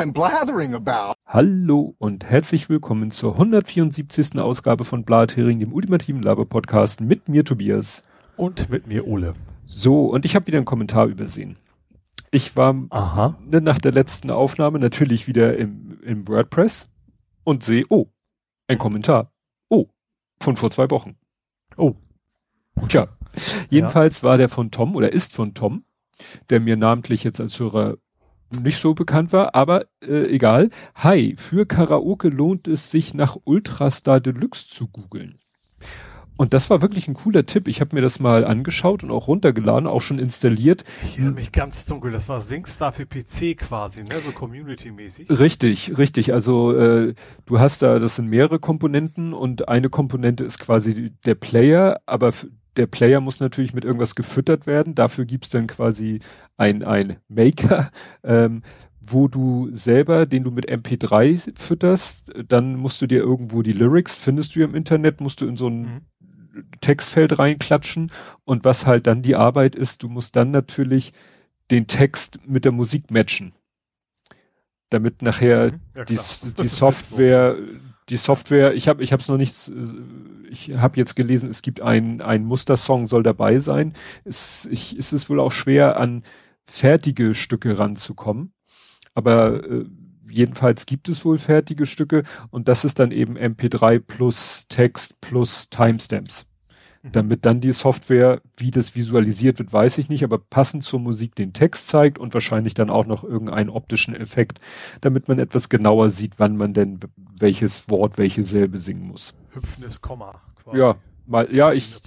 I'm blathering about. Hallo und herzlich willkommen zur 174. Ausgabe von Blathering, dem ultimativen Laber-Podcast mit mir Tobias. Und mit mir Ole. So, und ich habe wieder einen Kommentar übersehen. Ich war Aha. ne, nach der letzten Aufnahme natürlich wieder im, im WordPress und sehe, oh, ein Kommentar. Oh, von vor zwei Wochen. Oh. Tja, jedenfalls war der von Tom oder ist von Tom, der mir namentlich jetzt als Hörer nicht so bekannt war, aber äh, egal. Hi, für Karaoke lohnt es sich nach Ultrastar Deluxe zu googeln. Und das war wirklich ein cooler Tipp. Ich habe mir das mal angeschaut und auch runtergeladen, auch schon installiert. Ich erinnere mich ganz dunkel, das war SingStar für PC quasi, ne? So Community-mäßig. Richtig, richtig. Also äh, du hast da, das sind mehrere Komponenten und eine Komponente ist quasi der Player, aber der Player muss natürlich mit irgendwas gefüttert werden. Dafür gibt's dann quasi ein, ein Maker, ähm, wo du selber, den du mit MP3 fütterst, dann musst du dir irgendwo die Lyrics, findest du ja im Internet, musst du in so ein Mhm. Textfeld reinklatschen und was halt dann die Arbeit ist, du musst dann natürlich den Text mit der Musik matchen. Damit nachher Mhm. Ja, die, die Software, die Software, ich habe ich habe es noch nicht, ich habe jetzt gelesen, es gibt ein ein Mustersong soll dabei sein. Es, ich, es ist wohl auch schwer an fertige Stücke ranzukommen, aber äh, jedenfalls gibt es wohl fertige Stücke und das ist dann eben MP3 plus Text plus Timestamps. Mhm. Damit dann die Software, wie das visualisiert wird, weiß ich nicht, aber passend zur Musik den Text zeigt und wahrscheinlich dann auch noch irgendeinen optischen Effekt, damit man etwas genauer sieht, wann man denn welches Wort welche Silbe singen muss. Hüpfendes Komma quasi. Ja, mal, ja, ich,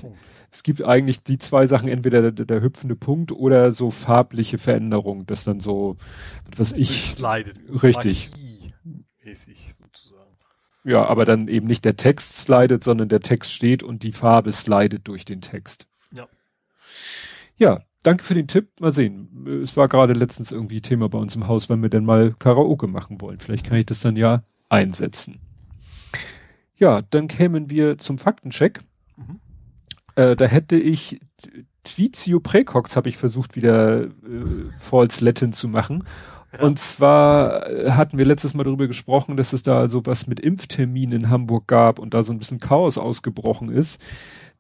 es gibt eigentlich die zwei Sachen, entweder der, der hüpfende Punkt oder so farbliche Veränderung, das dann so, was ich, Slidet. richtig. Mäßig sozusagen. Ja, aber dann eben nicht der Text slidet, sondern der Text steht und die Farbe slidet durch den Text. Ja. Ja, danke für den Tipp. Mal sehen. Es war gerade letztens irgendwie Thema bei uns im Haus, wenn wir denn mal Karaoke machen wollen. Vielleicht kann ich das dann ja einsetzen. Ja, dann kämen wir zum Faktencheck. Mhm. Äh, da hätte ich Tweetio Precox habe ich versucht wieder äh, False Latin zu machen. Und zwar äh, hatten wir letztes Mal darüber gesprochen, dass es da so was mit Impfterminen in Hamburg gab und da so ein bisschen Chaos ausgebrochen ist.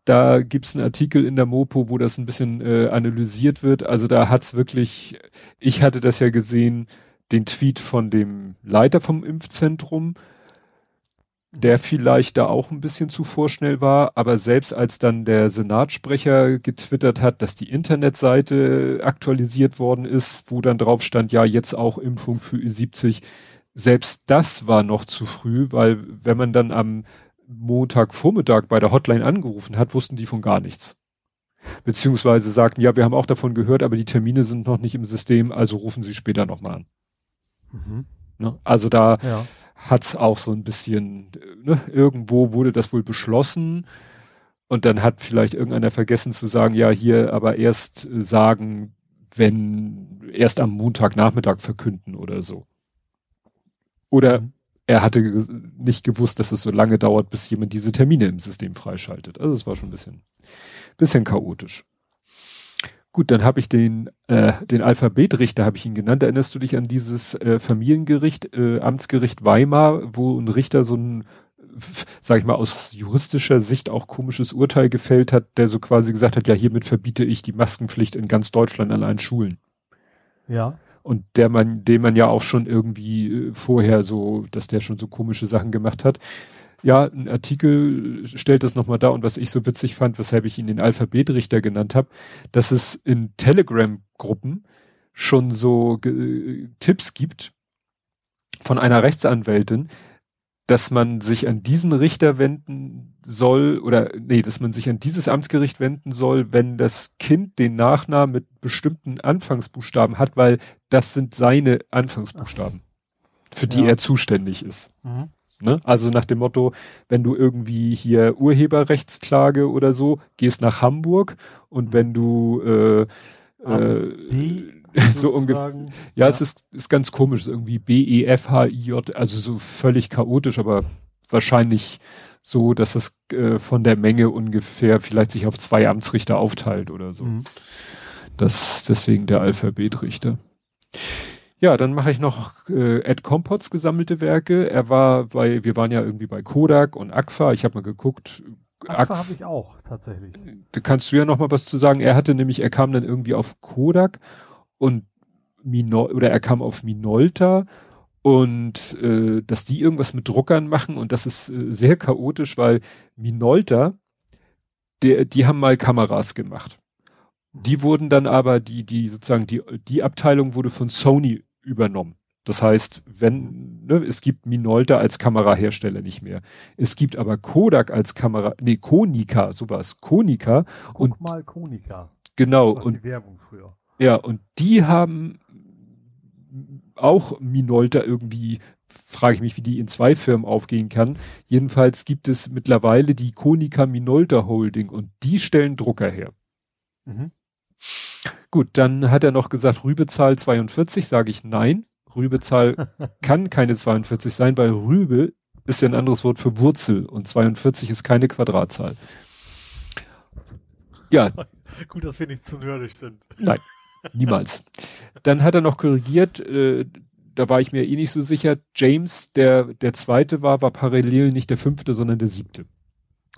Da gibt's einen Artikel in der Mopo, wo das ein bisschen äh, analysiert wird. Also da hat's wirklich, ich hatte das ja gesehen, den Tweet von dem Leiter vom Impfzentrum, der vielleicht da auch ein bisschen zu vorschnell war, aber selbst als dann der Senatssprecher getwittert hat, dass die Internetseite aktualisiert worden ist, wo dann drauf stand, ja, jetzt auch Impfung für Ü70, selbst das war noch zu früh, weil wenn man dann am Montagvormittag bei der Hotline angerufen hat, wussten die von gar nichts. Beziehungsweise sagten, ja, wir haben auch davon gehört, aber die Termine sind noch nicht im System, also rufen Sie später nochmal an. Mhm. Ne? Also da Ja. Hat's auch so ein bisschen, ne, irgendwo wurde das wohl beschlossen und dann hat vielleicht irgendeiner vergessen zu sagen, ja, hier aber erst äh, sagen, wenn erst am Montagnachmittag verkünden oder so. Oder Mhm. er hatte nicht gewusst, dass es so lange dauert, bis jemand diese Termine im System freischaltet. Also es war schon ein bisschen, bisschen chaotisch. Gut, dann habe ich den, äh, den Alphabetrichter, habe ich ihn genannt. Erinnerst du dich an dieses äh, Familiengericht, äh, Amtsgericht Weimar, wo ein Richter so ein, sag ich mal, aus juristischer Sicht auch komisches Urteil gefällt hat, der so quasi gesagt hat, ja, hiermit verbiete ich die Maskenpflicht in ganz Deutschland an allen Schulen. Ja. Und der man, den man ja auch schon irgendwie äh, vorher so, dass der schon so komische Sachen gemacht hat. Ja, ein Artikel stellt das nochmal dar und was ich so witzig fand, weshalb ich ihn den Alphabetrichter genannt habe, dass es in Telegram-Gruppen schon so ge- Tipps gibt von einer Rechtsanwältin, dass man sich an diesen Richter wenden soll oder nee, dass man sich an dieses Amtsgericht wenden soll, wenn das Kind den Nachnamen mit bestimmten Anfangsbuchstaben hat, weil das sind seine Anfangsbuchstaben, für die Ja. er zuständig ist. Mhm. Ne? Also nach dem Motto, wenn du irgendwie hier Urheberrechtsklage oder so, gehst nach Hamburg und wenn du äh, äh, so ungefähr sozusagen. ja, es ist, ist ganz komisch, irgendwie B-E-F-H-I-J, also so völlig chaotisch, aber wahrscheinlich so, dass es äh, von der Menge ungefähr vielleicht sich auf zwei Amtsrichter aufteilt oder so. Mhm. Das deswegen der Alphabetrichter. Ja, dann mache ich noch äh, Ed Compots gesammelte Werke. Er war bei, wir waren ja irgendwie bei Kodak und Agfa. Ich habe mal geguckt. Agfa habe ich auch tatsächlich. Da kannst du ja noch mal was zu sagen. Er hatte nämlich, er kam dann irgendwie auf Kodak und Minol oder er kam auf Minolta und äh, dass die irgendwas mit Druckern machen und das ist äh, sehr chaotisch, weil Minolta, der, die haben mal Kameras gemacht. Die wurden dann aber, die, die sozusagen, die, die Abteilung wurde von Sony übernommen. Das heißt, wenn, ne, es gibt Minolta als Kamerahersteller nicht mehr. Es gibt aber Kodak als Kamera, nee, Konica, sowas, Konica. Guck und mal Konica. genau, und die Werbung früher. ja, und die haben auch Minolta irgendwie, frage ich mich, wie die in zwei Firmen aufgehen kann. Jedenfalls gibt es mittlerweile die Konica Minolta Holding und die stellen Drucker her. Mhm. Gut, dann hat er noch gesagt, Rübezahl 42, sage ich nein. Rübezahl kann keine 42 sein, weil Rübe ist ja ein anderes Wort für Wurzel und 42 ist keine Quadratzahl. Ja, Gut, dass wir nicht zu nerdig sind. Nein, niemals. Dann hat er noch korrigiert, äh, da war ich mir eh nicht so sicher. James, der der zweite war, war parallel nicht der fünfte, sondern der siebte.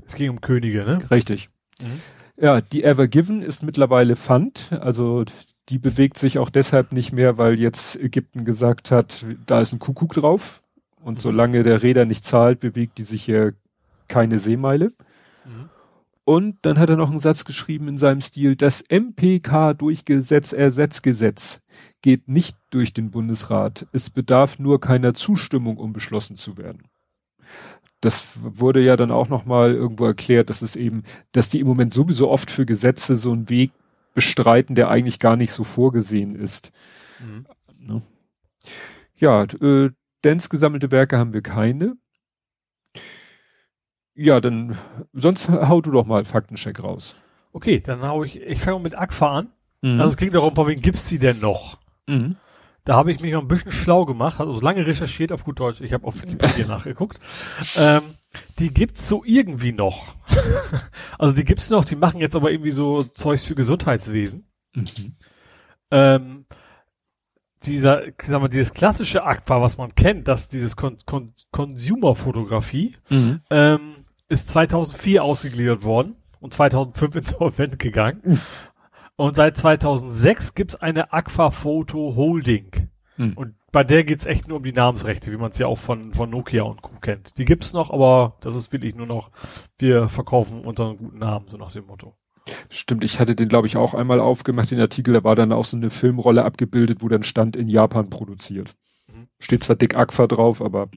Es ging um Könige, ne? Richtig. Mhm. Ja, die Ever Given ist mittlerweile Pfand, also die bewegt sich auch deshalb nicht mehr, weil jetzt Ägypten gesagt hat, da ist ein Kuckuck drauf und solange der Räder nicht zahlt, bewegt die sich hier keine Seemeile. Mhm. Und dann hat er noch einen Satz geschrieben in seinem Stil, das MPK Durchgesetz Ersetzgesetz geht nicht durch den Bundesrat. Es bedarf nur keiner Zustimmung, um beschlossen zu werden. Das wurde ja dann auch nochmal irgendwo erklärt, dass es eben, dass die im Moment sowieso oft für Gesetze so einen Weg bestreiten, der eigentlich gar nicht so vorgesehen ist. Mhm. Ne? Ja, äh, Dance gesammelte Werke haben wir keine. Ja, dann, sonst hau du doch mal Faktencheck raus. Okay, dann hau ich, ich fange mit Agfa an. Mhm. Also es klingt darum, wen gibt's die denn noch? mhm. Da habe ich mich noch ein bisschen schlau gemacht, also lange recherchiert auf gut Deutsch, ich habe auf Wikipedia nachgeguckt. Ähm, die gibt's so irgendwie noch. also die gibt's noch, die machen jetzt aber irgendwie so Zeugs für Gesundheitswesen. Mhm. Ähm, dieser, sag mal, dieses klassische Aqua, was man kennt, dass dieses Con Con Consumer-Fotografie, Mhm. ähm, ist 2004 ausgegliedert worden und 2005 insolvent gegangen. Und seit 2006 gibt's eine Aqua Photo Holding. Mhm. Und bei der geht's echt nur um die Namensrechte, wie man es ja auch von, von Nokia und Co. kennt. Die gibt's noch, aber das ist wirklich nur noch, wir verkaufen unseren guten Namen, so nach dem Motto. Stimmt, ich hatte den, glaube ich, auch einmal aufgemacht, den Artikel, da war dann auch so eine Filmrolle abgebildet, wo dann stand in Japan produziert. Mhm. Steht zwar dick Aqua drauf, aber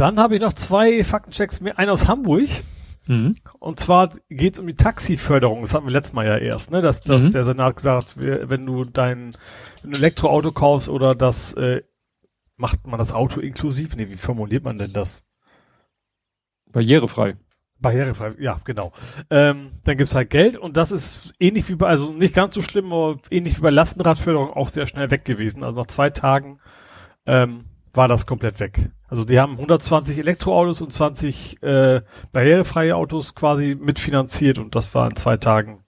Dann habe ich noch zwei Faktenchecks, mehr, einen aus Hamburg. Und zwar geht's um die Taxiförderung. Das hatten wir letztes Mal ja erst, ne? Dass, dass Mhm. der Senat gesagt, hat, wenn du dein wenn du Elektroauto kaufst oder das äh, macht man das Auto inklusiv? Nee, wie formuliert man denn das? barrierefrei. Barrierefrei, ja, genau. Ähm, dann gibt's halt Geld und das ist ähnlich wie bei, also nicht ganz so schlimm, aber ähnlich wie bei Lastenradförderung auch sehr schnell weg gewesen. Also nach zwei Tagen ähm, war das komplett weg. Also die haben 120 Elektroautos und 20 äh, barrierefreie Autos quasi mitfinanziert und das war in zwei Tagen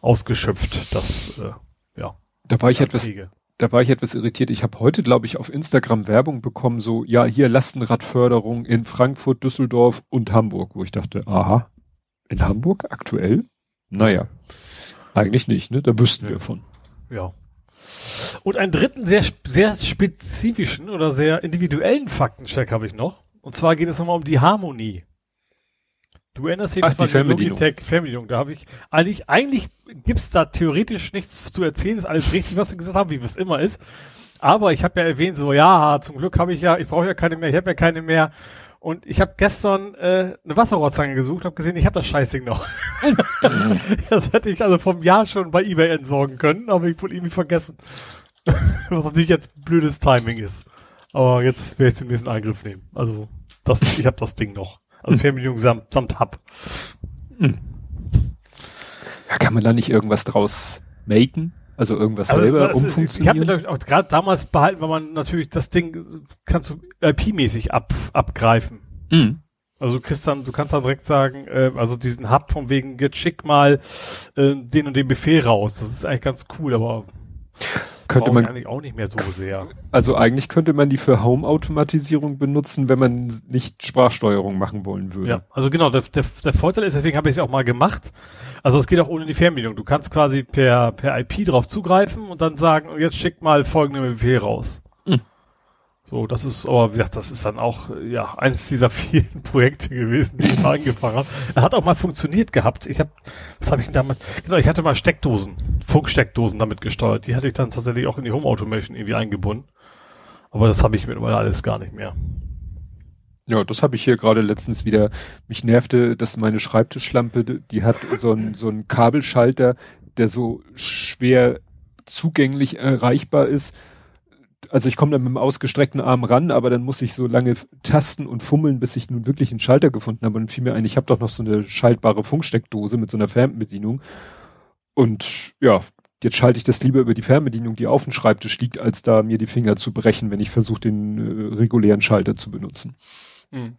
ausgeschöpft. Das, äh, ja. Da war ich etwas, Anträge. da war ich etwas irritiert. Ich habe heute, glaube ich, auf Instagram Werbung bekommen, so, ja, hier Lastenradförderung in Frankfurt, Düsseldorf und Hamburg, wo ich dachte, aha, in Hamburg aktuell? Naja, eigentlich nicht, ne? Da wüssten Nee. wir von. Ja. Und einen dritten sehr, sehr spezifischen oder sehr individuellen Faktencheck habe ich noch. Und zwar geht es nochmal um die Harmonie. Du erinnerst dich, war die Fernbedienung. Fernbedienung. Da habe ich eigentlich, eigentlich gibt's da theoretisch nichts zu erzählen. Ist alles richtig, was wir gesagt haben, wie es immer ist. Aber ich habe ja erwähnt, so ja, zum Glück habe ich ja, ich brauche ja keine mehr, ich habe ja keine mehr. Und ich habe gestern äh, eine Wasserrohrzange gesucht, habe gesehen, ich habe das Scheißding noch. das hätte ich also vom Jahr schon bei eBay entsorgen können, aber ich wohl irgendwie vergessen. Was natürlich jetzt blödes Timing ist. Aber jetzt werde ich es im nächsten Angriff nehmen. Also das, ich habe das Ding noch. Also Fernbedienung samt, samt Hub. Ja, kann man da nicht irgendwas draus maken? Also irgendwas Also selber das ist- ich habe umfunktionieren? auch gerade damals behalten, weil man natürlich das Ding kannst du IP-mäßig ab, abgreifen. Mhm. Also du kriegst dann, du kannst dann direkt sagen, äh, also diesen Hub von wegen, jetzt schick mal äh, den und den Befehl raus. Das ist eigentlich ganz cool, aber Könnte man eigentlich auch nicht mehr so sehr. Also eigentlich könnte man die für Home-Automatisierung benutzen, wenn man nicht Sprachsteuerung machen wollen würde. Ja, also genau, der, der, der Vorteil ist, deswegen habe ich es auch mal gemacht. Also es geht auch ohne die Fernbedienung. Du kannst quasi per, per IP drauf zugreifen und dann sagen, jetzt schick mal folgende Befehl raus. So, das ist, aber wie gesagt, das ist dann auch, ja, eines dieser vielen Projekte gewesen, die ich mal angefangen habe. Er hat auch mal funktioniert gehabt. Ich habe, was habe ich denn damit, genau, ich hatte mal Steckdosen, Funksteckdosen damit gesteuert. Die hatte ich dann tatsächlich auch in die Home Automation irgendwie eingebunden. Aber das habe ich mittlerweile alles gar nicht mehr. Ja, das habe ich hier gerade letztens wieder. Mich nervte, dass meine Schreibtischlampe, die hat so einen so einen Kabelschalter, der so schwer zugänglich erreichbar ist also ich komme dann mit dem ausgestreckten Arm ran, aber dann muss ich so lange tasten und fummeln, bis ich nun wirklich einen Schalter gefunden habe. Und fiel mir ein, ich habe doch noch so eine schaltbare Funksteckdose mit so einer Fernbedienung. Und ja, jetzt schalte ich das lieber über die Fernbedienung, die auf dem Schreibtisch liegt, als da mir die Finger zu brechen, wenn ich versuche, den äh, regulären Schalter zu benutzen. Mhm.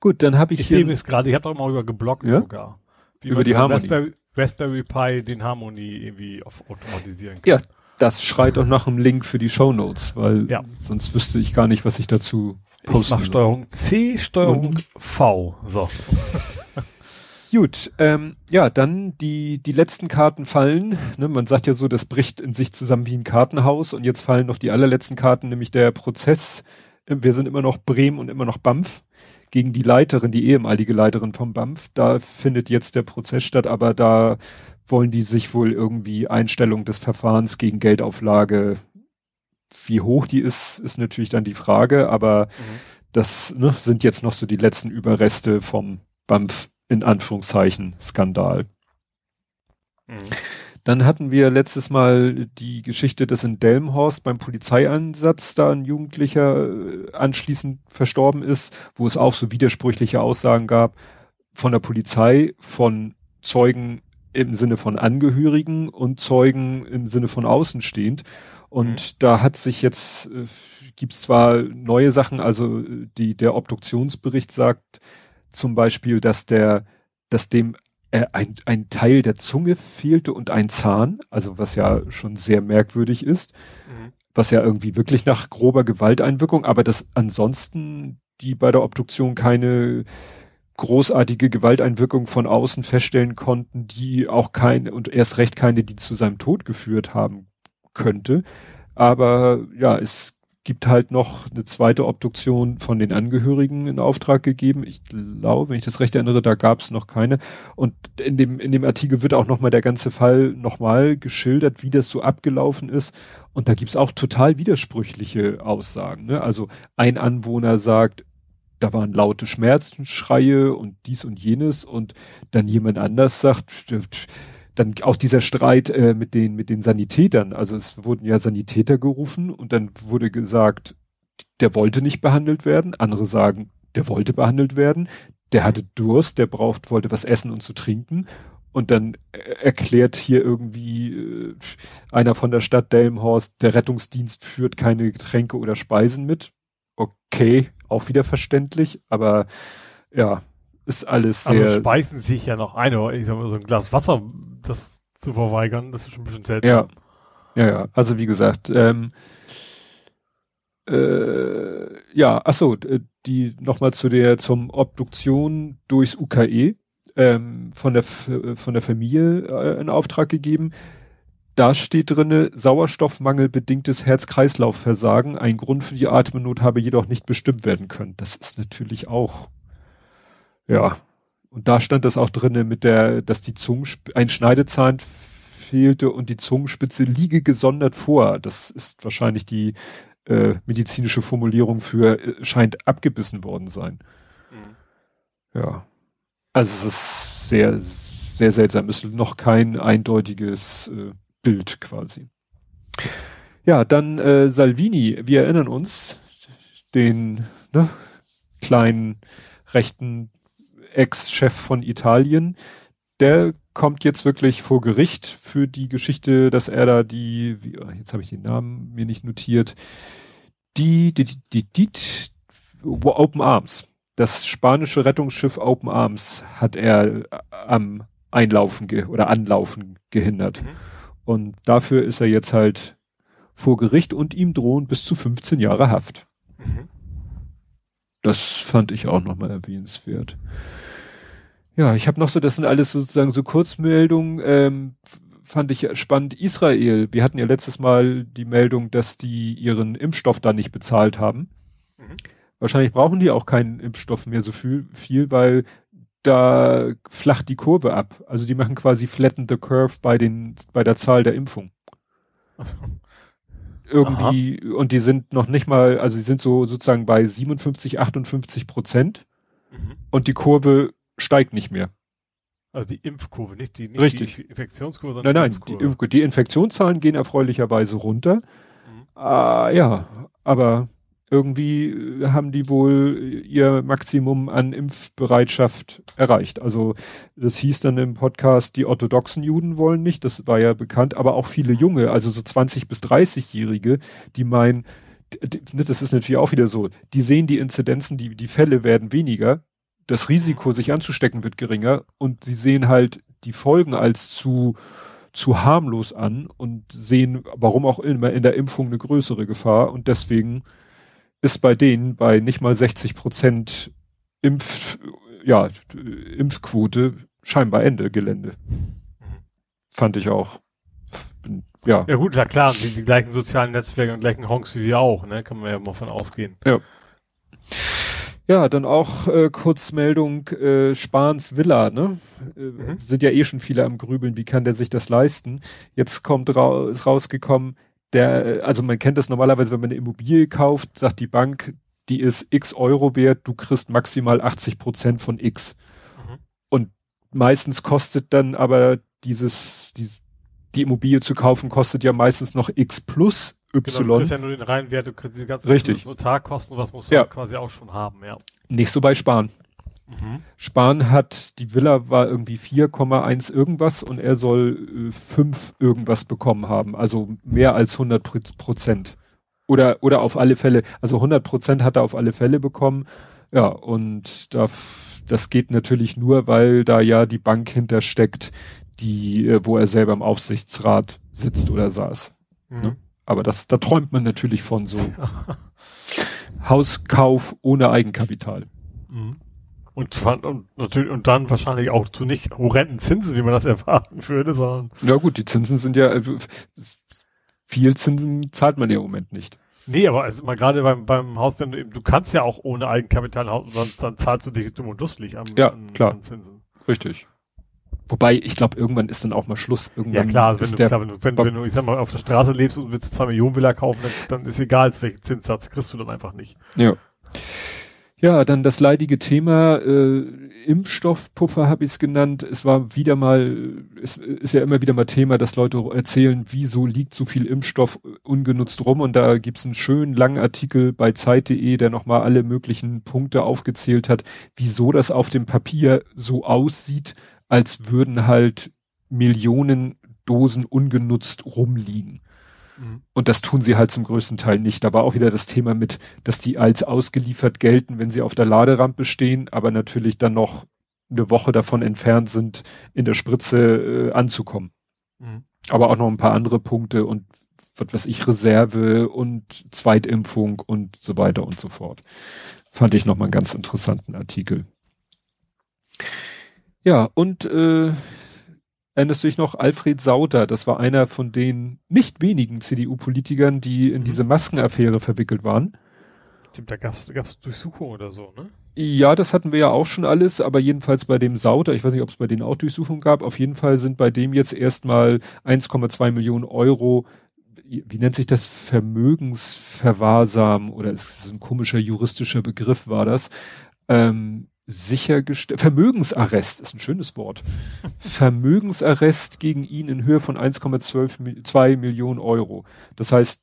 Gut, dann habe ich. Ich sehe es gerade, ich habe doch mal über geblockt ja? sogar. Wie über die Harmony. Raspberry, Raspberry Pi den Harmony irgendwie auf automatisieren kann. Ja, das schreit auch nach einem Link für die Show Notes, weil ja. sonst wüsste ich gar nicht, was ich dazu posten Ich mach Steuerung C, Steuerung Und? V. So. Gut, ähm, ja, dann die, die letzten Karten fallen. Ne, man sagt ja so, das bricht in sich zusammen wie ein Kartenhaus und jetzt fallen noch die allerletzten Karten, nämlich der Prozess. Wir sind immer noch Bremen und immer noch BAMF gegen die Leiterin, die ehemalige Leiterin vom BAMF. Da findet jetzt der Prozess statt, aber da wollen die sich wohl irgendwie Einstellung des Verfahrens gegen Geldauflage, wie hoch die ist, ist natürlich dann die Frage, aber mhm. das ne, sind jetzt noch so die letzten Überreste vom BAMF in Anführungszeichen Skandal. Mhm. Dann hatten wir letztes Mal die Geschichte, dass in Delmenhorst beim Polizeieinsatz da ein Jugendlicher äh, anschließend verstorben ist, wo es auch so widersprüchliche Aussagen gab von der Polizei, von Zeugen im Sinne von Angehörigen und Zeugen im Sinne von außenstehend. Und mhm. da hat sich jetzt, äh, gibt's zwar neue Sachen, also die, der Obduktionsbericht sagt zum Beispiel, dass der, dass dem äh, ein, ein Teil der Zunge fehlte und ein Zahn, also was ja schon sehr merkwürdig ist, mhm. was ja irgendwie wirklich nach grober Gewalteinwirkung, aber dass ansonsten die bei der Obduktion keine großartige Gewalteinwirkung von außen feststellen konnten, die auch keine und erst recht keine, die zu seinem Tod geführt haben könnte. Aber ja, es gibt halt noch eine zweite Obduktion von den Angehörigen in Auftrag gegeben. Ich glaube, wenn ich das recht erinnere, da gab es noch keine. Und in dem, in dem Artikel wird auch nochmal der ganze Fall nochmal geschildert, wie das so abgelaufen ist. Und da gibt's auch total widersprüchliche Aussagen. Ne? Also ein Anwohner sagt, da waren laute Schmerzensschreie und dies und jenes und dann jemand anders sagt, dann auch dieser Streit äh, mit den mit den Sanitätern, also es wurden ja Sanitäter gerufen und dann wurde gesagt, der wollte nicht behandelt werden, andere sagen, der wollte behandelt werden, der hatte Durst, der braucht wollte was essen und zu trinken. Und dann erklärt hier irgendwie äh, einer von der Stadt Delmhorst, der Rettungsdienst führt keine Getränke oder Speisen mit. Okay, auch wieder verständlich, aber ja, ist alles also sehr. Also speisen sich ja noch eine, ich sag mal, so ein Glas Wasser, das zu verweigern, das ist schon ein bisschen seltsam. Ja, ja, ja. also wie gesagt, ähm, äh, ja, ach so, die nochmal zu der zum Obduktion durchs UKE ähm, von der von der Familie äh, in Auftrag gegeben. Da steht drinne, Sauerstoffmangel bedingtes Herz-Kreislauf-Versagen. Ein Grund für die Atemnot habe jedoch nicht bestimmt werden können. Das ist natürlich auch, ja. Und da stand das auch drinne mit der, dass die Zungen, ein Schneidezahn fehlte und die Zungenspitze liege gesondert vor. Das ist wahrscheinlich die äh, medizinische Formulierung für äh, scheint abgebissen worden sein. Mhm. Ja. Also es ist sehr, sehr seltsam. Es ist noch kein eindeutiges äh, Bild quasi. Ja, dann äh, Salvini, wir erinnern uns, den ne, kleinen rechten Ex-Chef von Italien, der kommt jetzt wirklich vor Gericht für die Geschichte, dass er da die, wie, oh, jetzt habe ich den Namen mir nicht notiert, die, die, die, die, Open Arms, das spanische Rettungsschiff Open Arms hat er am Einlaufen oder Anlaufen gehindert. Mhm. Und dafür ist er jetzt halt vor Gericht und ihm drohen bis zu 15 Jahre Haft. Mhm. Das fand ich auch nochmal erwähnenswert. Ja, ich habe noch so, das sind alles sozusagen so Kurzmeldungen, ähm, fand ich spannend. Israel, wir hatten ja letztes Mal die Meldung, dass die ihren Impfstoff da nicht bezahlt haben. Mhm. Wahrscheinlich brauchen die auch keinen Impfstoff mehr so viel, viel, weil da flacht die Kurve ab. Also die machen quasi flatten the curve bei den, bei der Zahl der Impfung. Irgendwie, Aha. und die sind noch nicht mal, also sie sind so sozusagen bei 57, 58 Prozent mhm. und die Kurve steigt nicht mehr. Also die Impfkurve, nicht die, nicht Richtig. die Infektionskurve, sondern nein, nein, die, Impfkurve. die Infektionszahlen gehen erfreulicherweise runter. Mhm. Ah, ja, aber irgendwie äh, haben die wohl ihr Maximum an Impfbereitschaft erreicht. Also das hieß dann im Podcast, die orthodoxen Juden wollen nicht, das war ja bekannt, aber auch viele junge, also so 20 bis 30-Jährige, die meinen, das ist natürlich auch wieder so, die sehen die Inzidenzen, die, die Fälle werden weniger, das Risiko, sich anzustecken, wird geringer. Und sie sehen halt die Folgen als zu zu harmlos an und sehen, warum auch immer in der Impfung eine größere Gefahr. Und deswegen ist bei denen bei nicht mal 60 Prozent Impf, ja, Impfquote scheinbar Ende Gelände. Fand ich auch. Ja. Ja gut, na klar, die, die gleichen sozialen Netzwerke und gleichen Honks wie wir auch, ne? Kann man ja mal von ausgehen. Ja. Ja, dann auch äh, Kurzmeldung äh, Spahns Villa, ne? Äh, mhm. Sind ja eh schon viele am Grübeln, wie kann der sich das leisten? Jetzt kommt ra ist rausgekommen, der, also man kennt das normalerweise, wenn man eine Immobilie kauft, sagt die Bank, die ist x Euro wert, du kriegst maximal 80 Prozent von x. Mhm. Und meistens kostet dann aber dieses, die, die Immobilie zu kaufen, kostet ja meistens noch x plus y. Genau, du kriegst ja nur den reinen Wert, du kriegst die ganzen Richtig. Notarkosten, was musst du ja. quasi auch schon haben, ja. Nicht so bei Sparen. Mhm. Spahn hat, die Villa war irgendwie 4,1 irgendwas und er soll äh, 5 irgendwas bekommen haben. Also mehr als 100 Prozent. Oder, oder auf alle Fälle, also 100 Prozent hat er auf alle Fälle bekommen. Ja, und da, das geht natürlich nur, weil da ja die Bank hintersteckt, die, äh, wo er selber im Aufsichtsrat sitzt oder saß. Mhm. Ne? Aber das, da träumt man natürlich von so Hauskauf ohne Eigenkapital. Mhm. Und, und, natürlich, und dann wahrscheinlich auch zu nicht horrenden Zinsen, wie man das erwarten würde, sondern. Ja gut, die Zinsen sind ja, also, viel Zinsen zahlt man ja im Moment nicht. Nee, aber also mal gerade beim, beim Haus, wenn du eben, du kannst ja auch ohne Eigenkapital dann, dann zahlst du dich dumm und dusselig am, ja, an, klar. An Zinsen. Richtig. Wobei, ich glaube, irgendwann ist dann auch mal Schluss. Irgendwann ja klar, wenn du, klar, wenn du, wenn, wenn, du, ich sag mal, auf der Straße lebst und willst zwei Millionen Villa kaufen, dann, dann ist egal, welchen Zinssatz kriegst du dann einfach nicht. Ja. Ja, dann das leidige Thema äh, Impfstoffpuffer habe ich es genannt. Es war wieder mal, es ist ja immer wieder mal Thema, dass Leute erzählen, wieso liegt so viel Impfstoff ungenutzt rum. Und da gibt's einen schönen langen Artikel bei Zeit.de, der nochmal alle möglichen Punkte aufgezählt hat, wieso das auf dem Papier so aussieht, als würden halt Millionen Dosen ungenutzt rumliegen. Mhm. Und das tun sie halt zum größten Teil nicht. Da war auch wieder das Thema mit, dass die als ausgeliefert gelten, wenn sie auf der Laderampe stehen, aber natürlich dann noch eine Woche davon entfernt sind, in der Spritze äh, anzukommen. Mhm. Aber auch noch ein paar andere Punkte und was weiß ich, Reserve und Zweitimpfung und so weiter und so fort. Fand ich nochmal einen ganz interessanten Artikel. Ja, und äh, erinnerst du dich noch, Alfred Sauter, das war einer von den nicht wenigen CDU-Politikern, die in mhm. diese Maskenaffäre verwickelt waren. Stimmt, da gab's, da gab's Durchsuchungen oder so, ne? Ja, das hatten wir ja auch schon alles, aber jedenfalls bei dem Sauter, ich weiß nicht, ob es bei denen auch Durchsuchungen gab, auf jeden Fall sind bei dem jetzt erstmal 1,2 Millionen Euro, wie nennt sich das, Vermögensverwahrsam oder ist ein komischer juristischer Begriff war das, ähm, sichergestellt, Vermögensarrest ist ein schönes Wort. Vermögensarrest gegen ihn in Höhe von 1,12 Millionen Euro. Das heißt,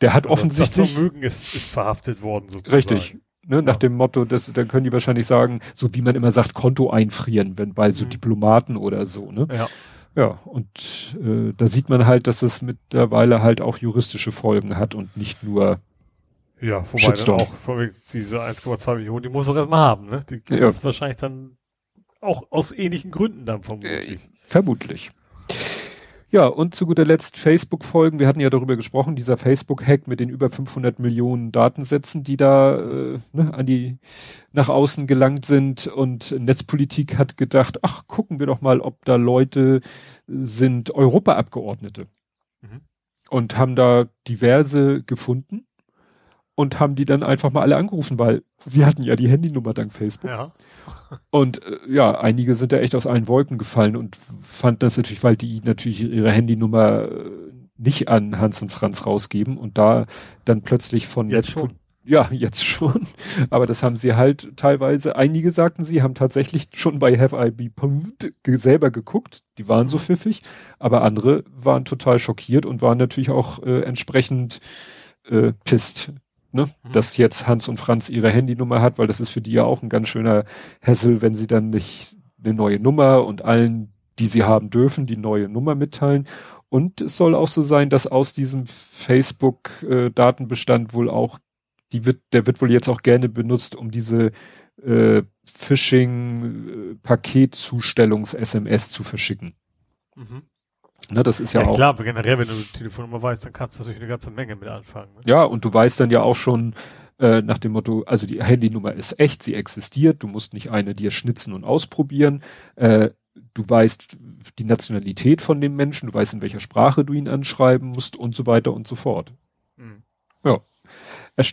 der hat Aber offensichtlich. Das Vermögen ist, ist verhaftet worden sozusagen. Richtig. Ne, nach ja. dem Motto, dass, dann können die wahrscheinlich sagen, so wie man immer sagt, Konto einfrieren, wenn bei so mhm. Diplomaten oder so, ne? Ja. Ja, und äh, da sieht man halt, dass es mittlerweile halt auch juristische Folgen hat und nicht nur ja, wobei Shitstorm. dann auch vorweg diese 1,2 Millionen, die muss er erstmal haben, ne? Die ja. ist wahrscheinlich dann auch aus ähnlichen Gründen dann vermutlich. Äh, vermutlich. Ja, und zu guter Letzt Facebook-Folgen. Wir hatten ja darüber gesprochen, dieser Facebook-Hack mit den über 500 Millionen Datensätzen, die da äh, ne, an die nach außen gelangt sind. Und Netzpolitik hat gedacht, ach, gucken wir doch mal, ob da Leute sind, Europaabgeordnete. Mhm. Und haben da diverse gefunden und haben die dann einfach mal alle angerufen, weil sie hatten ja die Handynummer dank Facebook. Ja. Und äh, ja, einige sind da echt aus allen Wolken gefallen und fanden das natürlich, weil die natürlich ihre Handynummer äh, nicht an Hans und Franz rausgeben und da dann plötzlich von jetzt schon. Ja, jetzt schon. Aber das haben sie halt teilweise, einige sagten sie, haben tatsächlich schon bei Have I Be Pumped selber geguckt. Die waren so mhm. pfiffig. Aber andere waren total schockiert und waren natürlich auch äh, entsprechend äh, pisst ne? Mhm. dass jetzt Hans und Franz ihre Handynummer hat, weil das ist für die ja auch ein ganz schöner Hassel, wenn sie dann nicht eine neue Nummer und allen, die sie haben dürfen, die neue Nummer mitteilen. Und es soll auch so sein, dass aus diesem Facebook-Datenbestand wohl auch, die wird, der wird wohl jetzt auch gerne benutzt, um diese äh, Phishing-Paketzustellungs-SMS zu verschicken. Mhm. Ne, das ist ja, ja auch. Klar, aber generell, wenn du die Telefonnummer weißt, dann kannst du natürlich eine ganze Menge mit anfangen. Ne? Ja, und du weißt dann ja auch schon äh, nach dem Motto, also die Handynummer ist echt, sie existiert, du musst nicht eine dir schnitzen und ausprobieren. Äh, du weißt die Nationalität von dem Menschen, du weißt, in welcher Sprache du ihn anschreiben musst und so weiter und so fort. Mhm. Ja.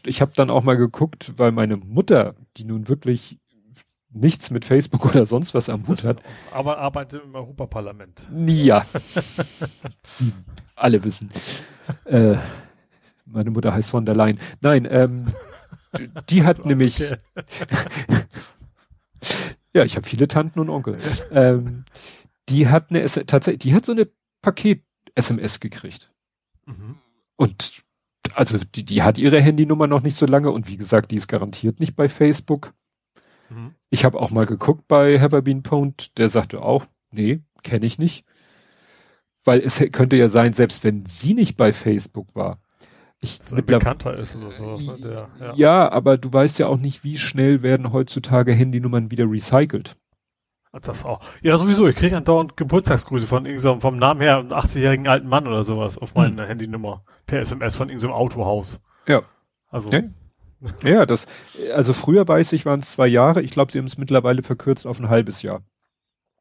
Ich habe dann auch mal geguckt, weil meine Mutter, die nun wirklich nichts mit Facebook oder sonst was am Hut hat. Aber arbeitet im Europaparlament. Ja. Alle wissen. Äh, meine Mutter heißt von der Leyen. Nein, ähm, die hat nämlich. ja, ich habe viele Tanten und Onkel. Ähm, die hat eine tatsächlich, die hat so eine Paket-SMS gekriegt. Mhm. Und also die, die hat ihre Handynummer noch nicht so lange und wie gesagt, die ist garantiert nicht bei Facebook. Mhm. Ich habe auch mal geguckt bei Have I Been Pwned, der sagte auch, nee, kenne ich nicht. Weil es könnte ja sein, selbst wenn sie nicht bei Facebook war. Ich so ein Bekannter ist oder sowas. Ne? Der, ja. ja, aber du weißt ja auch nicht, wie schnell werden heutzutage Handynummern wieder recycelt. Das auch. Ja, sowieso. Ich kriege andauernd Geburtstagsgrüße von irgendeinem, vom Namen her, einem 80-jährigen alten Mann oder sowas auf meine hm. Handynummer per SMS von irgendeinem Autohaus. Ja. Also. Ja, ja, das, also früher weiß ich, waren es zwei Jahre. Ich glaube, sie haben es mittlerweile verkürzt auf ein halbes Jahr.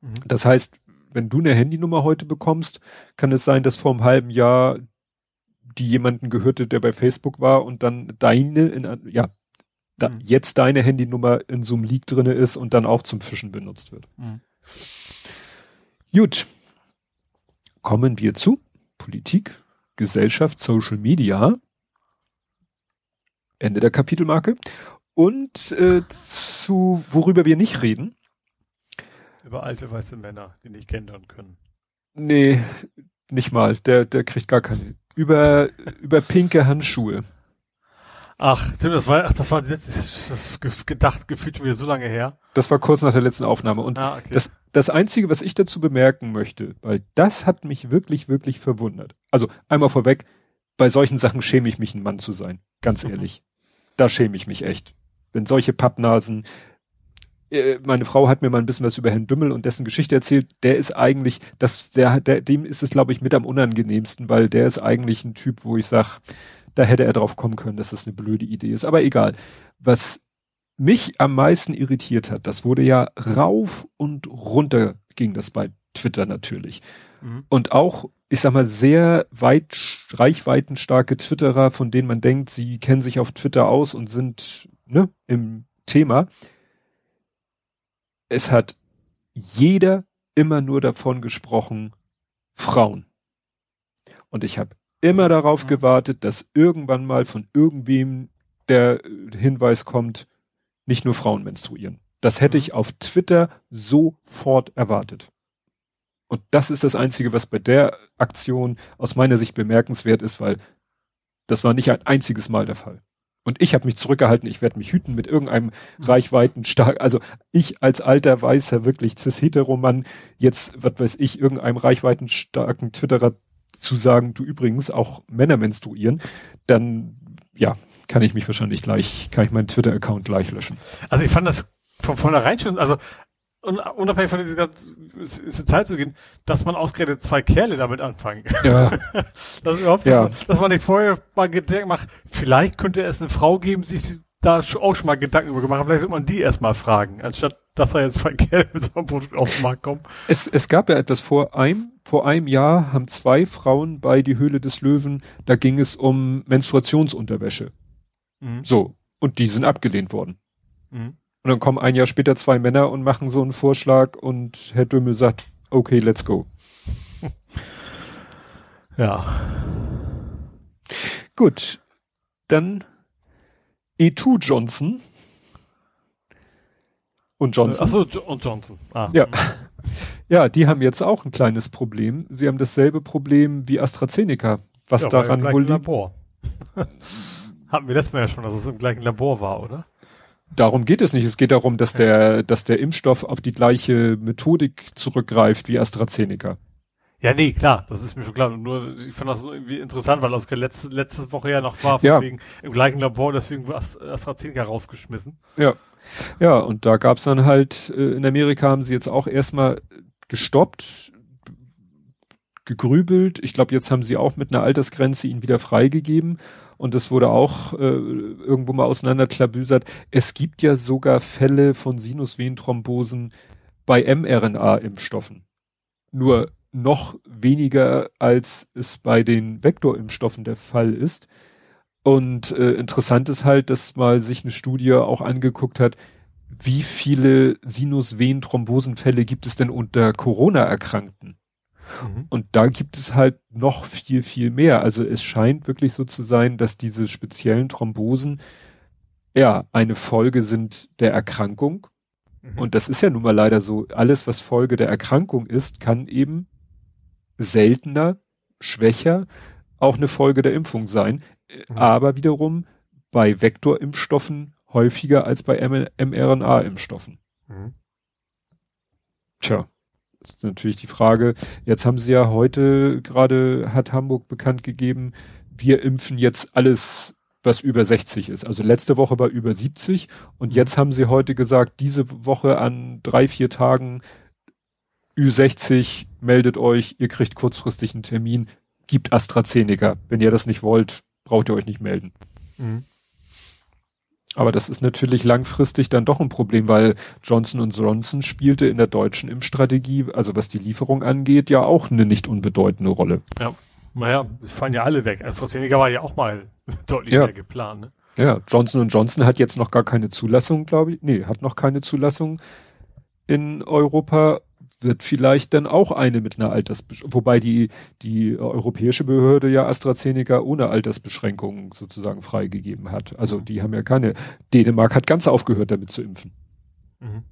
Mhm. Das heißt, wenn du eine Handynummer heute bekommst, kann es sein, dass vor einem halben Jahr die jemanden gehörte, der bei Facebook war und dann deine, in, ja, da, mhm. jetzt deine Handynummer in so einem Leak drinne ist und dann auch zum Fischen benutzt wird. Mhm. Gut. Kommen wir zu Politik, Gesellschaft, Social Media. Ende der Kapitelmarke. Und äh, zu worüber wir nicht reden. Über alte weiße Männer, die nicht gendern können. Nee, nicht mal. Der, der kriegt gar keine. Über, über pinke Handschuhe. Ach, Tim, das war, ach, das war das gedacht, gefühlt schon wieder so lange her. Das war kurz nach der letzten Aufnahme. Und ah, okay. das, das Einzige, was ich dazu bemerken möchte, weil das hat mich wirklich, wirklich verwundert. Also einmal vorweg, bei solchen Sachen schäme ich mich, ein Mann zu sein. Ganz ehrlich da schäme ich mich echt. Wenn solche Pappnasen, äh, meine Frau hat mir mal ein bisschen was über Herrn Dümmel und dessen Geschichte erzählt, der ist eigentlich, das, der, der, dem ist es, glaube ich, mit am unangenehmsten, weil der ist eigentlich ein Typ, wo ich sage, da hätte er drauf kommen können, dass das eine blöde Idee ist. Aber egal. Was mich am meisten irritiert hat, das wurde ja rauf und runter ging das bei Twitter natürlich. Mhm. Und auch ich sag mal, sehr weit, reichweitenstarke Twitterer, von denen man denkt, sie kennen sich auf Twitter aus und sind ne, im Thema. Es hat jeder immer nur davon gesprochen, Frauen. Und ich habe immer darauf gewartet, dass irgendwann mal von irgendwem der Hinweis kommt, nicht nur Frauen menstruieren. Das hätte ich auf Twitter sofort erwartet. Und das ist das Einzige, was bei der Aktion aus meiner Sicht bemerkenswert ist, weil das war nicht ein einziges Mal der Fall. Und ich habe mich zurückgehalten, ich werde mich hüten mit irgendeinem mhm. Reichweiten stark, also ich als alter weißer, wirklich cis-hetero-Mann, jetzt, was weiß ich, irgendeinem Reichweiten starken Twitterer zu sagen, du übrigens auch Männer menstruieren, dann, ja, kann ich mich wahrscheinlich gleich, kann ich meinen Twitter-Account gleich löschen. Also ich fand das von vornherein schon, also unabhängig von dieser ganzen Zeit zu gehen, dass man ausgerechnet zwei Kerle damit anfangen. Ja. das überhaupt Ja. so, dass man nicht vorher mal Gedanken macht, vielleicht könnte es eine Frau geben, sich da auch schon mal Gedanken über gemacht vielleicht sollte man die erstmal fragen, anstatt dass da jetzt zwei Kerle mit so einem Produkt auf den Markt kommen. Es, es gab ja etwas vor einem, vor einem Jahr haben zwei Frauen bei die Höhle des Löwen, da ging es um Menstruationsunterwäsche. Mhm. So. Und die sind abgelehnt worden. Mhm. Und dann kommen ein Jahr später zwei Männer und machen so einen Vorschlag und Herr Dümmel sagt, okay, let's go. Ja. Gut. Dann E2 Johnson. Und Johnson. Achso, und Johnson. Ah. Ja. Ja, die haben jetzt auch ein kleines Problem. Sie haben dasselbe Problem wie AstraZeneca. Was ja, daran wohl gleichen liegt. Labor. Hatten wir letztes Mal ja schon, dass es im gleichen Labor war, oder? Darum geht es nicht. Es geht darum, dass der, dass der Impfstoff auf die gleiche Methodik zurückgreift wie AstraZeneca. Ja, nee, klar, das ist mir schon klar. Nur, ich fand das irgendwie interessant, weil das letzte, letzte Woche ja noch war, Ja. wegen im gleichen Labor, deswegen war AstraZeneca rausgeschmissen. Ja. Ja, und da gab's dann halt, äh, in Amerika haben sie jetzt auch erstmal gestoppt, gegrübelt. Ich glaube, jetzt haben sie auch mit einer Altersgrenze ihn wieder freigegeben. Und es wurde auch äh, irgendwo mal auseinanderklabüsert. Es gibt ja sogar Fälle von Sinusvenenthrombosen bei mRNA-Impfstoffen. Nur noch weniger, als es bei den Vektorimpfstoffen der Fall ist. Und äh, interessant ist halt, dass mal sich eine Studie auch angeguckt hat, wie viele Sinusvenenthrombosenfälle gibt es denn unter Corona-Erkrankten? Und da gibt es halt noch viel, viel mehr. Also es scheint wirklich so zu sein, dass diese speziellen Thrombosen ja eine Folge sind der Erkrankung. Mhm. Und das ist ja nun mal leider so. Alles, was Folge der Erkrankung ist, kann eben seltener, schwächer auch eine Folge der Impfung sein. Mhm. Aber wiederum bei Vektorimpfstoffen häufiger als bei mRNA-Impfstoffen. Mhm. Tja, ist natürlich die Frage. Jetzt haben sie ja heute gerade, hat Hamburg bekannt gegeben, wir impfen jetzt alles, was über 60 ist. Also letzte Woche war über 70 und Mhm. jetzt haben sie heute gesagt, diese Woche an drei, vier Tagen Ü60, meldet euch, ihr kriegt kurzfristig einen Termin, gibt AstraZeneca. Wenn ihr das nicht wollt, braucht ihr euch nicht melden. Mhm. Aber das ist natürlich langfristig dann doch ein Problem, weil Johnson Johnson spielte in der deutschen Impfstrategie, also was die Lieferung angeht, ja auch eine nicht unbedeutende Rolle. Naja, es fallen ja alle weg. AstraZeneca war ja auch mal deutlich Ja. mehr geplant. Ne? Ja, Johnson Johnson hat jetzt noch gar keine Zulassung, glaube ich. Nee, hat noch keine Zulassung in Europa. Wird vielleicht dann auch eine mit einer Altersbeschränkung, wobei die, die europäische Behörde ja AstraZeneca ohne Altersbeschränkungen sozusagen freigegeben hat. Also Mhm. die haben ja keine. Dänemark hat ganz aufgehört, damit zu impfen. Mhm.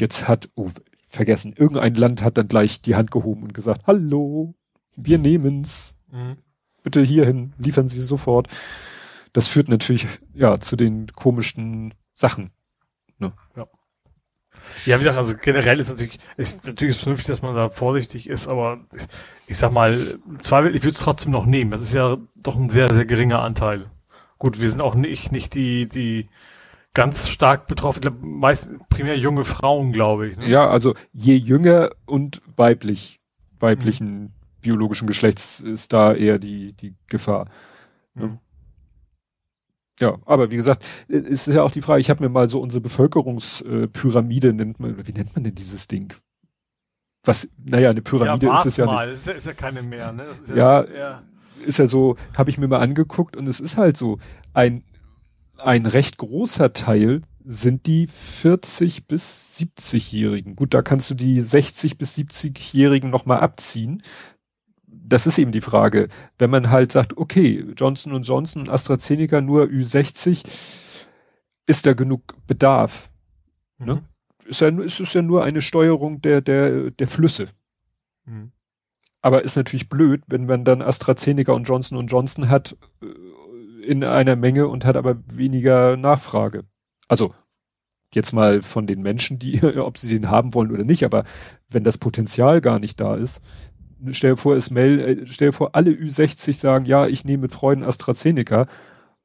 Jetzt hat, oh, vergessen, irgendein Land hat dann gleich die Hand gehoben und gesagt, hallo, wir nehmen's. Mhm. Bitte hierhin, liefern Sie sofort. Das führt natürlich, ja, zu den komischen Sachen. Ja, wie gesagt, also generell ist natürlich, ist natürlich ist vernünftig, dass man da vorsichtig ist, aber ich, ich sag mal, Zweifel, ich würde es trotzdem noch nehmen. Das ist ja doch ein sehr, sehr geringer Anteil. Gut, wir sind auch nicht, nicht die, die ganz stark betroffen, meist primär junge Frauen, glaube ich. Ne? Ja, also je jünger und weiblich, weiblichen biologischen Geschlechts ist da eher die, die Gefahr. Mhm. Ja, aber wie gesagt, äh, es ist ja auch die Frage, ich habe mir mal so unsere Bevölkerungspyramide, nennt man, wie nennt man denn dieses Ding? Was, naja, eine Pyramide ja, ist es ja nicht. mal. Ist ja, ist ja keine mehr, ne? Ist Ja. eher- ist ja so, habe ich mir mal angeguckt und es ist halt so, ein, ein recht großer Teil sind die 40 bis 70-Jährigen. Gut, da kannst du die 60 bis 70-Jährigen nochmal abziehen. Das ist eben die Frage. Wenn man halt sagt, okay, Johnson Johnson AstraZeneca nur Ü60, ist da genug Bedarf? Mhm. Ne? Ist ja, ist es ja nur eine Steuerung der, der, der Flüsse. Mhm. Aber ist natürlich blöd, wenn man dann AstraZeneca und Johnson Johnson hat äh, in einer Menge und hat aber weniger Nachfrage. Also jetzt mal von den Menschen, die, ob sie den haben wollen oder nicht, aber wenn das Potenzial gar nicht da ist, stell dir vor, es mel, äh, stell dir vor, alle Ü60 sagen, ja, ich nehme mit Freuden AstraZeneca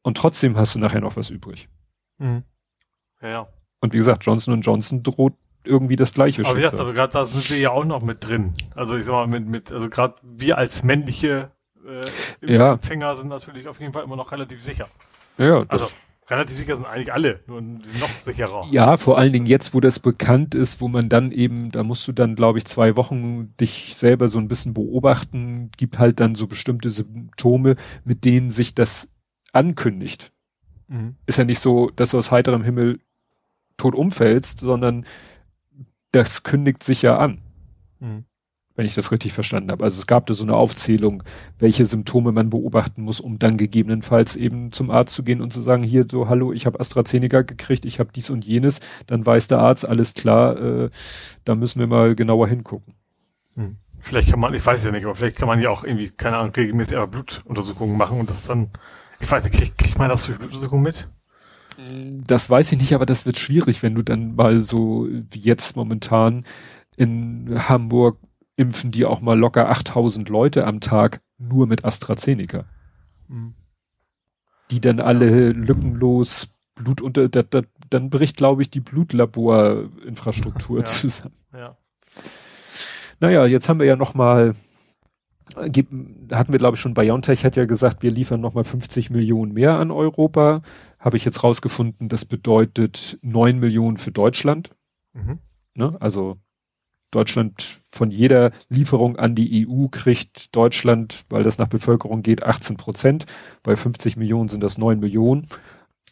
und trotzdem hast du nachher noch was übrig. Mhm. Ja, ja. Und wie gesagt, Johnson Johnson droht irgendwie das gleiche Aber, Schicksal. aber gerade da sind wir ja auch noch mit drin. Also ich sag mal, mit, mit also gerade wir als männliche äh, ja. Empfänger sind natürlich auf jeden Fall immer noch relativ sicher. Ja, also relativ sicher sind eigentlich alle, nur noch sicherer. Ja, vor allen Dingen jetzt, wo das bekannt ist, wo man dann eben, da musst du dann, glaube ich, zwei Wochen dich selber so ein bisschen beobachten, gibt halt dann so bestimmte Symptome, mit denen sich das ankündigt. Mhm. Ist ja nicht so, dass du aus heiterem Himmel tot umfällst, sondern das kündigt sich ja an. Mhm. Wenn ich das richtig verstanden habe. Also es gab da so eine Aufzählung, welche Symptome man beobachten muss, um dann gegebenenfalls eben zum Arzt zu gehen und zu sagen, hier so, hallo, ich habe AstraZeneca gekriegt, ich habe dies und jenes. Dann weiß der Arzt, alles klar, äh, da müssen wir mal genauer hingucken. Hm. Vielleicht kann man, ich weiß ja nicht, aber vielleicht kann man ja auch irgendwie, keine Ahnung, regelmäßig aber Blutuntersuchungen machen und das dann, ich weiß nicht, kriegt, kriegt man das durch Blutuntersuchungen mit? Das weiß ich nicht, aber das wird schwierig, wenn du dann mal so wie jetzt momentan in Hamburg impfen die auch mal locker 8000 Leute am Tag nur mit AstraZeneca. Mhm. Die dann alle lückenlos Blut unter, da, da, dann bricht, glaube ich, die Blutlaborinfrastruktur ja. zusammen. Ja. Naja, jetzt haben wir ja noch mal hatten wir glaube ich schon BioNTech hat ja gesagt, wir liefern nochmal 50 Millionen mehr an Europa. Habe ich jetzt rausgefunden, das bedeutet 9 Millionen für Deutschland. Mhm. Ne? Also Deutschland von jeder Lieferung an die EU kriegt Deutschland, weil das nach Bevölkerung geht, 18 Prozent. Bei 50 Millionen sind das 9 Millionen.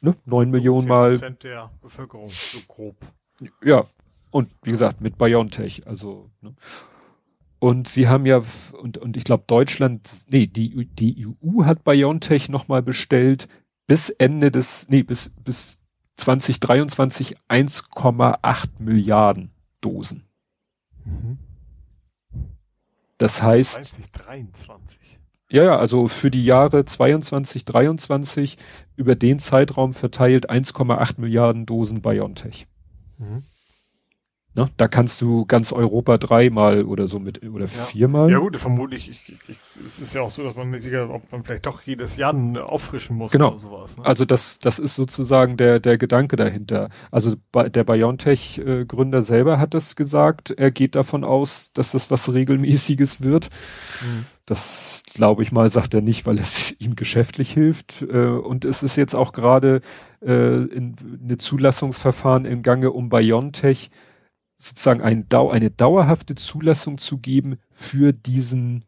Ne? 9 Millionen mal. Prozent der Bevölkerung, so grob. Ja. Und wie gesagt, mit BioNTech, also. Ne? Und sie haben ja, und, und ich glaube Deutschland, nee, die, die EU hat BioNTech nochmal bestellt bis Ende des, nee, bis, bis 2023 1,8 Milliarden Dosen. Mhm. Das heißt. 2023. Ja, ja, also für die Jahre 22, 23 über den Zeitraum verteilt 1,8 Milliarden Dosen BioNTech. Mhm. Ne? Da kannst du ganz Europa dreimal oder so mit oder ja. viermal. Ja gut, vermutlich. Ich, ich, es ist ja auch so, dass man nicht sicher, ob man vielleicht doch jedes Jahr auffrischen muss genau. oder sowas. Ne? Also das, das ist sozusagen der der Gedanke dahinter. Also der BioNTech-Gründer selber hat das gesagt. Er geht davon aus, dass das was regelmäßiges wird. Mhm. Das glaube ich mal, sagt er nicht, weil es ihm geschäftlich hilft. Äh, und es ist jetzt auch gerade äh, in, eine Zulassungsverfahren im Gange um BioNTech sozusagen ein eine dauerhafte Zulassung zu geben für diesen,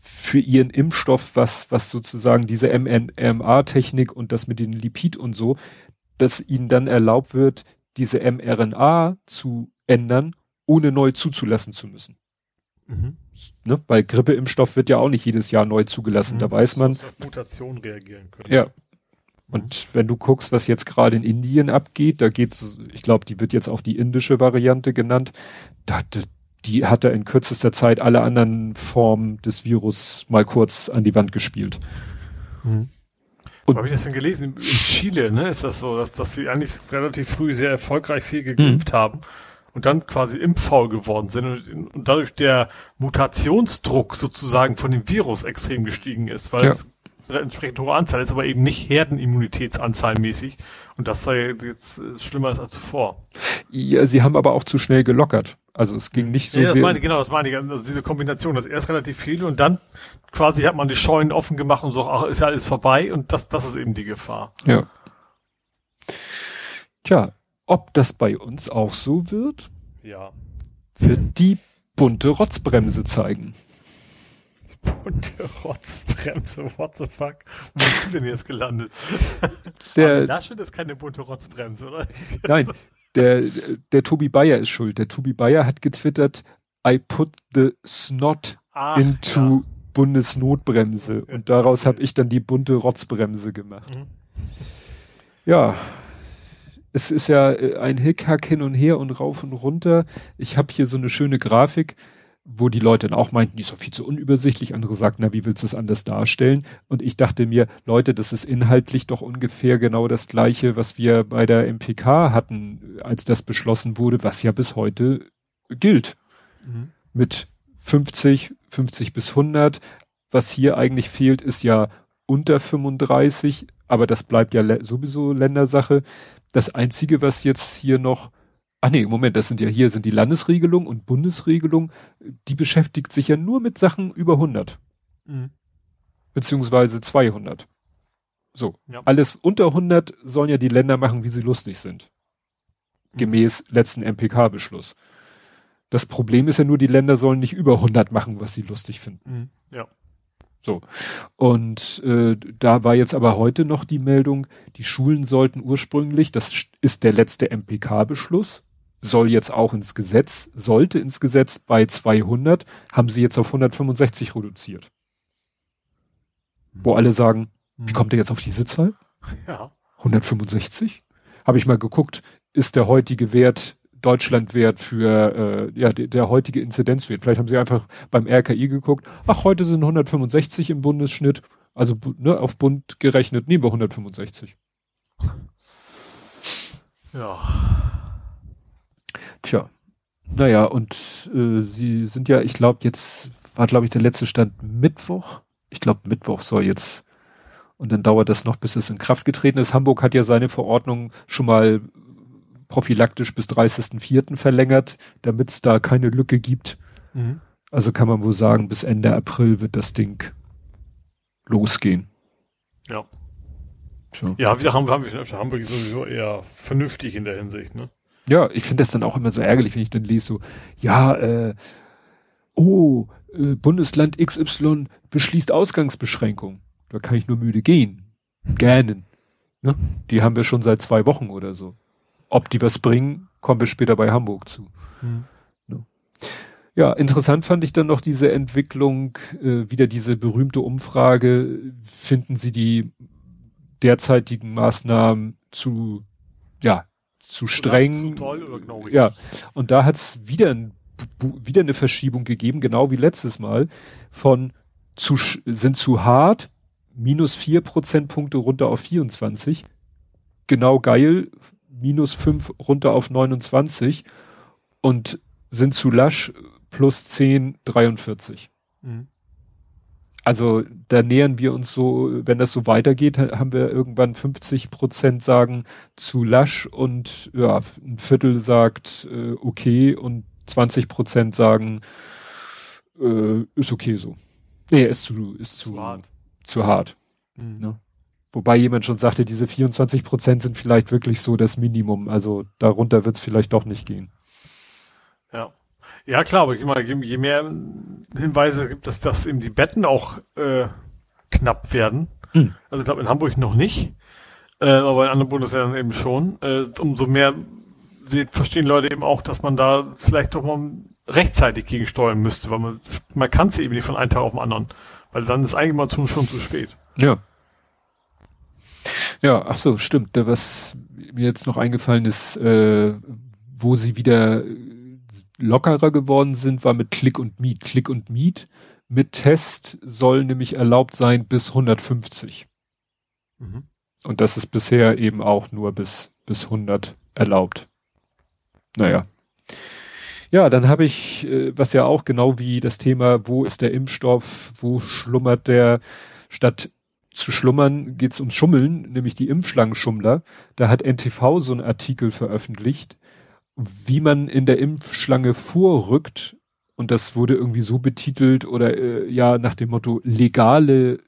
für ihren Impfstoff, was, was sozusagen diese mRNA-Technik und das mit den Lipid und so, dass ihnen dann erlaubt wird, diese mRNA zu ändern, ohne neu zuzulassen zu müssen. Mhm. Ne? Weil Grippeimpfstoff wird ja auch nicht jedes Jahr neu zugelassen. Mhm, da weiß man. Auf Mutation reagieren können. Ja, und wenn du guckst, was jetzt gerade in Indien abgeht, da geht's, ich glaube, die wird jetzt auch die indische Variante genannt, da, die hat er in kürzester Zeit alle anderen Formen des Virus mal kurz an die Wand gespielt. Mhm. Und habe ich das denn gelesen? In Chile, ne, ist das so, dass, dass sie eigentlich relativ früh sehr erfolgreich viel geimpft mhm. haben und dann quasi impffaul geworden sind und, und, dadurch der Mutationsdruck sozusagen von dem Virus extrem gestiegen ist, weil ja. es entsprechend hohe Anzahl ist, aber eben nicht Herdenimmunitätsanzahlmäßig. Und das sei jetzt äh, schlimmer als zuvor. Ja, sie haben aber auch zu schnell gelockert. Also es ging nicht so ja, das sehr. Meine, genau, das meine ich. Also diese Kombination, das erst relativ viel und dann quasi hat man die Scheunen offen gemacht und so, ach, ist ja alles vorbei und das, das ist eben die Gefahr. Ja. Tja, ob das bei uns auch so wird? Ja. Wird die bunte Rotzbremse zeigen bunte Rotzbremse, what the fuck? Wo bist du denn jetzt gelandet? Der Laschet ist keine bunte Rotzbremse, oder? Nein, der, der Tobi Bayer ist schuld. Der Tobi Bayer hat getwittert, I put the snot Ach, into ja. Bundesnotbremse. Und daraus habe ich dann die bunte Rotzbremse gemacht. Mhm. Ja, es ist ja ein Hickhack hin und her und rauf und runter. Ich habe hier so eine schöne Grafik wo die Leute dann auch meinten, die ist doch viel zu unübersichtlich. Andere sagten, na, wie willst du es anders darstellen? Und ich dachte mir, Leute, das ist inhaltlich doch ungefähr genau das Gleiche, was wir bei der MPK hatten, als das beschlossen wurde, was ja bis heute gilt. Mhm. Mit 50, 50 bis 100. Was hier eigentlich fehlt, ist ja unter 35, aber das bleibt ja sowieso Ländersache. Das einzige, was jetzt hier noch Ach nee, Moment, das sind ja hier sind die Landesregelung und Bundesregelung, die beschäftigt sich ja nur mit Sachen über 100. Mhm. Beziehungsweise 200. So. Ja. Alles unter 100 sollen ja die Länder machen, wie sie lustig sind. Mhm. Gemäß letzten MPK-Beschluss. Das Problem ist ja nur, die Länder sollen nicht über 100 machen, was sie lustig finden. Mhm. Ja. So. Und äh, da war jetzt aber heute noch die Meldung, die Schulen sollten ursprünglich, das ist der letzte MPK-Beschluss, soll jetzt auch ins Gesetz, sollte ins Gesetz bei 200, haben sie jetzt auf 165 reduziert. Wo alle sagen, wie kommt er jetzt auf diese Zahl? Ja. 165? Habe ich mal geguckt, ist der heutige Wert Deutschlandwert für äh, ja der, der heutige Inzidenzwert. Vielleicht haben sie einfach beim RKI geguckt, ach, heute sind 165 im Bundesschnitt, also ne, auf Bund gerechnet, nehmen wir 165. Ja. Tja. Naja, und äh, sie sind ja, ich glaube, jetzt war, glaube ich, der letzte Stand Mittwoch. Ich glaube, Mittwoch soll jetzt und dann dauert das noch, bis es in Kraft getreten ist. Hamburg hat ja seine Verordnung schon mal prophylaktisch bis 30.04. verlängert, damit es da keine Lücke gibt. Mhm. Also kann man wohl sagen, bis Ende April wird das Ding losgehen. Ja. So. Ja, wir haben, haben wir Hamburg sowieso eher vernünftig in der Hinsicht, ne? Ja, ich finde das dann auch immer so ärgerlich, wenn ich dann lese so, ja, äh, oh, äh, Bundesland XY beschließt Ausgangsbeschränkung. Da kann ich nur müde gehen. Gähnen. Ne? Die haben wir schon seit zwei Wochen oder so. Ob die was bringen, kommen wir später bei Hamburg zu. Hm. Ne? Ja, interessant fand ich dann noch diese Entwicklung, äh, wieder diese berühmte Umfrage, finden Sie die derzeitigen Maßnahmen zu, ja, zu streng. Zu toll oder genau ja, und da hat es wieder, ein, wieder eine Verschiebung gegeben, genau wie letztes Mal, von zu, sind zu hart, minus vier Prozentpunkte runter auf 24. Genau geil, minus fünf runter auf 29 und sind zu lasch plus 10, 43. Mhm. Also da nähern wir uns so, wenn das so weitergeht, haben wir irgendwann 50 Prozent sagen zu lasch und ja, ein Viertel sagt äh, okay und 20 Prozent sagen äh, ist okay so. Nee, ist zu, ist zu, zu hart. Zu hart. Mhm. Ne? Wobei jemand schon sagte, diese 24 Prozent sind vielleicht wirklich so das Minimum. Also darunter wird es vielleicht doch nicht gehen. Ja. Ja, klar, aber ich meine, je mehr Hinweise gibt, dass das eben die Betten auch äh, knapp werden. Hm. Also ich glaube in Hamburg noch nicht, äh, aber in anderen Bundesländern eben schon. Äh, umso mehr verstehen Leute eben auch, dass man da vielleicht doch mal rechtzeitig gegensteuern müsste, weil man man kann es eben nicht von einem Tag auf den anderen, weil dann ist eigentlich mal schon zu spät. Ja. Ja, ach so, stimmt. Was mir jetzt noch eingefallen ist, äh, wo sie wieder lockerer geworden sind, war mit Click und Meet. Click und Meet mit Test soll nämlich erlaubt sein bis 150. Mhm. Und das ist bisher eben auch nur bis, bis 100 erlaubt. Naja. Ja, dann habe ich, äh, was ja auch genau wie das Thema, wo ist der Impfstoff, wo schlummert der, statt zu schlummern geht's ums Schummeln, nämlich die Impfschlangenschummler. Da hat NTV so einen Artikel veröffentlicht, wie man in der Impfschlange vorrückt, und das wurde irgendwie so betitelt oder äh, ja nach dem Motto legale,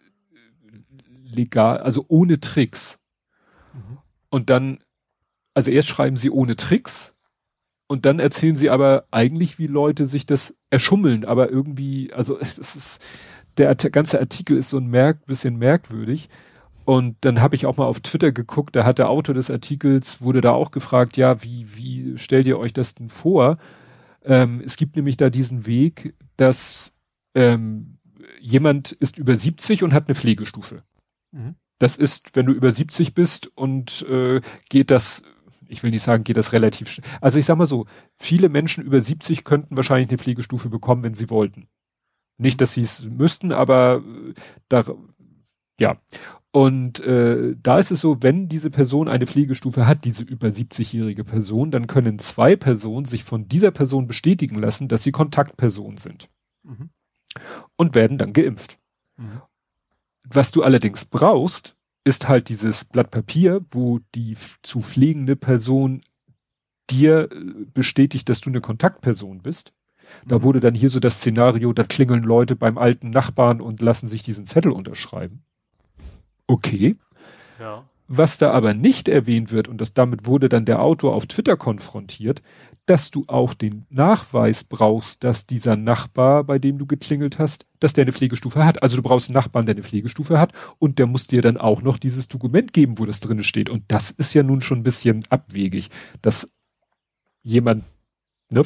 legal, also ohne Tricks. Mhm. Und dann, also erst schreiben sie ohne Tricks und dann erzählen sie aber eigentlich, wie Leute sich das erschummeln, aber irgendwie, also es, ist, der ganze Artikel ist so ein merk, bisschen merkwürdig. Und dann habe ich auch mal auf Twitter geguckt, da hat der Autor des Artikels, wurde da auch gefragt, ja, wie, wie stellt ihr euch das denn vor? Ähm, es gibt nämlich da diesen Weg, dass ähm, jemand ist über 70 und hat eine Pflegestufe. Mhm. Das ist, wenn du über 70 bist und äh, geht das, ich will nicht sagen, geht das relativ schnell. Also ich sag mal so, viele Menschen über 70 könnten wahrscheinlich eine Pflegestufe bekommen, wenn sie wollten. Nicht, dass sie es müssten, aber äh, da, ja. Und äh, da ist es so, wenn diese Person eine Pflegestufe hat, diese über 70-jährige Person, dann können zwei Personen sich von dieser Person bestätigen lassen, dass sie Kontaktpersonen sind. Mhm. Und werden dann geimpft. Mhm. Was du allerdings brauchst, ist halt dieses Blatt Papier, wo die zu pflegende Person dir äh, bestätigt, dass du eine Kontaktperson bist. Da mhm. wurde dann hier so das Szenario, da klingeln Leute beim alten Nachbarn und lassen sich diesen Zettel unterschreiben. Okay. Ja. Was da aber nicht erwähnt wird, und das damit wurde dann der Autor auf Twitter konfrontiert, dass du auch den Nachweis brauchst, dass dieser Nachbar, bei dem du geklingelt hast, dass der eine Pflegestufe hat. Also du brauchst einen Nachbarn, der eine Pflegestufe hat und der muss dir dann auch noch dieses Dokument geben, wo das drinne steht. Und das ist ja nun schon ein bisschen abwegig, dass jemand, ne,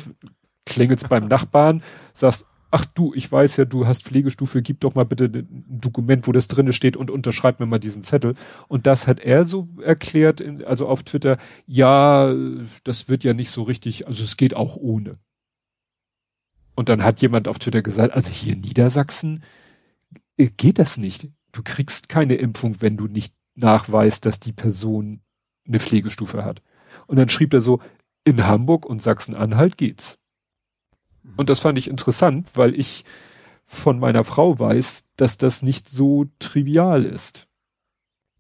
klingelst beim Nachbarn, sagst, ach du, ich weiß ja, du hast Pflegestufe, gib doch mal bitte ein Dokument, wo das drinne steht und unterschreib mir mal diesen Zettel. Und das hat er so erklärt, also auf Twitter, ja, das wird ja nicht so richtig, also es geht auch ohne. Und dann hat jemand auf Twitter gesagt, also hier in Niedersachsen äh, geht das nicht. Du kriegst keine Impfung, wenn du nicht nachweist, dass die Person eine Pflegestufe hat. Und dann schrieb er so, in Hamburg und Sachsen-Anhalt geht's. Und das fand ich interessant, weil ich von meiner Frau weiß, dass das nicht so trivial ist.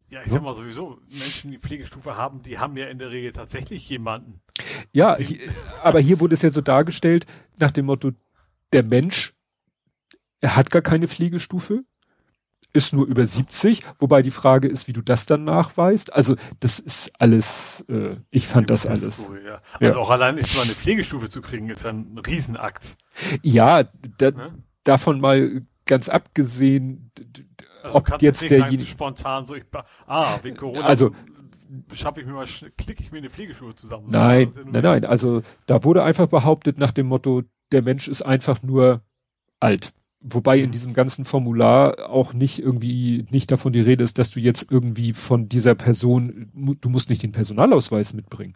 Ja, ich sag mal sowieso, Menschen, die Pflegestufe haben, die haben ja in der Regel tatsächlich jemanden. Ja, hier, aber hier wurde es ja so dargestellt, nach dem Motto, der Mensch, er hat gar keine Pflegestufe, ist nur über 70, wobei die Frage ist, wie du das dann nachweist. Also das ist alles, äh, ich fand das alles. Cool, ja. Also ja. auch allein nicht mal eine Pflegestufe zu kriegen, ist ein Riesenakt. Ja, da, ne? davon mal ganz abgesehen, also ob jetzt derjenige spontan so, ich, ah, wegen Corona. Also schaffe ich mir mal, klicke ich mir eine Pflegestufe zusammen. Nein, ja nein, nein. Also da wurde einfach behauptet nach dem Motto, der Mensch ist einfach nur alt. Wobei in mhm. diesem ganzen Formular auch nicht irgendwie nicht davon die Rede ist, dass du jetzt irgendwie von dieser Person, du musst nicht den Personalausweis mitbringen,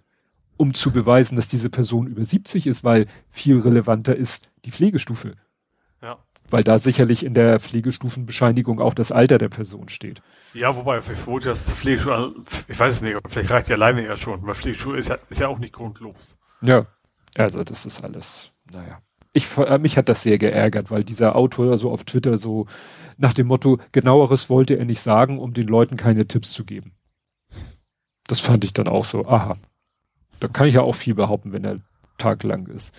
um zu beweisen, dass diese Person über 70 ist, weil viel relevanter ist die Pflegestufe. Ja. Weil da sicherlich in der Pflegestufenbescheinigung auch das Alter der Person steht. Ja, wobei ich vermute, dass Pflegestufe, ich weiß es nicht, vielleicht reicht die alleine ja schon, weil Pflegestufe ist ja, ist ja auch nicht grundlos. Ja, also das ist alles, naja ich, mich hat das sehr geärgert, weil dieser Autor so auf Twitter so nach dem Motto, genaueres wollte er nicht sagen, um den Leuten keine Tipps zu geben. Das fand ich dann auch so, aha. Da kann ich ja auch viel behaupten, wenn er taglang ist.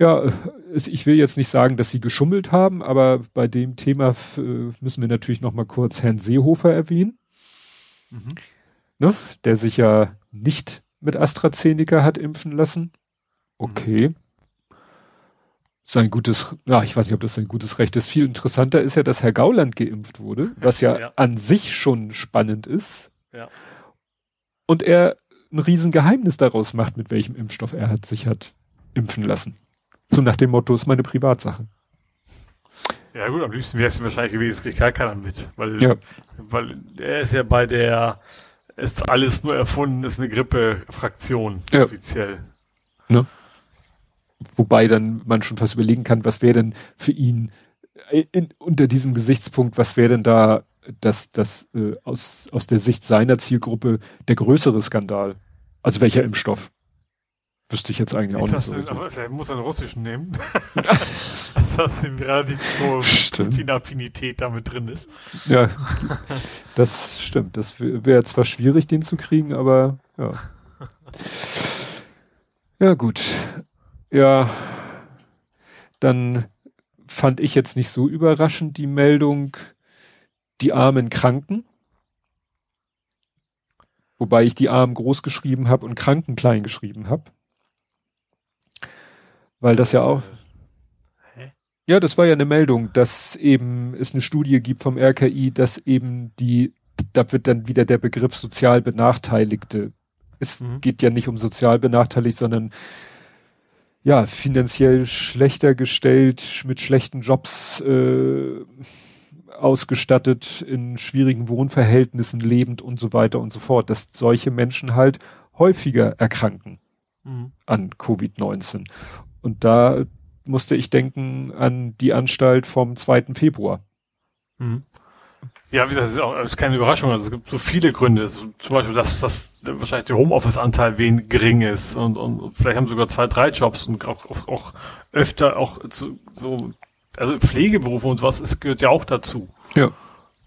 Ja, ja ich will jetzt nicht sagen, dass sie geschummelt haben, aber bei dem Thema äh, müssen wir natürlich noch mal kurz Herrn Seehofer erwähnen. Mhm. Ne, der sich ja nicht mit AstraZeneca hat impfen lassen. Okay. Mhm sein gutes, ja, ich weiß nicht, ob das sein gutes Recht ist. Viel interessanter ist ja, dass Herr Gauland geimpft wurde, was ja, ja. an sich schon spannend ist. Ja. Und er ein Riesengeheimnis daraus macht, mit welchem Impfstoff er hat, sich hat impfen lassen. So nach dem Motto, ist meine Privatsache. Ja gut, am liebsten wäre es wahrscheinlich gewesen, es kriegt gar keiner mit. Weil, ja. weil er ist ja bei der, ist alles nur erfunden, ist eine Grippe-Fraktion, ja. offiziell. Ne? Wobei dann man schon fast überlegen kann, was wäre denn für ihn äh, in, unter diesem Gesichtspunkt, was wäre denn da das, das äh, aus, aus der Sicht seiner Zielgruppe der größere Skandal? Also welcher Impfstoff? Wüsste ich jetzt eigentlich ist auch nicht so. Denn, aber vielleicht muss er einen russischen nehmen. dass das eine relativ hohe Putin-Affinität damit drin ist. Ja, das stimmt. Das wäre zwar schwierig, den zu kriegen, aber ja. Ja, gut. Ja, dann fand ich jetzt nicht so überraschend die Meldung, die armen Kranken. Wobei ich die Armen groß geschrieben habe und Kranken klein geschrieben habe. Weil das ja auch. Hä? Ja, das war ja eine Meldung, dass eben es eine Studie gibt vom RKI, dass eben die, da wird dann wieder der Begriff sozial Benachteiligte. Es mhm. geht ja nicht um sozial benachteiligt, sondern ja, finanziell schlechter gestellt, mit schlechten Jobs äh, ausgestattet, in schwierigen Wohnverhältnissen lebend und so weiter und so fort, dass solche Menschen halt häufiger erkranken mhm. an Covid-19. Und da musste ich denken an die Anstalt vom 2. Februar. Mhm. Ja, wie gesagt, das ist auch das ist keine Überraschung. Also es gibt so viele Gründe. Also zum Beispiel, dass, dass wahrscheinlich der Homeoffice-Anteil wen gering ist und, und vielleicht haben sogar zwei, drei Jobs und auch, auch, auch öfter auch zu, so, also Pflegeberufe und sowas, es gehört ja auch dazu. Ja.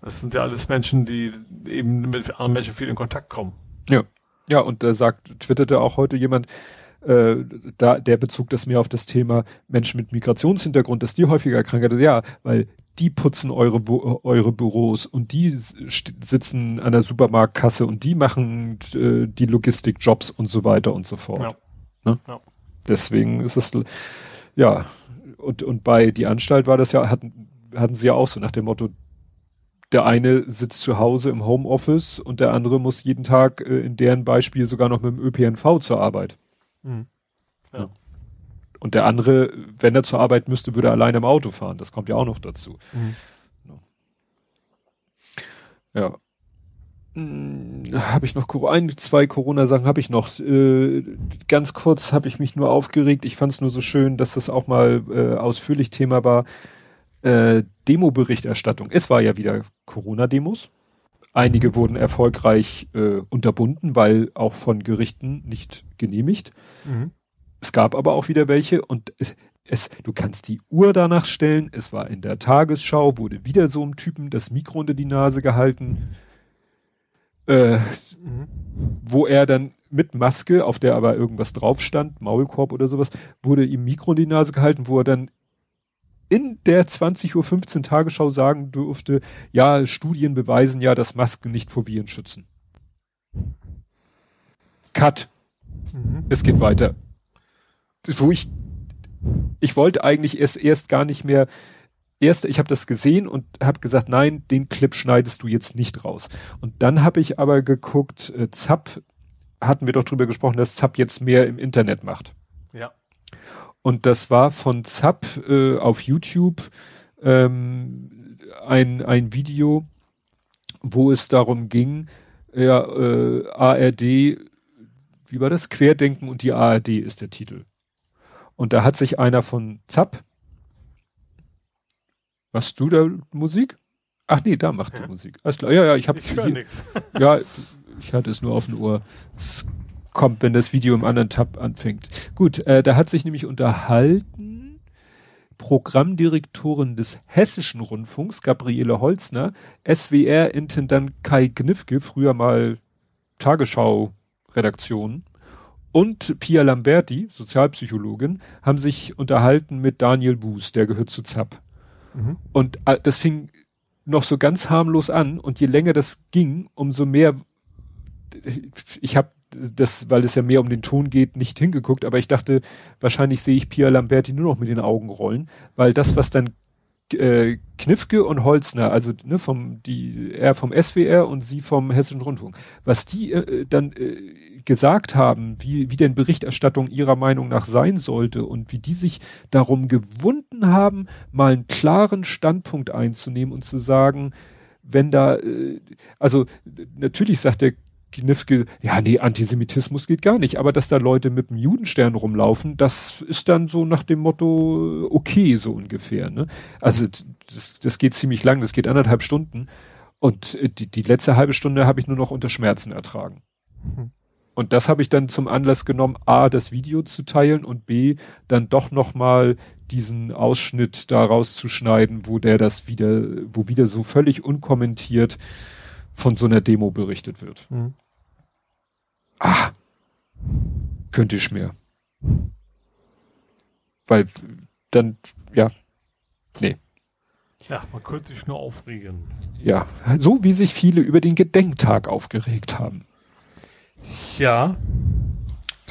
Das sind ja alles Menschen, die eben mit anderen Menschen viel in Kontakt kommen. Ja. Ja, und da sagt, twitterte auch heute jemand, äh, da der Bezug das mehr auf das Thema Menschen mit Migrationshintergrund, dass die häufiger erkranken. Ja, weil die putzen eure, eure Büros und die sitzen an der Supermarktkasse und die machen äh, die Logistikjobs und so weiter und so fort. Ja. Ne? ja. Deswegen ist es, ja, und, und bei die Anstalt war das ja, hatten, hatten sie ja auch so nach dem Motto, der eine sitzt zu Hause im Homeoffice und der andere muss jeden Tag äh, in deren Beispiel sogar noch mit dem ÖPNV zur Arbeit. Mhm. Ja. Und der andere, wenn er zur Arbeit müsste, würde er alleine im Auto fahren. Das kommt ja auch noch dazu. Mhm. Ja. Hm, habe ich noch ein, zwei Corona-Sachen habe ich noch. Äh, ganz kurz habe ich mich nur aufgeregt. Ich fand es nur so schön, dass das auch mal äh, ausführlich Thema war. Äh, Demo-Berichterstattung. Es war ja wieder Corona-Demos. Einige mhm. wurden erfolgreich äh, unterbunden, weil auch von Gerichten nicht genehmigt. Mhm. Es gab aber auch wieder welche und es, es, du kannst die Uhr danach stellen. Es war in der Tagesschau, wurde wieder so einem Typen das Mikro unter die Nase gehalten, äh, mhm. wo er dann mit Maske, auf der aber irgendwas drauf stand, Maulkorb oder sowas, wurde ihm Mikro in die Nase gehalten, wo er dann in der 20.15 Uhr Tagesschau sagen durfte, ja, Studien beweisen ja, dass Masken nicht vor Viren schützen. Cut. Mhm. Es geht weiter wo ich, ich wollte eigentlich erst, erst gar nicht mehr, erst, ich habe das gesehen und habe gesagt, nein, den Clip schneidest du jetzt nicht raus. Und dann habe ich aber geguckt, äh, Zapp, hatten wir doch drüber gesprochen, dass Zapp jetzt mehr im Internet macht. Ja. Und das war von Zapp äh, auf YouTube ähm, ein, ein Video, wo es darum ging, ja, äh, ARD, wie war das? Querdenken und die ARD ist der Titel. Und da hat sich einer von Zapp, was du da Musik? Ach nee, da macht ja. die Musik. Alles klar. Ja, ja, ich habe. Ja, ich hatte es nur auf dem Ohr. Es kommt, wenn das Video im anderen Tab anfängt. Gut, äh, da hat sich nämlich unterhalten Programmdirektorin des Hessischen Rundfunks, Gabriele Holzner, SWR-Intendant Kai Gnifke, früher mal Tagesschau-Redaktion, und Pia Lamberti, Sozialpsychologin, haben sich unterhalten mit Daniel Buß, der gehört zu ZAP. Mhm. Und äh, das fing noch so ganz harmlos an und je länger das ging, umso mehr ich habe das, weil es ja mehr um den Ton geht, nicht hingeguckt, aber ich dachte, wahrscheinlich sehe ich Pia Lamberti nur noch mit den Augen rollen, weil das, was dann äh, Knifke und Holzner, also ne, vom die er vom SWR und sie vom Hessischen Rundfunk, was die äh, dann äh, gesagt haben, wie wie denn Berichterstattung ihrer Meinung nach sein sollte und wie die sich darum gewunden haben, mal einen klaren Standpunkt einzunehmen und zu sagen, wenn da äh, also natürlich sagt der Knifke, ja, nee, Antisemitismus geht gar nicht, aber dass da Leute mit dem Judenstern rumlaufen, das ist dann so nach dem Motto okay, so ungefähr. Ne? Also das, das geht ziemlich lang, das geht anderthalb Stunden und äh, die, die letzte halbe Stunde habe ich nur noch unter Schmerzen ertragen. Mhm. Und das habe ich dann zum Anlass genommen, A, das Video zu teilen und B, dann doch nochmal diesen Ausschnitt da rauszuschneiden, wo der das wieder, wo wieder so völlig unkommentiert von so einer Demo berichtet wird. Mhm. Ah, könnte ich mehr. Weil dann, ja, nee. Ja, man könnte sich nur aufregen. Ja, so wie sich viele über den Gedenktag aufgeregt haben. Ja.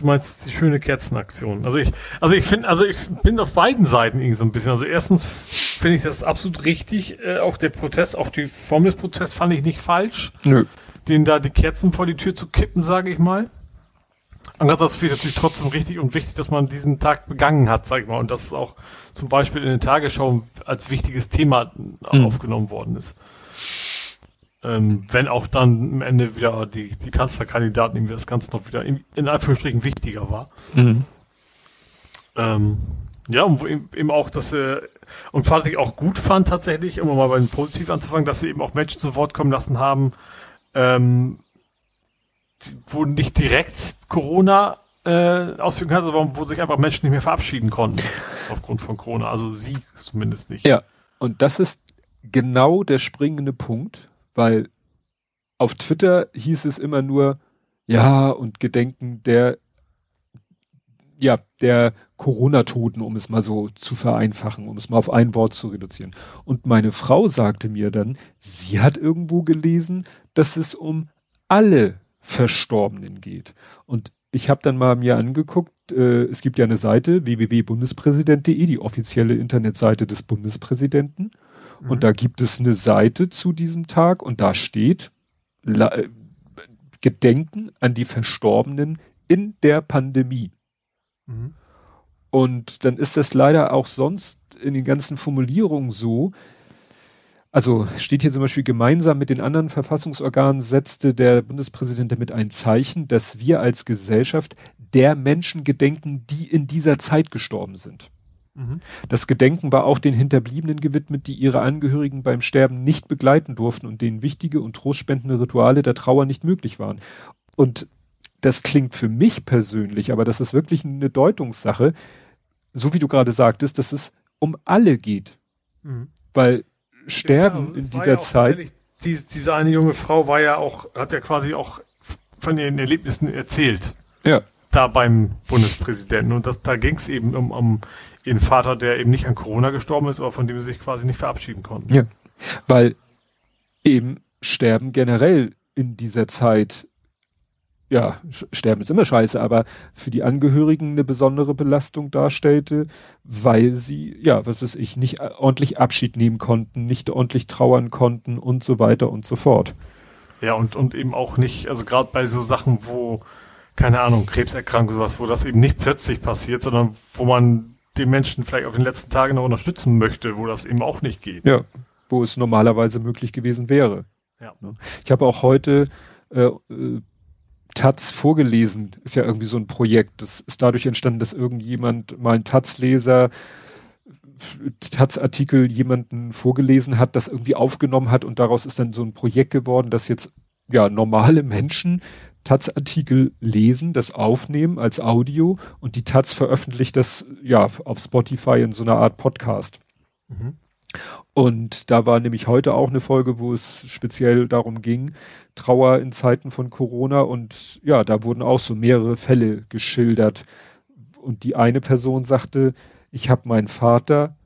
Du meinst die schöne Kerzenaktion. Also ich, also ich finde, also ich bin auf beiden Seiten irgendwie so ein bisschen. Also erstens finde ich das absolut richtig. Äh, auch der Protest, auch die Form des Protests fand ich nicht falsch. Nö. Den da die Kerzen vor die Tür zu kippen, sage ich mal. Andererseits finde ich natürlich trotzdem richtig und wichtig, dass man diesen Tag begangen hat, sag ich mal, und dass es auch zum Beispiel in der Tagesschau als wichtiges Thema mhm. aufgenommen worden ist. Ähm, wenn auch dann am Ende wieder die, die Kanzlerkandidaten irgendwie das Ganze noch wieder in, in Anführungsstrichen wichtiger war. Mhm. Ähm, ja, und eben auch, dass sie, und was ich auch gut fand tatsächlich, um mal bei den Positiv anzufangen, dass sie eben auch Menschen zu Wort kommen lassen haben, ähm, wo nicht direkt Corona äh, ausführen kann, sondern wo sich einfach Menschen nicht mehr verabschieden konnten aufgrund von Corona. Also sie zumindest nicht. Ja, und das ist genau der springende Punkt, weil auf Twitter hieß es immer nur, ja, und Gedenken der ja, der Corona-Toten, um es mal so zu vereinfachen, um es mal auf ein Wort zu reduzieren. Und meine Frau sagte mir dann, sie hat irgendwo gelesen, dass es um alle Verstorbenen geht. Und ich habe dann mal mir angeguckt, äh, es gibt ja eine Seite www.bundespräsident.de, die offizielle Internetseite des Bundespräsidenten. Mhm. Und da gibt es eine Seite zu diesem Tag und da steht äh, Gedenken an die Verstorbenen in der Pandemie. Mhm. Und dann ist das leider auch sonst in den ganzen Formulierungen so. Also steht hier zum Beispiel gemeinsam mit den anderen Verfassungsorganen setzte der Bundespräsident damit ein Zeichen, dass wir als Gesellschaft der Menschen gedenken, die in dieser Zeit gestorben sind. Mhm. Das Gedenken war auch den Hinterbliebenen gewidmet, die ihre Angehörigen beim Sterben nicht begleiten durften und denen wichtige und trostspendende Rituale der Trauer nicht möglich waren. Und das klingt für mich persönlich, aber das ist wirklich eine Deutungssache, so wie du gerade sagtest, dass es um alle geht. Mhm. Weil Sterben ja, also in dieser ja Zeit. Diese, diese eine junge Frau war ja auch, hat ja quasi auch von ihren Erlebnissen erzählt. Ja. Da beim Bundespräsidenten. Und das, da ging es eben um, um ihren Vater, der eben nicht an Corona gestorben ist, aber von dem sie sich quasi nicht verabschieden konnten. Ja. Weil eben Sterben generell in dieser Zeit ja, Sterben ist immer scheiße, aber für die Angehörigen eine besondere Belastung darstellte, weil sie, ja, was weiß ich, nicht ordentlich Abschied nehmen konnten, nicht ordentlich trauern konnten und so weiter und so fort. Ja, und, und eben auch nicht, also gerade bei so Sachen, wo, keine Ahnung, Krebserkrankung sowas, wo das eben nicht plötzlich passiert, sondern wo man den Menschen vielleicht auf den letzten Tagen noch unterstützen möchte, wo das eben auch nicht geht. Ja, wo es normalerweise möglich gewesen wäre. Ja. Ne? Ich habe auch heute äh, äh Taz vorgelesen, ist ja irgendwie so ein Projekt. Das ist dadurch entstanden, dass irgendjemand mal ein Taz-Leser Taz-Artikel jemanden vorgelesen hat, das irgendwie aufgenommen hat und daraus ist dann so ein Projekt geworden, dass jetzt ja normale Menschen Taz-Artikel lesen, das aufnehmen als Audio und die Taz veröffentlicht das ja auf Spotify in so einer Art Podcast. Mhm. Und da war nämlich heute auch eine Folge, wo es speziell darum ging, Trauer in Zeiten von Corona und ja, da wurden auch so mehrere Fälle geschildert. Und die eine Person sagte, ich habe meinen Vater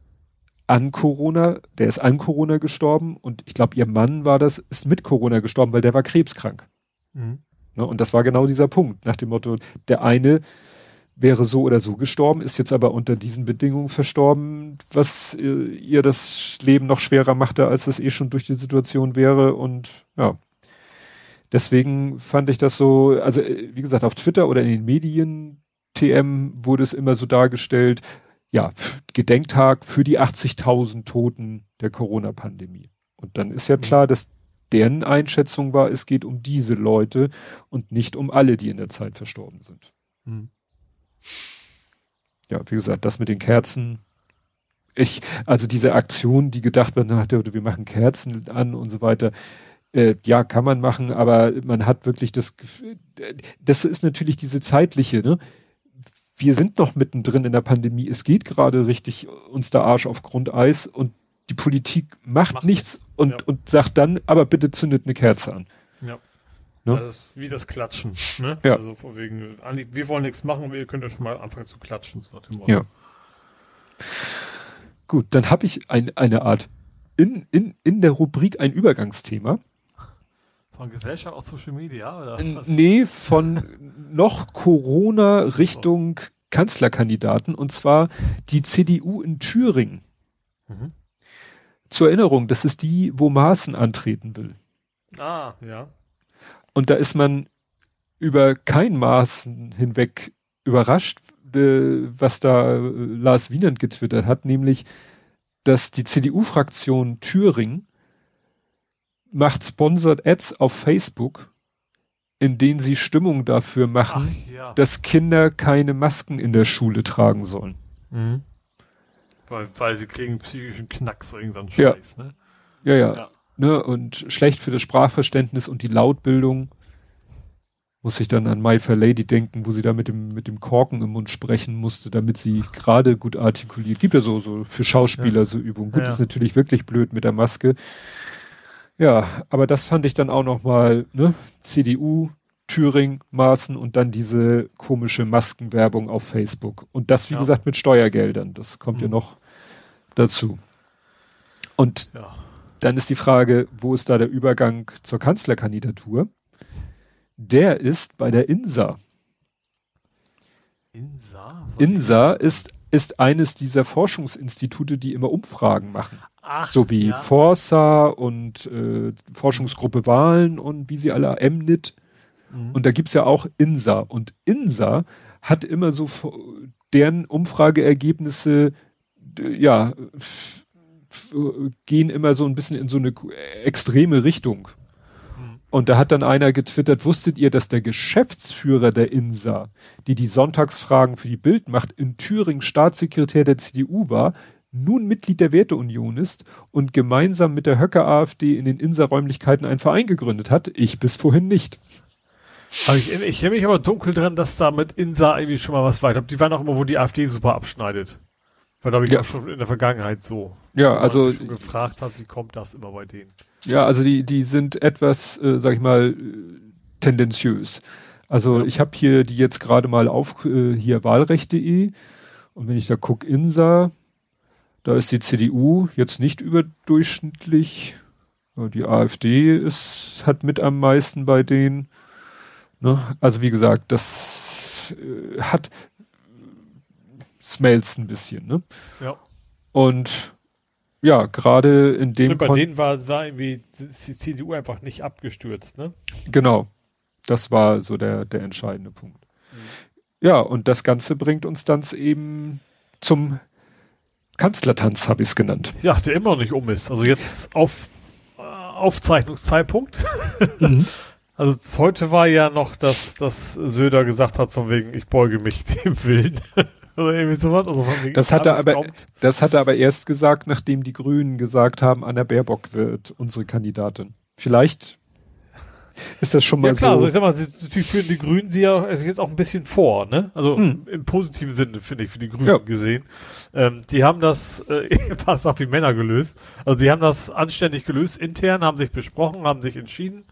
an Corona, der ist an Corona gestorben und ich glaube, ihr Mann war das, ist mit Corona gestorben, weil der war krebskrank. Mhm. Ne, und das war genau dieser Punkt, nach dem Motto, der eine wäre so oder so gestorben, ist jetzt aber unter diesen Bedingungen verstorben, was äh, ihr das Leben noch schwerer machte, als es eh schon durch die Situation wäre. Und ja, deswegen fand ich das so, also äh, wie gesagt, auf Twitter oder in den Medien TM wurde es immer so dargestellt, ja, Gedenktag für die 80.000 Toten der Corona-Pandemie. Und dann ist ja mhm. klar, dass deren Einschätzung war, es geht um diese Leute und nicht um alle, die in der Zeit verstorben sind. Mhm ja, wie gesagt, das mit den Kerzen. Ich, also diese Aktion, die gedacht wird, wir machen Kerzen an und so weiter. Äh, ja, kann man machen, aber man hat wirklich das Gefühl, das ist natürlich diese zeitliche, ne? Wir sind noch mittendrin in der Pandemie. Es geht gerade richtig uns der Arsch auf Grundeis und die Politik macht, macht nichts und, ja. und sagt dann, aber bitte zündet eine Kerze an. Ja. Ne? Das ist wie das Klatschen. Ne? Ja. Also von wegen, wir wollen nichts machen, aber ihr könnt ja schon mal anfangen zu klatschen. So ja. Gut, dann habe ich ein, eine Art in, in, in der Rubrik ein Übergangsthema. Von Gesellschaft aus Social Media, oder? Was? Nee, von noch Corona Richtung. Kanzlerkandidaten und zwar die CDU in Thüringen. Mhm. Zur Erinnerung, das ist die, wo Maaßen antreten will. Ah, ja. Und da ist man über kein Maßen hinweg überrascht, äh, was da äh, Lars Wienand getwittert hat, nämlich, dass die CDU-Fraktion Thüringen macht Sponsored Ads auf Facebook, in denen sie Stimmung dafür machen, Ach, ja. dass Kinder keine Masken in der Schule tragen sollen. Mhm. Weil, weil sie kriegen psychischen Knacks, irgendeinen Scheiß, ja. ne? Ja, ja. ja ne, und schlecht für das Sprachverständnis und die Lautbildung. Muss ich dann an My Fair Lady denken, wo sie da mit dem, mit dem Korken im Mund sprechen musste, damit sie gerade gut artikuliert. Gibt ja so, so für Schauspieler ja. so Übungen. Gut, ja. ist natürlich wirklich blöd mit der Maske. Ja, aber das fand ich dann auch nochmal, ne, CDU, Thüringen, Maßen und dann diese komische Maskenwerbung auf Facebook. Und das, wie Ja. gesagt, mit Steuergeldern. Das kommt ja Mhm. noch dazu. Und Ja. dann ist die Frage, wo ist da der Übergang zur Kanzlerkandidatur? Der ist bei der INSA. Insa? INSA ist, ist eines dieser Forschungsinstitute, die immer Umfragen machen. Ach, So wie ja. Forsa und äh, Forschungsgruppe Wahlen und wie sie alle, MNIT. Mhm. Und da gibt's ja auch INSA. Und INSA hat immer so deren Umfrageergebnisse, ja, gehen immer so ein bisschen in so eine extreme Richtung. Mhm. Und da hat dann einer getwittert, wusstet ihr, dass der Geschäftsführer der INSA, die die Sonntagsfragen für die Bild macht, in Thüringen Staatssekretär der CDU war, nun Mitglied der Werteunion ist und gemeinsam mit der Höcker AfD in den INSA-Räumlichkeiten einen Verein gegründet hat? Ich bis vorhin nicht. Aber ich, ich erinnere mich aber dunkel dran, dass da mit Insa irgendwie schon mal was weiter. Die waren auch immer, wo die AfD super abschneidet. War, glaube ich, Ja. auch schon in der Vergangenheit so. Ja, also sich schon gefragt hat, wie kommt das immer bei denen? Ja, also die, die sind etwas, äh, sag ich mal, äh, tendenziös. Also Ja. ich habe hier die jetzt gerade mal auf äh, hier wahlrecht.de und wenn ich da guck INSA, da ist die CDU jetzt nicht überdurchschnittlich. Die AfD ist, hat mit am meisten bei denen. Ne? Also wie gesagt, das äh, hat smelzt ein bisschen. Ne? Ja. Und ja, gerade in dem Stimmt, bei Kon- denen war, war irgendwie die CDU einfach nicht abgestürzt, ne? Genau. Das war so der, der entscheidende Punkt. Ja, und das Ganze bringt uns dann eben zum Kanzlertanz, habe ich es genannt. Ja, der immer noch nicht um ist. Also jetzt auf äh, Aufzeichnungszeitpunkt. Also z- heute war ja noch, dass, dass Söder gesagt hat, von wegen, ich beuge mich dem Willen. Oder irgendwie sowas. Also Das hat er aber, kommt. das hat er aber erst gesagt, nachdem die Grünen gesagt haben, Anna Baerbock wird unsere Kandidatin. Vielleicht ist das schon mal Ja klar, also so. ich sag mal, sie, führen die Grünen sie ja also jetzt auch ein bisschen vor, ne? Also Hm. im positiven Sinne, finde ich, für die Grünen Ja. gesehen. Ähm, die haben das äh, fast auch wie Männer gelöst. Also sie haben das anständig gelöst, intern, haben sich besprochen, haben sich entschieden.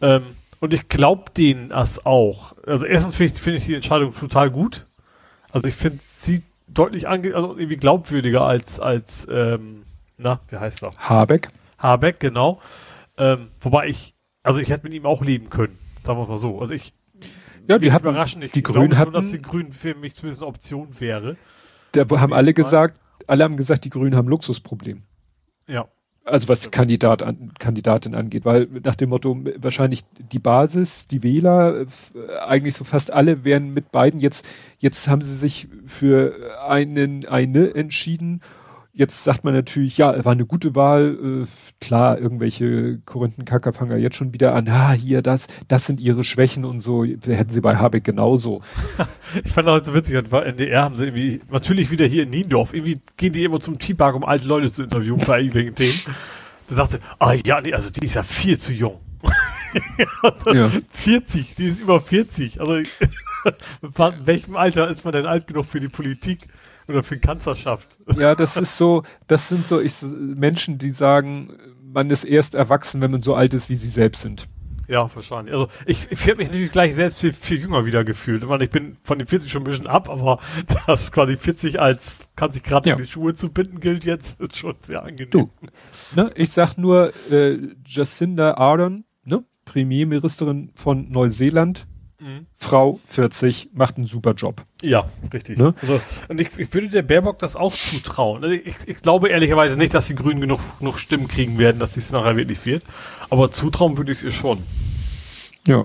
Ähm, und ich glaube denen das auch. Also erstens finde ich, finde ich die Entscheidung total gut. Also ich finde sie deutlich ange also irgendwie glaubwürdiger als, als ähm, na, wie heißt er? Habeck. Habeck, genau. Ähm, wobei ich, also ich hätte mit ihm auch leben können, sagen wir mal so. Also ich Ja, die hatten, überraschend. Ich die Grünen hatten, dass die Grünen für mich zumindest eine Option wäre. da haben alle Mal. gesagt, alle haben gesagt, die Grünen haben Luxusproblem. Ja. Also was Kandidat an, Kandidatin angeht, weil nach dem Motto wahrscheinlich die Basis, die Wähler, äh, äh, eigentlich so fast alle wären mit beiden. Jetzt, jetzt haben sie sich für einen, eine entschieden. Jetzt sagt man natürlich, ja, war eine gute Wahl. Äh, klar, irgendwelche Korinthenkacker fangen ja jetzt schon wieder an. Ah, hier, das, das sind ihre Schwächen und so. Hätten sie bei Habeck genauso. Ich fand das heute so witzig, bei NDR haben sie irgendwie, natürlich wieder hier in Niendorf, irgendwie gehen die immer zum Teepark, um alte Leute zu interviewen bei irgendwelchen Themen. Da sagt sie, ah ja, nee, also die ist ja viel zu jung. Ja. 40, die ist über 40. Also in welchem Alter ist man denn alt genug für die Politik oder für Kanzlerschaft? Ja, das ist so, das sind so ich, Menschen, die sagen, man ist erst erwachsen, wenn man so alt ist, wie sie selbst sind. Ja, wahrscheinlich. Also ich, ich habe mich natürlich gleich selbst viel, viel jünger wieder gefühlt. Ich, meine, ich bin von den 40 schon ein bisschen ab, aber das quasi 40 als kann sich gerade Ja. in die Schuhe zu binden gilt jetzt, ist schon sehr angenehm. Du. Ne? Ich sag nur, äh, Jacinda Ardern, ne? Premierministerin von Neuseeland, Mhm. Frau 40, macht einen super Job. Ja, richtig. Ne? Also, und ich, ich würde der Baerbock das auch zutrauen. Also ich, ich glaube ehrlicherweise nicht, dass die Grünen genug, genug Stimmen kriegen werden, dass dies nachher wirklich wird. Aber zutrauen würde ich es ihr schon. Ja.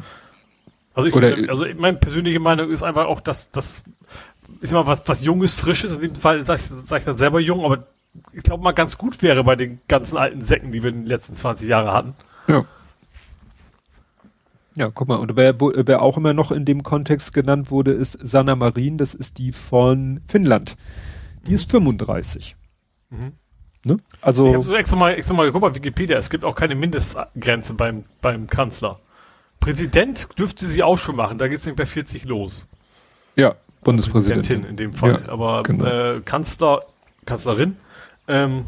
Also ich Oder- finde, also meine persönliche Meinung ist einfach auch, dass das ist immer was, was Junges, Frisches. In dem Fall sage ich, sag ich dann selber jung, aber ich glaube mal ganz gut wäre bei den ganzen alten Säcken, die wir in den letzten 20 Jahren hatten. Ja. Ja, guck mal, und wer, wer auch immer noch in dem Kontext genannt wurde, ist Sanna Marin, das ist die von Finnland. Die ist 35. Mhm. Ne? Ich Also, habe so extra mal, extra mal geguckt bei Wikipedia, es gibt auch keine Mindestgrenze beim, beim Kanzler. Präsident dürfte sie auch schon machen, da geht es nämlich bei 40 los. ja, Bundespräsidentin. in dem Fall. Ja, Aber genau. äh, Kanzler, Kanzlerin, ähm,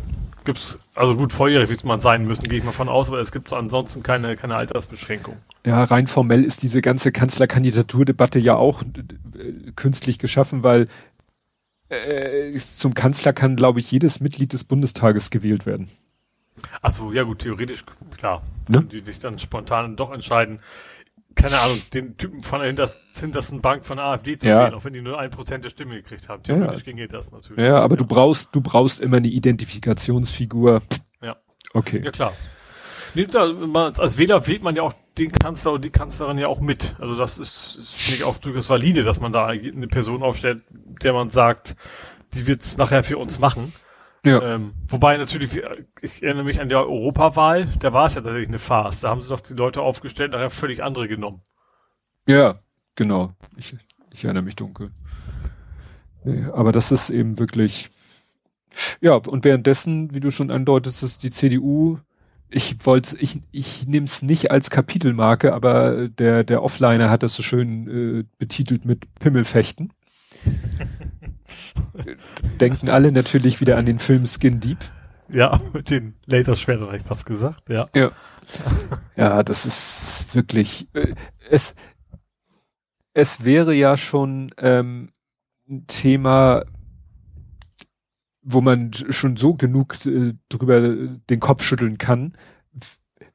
gibt's, also gut, volljährig wie es man sein müssen, gehe ich mal von aus, aber es gibt ansonsten keine, keine Altersbeschränkung. Ja, rein formell ist diese ganze Kanzlerkandidaturdebatte ja auch äh, künstlich geschaffen, weil äh, zum Kanzler kann, glaube ich, jedes Mitglied des Bundestages gewählt werden. Ach so, ja gut, theoretisch, klar. Ne? Die sich dann spontan doch entscheiden, keine Ahnung, den Typen von der hintersten Bank von AfD zu ja. wählen, auch wenn die nur ein Prozent der Stimme gekriegt haben. Theoretisch ja. ginge das natürlich. Ja, aber ja. du brauchst, du brauchst immer eine Identifikationsfigur. Ja. Okay. Ja, klar. Nee, da, man, als Wähler wählt man ja auch den Kanzler und die Kanzlerin ja auch mit. Also das ist, ist finde ich auch durchaus valide, dass man da eine Person aufstellt, der man sagt, die wird's nachher für uns machen. Ja. Ähm, wobei natürlich, ich erinnere mich an der Europawahl, da war es ja tatsächlich eine Farce. Da haben sie doch die Leute aufgestellt, nachher völlig andere genommen. Ja, genau. Ich, ich erinnere mich dunkel. Nee, aber das ist eben wirklich, ja, und währenddessen, wie du schon andeutest, ist die CDU, ich wollte, ich, ich nehme es nicht als Kapitelmarke, aber der, der Offliner hat das so schön äh, betitelt mit Pimmelfechten. denken alle natürlich wieder an den Film Skin Deep. Ja, mit den Laserschwertern habe ich fast gesagt, ja. Ja, ja das ist wirklich, äh, es, es wäre ja schon ähm, ein Thema, wo man schon so genug äh, drüber den Kopf schütteln kann,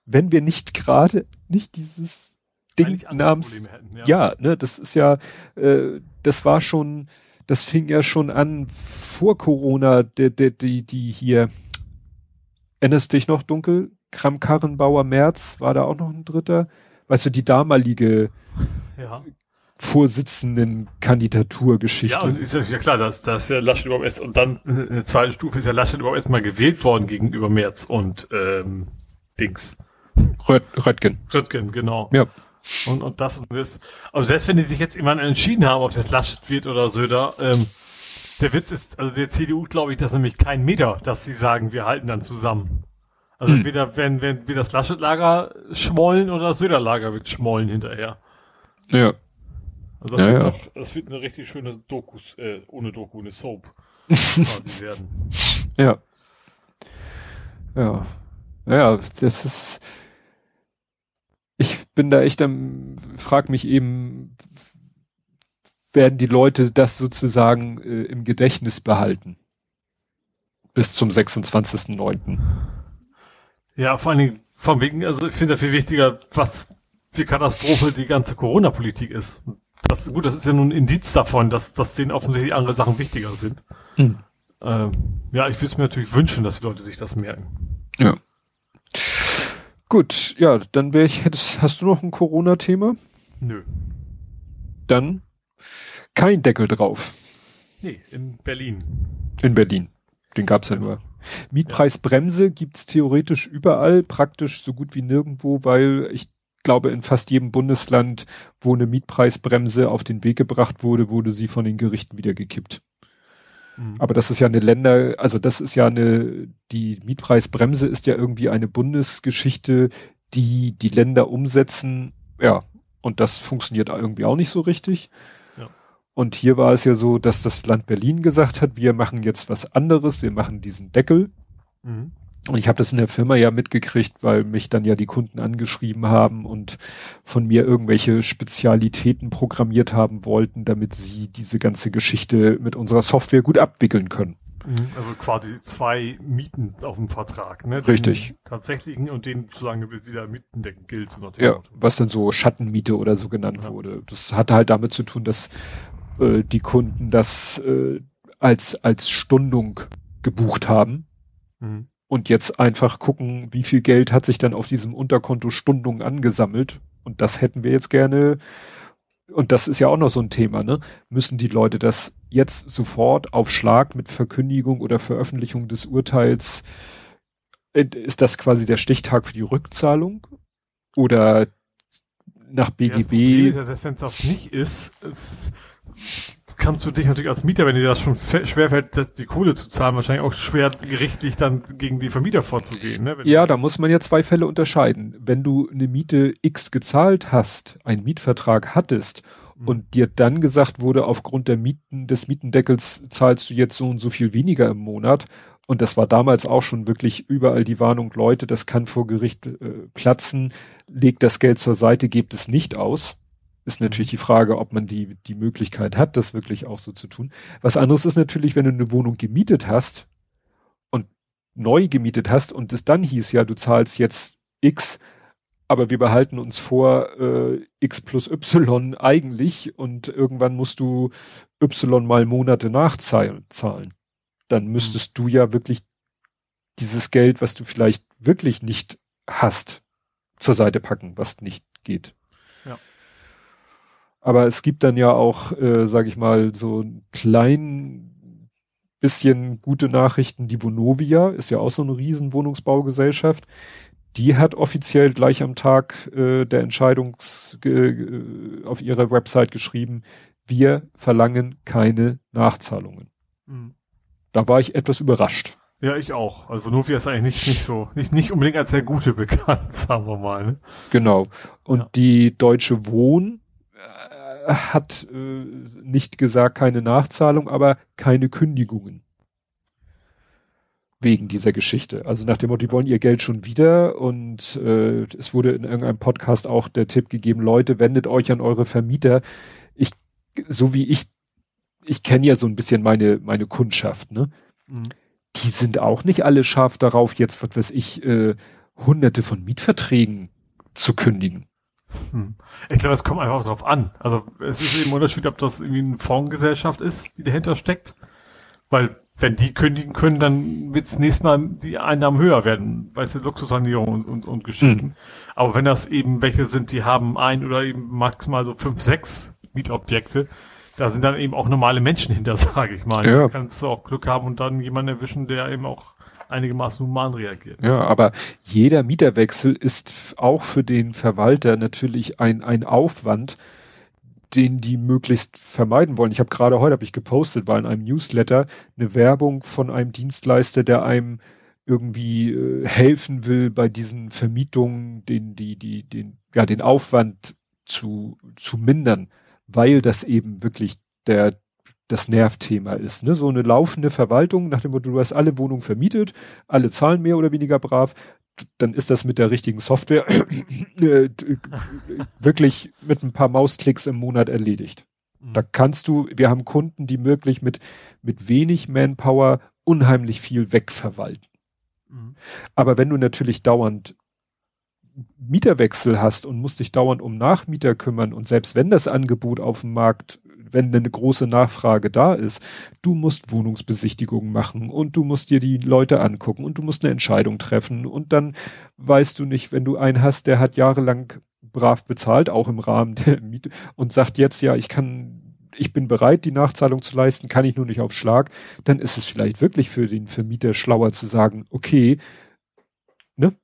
wenn wir nicht gerade nicht dieses Ding namens hätten, ja. ja, ne, das ist ja, äh, das war schon das fing ja schon an vor Corona, der, der, die, die hier, erinnerst dich noch dunkel? Kram Karrenbauer Merz, war da auch noch ein dritter? Weißt du, die damalige ja. Vorsitzenden Kandidaturgeschichte. Ja, und ist ja, ja klar, dass, dass ja Laschet überhaupt erst, und dann in der zweiten Stufe ist ja Laschet überhaupt erst mal gewählt worden gegenüber Merz und ähm, Dings. Röt, Röttgen. Röttgen, genau. Ja. Und, und das und das. Also selbst wenn die sich jetzt immer entschieden haben, ob jetzt Laschet wird oder Söder, ähm, der Witz ist, also der CDU glaube ich, das ist nämlich kein Meter, dass sie sagen, wir halten dann zusammen. Also hm. entweder wenn, wenn wir das Laschet-Lager schmollen oder das Söder-Lager wird schmollen hinterher. Ja. Also das, ja, wird, ja. Noch, das wird eine richtig schöne Dokus, äh, ohne Doku, eine Soap quasi werden. Ja. Ja. Ja, das ist, bin da echt am, frag mich eben, werden die Leute das sozusagen äh, im Gedächtnis behalten? Bis zum 26.09. Ja, vor allen Dingen, von wegen, also ich finde viel wichtiger, was für Katastrophe die ganze Corona-Politik ist. Das, gut, das ist ja nun ein Indiz davon, dass, dass denen offensichtlich andere Sachen wichtiger sind. Hm. Ähm, ja, ich würde es mir natürlich wünschen, dass die Leute sich das merken. Ja. Gut, ja, dann wäre ich, hättest, hast du noch ein Corona-Thema? Nö. Dann kein Deckel drauf. Nee, in Berlin. In Berlin. Den gab's ja nur. Mietpreisbremse gibt's theoretisch überall, praktisch so gut wie nirgendwo, weil ich glaube, in fast jedem Bundesland, wo eine Mietpreisbremse auf den Weg gebracht wurde, wurde sie von den Gerichten wieder gekippt. Mhm. Aber das ist ja eine Länder, also das ist ja eine, die Mietpreisbremse ist ja irgendwie eine Bundesgeschichte, die die Länder umsetzen, ja, und das funktioniert irgendwie auch nicht so richtig. Ja. Und hier war es ja so, dass das Land Berlin gesagt hat, wir machen jetzt was anderes, wir machen diesen Deckel. Mhm. Und ich habe das in der Firma ja mitgekriegt, weil mich dann ja die Kunden angeschrieben haben und von mir irgendwelche Spezialitäten programmiert haben wollten, damit sie diese ganze Geschichte mit unserer Software gut abwickeln können. Mhm. Also quasi zwei Mieten auf dem Vertrag, ne? Den Richtig. tatsächlichen und den solange wieder Mietendecken gilt. So ja, was dann so Schattenmiete oder so genannt ja. wurde. Das hatte halt damit zu tun, dass äh, die Kunden das äh, als als Stundung gebucht haben. Mhm und jetzt einfach gucken, wie viel Geld hat sich dann auf diesem Unterkonto Stundung angesammelt. Und das hätten wir jetzt gerne. Und das ist ja auch noch so ein Thema, ne? Müssen die Leute das jetzt sofort auf Schlag mit Verkündigung oder Veröffentlichung des Urteils, äh, ist das quasi der Stichtag für die Rückzahlung? Oder nach BGB? Ja, das wenn es das nicht ist, kannst du dich natürlich als Mieter, wenn dir das schon schwerfällt, die Kohle zu zahlen, wahrscheinlich auch schwer gerichtlich dann gegen die Vermieter vorzugehen. Ne? Wenn ja, da muss man ja zwei Fälle unterscheiden. Wenn du eine Miete X gezahlt hast, einen Mietvertrag hattest mhm. und dir dann gesagt wurde, aufgrund der Mieten, des Mietendeckels zahlst du jetzt so und so viel weniger im Monat und das war damals auch schon wirklich überall die Warnung, Leute, das kann vor Gericht äh, platzen, legt das Geld zur Seite, gebt es nicht aus. Ist natürlich die Frage, ob man die, die Möglichkeit hat, das wirklich auch so zu tun. Was anderes ist natürlich, wenn du eine Wohnung gemietet hast und neu gemietet hast und es dann hieß, ja, du zahlst jetzt X, aber wir behalten uns vor äh, X plus Y eigentlich und irgendwann musst du Y mal Monate nachzahlen. Zahlen dann mhm. müsstest mhm. du ja wirklich dieses Geld, was du vielleicht wirklich nicht hast, zur Seite packen, was nicht geht. Aber es gibt dann ja auch, äh, sage ich mal, so ein klein bisschen gute Nachrichten. Die Vonovia ist ja auch so eine riesen Wohnungsbaugesellschaft. Die hat offiziell gleich am Tag äh, der Entscheidung äh, auf ihrer Website geschrieben, wir verlangen keine Nachzahlungen. Mhm. Da war ich etwas überrascht. Ja, ich auch. Also Vonovia ist eigentlich nicht, nicht so, nicht, nicht unbedingt als sehr gute bekannt, sagen wir mal. Ne? Genau. Und ja. die Deutsche Wohn äh, hat äh, nicht gesagt keine Nachzahlung, aber keine Kündigungen. Wegen dieser Geschichte. Also nach dem Motto, die wollen ihr Geld schon wieder und äh, es wurde in irgendeinem Podcast auch der Tipp gegeben, Leute, wendet euch an eure Vermieter. Ich, so wie ich ich kenne ja so ein bisschen meine, meine Kundschaft, ne? Mhm. Die sind auch nicht alle scharf darauf, jetzt, was weiß ich, äh, hunderte von Mietverträgen zu kündigen. Hm. Ich glaube, es kommt einfach drauf an. Also es ist eben ein Unterschied, ob das irgendwie eine Fondsgesellschaft ist, die dahinter steckt. Weil wenn die kündigen können, dann wird es nächstes Mal die Einnahmen höher werden, weißt du, Luxussanierung und, und, und Geschichten. Mhm. Aber wenn das eben welche sind, die haben ein oder eben maximal so fünf, sechs Mietobjekte, da sind dann eben auch normale Menschen hinter, sage ich mal. Ja. Da kannst du auch Glück haben und dann jemanden erwischen, der eben auch einigermaßen human reagiert. Ja, aber jeder Mieterwechsel ist auch für den Verwalter natürlich ein, ein Aufwand, den die möglichst vermeiden wollen. Ich habe gerade heute habe ich gepostet, war in einem Newsletter eine Werbung von einem Dienstleister, der einem irgendwie äh, helfen will bei diesen Vermietungen, den die die den ja den Aufwand zu zu mindern weil das eben wirklich der das Nervthema ist. Ne? So eine laufende Verwaltung, nach dem Motto, du hast alle Wohnungen vermietet, alle zahlen mehr oder weniger brav, dann ist das mit der richtigen Software äh, wirklich mit ein paar Mausklicks im Monat erledigt. Mhm. Da kannst du, wir haben Kunden, die wirklich mit, mit wenig Manpower unheimlich viel wegverwalten. Mhm. Aber wenn du natürlich dauernd Mieterwechsel hast und musst dich dauernd um Nachmieter kümmern und selbst wenn das Angebot auf dem Markt, wenn eine große Nachfrage da ist, du musst Wohnungsbesichtigungen machen und du musst dir die Leute angucken und du musst eine Entscheidung treffen und dann weißt du nicht, wenn du einen hast, der hat jahrelang brav bezahlt, auch im Rahmen der Miete und sagt jetzt ja, ich kann ich bin bereit, die Nachzahlung zu leisten, kann ich nur nicht auf Schlag, dann ist es vielleicht wirklich für den Vermieter schlauer zu sagen, okay, ne,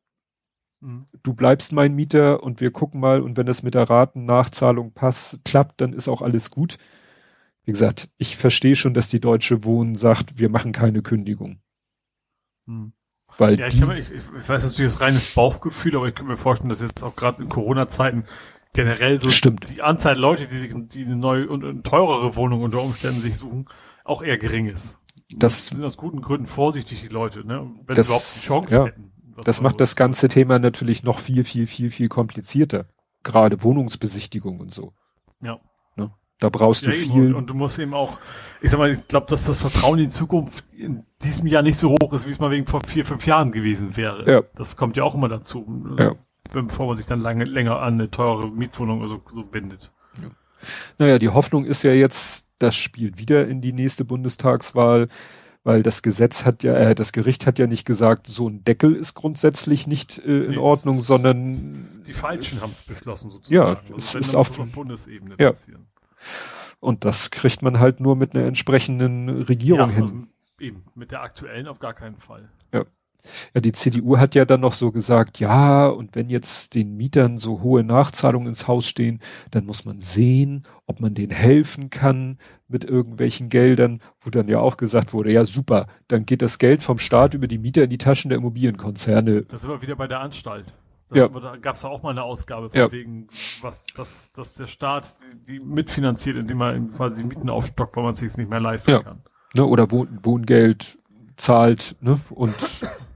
Mhm. Du bleibst mein Mieter und wir gucken mal und wenn das mit der Ratennachzahlung passt, klappt, dann ist auch alles gut. Wie gesagt, ich verstehe schon, dass die Deutsche Wohnen sagt, wir machen keine Kündigung. Hm. Weil ja, ich, kann, ich, ich weiß natürlich das reines Bauchgefühl, aber ich kann mir vorstellen, dass jetzt auch gerade in Corona-Zeiten generell so Stimmt. die Anzahl Leute, die sich die eine neue und teurere Wohnung unter Umständen sich suchen, auch eher gering ist. Das sind aus guten Gründen vorsichtig die Leute, ne? Wenn das, sie überhaupt die Chance ja. hätten das macht das ganze Thema natürlich noch viel, viel, viel, viel komplizierter. Gerade Wohnungsbesichtigung und so. Ja. Ne? Da brauchst ja, du viel. Und, und, du musst eben auch, ich sag mal, ich glaube, dass das Vertrauen in Zukunft in diesem Jahr nicht so hoch ist, wie es mal wegen vor vier, fünf Jahren gewesen wäre. Ja. Das kommt ja auch immer dazu. Ja. Bevor man sich dann lange, länger an eine teure Mietwohnung oder so, so bindet. Ja. Naja, die Hoffnung ist ja jetzt, das spielt wieder in die nächste Bundestagswahl weil das Gesetz hat ja, äh, das Gericht hat ja nicht gesagt, so ein Deckel ist grundsätzlich nicht äh, in nee, Ordnung, ist, sondern die Falschen haben es beschlossen sozusagen. Ja, also es ist auf, auf Bundesebene ja. passieren. Und das kriegt man halt nur mit einer entsprechenden Regierung ja, hin. Also eben, mit der aktuellen auf gar keinen Fall. Ja. Die CDU hat ja dann noch so gesagt, ja, und wenn jetzt den Mietern so hohe Nachzahlungen ins Haus stehen, dann muss man sehen, ob man denen helfen kann mit irgendwelchen Geldern, wo dann ja auch gesagt wurde, ja super, dann geht das Geld vom Staat über die Mieter in die Taschen der Immobilienkonzerne. Das sind wir wieder bei der Anstalt. Da, ja. da gab es auch mal eine Ausgabe von ja. wegen, was, dass, dass der Staat die, die mitfinanziert, indem er quasi Mieten aufstockt, weil man es sich nicht mehr leisten ja. kann. Ne, oder Wohn Wohngeld zahlt, ne? Und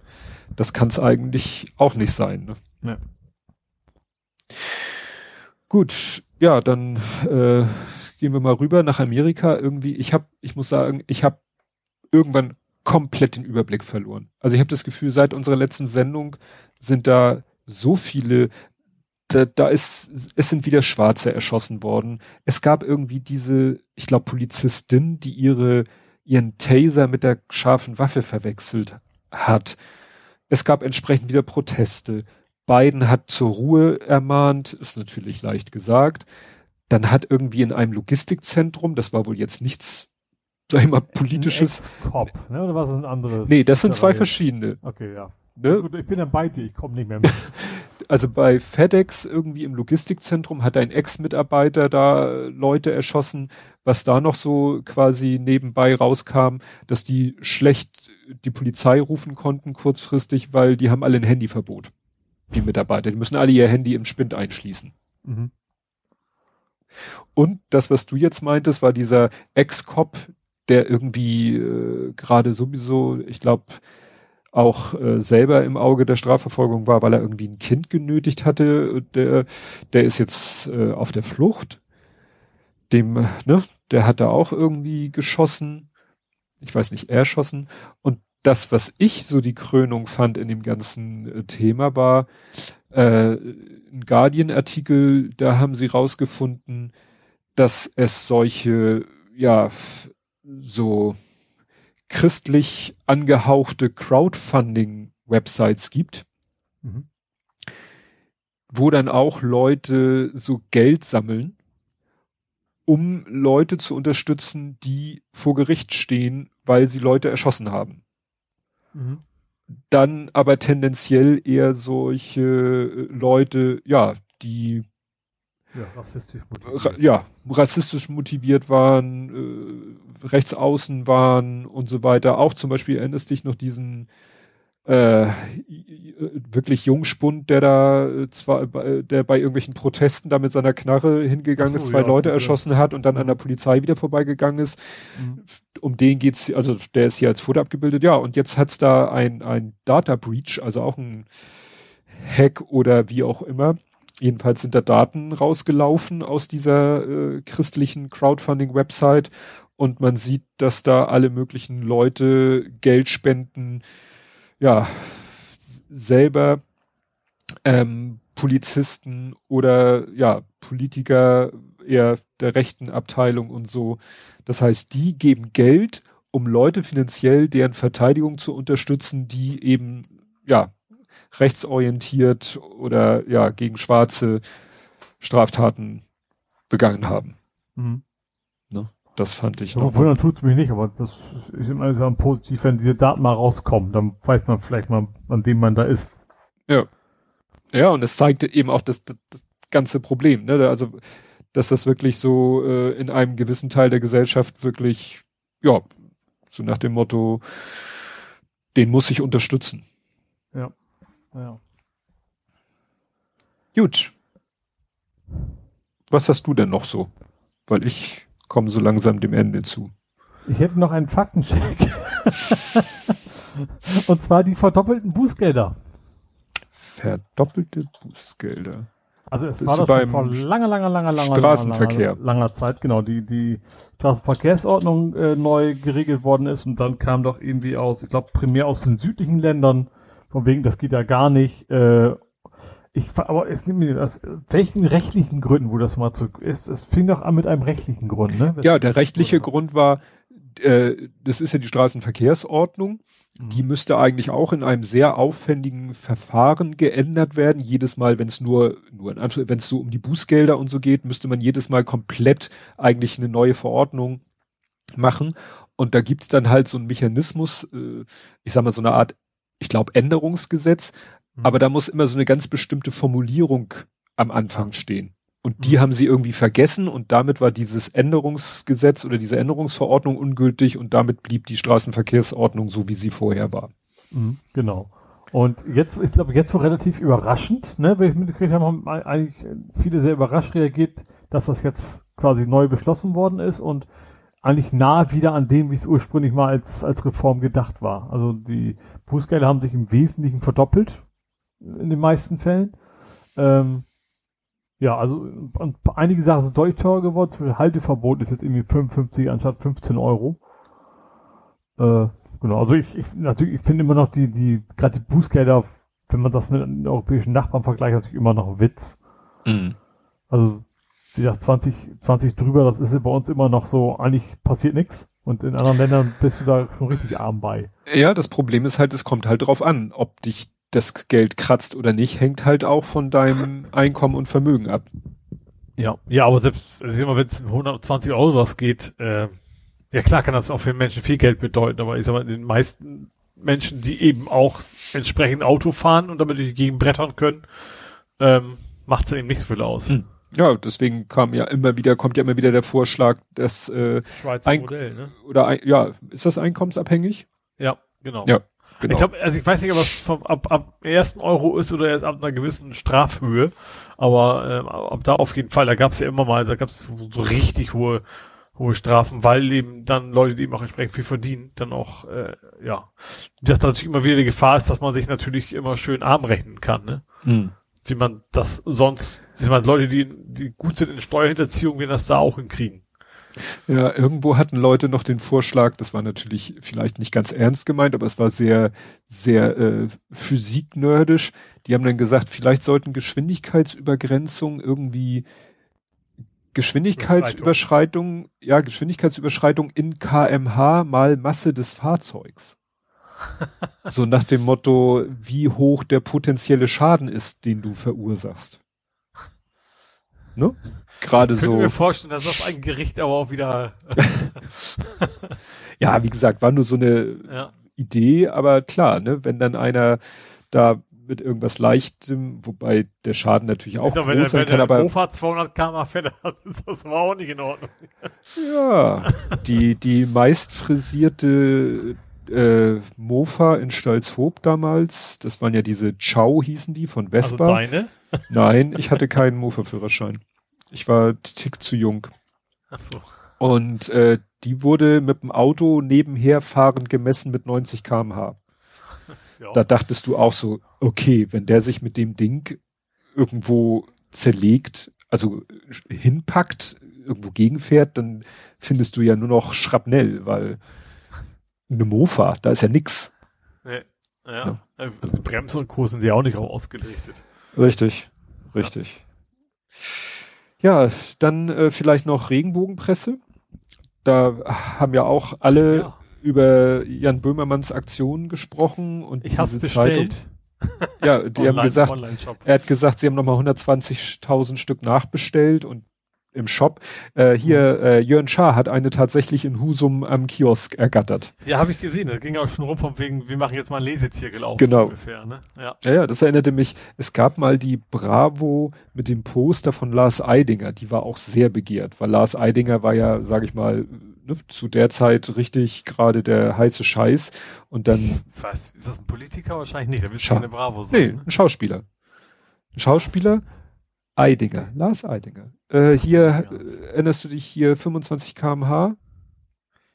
das kann es eigentlich auch nicht sein. Ne? Ja. Gut, ja, dann äh, gehen wir mal rüber nach Amerika. Irgendwie, ich habe, ich muss sagen, ich habe irgendwann komplett den Überblick verloren. Also ich habe das Gefühl, seit unserer letzten Sendung sind da so viele, da, da ist, es sind wieder Schwarze erschossen worden. Es gab irgendwie diese, ich glaube, Polizistin, die ihre, ihren Taser mit der scharfen Waffe verwechselt hat. Es gab entsprechend wieder Proteste. Biden hat zur Ruhe ermahnt, ist natürlich leicht gesagt. Dann hat irgendwie in einem Logistikzentrum, das war wohl jetzt nichts sag ich mal, politisches. Cop, ne? Oder was ist ein anderes? Nee, das sind zwei verschiedene. Okay, ja. Ne? Gut, ich bin dann bei dir, ich komme nicht mehr mit. also bei FedEx irgendwie im Logistikzentrum hat ein Ex-Mitarbeiter da Leute erschossen, was da noch so quasi nebenbei rauskam, dass die schlecht die Polizei rufen konnten kurzfristig, weil die haben alle ein Handyverbot. Die Mitarbeiter, die müssen alle ihr Handy im Spind einschließen. Mhm. Und das, was du jetzt meintest, war dieser Ex-Cop, der irgendwie äh, gerade sowieso, ich glaube, auch äh, selber im Auge der Strafverfolgung war, weil er irgendwie ein Kind genötigt hatte. Der, der ist jetzt äh, auf der Flucht. Dem, ne, der hat da auch irgendwie geschossen. Ich weiß nicht, erschossen. Und das, was ich so die Krönung fand in dem ganzen äh, Thema, war äh, ein Guardian-Artikel, da haben sie rausgefunden, dass es solche, ja, so christlich angehauchte Crowdfunding-Websites gibt, mhm. wo dann auch Leute so Geld sammeln, um Leute zu unterstützen, die vor Gericht stehen, weil sie Leute erschossen haben. Mhm. Dann aber tendenziell eher solche Leute, ja, die ja, rassistisch motiviert. Ra ja, rassistisch motiviert waren, äh, rechtsaußen waren und so weiter. Auch zum Beispiel erinnerst dich noch diesen äh, wirklich Jungspund, der da äh, zwar, der bei irgendwelchen Protesten da mit seiner Knarre hingegangen so, ist, zwei ja, Leute ja. erschossen hat und dann an der Polizei wieder vorbeigegangen ist. Mhm. Um den geht's, also der ist hier als Foto abgebildet, ja, und jetzt hat's da ein, ein Data Breach, also auch ein Hack oder wie auch immer, Jedenfalls sind da Daten rausgelaufen aus dieser äh, christlichen Crowdfunding-Website und man sieht, dass da alle möglichen Leute Geld spenden, ja, selber ähm, Polizisten oder ja, Politiker eher der rechten Abteilung und so. Das heißt, die geben Geld, um Leute finanziell deren Verteidigung zu unterstützen, die eben ja rechtsorientiert oder ja gegen Schwarze Straftaten begangen haben. Mhm. Das fand ich noch. Wundern tut's mich nicht, aber das ist immer sehr positiv, wenn diese Daten mal rauskommen, dann weiß man vielleicht mal, an dem man da ist. Ja. Ja, und es zeigt eben auch das, das, das ganze Problem, ne? Also, dass das wirklich so äh, in einem gewissen Teil der Gesellschaft wirklich, ja, so nach dem Motto, den muss ich unterstützen. Ja. Ja. Gut. Was hast du denn noch so? Weil ich komme so langsam dem Ende zu. Ich hätte noch einen Faktencheck. Und zwar die verdoppelten Bußgelder. Verdoppelte Bußgelder. Also es war das beim vor langer, langer, langer, langer, Straßenverkehr. Langer, langer, Zeit, genau, die, die Straßenverkehrsordnung äh, neu geregelt worden ist und dann kam doch irgendwie aus, ich glaube primär aus den südlichen Ländern von wegen, das geht ja gar nicht. Äh, ich, aber es nimmt mir das, welchen rechtlichen Gründen, wo das mal zu, ist, es fing doch an mit einem rechtlichen Grund, ne? Ja, der rechtliche Grund war, äh, das ist ja die Straßenverkehrsordnung. Mhm. Die müsste eigentlich auch in einem sehr aufwendigen Verfahren geändert werden. Jedes Mal, wenn es nur, nur wenn es so um die Bußgelder und so geht, müsste man jedes Mal komplett eigentlich eine neue Verordnung machen. Und da gibt's dann halt so einen Mechanismus, äh, ich sag mal so eine Art ich glaube, Änderungsgesetz, mhm. aber da muss immer so eine ganz bestimmte Formulierung am Anfang stehen. Und die mhm. haben sie irgendwie vergessen und damit war dieses Änderungsgesetz oder diese Änderungsverordnung ungültig und damit blieb die Straßenverkehrsordnung so, wie sie vorher war. Mhm, genau. Und jetzt, ich glaube, jetzt war relativ überraschend, ne, wenn ich mitgekriegt habe, haben eigentlich viele sehr überrascht reagiert, dass das jetzt quasi neu beschlossen worden ist und eigentlich nah wieder an dem, wie es ursprünglich mal als, als Reform gedacht war. Also die Bußgelder haben sich im Wesentlichen verdoppelt in den meisten Fällen. Ähm, ja, also einige Sachen sind deutlich teurer geworden. Zum Beispiel Halteverbot ist jetzt irgendwie 55 anstatt 15 Euro. Äh, genau, also ich, ich natürlich, ich finde immer noch die, die, gerade die Bußgelder, wenn man das mit den europäischen Nachbarn vergleicht, natürlich immer noch Witz. Mhm. Also, wie gesagt, 20, 20 drüber, das ist bei uns immer noch so, eigentlich passiert nichts. Und in anderen Ländern bist du da schon richtig arm bei. Ja, das Problem ist halt, es kommt halt drauf an, ob dich das Geld kratzt oder nicht, hängt halt auch von deinem Einkommen und Vermögen ab. Ja, ja, aber selbst, also wenn es 120 Euro was geht, äh, ja klar kann das auch für Menschen viel Geld bedeuten, aber ich sag mal, den meisten Menschen, die eben auch entsprechend Auto fahren und damit durch die Gegend brettern können, ähm, macht es eben nicht so viel aus. Hm. Ja, deswegen kam ja immer wieder, kommt ja immer wieder der Vorschlag, dass äh, Schweizer Ein Modell, ne? Oder ein, ja, ist das einkommensabhängig? Ja, genau. Ja. Genau. Ich glaube, also ich weiß nicht, ob es vom, ab, ab ersten Euro ist oder erst ab einer gewissen Strafhöhe, aber äh, ab da auf jeden Fall, da gab es ja immer mal, da gab es so, so richtig hohe hohe Strafen, weil eben dann Leute, die eben auch entsprechend viel verdienen, dann auch, äh, ja, dass da natürlich immer wieder die Gefahr ist, dass man sich natürlich immer schön arm rechnen kann, ne? Hm. Wie man das sonst, ich meine, Leute, die, die gut sind in Steuerhinterziehung, werden das da auch hinkriegen. Ja, irgendwo hatten Leute noch den Vorschlag, das war natürlich vielleicht nicht ganz ernst gemeint, aber es war sehr, sehr äh, physiknerdisch. Die haben dann gesagt, vielleicht sollten Geschwindigkeitsübergrenzungen irgendwie Geschwindigkeitsüberschreitung, ja, Geschwindigkeitsüberschreitung in kmh mal Masse des Fahrzeugs. so nach dem Motto, wie hoch der potenzielle Schaden ist, den du verursachst. Ne? Gerade so. Ich kann mir vorstellen, dass das ein Gericht aber auch wieder. ja, wie gesagt, war nur so eine ja. Idee, aber klar, ne, wenn dann einer da mit irgendwas Leichtem, wobei der Schaden natürlich auch groß wenn, sein wenn kann, aber... Mofa 200 km fährt, ist das aber auch nicht in Ordnung. Ja, die, die meist frisierte äh, Mofa in Stalzhoop damals, das waren ja diese Chow hießen die von Vespa. Also deine? Nein, ich hatte keinen Mofa-Führerschein. Ich war tick zu jung. Ach so. Und äh, die wurde mit dem Auto nebenher fahrend gemessen mit 90 kmh. Ja. Da dachtest du auch so, okay, wenn der sich mit dem Ding irgendwo zerlegt, also hinpackt, irgendwo gegenfährt, dann findest du ja nur noch Schrapnell, weil eine Mofa, da ist ja nix. Nee. Ja. ja. Also Bremsen und Co. sind ja auch nicht ausgerichtet. Richtig, richtig. Ja, ja dann äh, vielleicht noch Regenbogenpresse. Da haben ja auch alle ja über Jan Böhmermanns Aktion gesprochen und ich diese bestellt. Zeitung. Ja, die haben gesagt, er hat gesagt, sie haben nochmal 120.000 Stück nachbestellt und im Shop. Äh, hier, äh, Jörn Schaar hat eine tatsächlich in Husum am Kiosk ergattert. Ja, habe ich gesehen. Das ging auch schon rum von wegen, wir machen jetzt mal ein Lesezirkel auf. Genau. Ungefähr, ne? ja. ja, ja, das erinnerte mich, es gab mal die Bravo mit dem Poster von Lars Eidinger. Die war auch sehr begehrt, weil Lars Eidinger war ja, sage ich mal, ne, zu der Zeit richtig gerade der heiße Scheiß und dann. Was? Ist das ein Politiker? Wahrscheinlich nicht. Da müsste Scha eine Bravo sein. Nee, ne? ein Schauspieler. Ein Schauspieler. Eidinger, Lars Eidinger. Äh, hier äh, erinnerst du dich hier 25 kmh,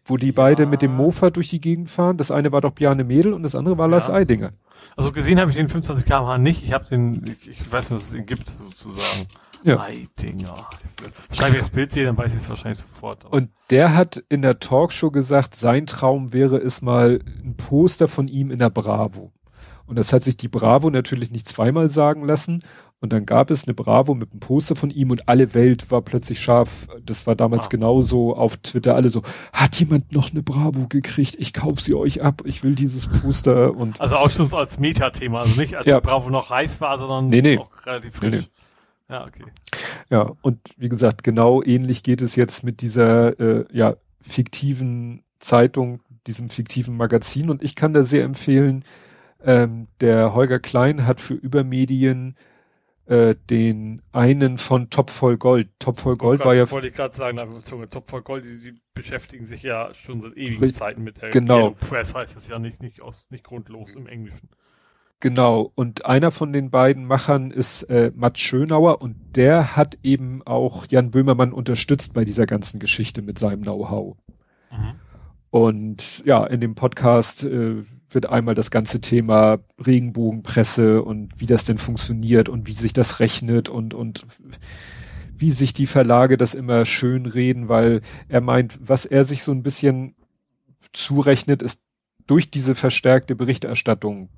wo die ja. beide mit dem Mofa durch die Gegend fahren. Das eine war doch Bjarne Mädel und das andere war ja. Lars Eidinger. Also gesehen habe ich den 25 kmh nicht. Ich habe den, ich, ich weiß nicht, was es ihn gibt sozusagen. Ja. Eidinger. Wenn ich das Bild sehe, dann weiß ich es wahrscheinlich sofort. Und der hat in der Talkshow gesagt, sein Traum wäre es mal ein Poster von ihm in der Bravo. Und das hat sich die Bravo natürlich nicht zweimal sagen lassen. Und dann gab es eine Bravo mit einem Poster von ihm und alle Welt war plötzlich scharf. Das war damals ah. genauso auf Twitter. Alle so, hat jemand noch eine Bravo gekriegt? Ich kauf sie euch ab. Ich will dieses Poster und. Also auch schon als Metathema. Also nicht als ja. Bravo noch heiß war, sondern nee, nee. noch relativ frisch. Nee, nee. Ja, okay. Ja, und wie gesagt, genau ähnlich geht es jetzt mit dieser äh, ja, fiktiven Zeitung, diesem fiktiven Magazin. Und ich kann da sehr empfehlen, ähm, der Holger Klein hat für Übermedien äh, den einen von Top voll Gold. Top voll Gold war ja. Wollte ich gerade sagen, Top voll Gold, die, die, beschäftigen sich ja schon seit ewigen Zeiten mit der genau. Press heißt das ja nicht, nicht aus, nicht grundlos im Englischen. Genau, und einer von den beiden Machern ist äh, Matt Schönauer und der hat eben auch Jan Böhmermann unterstützt bei dieser ganzen Geschichte mit seinem Know-how. Mhm. Und ja, in dem Podcast äh, wird einmal das ganze Thema Regenbogenpresse und wie das denn funktioniert und wie sich das rechnet und, und wie sich die Verlage das immer schön reden, weil er meint, was er sich so ein bisschen zurechnet, ist durch diese verstärkte Berichterstattung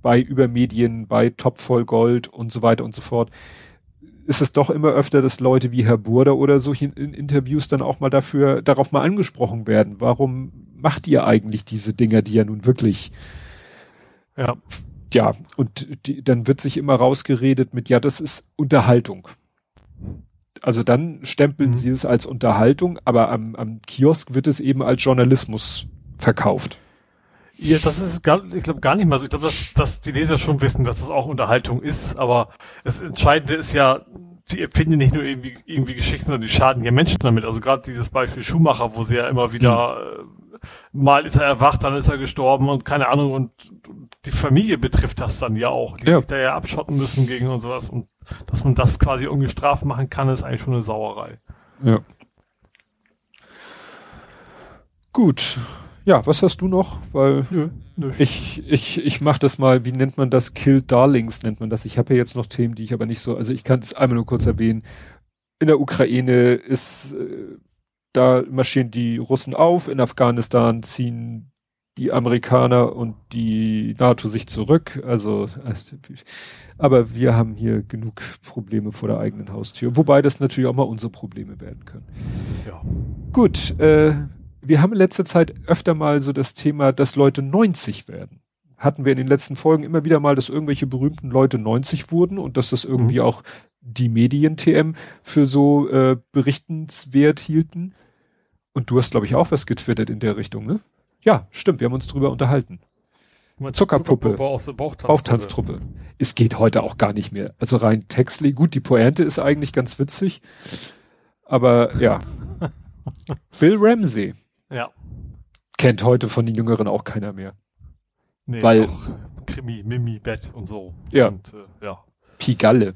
bei Übermedien, bei Top voll Gold und so weiter und so fort, ist es doch immer öfter, dass Leute wie Herr Burda oder so in, in Interviews dann auch mal dafür, darauf mal angesprochen werden. Warum macht ihr eigentlich diese Dinger, die ja nun wirklich, ja, ja, und die, dann wird sich immer rausgeredet mit, ja, das ist Unterhaltung also dann stempeln mhm. sie es als Unterhaltung, aber am, am Kiosk wird es eben als Journalismus verkauft. Ja, das ist gar, ich glaube gar nicht mal so. Ich glaube, dass, dass die Leser schon wissen, dass das auch Unterhaltung ist, aber das Entscheidende ist ja, die erfinden nicht nur irgendwie, irgendwie Geschichten, sondern die schaden ja Menschen damit. Also gerade dieses Beispiel Schumacher, wo sie ja immer wieder mhm. äh, mal ist er erwacht, dann ist er gestorben und keine Ahnung und die Familie betrifft das dann ja auch, die ja. sich da ja abschotten müssen gegen und sowas und dass man das quasi ungestraft machen kann, ist eigentlich schon eine Sauerei. Ja. Gut. Ja, was hast du noch? Weil nö, nö. ich ich ich mache das mal. Wie nennt man das? Kill Darlings nennt man das. Ich habe ja jetzt noch Themen, die ich aber nicht so. Also ich kann es einmal nur kurz erwähnen. In der Ukraine ist äh, da marschieren die Russen auf. In Afghanistan ziehen die Amerikaner und die NATO sich zurück. Also, aber wir haben hier genug Probleme vor der eigenen Haustür. Wobei das natürlich auch mal unsere Probleme werden können. Ja. Gut, äh, wir haben in letzter Zeit öfter mal so das Thema, dass Leute 90 werden. Hatten wir in den letzten Folgen immer wieder mal, dass irgendwelche berühmten Leute 90 wurden und dass das irgendwie mhm. auch die Medien-TM für so äh, berichtenswert hielten. Und du hast, glaube ich, auch was getwittert in der Richtung, ne? Ja, stimmt, wir haben uns drüber unterhalten. Zuckerpuppe, Zuckerpuppe auch so Bauchtanztruppe. Bauchtanztruppe. Es geht heute auch gar nicht mehr. Also rein textlich, gut, die Pointe ist eigentlich ganz witzig. Aber ja. Bill Ramsey. Ja. Kennt heute von den Jüngeren auch keiner mehr. Nee, Weil, Krimi, Mimi, Bett und so. Ja. Und, äh, ja. Pigalle.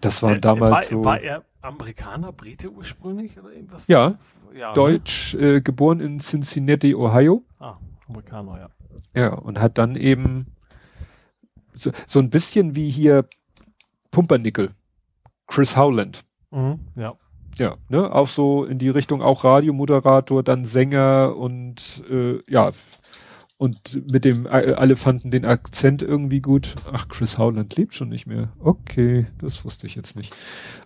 Das waren äh, damals war, so. War er Amerikaner, Brite ursprünglich oder irgendwas? Ja. ja? Deutsch, ne? äh, geboren in Cincinnati, Ohio. Ah, Amerikaner, ja. Ja, und hat dann eben so, so ein bisschen wie hier Pumpernickel. Chris Howland. Mhm, ja. Ja, ne, auch so in die Richtung auch Radiomoderator, dann Sänger und äh, ja, und mit dem, äh, alle fanden den Akzent irgendwie gut. Ach, Chris Howland lebt schon nicht mehr. Okay, das wusste ich jetzt nicht.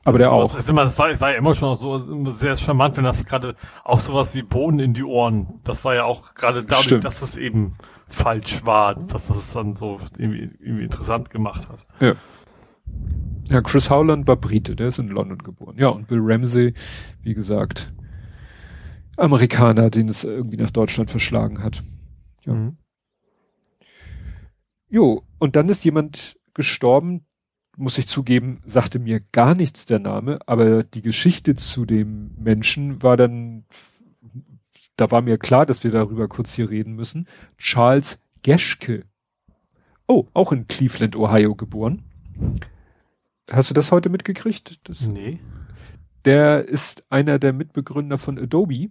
Aber das der auch. Was, immer, das war, das war ja immer schon so sehr charmant, wenn das gerade auch sowas wie Boden in die Ohren. Das war ja auch gerade dadurch, Stimmt. dass es eben falsch war, dass das es dann so irgendwie, irgendwie interessant gemacht hat. Ja. Ja, Chris Howland war Brite, der ist in London geboren. Ja, und Bill Ramsey, wie gesagt, Amerikaner, den es irgendwie nach Deutschland verschlagen hat. Ja. Mhm. Jo, und dann ist jemand gestorben, muss ich zugeben, sagte mir gar nichts der Name, aber die Geschichte zu dem Menschen war dann, da war mir klar, dass wir darüber kurz hier reden müssen. Charles Geschke. Oh, auch in Cleveland, Ohio geboren. Hast du das heute mitgekriegt? Das, nee. Der ist einer der Mitbegründer von Adobe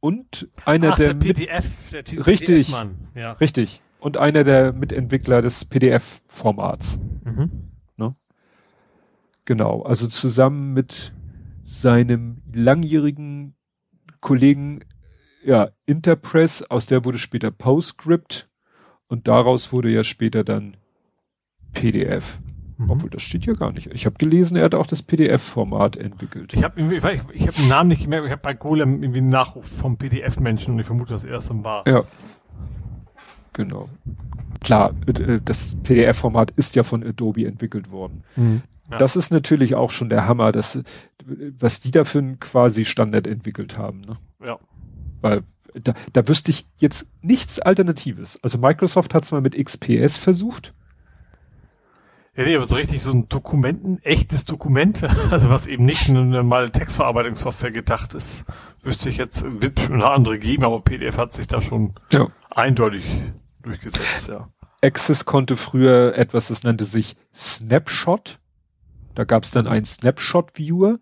und einer Ach, der, der PDF, der typ richtig, PDF ja. richtig und einer der Mitentwickler des PDF-Formats. Mhm. Ne? Genau, also zusammen mit seinem langjährigen Kollegen ja Interpress, aus der wurde später PostScript und daraus wurde ja später dann PDF. Mhm. Obwohl, das steht ja gar nicht. Ich habe gelesen, er hat auch das PDF-Format entwickelt. Ich habe ich, ich hab den Namen nicht gemerkt, ich habe bei Golem irgendwie einen Nachruf vom PDF-Menschen und ich vermute, das erste war. Ja. Genau. Klar, äh, das PDF-Format ist ja von Adobe entwickelt worden. Mhm. Ja. Das ist natürlich auch schon der Hammer, dass, was die da für einen quasi Standard entwickelt haben. Ne? Ja. Weil da, da wüsste ich jetzt nichts Alternatives. Also Microsoft hat es mal mit XPS versucht. Ja, nee, aber so richtig so ein Dokumenten, echtes Dokument, also was eben nicht eine normale Textverarbeitungssoftware gedacht ist, wüsste ich jetzt, wird eine andere geben, aber PDF hat sich da schon ja. eindeutig durchgesetzt, ja. Access konnte früher etwas, das nannte sich Snapshot. Da gab es dann einen Snapshot-Viewer.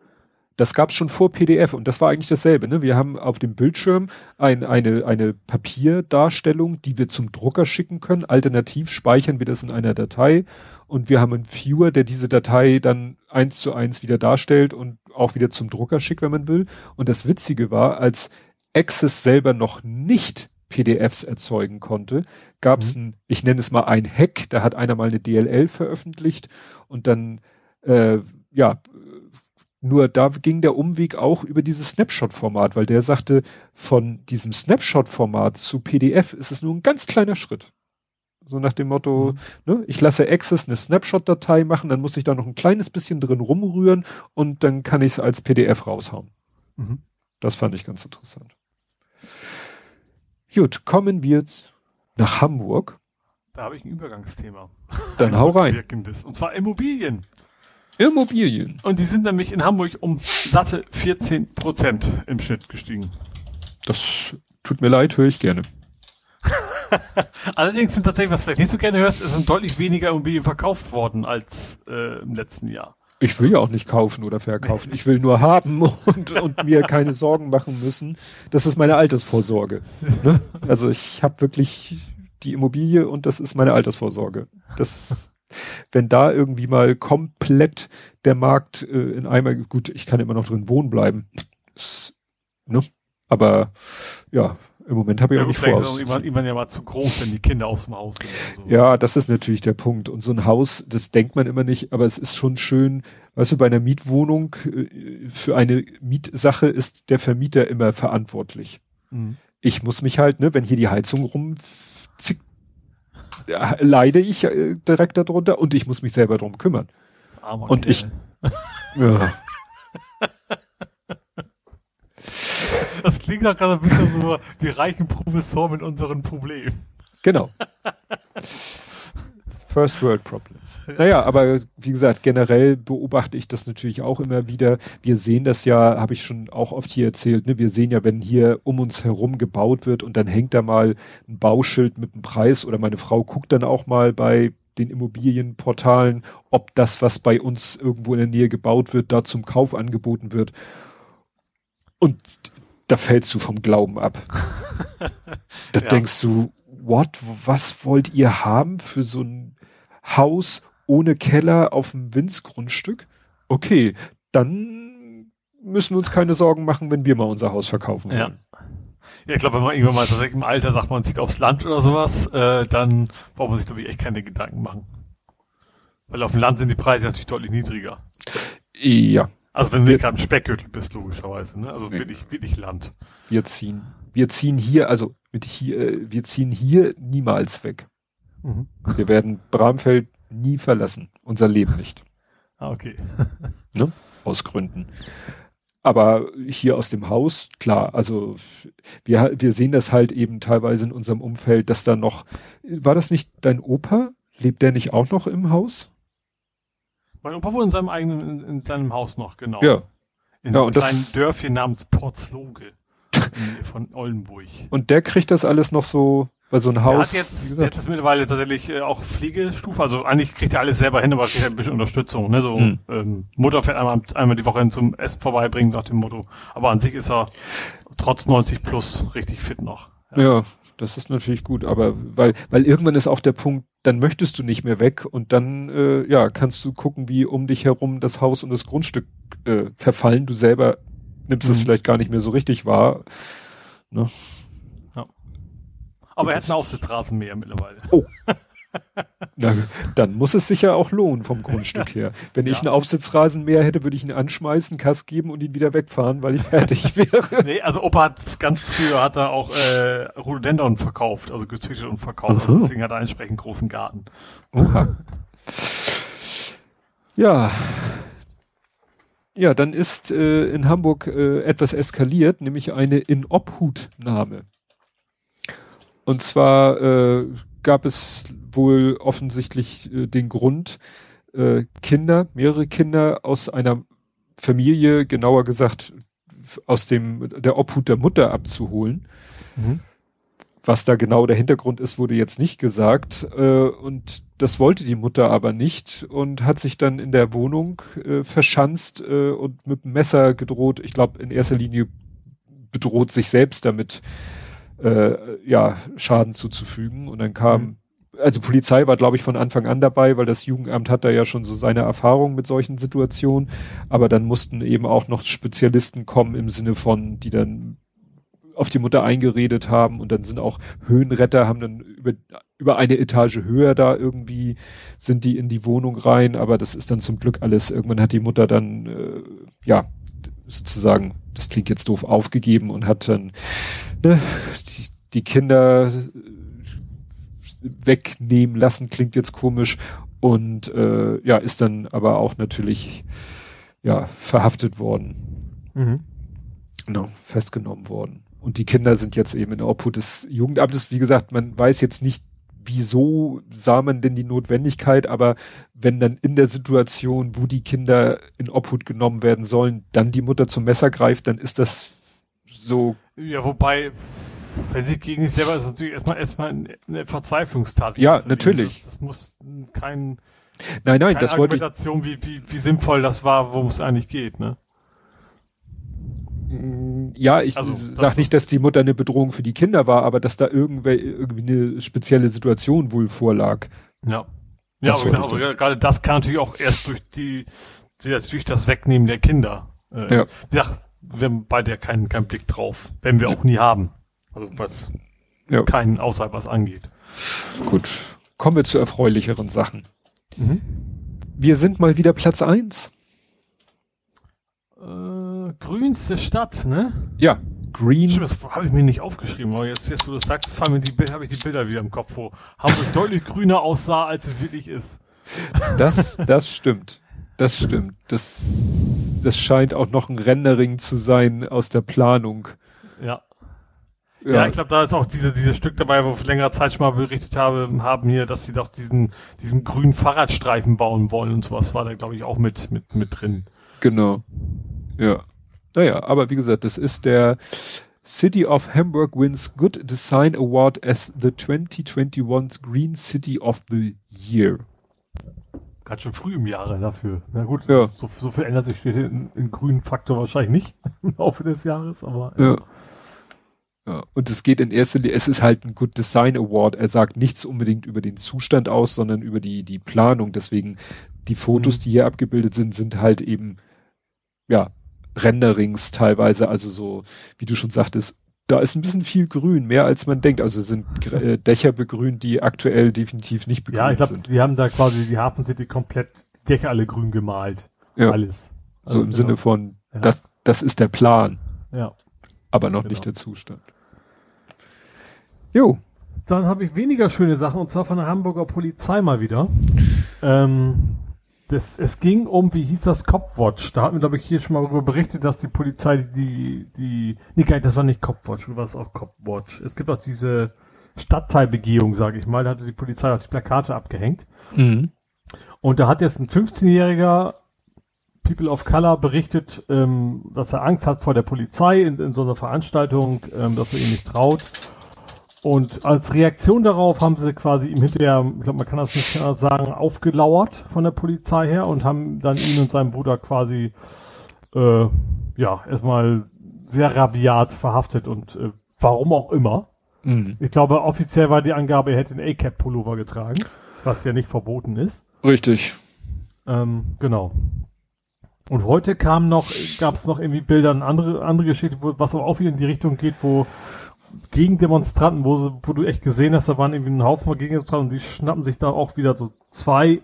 Das gab's schon vor PDF und das war eigentlich dasselbe. Ne? Wir haben auf dem Bildschirm ein, eine, eine Papierdarstellung, die wir zum Drucker schicken können. Alternativ speichern wir das in einer Datei und wir haben einen Viewer, der diese Datei dann eins zu eins wieder darstellt und auch wieder zum Drucker schickt, wenn man will. Und das Witzige war, als Access selber noch nicht PDFs erzeugen konnte, gab es mhm. ein, ich nenne es mal ein Hack, da hat einer mal eine DLL veröffentlicht und dann, äh, ja, nur da ging der Umweg auch über dieses Snapshot-Format, weil der sagte, von diesem Snapshot-Format zu PDF ist es nur ein ganz kleiner Schritt. So nach dem Motto, mhm. ne, ich lasse Access eine Snapshot-Datei machen, dann muss ich da noch ein kleines bisschen drin rumrühren und dann kann ich es als PDF raushauen. Mhm. Das fand ich ganz interessant. Gut, kommen wir nach Hamburg. Da habe ich ein Übergangsthema. Dann hau rein. Und zwar Immobilien. Immobilien. Und die sind nämlich in Hamburg um satte 14 Prozent im Schnitt gestiegen. Das tut mir leid, höre ich gerne. Allerdings sind tatsächlich, was du vielleicht nicht so gerne hörst, es sind deutlich weniger Immobilien verkauft worden als äh, im letzten Jahr. Ich will ja auch nicht kaufen oder verkaufen. Ich will nur haben und, und mir keine Sorgen machen müssen. Das ist meine Altersvorsorge. Ne? Also ich habe wirklich die Immobilie und das ist meine Altersvorsorge. Das, wenn da irgendwie mal komplett der Markt äh, in einmal, gut, ich kann immer noch drin wohnen bleiben. Das, ne? Aber ja, im Moment habe ich ja, auch nicht vor. Ist irgendwann, irgendwann ja mal zu groß, wenn die Kinder aus dem Haus sind. Ja, das ist natürlich der Punkt. Und so ein Haus, das denkt man immer nicht, aber es ist schon schön, weißt du, bei einer Mietwohnung, äh, für eine Mietsache ist der Vermieter immer verantwortlich. Mhm. Ich muss mich halt, ne, wenn hier die Heizung rumzickt, leide ich äh, direkt darunter und ich muss mich selber drum kümmern. Armer und Kerl. ich, ja. Das klingt doch gerade ein bisschen so, wir reichen Professor mit unseren Problemen. Genau. First World Problems. Naja, aber wie gesagt, generell beobachte ich das natürlich auch immer wieder. Wir sehen das ja, habe ich schon auch oft hier erzählt, ne? wir sehen ja, wenn hier um uns herum gebaut wird und dann hängt da mal ein Bauschild mit einem Preis oder meine Frau guckt dann auch mal bei den Immobilienportalen, ob das, was bei uns irgendwo in der Nähe gebaut wird, da zum Kauf angeboten wird. Und da fällst du vom Glauben ab. da ja. denkst du, what, was wollt ihr haben für so ein Haus ohne Keller auf dem Winzgrundstück? Okay, dann müssen wir uns keine Sorgen machen, wenn wir mal unser Haus verkaufen wollen. Ja. Ja, ich glaube, wenn man irgendwann mal tatsächlich im Alter sagt, man zieht aufs Land oder sowas, äh, dann braucht man sich, glaube ich, echt keine Gedanken machen. Weil auf dem Land sind die Preise natürlich deutlich niedriger. Ja, also wenn du gerade im Speckgürtel bist, logischerweise, ne? Also nee. wirklich, wirklich Land. Wir ziehen, wir ziehen hier, also mit hier, äh, wir ziehen hier niemals weg. Mhm. Wir werden Bramfeld nie verlassen. Unser Leben nicht. Ah, okay. ne? Aus Gründen. Aber hier aus dem Haus, klar, also wir, wir sehen das halt eben teilweise in unserem Umfeld, dass da noch, war das nicht dein Opa? Lebt der nicht auch noch im Haus? Mein Opa wohnt in seinem eigenen, in, in seinem Haus noch, genau. Ja. In ja, einem kleinen Dörfchen namens Portsloge von Oldenburg. Und der kriegt das alles noch so bei so einem Haus. Der hat jetzt, der hat jetzt mittlerweile tatsächlich äh, auch Pflegestufe, also eigentlich kriegt er alles selber hin, aber kriegt er ein bisschen Unterstützung, ne? So hm. ähm, Mutter fährt einmal, einmal die Woche hin zum Essen vorbeibringen, nach dem Motto. Aber an sich ist er trotz 90 plus richtig fit noch. Ja. ja, das ist natürlich gut, aber weil, weil irgendwann ist auch der Punkt, dann möchtest du nicht mehr weg und dann äh, ja kannst du gucken, wie um dich herum das Haus und das Grundstück äh, verfallen. Du selber nimmst mhm. das vielleicht gar nicht mehr so richtig wahr. Ne? Aber er hat einen Aufsitzrasenmäher mittlerweile. Oh. Na, dann muss es sich ja auch lohnen vom Grundstück her. Wenn ja. ich einen Aufsitzrasenmäher hätte, würde ich ihn anschmeißen, Kass geben und ihn wieder wegfahren, weil ich fertig wäre. Nee, also Opa hat ganz früher hat er auch äh, Rhododendron verkauft, also gezüchtet und verkauft. Also deswegen hat er einen entsprechend großen Garten. Oha. Ja. Ja, dann ist äh, in Hamburg äh, etwas eskaliert, nämlich eine Inobhutnahme. Und zwar äh, gab es wohl offensichtlich äh, den Grund, äh, Kinder, mehrere Kinder aus einer Familie, genauer gesagt aus dem der Obhut der Mutter abzuholen. Mhm. Was da genau der Hintergrund ist, wurde jetzt nicht gesagt. Äh, und das wollte die Mutter aber nicht und hat sich dann in der Wohnung äh, verschanzt äh, und mit dem Messer gedroht. Ich glaube, in erster Linie bedroht sich selbst damit, äh, ja, Schaden zuzufügen. Und dann kam, mhm. also Polizei war, glaube ich, von Anfang an dabei, weil das Jugendamt hat da ja schon so seine Erfahrung mit solchen Situationen. Aber dann mussten eben auch noch Spezialisten kommen im Sinne von, die dann auf die Mutter eingeredet haben und dann sind auch Höhenretter, haben dann über, über eine Etage höher da irgendwie, sind die in die Wohnung rein, aber das ist dann zum Glück alles, irgendwann hat die Mutter dann, äh, ja, sozusagen, das klingt jetzt doof, aufgegeben und hat dann ne, die, die Kinder wegnehmen lassen, klingt jetzt komisch und äh, ja, ist dann aber auch natürlich ja verhaftet worden. Mhm. Genau, festgenommen worden. Und die Kinder sind jetzt eben in der Obhut des Jugendamtes. Wie gesagt, man weiß jetzt nicht, wieso sah man denn die Notwendigkeit, aber wenn dann in der Situation, wo die Kinder in Obhut genommen werden sollen, dann die Mutter zum Messer greift, dann ist das so. Ja, wobei, wenn sie gegen sich selber ist, natürlich erstmal erstmal eine Verzweiflungstat. Ja, natürlich. Das, das, muss kein Nein, nein, das wollte ich. Wie, wie, wie sinnvoll das war, worum es eigentlich geht, ne? Mm, ja, ich also, sag nicht, dass die Mutter eine Bedrohung für die Kinder war, aber dass da irgendwie, irgendwie eine spezielle Situation wohl vorlag. Ja. Ja, aber, gesagt, aber gerade das kann natürlich auch erst durch die, durch das Wegnehmen der Kinder. Äh, ja. ja. Wir haben bei der keinen, keinen Blick drauf. Werden wir auch nie haben. Also was ja. keinen außerhalb was angeht. Gut. Kommen wir zu erfreulicheren Sachen. Mhm. Wir sind mal wieder Platz eins. Äh, grünste Stadt, ne? Ja, Green. Stimmt, das habe ich mir nicht aufgeschrieben, aber jetzt, jetzt wo du das sagst, fallen mir die, habe ich die Bilder wieder im Kopf, wo Hamburg deutlich grüner aussah, als es wirklich ist. Das, das stimmt. Das stimmt. Das, das scheint auch noch ein Rendering zu sein aus der Planung. Ja. Ja, ja ich glaube, da ist auch diese, dieses Stück dabei, wo ich längere Zeit schon mal berichtet habe, haben hier, dass sie doch diesen, diesen grünen Fahrradstreifen bauen wollen und sowas war da, glaube ich, auch mit, mit, mit drin. Genau. Ja. Naja, aber wie gesagt, das ist der City of Hamburg wins Good Design Award as the 2021 Green City of the Year. Ganz schön früh im Jahre dafür. Na gut, ja. so, so viel ändert sich in, in grünen Faktor wahrscheinlich nicht im Laufe des Jahres, aber ja. ja. Und es geht in erster Linie, es ist halt ein Good Design Award. Er sagt nichts unbedingt über den Zustand aus, sondern über die, die Planung. Deswegen die Fotos, mhm. die hier abgebildet sind, sind halt eben, ja, Renderings teilweise, also so, wie du schon sagtest, da ist ein bisschen viel Grün, mehr als man denkt. Also sind äh, Dächer begrünt, die aktuell definitiv nicht begrünt ja, ich glaub, sind. Die haben da quasi die Hafen City komplett die Dächer alle grün gemalt. Ja. Alles. so im genau. Sinne von, ja. das, das ist der Plan. Ja. Aber noch genau. nicht der Zustand. Jo. Dann habe ich weniger schöne Sachen und zwar von der Hamburger Polizei mal wieder. Ähm, das, es ging um, wie hieß das, Copwatch. Da hatten wir, glaube ich, hier schon mal darüber berichtet, dass die Polizei die, die, nee, das war nicht Copwatch, oder war es auch Copwatch? Es gibt auch diese Stadtteilbegehung, sage ich mal, da hatte die Polizei auch die Plakate abgehängt. Mhm. Und da hat jetzt ein 15-jähriger People of Color berichtet, ähm, dass er Angst hat vor der Polizei in, in so einer Veranstaltung, ähm, dass er ihm nicht traut. Und als Reaktion darauf haben sie quasi ihm hinterher, ich glaube, man kann das nicht sagen, aufgelauert von der Polizei her und haben dann ihn und seinen Bruder quasi, äh, ja, erstmal sehr rabiat verhaftet und äh, warum auch immer. Mhm. Ich glaube, offiziell war die Angabe, er hätte einen A-Cap-Pullover getragen, was ja nicht verboten ist. Richtig. Ähm, genau. Und heute kam noch, gab es noch irgendwie Bilder, eine andere, andere Geschichte, wo, was aber auch wieder in die Richtung geht, wo gegen Demonstranten, wo, sie, wo du echt gesehen hast, da waren irgendwie ein Haufen Gegendemonstranten und die schnappen sich da auch wieder so zwei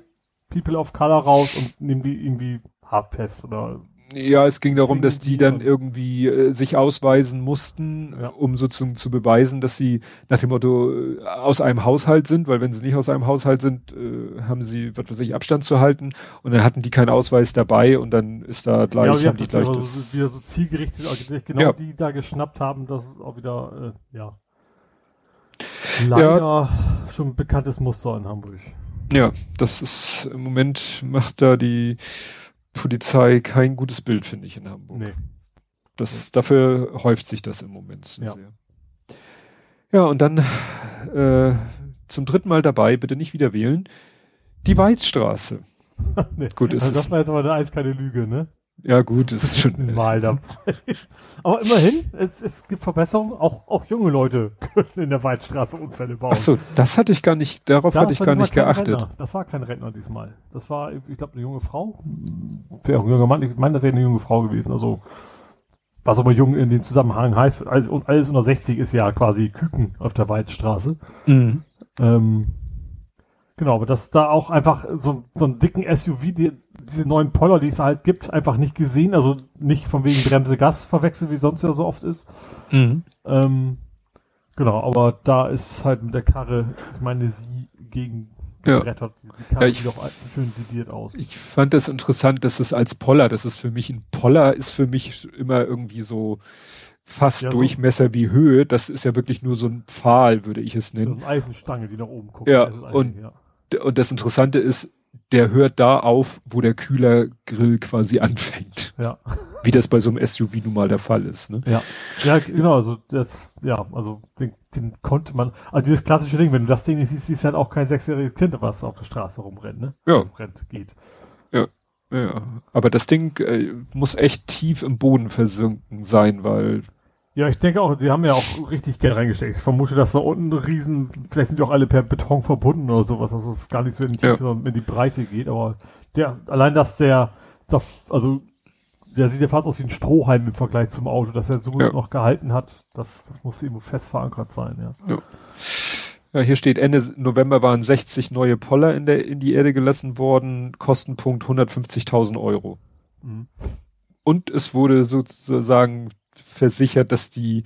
People of Color raus und nehmen die irgendwie hart fest oder ja, es ging darum, dass die dann irgendwie äh, sich ausweisen mussten, ja. um sozusagen zu beweisen, dass sie nach dem Motto äh, aus einem Haushalt sind, weil wenn sie nicht aus einem Haushalt sind, äh, haben sie, was weiß ich, Abstand zu halten und dann hatten die keinen Ausweis dabei und dann ist da gleich, ja, haben die gleich das wieder so zielgerichtet, also genau ja. die da geschnappt haben, das ist auch wieder, äh, ja. Leider ja. schon ein bekanntes Muster in Hamburg. Ja, das ist im Moment macht da die Polizei kein gutes Bild, finde ich, in Hamburg. Nee. Das, dafür häuft sich das im Moment so ja. sehr. Ja, und dann äh, zum dritten Mal dabei, bitte nicht wieder wählen. Die Weizstraße. nee. Gut, ist also das war jetzt aber eine eiskale Lüge, ne? Ja gut, es ist schon mal dabei. Aber immerhin, es, es gibt Verbesserungen. Auch, auch junge Leute können in der Waldstraße Unfälle bauen. Ach so, das hatte ich gar nicht, darauf da hatte ich gar nicht geachtet. Rentner. Das war kein Rentner diesmal. Das war, ich glaube, eine junge Frau. Wäre ein junger Mann. Ich meine, das wäre eine junge Frau gewesen. Also, was aber jung in dem Zusammenhang heißt, alles, alles unter 60 ist ja quasi Küken auf der Waldstraße. Mhm. Ähm, genau, aber dass da auch einfach so, so einen dicken SUV, die, diese neuen Poller, die es halt gibt, einfach nicht gesehen. Also nicht von wegen Bremse Gas verwechselt, wie sonst ja so oft ist. Mhm. Ähm, genau, aber da ist halt mit der Karre, ich meine, sie gegen ja. Karre ja, ich, sieht auch schön didiert aus. Ich fand das interessant, dass es als Poller, das ist für mich ein Poller, ist für mich immer irgendwie so fast ja, Durchmesser so wie Höhe. Das ist ja wirklich nur so ein Pfahl, würde ich es nennen. So eine Eisenstange, die nach oben guckt. Ja, und, ja. und das Interessante ist, der hört da auf, wo der Kühlergrill quasi anfängt. Ja. Wie das bei so einem SUV nun mal der Fall ist. Ne? Ja. ja, genau, also das, ja, also den, den konnte man, also dieses klassische Ding, wenn du das Ding nicht siehst, siehst halt auch kein sechsjähriges Kind, was auf der Straße rumrennt, ne? Ja. Rennt, geht. Ja. Ja, aber das Ding äh, muss echt tief im Boden versunken sein, weil ja, ich denke auch, sie haben ja auch richtig Geld reingesteckt. Ich vermute, dass da unten riesen, vielleicht sind die auch alle per Beton verbunden oder sowas, also es gar nicht so in die, Tiefe, ja. in die Breite geht, aber der, allein dass der, das, also, der sieht ja fast aus wie ein Strohhalm im Vergleich zum Auto, dass er so ja. noch gehalten hat, das, das muss irgendwo fest verankert sein, ja. ja. Ja, hier steht, Ende November waren 60 neue Poller in, der, in die Erde gelassen worden, Kostenpunkt 150.000 Euro. Mhm. Und es wurde sozusagen versichert, dass die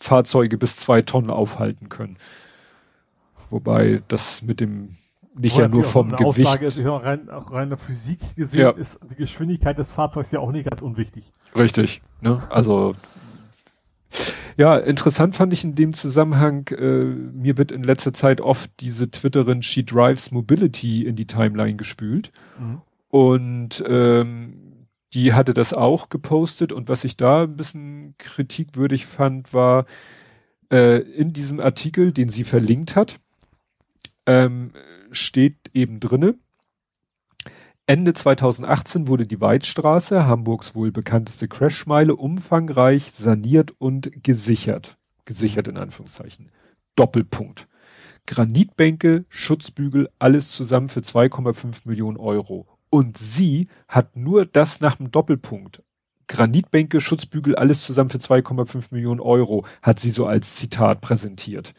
Fahrzeuge bis zwei Tonnen aufhalten können. Wobei das mit dem nicht ja nur vom Gewicht. Aussage ist, rein, auch rein der Physik gesehen ja. ist die Geschwindigkeit des Fahrzeugs ja auch nicht ganz unwichtig. Richtig. Ne? Also ja, interessant fand ich in dem Zusammenhang, äh, mir wird in letzter Zeit oft diese Twitterin She Drives Mobility in die Timeline gespült. Mhm. Und ähm, die hatte das auch gepostet und was ich da ein bisschen kritikwürdig fand, war äh, in diesem Artikel, den sie verlinkt hat, ähm, steht eben drinne, Ende 2018 wurde die Weidstraße, Hamburgs wohl bekannteste Crashmeile, umfangreich saniert und gesichert. Gesichert in Anführungszeichen. Doppelpunkt. Granitbänke, Schutzbügel, alles zusammen für 2,5 Millionen Euro. Und sie hat nur das nach dem Doppelpunkt. Granitbänke, Schutzbügel, alles zusammen für 2,5 Millionen Euro, hat sie so als Zitat präsentiert.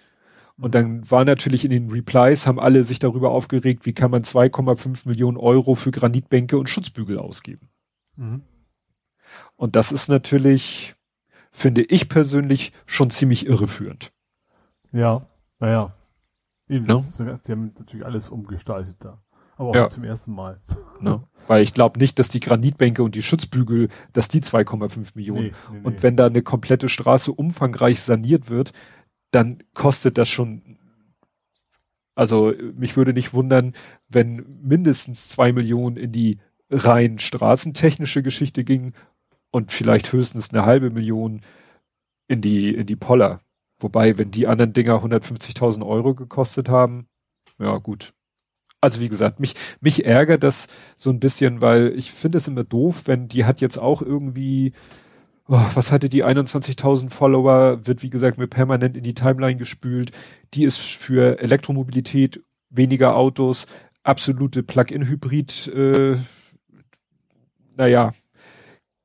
Und dann war natürlich in den Replies, haben alle sich darüber aufgeregt, wie kann man 2,5 Millionen Euro für Granitbänke und Schutzbügel ausgeben. Mhm. Und das ist natürlich, finde ich persönlich, schon ziemlich irreführend. Ja, naja. Eben, no? sie haben natürlich alles umgestaltet da. Aber auch ja. zum ersten Mal. Ne? Weil ich glaube nicht, dass die Granitbänke und die Schutzbügel, dass die 2,5 Millionen. Nee, nee, und nee. wenn da eine komplette Straße umfangreich saniert wird, dann kostet das schon. Also mich würde nicht wundern, wenn mindestens zwei Millionen in die rein straßentechnische Geschichte ging und vielleicht höchstens eine halbe Million in die in die Poller. Wobei, wenn die anderen Dinger 150.000 Euro gekostet haben, ja gut, also wie gesagt, mich, mich ärgert das so ein bisschen, weil ich finde es immer doof, wenn die hat jetzt auch irgendwie, oh, was hatte die 21.000 Follower, wird wie gesagt mir permanent in die Timeline gespült. Die ist für Elektromobilität, weniger Autos, absolute Plug-in-Hybrid, äh, naja,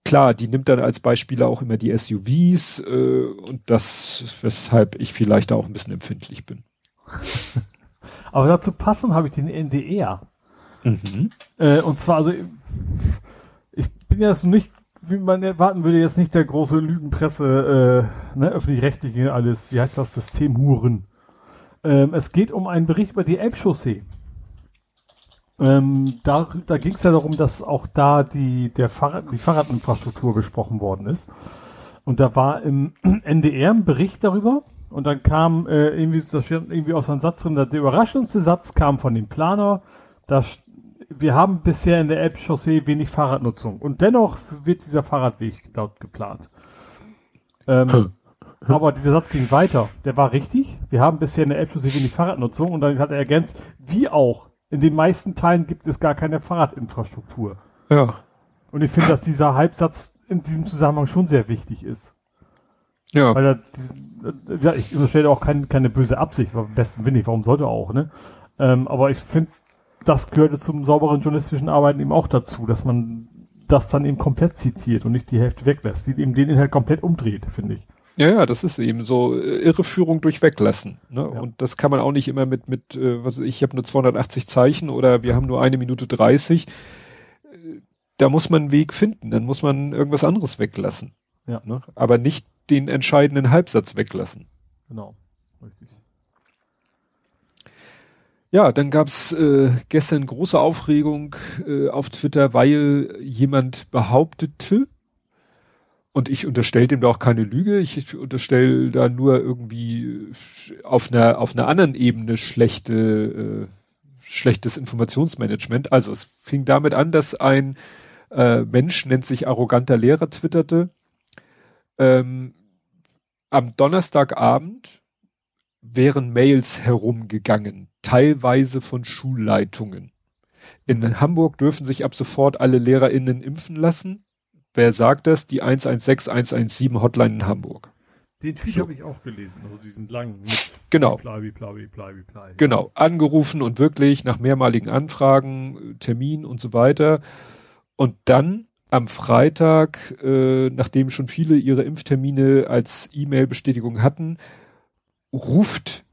klar, die nimmt dann als Beispiele auch immer die SUVs äh, und das, weshalb ich vielleicht auch ein bisschen empfindlich bin. Aber dazu passen habe ich den NDR. Mhm. Äh, und zwar, also ich bin ja jetzt nicht, wie man erwarten würde, jetzt nicht der große Lügenpresse, äh, ne, öffentlich-rechtliche alles, wie heißt das, Systemhuren. Ähm, es geht um einen Bericht über die Elbchaussee. Ähm, da da ging es ja darum, dass auch da die, der Fahrrad, die Fahrradinfrastruktur besprochen worden ist. Und da war im NDR ein Bericht darüber, und dann kam äh, irgendwie, das steht irgendwie aus einem Satz drin, der überraschendste Satz kam von dem Planer, dass wir haben bisher in der Elbchaussee wenig Fahrradnutzung. Und dennoch wird dieser Fahrradweg laut geplant. Ähm, hm. Aber dieser Satz ging weiter. Der war richtig. Wir haben bisher in der Elbchaussee wenig Fahrradnutzung. Und dann hat er ergänzt, wie auch in den meisten Teilen gibt es gar keine Fahrradinfrastruktur. Ja. Und ich finde, dass dieser Halbsatz in diesem Zusammenhang schon sehr wichtig ist. Ja. Weil ja, ich unterstelle auch kein, keine böse Absicht, am besten Willen nicht, warum sollte auch, ne? Ähm, aber ich finde, das gehörte zum sauberen journalistischen Arbeiten eben auch dazu, dass man das dann eben komplett zitiert und nicht die Hälfte weglässt, die eben den Inhalt komplett umdreht, finde ich. Ja, ja, das ist eben so äh, Irreführung durch Weglassen. Ne? Ja. Und das kann man auch nicht immer mit, mit äh, was ich habe nur 280 Zeichen oder wir haben nur eine Minute 30. Äh, Da muss man einen Weg finden, dann muss man irgendwas anderes weglassen. Ja. Ne? Aber nicht den entscheidenden Halbsatz weglassen. Genau. Richtig. Ja, dann gab's äh, gestern große Aufregung äh, auf Twitter, weil jemand behauptete, und ich unterstelle dem da auch keine Lüge, ich unterstelle da nur irgendwie auf einer auf einer anderen Ebene schlechte äh, schlechtes Informationsmanagement. Also es fing damit an, dass ein äh, Mensch nennt sich arroganter Lehrer twitterte ähm, am Donnerstagabend wären Mails herumgegangen, teilweise von Schulleitungen. In Hamburg dürfen sich ab sofort alle LehrerInnen impfen lassen. Wer sagt das? Die 116 117 Hotline in Hamburg. Den Tweet So. habe ich auch gelesen, also diesen langen mit Genau. Bleibi, Bleibi, Bleibi, Bleibi. Genau, angerufen und wirklich nach mehrmaligen Anfragen, Termin und so weiter. Und dann am Freitag, äh, nachdem schon viele ihre Impftermine als E-Mail-Bestätigung hatten, ruft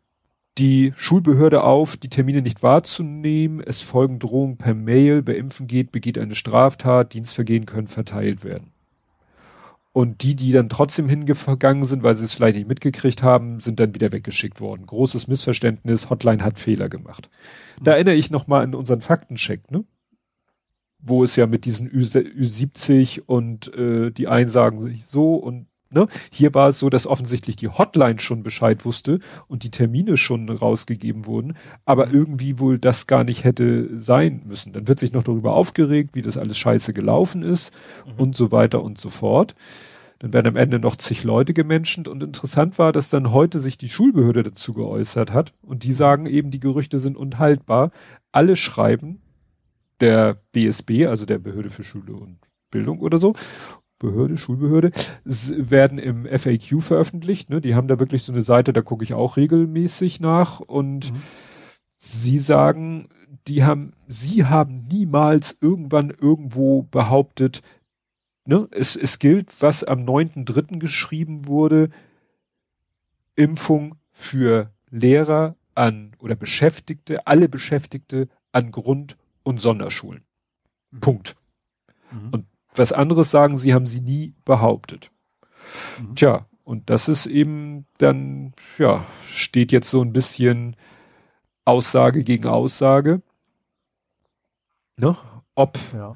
die Schulbehörde auf, die Termine nicht wahrzunehmen. Es folgen Drohungen per Mail. Wer impfen geht, begeht eine Straftat. Dienstvergehen können verteilt werden. Und die, die dann trotzdem hingegangen sind, weil sie es vielleicht nicht mitgekriegt haben, sind dann wieder weggeschickt worden. Großes Missverständnis, Hotline hat Fehler gemacht. Da erinnere ich nochmal an unseren Faktencheck, ne? Wo es ja mit diesen Ü Ü70 und äh, die einen sagen sich so und ne? Hier war es so, dass offensichtlich die Hotline schon Bescheid wusste und die Termine schon rausgegeben wurden, aber irgendwie wohl das gar nicht hätte sein müssen. Dann wird sich noch darüber aufgeregt, wie das alles scheiße gelaufen ist und so weiter und so fort. Dann werden am Ende noch zig Leute gemenschent und interessant war, dass dann heute sich die Schulbehörde dazu geäußert hat und die sagen eben, die Gerüchte sind unhaltbar. Alle schreiben der BSB, also der Behörde für Schule und Bildung oder so, Behörde, Schulbehörde, werden im FAQ veröffentlicht. Ne? Die haben da wirklich so eine Seite, da gucke ich auch regelmäßig nach und Mhm. sie sagen, die haben, sie haben niemals irgendwann irgendwo behauptet, ne, es, es gilt, was am 9.3. geschrieben wurde, Impfung für Lehrer an oder Beschäftigte, alle Beschäftigte an Grund- und Sonderschulen. Mhm. Punkt. Mhm. Und was anderes sagen sie, haben sie nie behauptet. Mhm. Tja, und das ist eben dann, ja, steht jetzt so ein bisschen Aussage gegen Aussage. Ne? Ob, Ja.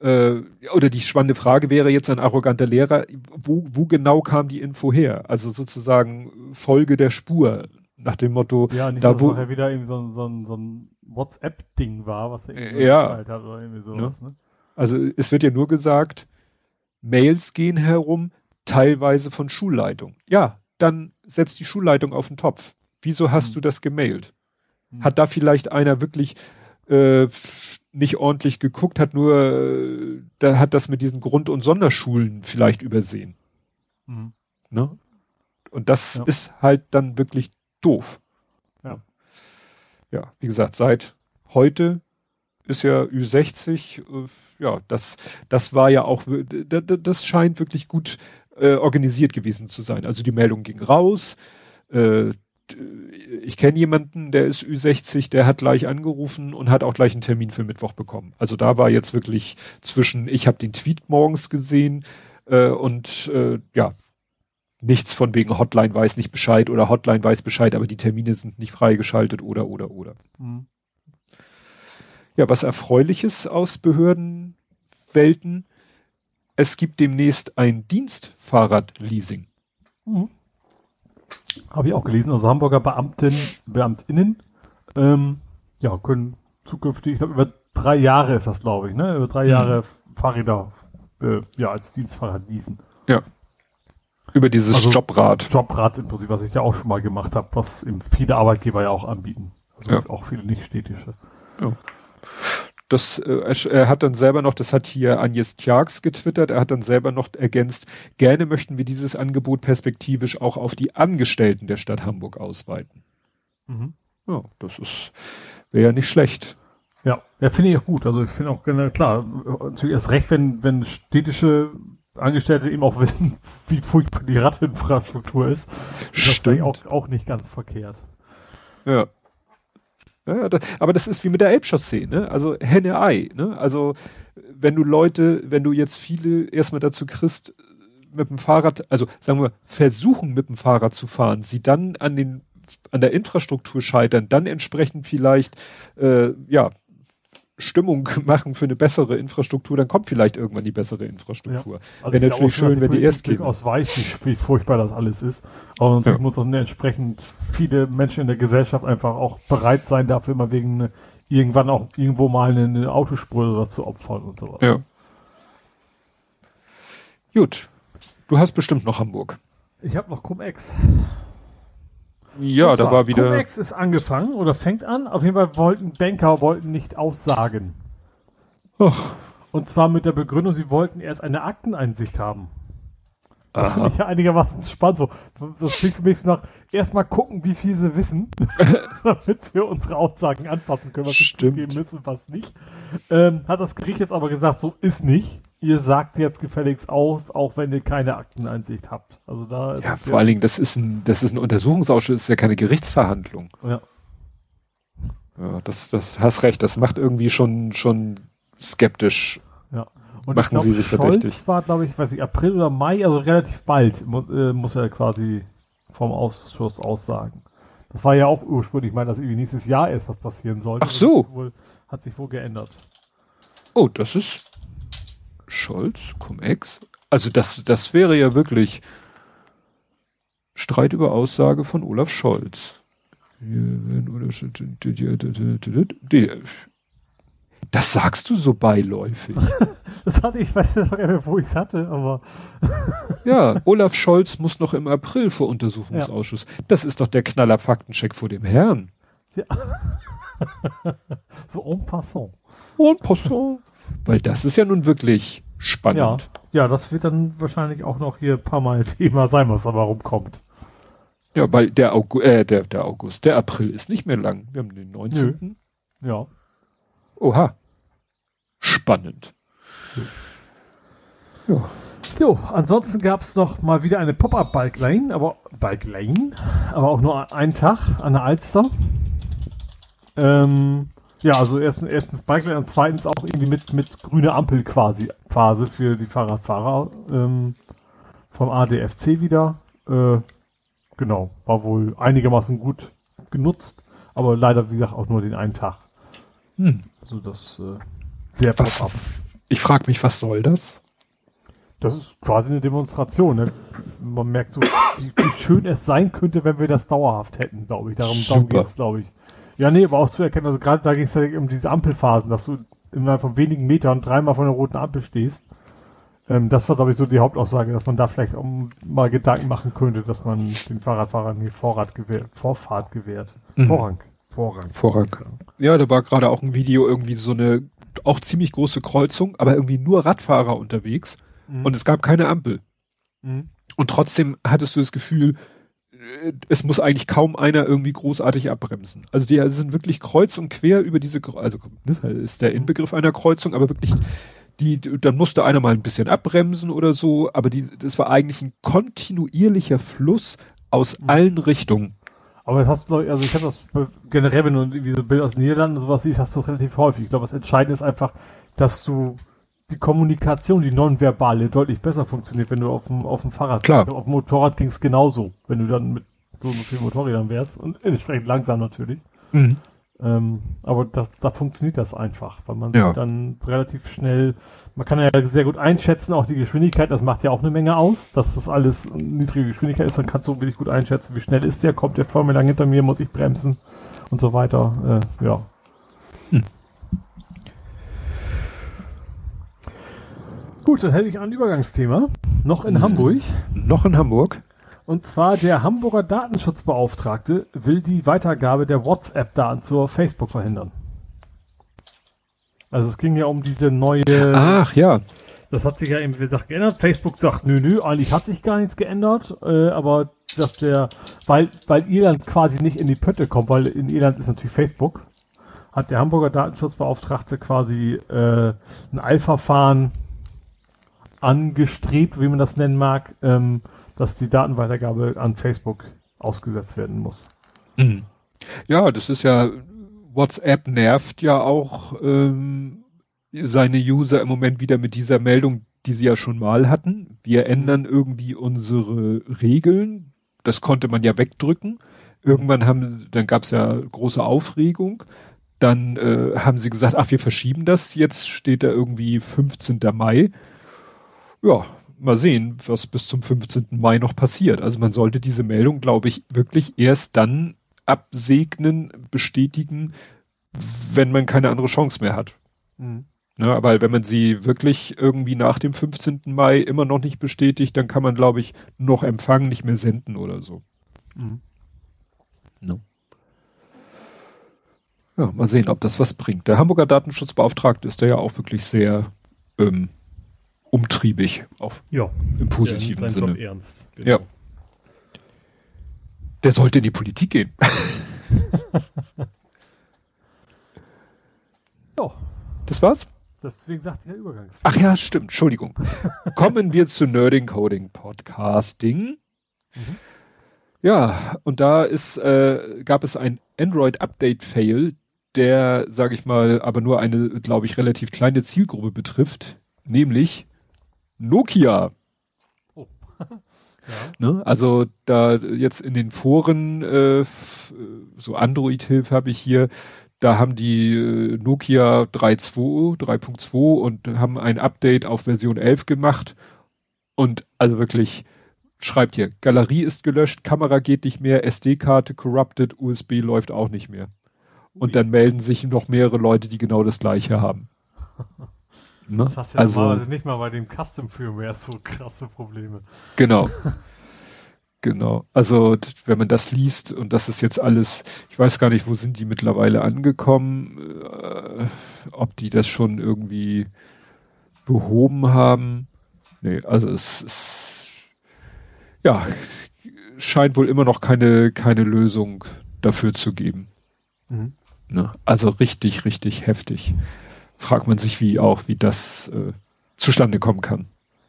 äh, oder die spannende Frage wäre jetzt ein arroganter Lehrer, wo, wo genau kam die Info her? Also sozusagen Folge der Spur, nach dem Motto, Ja, nicht, Da wo- nachher wieder irgendwie so, so, so ein WhatsApp-Ding war, was er irgendwie Äh, ja. geteilt hat oder irgendwie sowas, ne? also es wird ja nur gesagt, Mails gehen herum, teilweise von Schulleitung. Ja, dann setzt die Schulleitung auf den Topf. Wieso hast Hm. du das gemailt? Hm. Hat da vielleicht einer wirklich äh, nicht ordentlich geguckt, hat nur, äh, da hat das mit diesen Grund- und Sonderschulen vielleicht übersehen. Mhm. Ne? Und das Ja. ist halt dann wirklich doof. Ja. Wie gesagt, seit heute ist ja Ü60, äh, ja, das, das war ja auch, das scheint wirklich gut äh, organisiert gewesen zu sein. Also die Meldung ging raus, äh, ich kenne jemanden, der ist Ü60, der hat gleich angerufen und hat auch gleich einen Termin für Mittwoch bekommen. Also da war jetzt wirklich zwischen, ich habe den Tweet morgens gesehen äh, und äh, ja, nichts von wegen Hotline weiß nicht Bescheid oder Hotline weiß Bescheid, aber die Termine sind nicht freigeschaltet oder oder oder. Mhm. Ja, was Erfreuliches aus Behördenwelten. Es gibt demnächst ein Dienstfahrradleasing. Mhm. Habe ich auch gelesen. Also Hamburger Beamten, Beamtinnen, ähm, ja, können zukünftig, ich glaube, über drei Jahre ist das, glaube ich, ne? Über drei Mhm. Jahre Fahrräder, äh, ja, als Dienstfahrrad leasen. Ja. Über dieses Also- Jobrad. Jobrad im Prinzip, was ich ja auch schon mal gemacht habe, was eben viele Arbeitgeber ja auch anbieten. Also Ja. auch viele nicht städtische. Ja. Das, äh, er hat dann selber noch, das hat hier Agnes Tjax getwittert, er hat dann selber noch ergänzt, gerne möchten wir dieses Angebot perspektivisch auch auf die Angestellten der Stadt Hamburg ausweiten. Mhm. Ja, das ist, wäre ja nicht schlecht. Ja, ja, finde ich auch gut. Also ich finde auch gerne, klar, natürlich erst recht, wenn, wenn städtische Angestellte eben auch wissen, wie furchtbar die Radinfrastruktur ist. Stimmt. Das auch, auch nicht ganz verkehrt. Ja. Ja, da, aber das ist wie mit der Elbchaussee, ne? Also Henne-Ei, ne? Also wenn du Leute, wenn du jetzt viele erstmal dazu kriegst, mit dem Fahrrad, also sagen wir, versuchen mit dem Fahrrad zu fahren, sie dann an den an der Infrastruktur scheitern, dann entsprechend vielleicht äh, ja Stimmung machen für eine bessere Infrastruktur, dann kommt vielleicht irgendwann die bessere Infrastruktur. Ja. Also Wäre natürlich schön, wenn die erst gehen. aus weiß, wie, wie, furchtbar das alles ist. Aber natürlich ja. muss auch entsprechend viele Menschen in der Gesellschaft einfach auch bereit sein, dafür immer wegen eine, irgendwann auch irgendwo mal eine, eine Autospur oder zu opfern und sowas. Ja. Gut. Du hast bestimmt noch Hamburg. Ich habe noch Cum-Ex. Ja, da war wieder. Cum-Ex ist angefangen oder fängt an. Auf jeden Fall wollten Banker wollten nicht aussagen. Ach. Und zwar mit der Begründung, sie wollten erst eine Akteneinsicht haben. Das finde ich ja einigermaßen spannend. So, das klingt für mich so nach, erstmal gucken, wie viel sie wissen, damit wir unsere Aussagen anpassen können, was sie zugeben müssen, was nicht. Ähm, hat das Gericht jetzt aber gesagt, so ist nicht ihr sagt jetzt gefälligst aus, auch wenn ihr keine Akteneinsicht habt. Also da ja, vor allen Dingen, das ist ein, das ist ein Untersuchungsausschuss, das ist ja keine Gerichtsverhandlung. Ja. Ja, das, das hast recht, das macht irgendwie schon, schon skeptisch. Ja. Und machen glaub, sie sich Scholz verdächtig. war, glaube ich, weiß ich, April oder Mai, also relativ bald, mu äh, muss er quasi vom Ausschuss aussagen. Das war ja auch ursprünglich, ich meine, dass irgendwie nächstes Jahr erst was passieren sollte. Ach so. Wohl, hat sich wohl geändert. Oh, das ist Scholz, Cum-Ex. Also das, das wäre ja wirklich Streit über Aussage von Olaf Scholz. Das sagst du so beiläufig. das hatte ich, ich weiß nicht mehr, wo ich es hatte, aber. ja, Olaf Scholz muss noch im April vor Untersuchungsausschuss. Ja. Das ist doch der Knaller Faktencheck vor dem Herrn. Ja. so en passant. En passant. Weil das ist ja nun wirklich spannend. Ja, ja das wird dann wahrscheinlich auch noch hier ein paar Mal Thema sein, was da rumkommt. Ja, weil der, Augu äh, der, der August, der April ist nicht mehr lang. Wir haben den 19. Nö. Ja. Oha. Spannend. Ja. Jo, ansonsten gab es noch mal wieder eine Pop-Up-Bike Lane, aber Bike Lane, aber auch nur einen Tag an der Alster. Ähm, ja, also erstens, erstens Bike und zweitens auch irgendwie mit, mit grüne Ampel quasi Phase für die Fahrradfahrer ähm, vom ADFC wieder. Äh, genau, war wohl einigermaßen gut genutzt, aber leider, wie gesagt, auch nur den einen Tag. Hm. Also das äh, sehr was, Ich frage mich, was soll das? Das ist quasi eine Demonstration. Ne? Man merkt so, wie, wie, schön es sein könnte, wenn wir das dauerhaft hätten, glaube ich. Darum, darum geht es, glaube ich. Ja, nee, aber auch zu erkennen, also gerade da ging es ja um diese Ampelphasen, dass du innerhalb von wenigen Metern dreimal von der roten Ampel stehst. Ähm, das war, glaube ich, so die Hauptaussage, dass man da vielleicht auch mal Gedanken machen könnte, dass man den Fahrradfahrern die Vorrat gewährt, Vorfahrt gewährt. Mhm. Vorrang. Vorrang. Vorrang. Ja, da war gerade auch ein Video irgendwie so eine auch ziemlich große Kreuzung, aber irgendwie nur Radfahrer unterwegs mhm. und es gab keine Ampel. Mhm. Und trotzdem hattest du das Gefühl, es muss eigentlich kaum einer irgendwie großartig abbremsen. Also die sind wirklich kreuz und quer über diese, also ne, ist der Inbegriff einer Kreuzung, aber wirklich die, dann musste einer mal ein bisschen abbremsen oder so, aber die, das war eigentlich ein kontinuierlicher Fluss aus mhm. allen Richtungen. Aber das hast du, also ich habe das generell, wenn du irgendwie so Bilder aus den Niederlanden und sowas siehst, hast du das relativ häufig. Ich glaube, das Entscheidende ist einfach, dass du die Kommunikation, die nonverbale, deutlich besser funktioniert, wenn du auf dem, auf dem Fahrrad Klar. Auf dem Motorrad ging es genauso, wenn du dann mit so vielen Motorrädern wärst und entsprechend langsam natürlich. Mhm. Ähm, aber das, da funktioniert das einfach, weil man ja. dann relativ schnell, man kann ja sehr gut einschätzen, auch die Geschwindigkeit, das macht ja auch eine Menge aus, dass das alles niedrige Geschwindigkeit ist, dann kannst du wirklich gut einschätzen, wie schnell ist der, kommt der vor mir lang hinter mir, muss ich bremsen und so weiter, äh, ja. Hm. Gut, dann hätte ich ein Übergangsthema. Noch in Hamburg. Noch in Hamburg. Und zwar der Hamburger Datenschutzbeauftragte will die Weitergabe der WhatsApp-Daten zur Facebook verhindern. Also es ging ja um diese neue. Ach ja. Das hat sich ja eben, wie gesagt, geändert. Facebook sagt, nö, nö, eigentlich hat sich gar nichts geändert, äh, aber dass der, weil, weil Irland quasi nicht in die Pötte kommt, weil in Irland ist natürlich Facebook, hat der Hamburger Datenschutzbeauftragte quasi äh, ein Eilverfahren angestrebt, wie man das nennen mag, ähm, dass die Datenweitergabe an Facebook ausgesetzt werden muss. Mhm. Ja, das ist ja, WhatsApp nervt ja auch ähm, seine User im Moment wieder mit dieser Meldung, die sie ja schon mal hatten. Wir ändern irgendwie unsere Regeln. Das konnte man ja wegdrücken. Irgendwann haben, dann gab es ja große Aufregung. Dann äh, haben sie gesagt, ach, wir verschieben das. Jetzt steht da irgendwie 15. Mai. Ja, mal sehen, was bis zum 15. Mai noch passiert. Also man sollte diese Meldung, glaube ich, wirklich erst dann absegnen, bestätigen, wenn man keine andere Chance mehr hat. Mhm. Ne, aber wenn man sie wirklich irgendwie nach dem 15. Mai immer noch nicht bestätigt, dann kann man, glaube ich, noch empfangen, nicht mehr senden oder so. Mhm. No. Ja, mal sehen, ob das was bringt. Der Hamburger Datenschutzbeauftragte ist da ja auch wirklich sehr ähm, umtriebig, auch ja, im positiven Sinne. Ernst, genau. Ja. Der sollte in die Politik gehen. ja. Das war's? Deswegen sagte ich ja Übergang. Ach ja, stimmt. Entschuldigung. Kommen wir zu Nerding Coding Podcasting. Mhm. Ja, und da ist, äh, gab es ein Android-Update-Fail, der, sage ich mal, aber nur eine, glaube ich, relativ kleine Zielgruppe betrifft, nämlich Nokia. Oh. ja. ne? Also da jetzt in den Foren, äh, so Android-Hilfe habe ich hier, da haben die äh, Nokia 3.2, 3.2 und haben ein Update auf Version 11 gemacht. Und also wirklich, schreibt hier, Galerie ist gelöscht, Kamera geht nicht mehr, SD-Karte corrupted, USB läuft auch nicht mehr. Und dann melden sich noch mehrere Leute, die genau das gleiche haben. Ne? Das hast du ja also, nicht mal bei dem Custom Firmware so krasse Probleme. Genau. Genau. Also wenn man das liest und das ist jetzt alles, ich weiß gar nicht, wo sind die mittlerweile angekommen, äh, ob die das schon irgendwie behoben haben. Nee, also es ist ja scheint wohl immer noch keine keine Lösung dafür zu geben. Mhm. Ne? Also richtig, richtig heftig. Fragt man sich, wie auch, wie das äh, zustande kommen kann.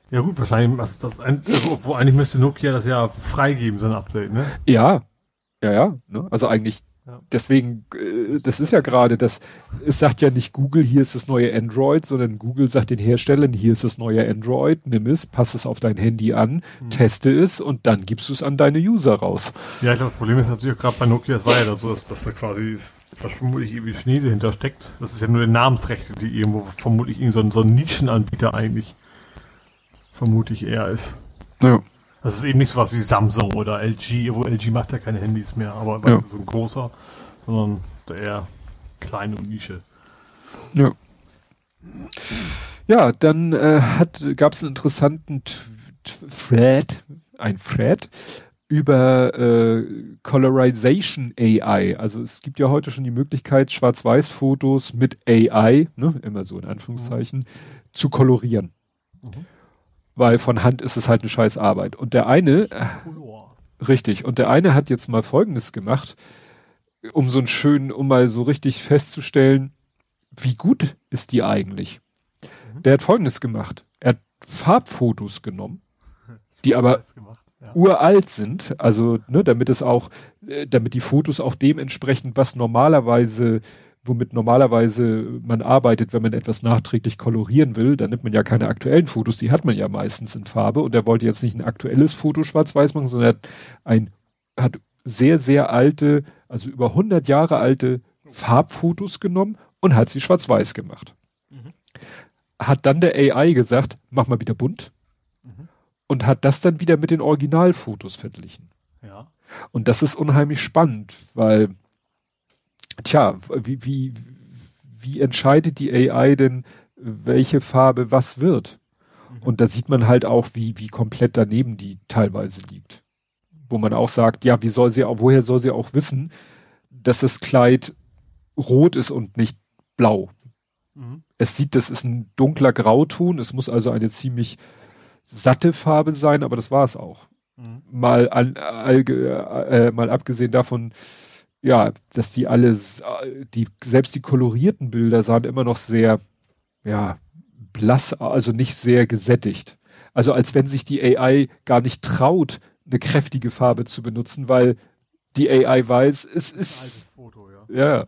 Ja gut, wahrscheinlich, was das, ein, obwohl eigentlich müsste Nokia das ja freigeben, so ein Update, ne? Ja, ja, ja, ne? also eigentlich, ja. deswegen, äh, das ist ja gerade das, es sagt ja nicht Google, hier ist das neue Android, sondern Google sagt den Herstellern, hier ist das neue Android, nimm es, pass es auf dein Handy an, mhm. teste es und dann gibst du es an deine User raus. Ja, ich glaube, das Problem ist natürlich gerade bei Nokia, es war ja so, dass, dass da quasi vermutlich irgendwie Chinese hintersteckt. Das ist ja nur die Namensrechte, die irgendwo vermutlich irgend so ein, so ein Nischenanbieter eigentlich vermute ich eher ist. Ja. Das ist eben nicht so was wie Samsung oder LG, wo LG macht ja keine Handys mehr, aber ja. so ein großer, sondern eher kleine und Nische. Ja. Ja, dann äh, gab es einen interessanten Thread, ein Thread über äh, Colorization AI. Also es gibt ja heute schon die Möglichkeit, Schwarz-Weiß-Fotos mit AI, ne, immer so in Anführungszeichen, mhm. zu kolorieren. Mhm weil von Hand ist es halt eine scheiß Arbeit. Und der eine, richtig, und der eine hat jetzt mal Folgendes gemacht, um so einen schönen, um mal so richtig festzustellen, wie gut ist die eigentlich? Mhm. Der hat Folgendes gemacht. Er hat Farbfotos genommen, die aber ja. uralt sind, also ne, damit es auch, äh, damit die Fotos auch dementsprechend, was normalerweise womit normalerweise man arbeitet, wenn man etwas nachträglich kolorieren will, dann nimmt man ja keine aktuellen Fotos, die hat man ja meistens in Farbe und er wollte jetzt nicht ein aktuelles Foto schwarz-weiß machen, sondern ein, hat sehr, sehr alte, also über 100 Jahre alte Farbfotos genommen und hat sie schwarz-weiß gemacht. Mhm. Hat dann der AI gesagt, mach mal wieder bunt mhm. und hat das dann wieder mit den Originalfotos verglichen. Ja. Und das ist unheimlich spannend, weil tja, wie, wie, wie entscheidet die AI denn, welche Farbe was wird? Mhm. Und da sieht man halt auch, wie, wie komplett daneben die teilweise liegt. Wo man auch sagt, ja, wie soll sie auch, woher soll sie auch wissen, dass das Kleid rot ist und nicht blau? Mhm. Es sieht, das ist ein dunkler Grauton, es muss also eine ziemlich satte Farbe sein, aber das war es auch. Mhm. Mal, an, äh, mal abgesehen davon, ja, dass die alles, die, selbst die kolorierten Bilder sahen immer noch sehr, ja, blass, also nicht sehr gesättigt. Also als wenn sich die AI gar nicht traut, eine kräftige Farbe zu benutzen, weil die AI weiß, es ist. Foto, ja. ja.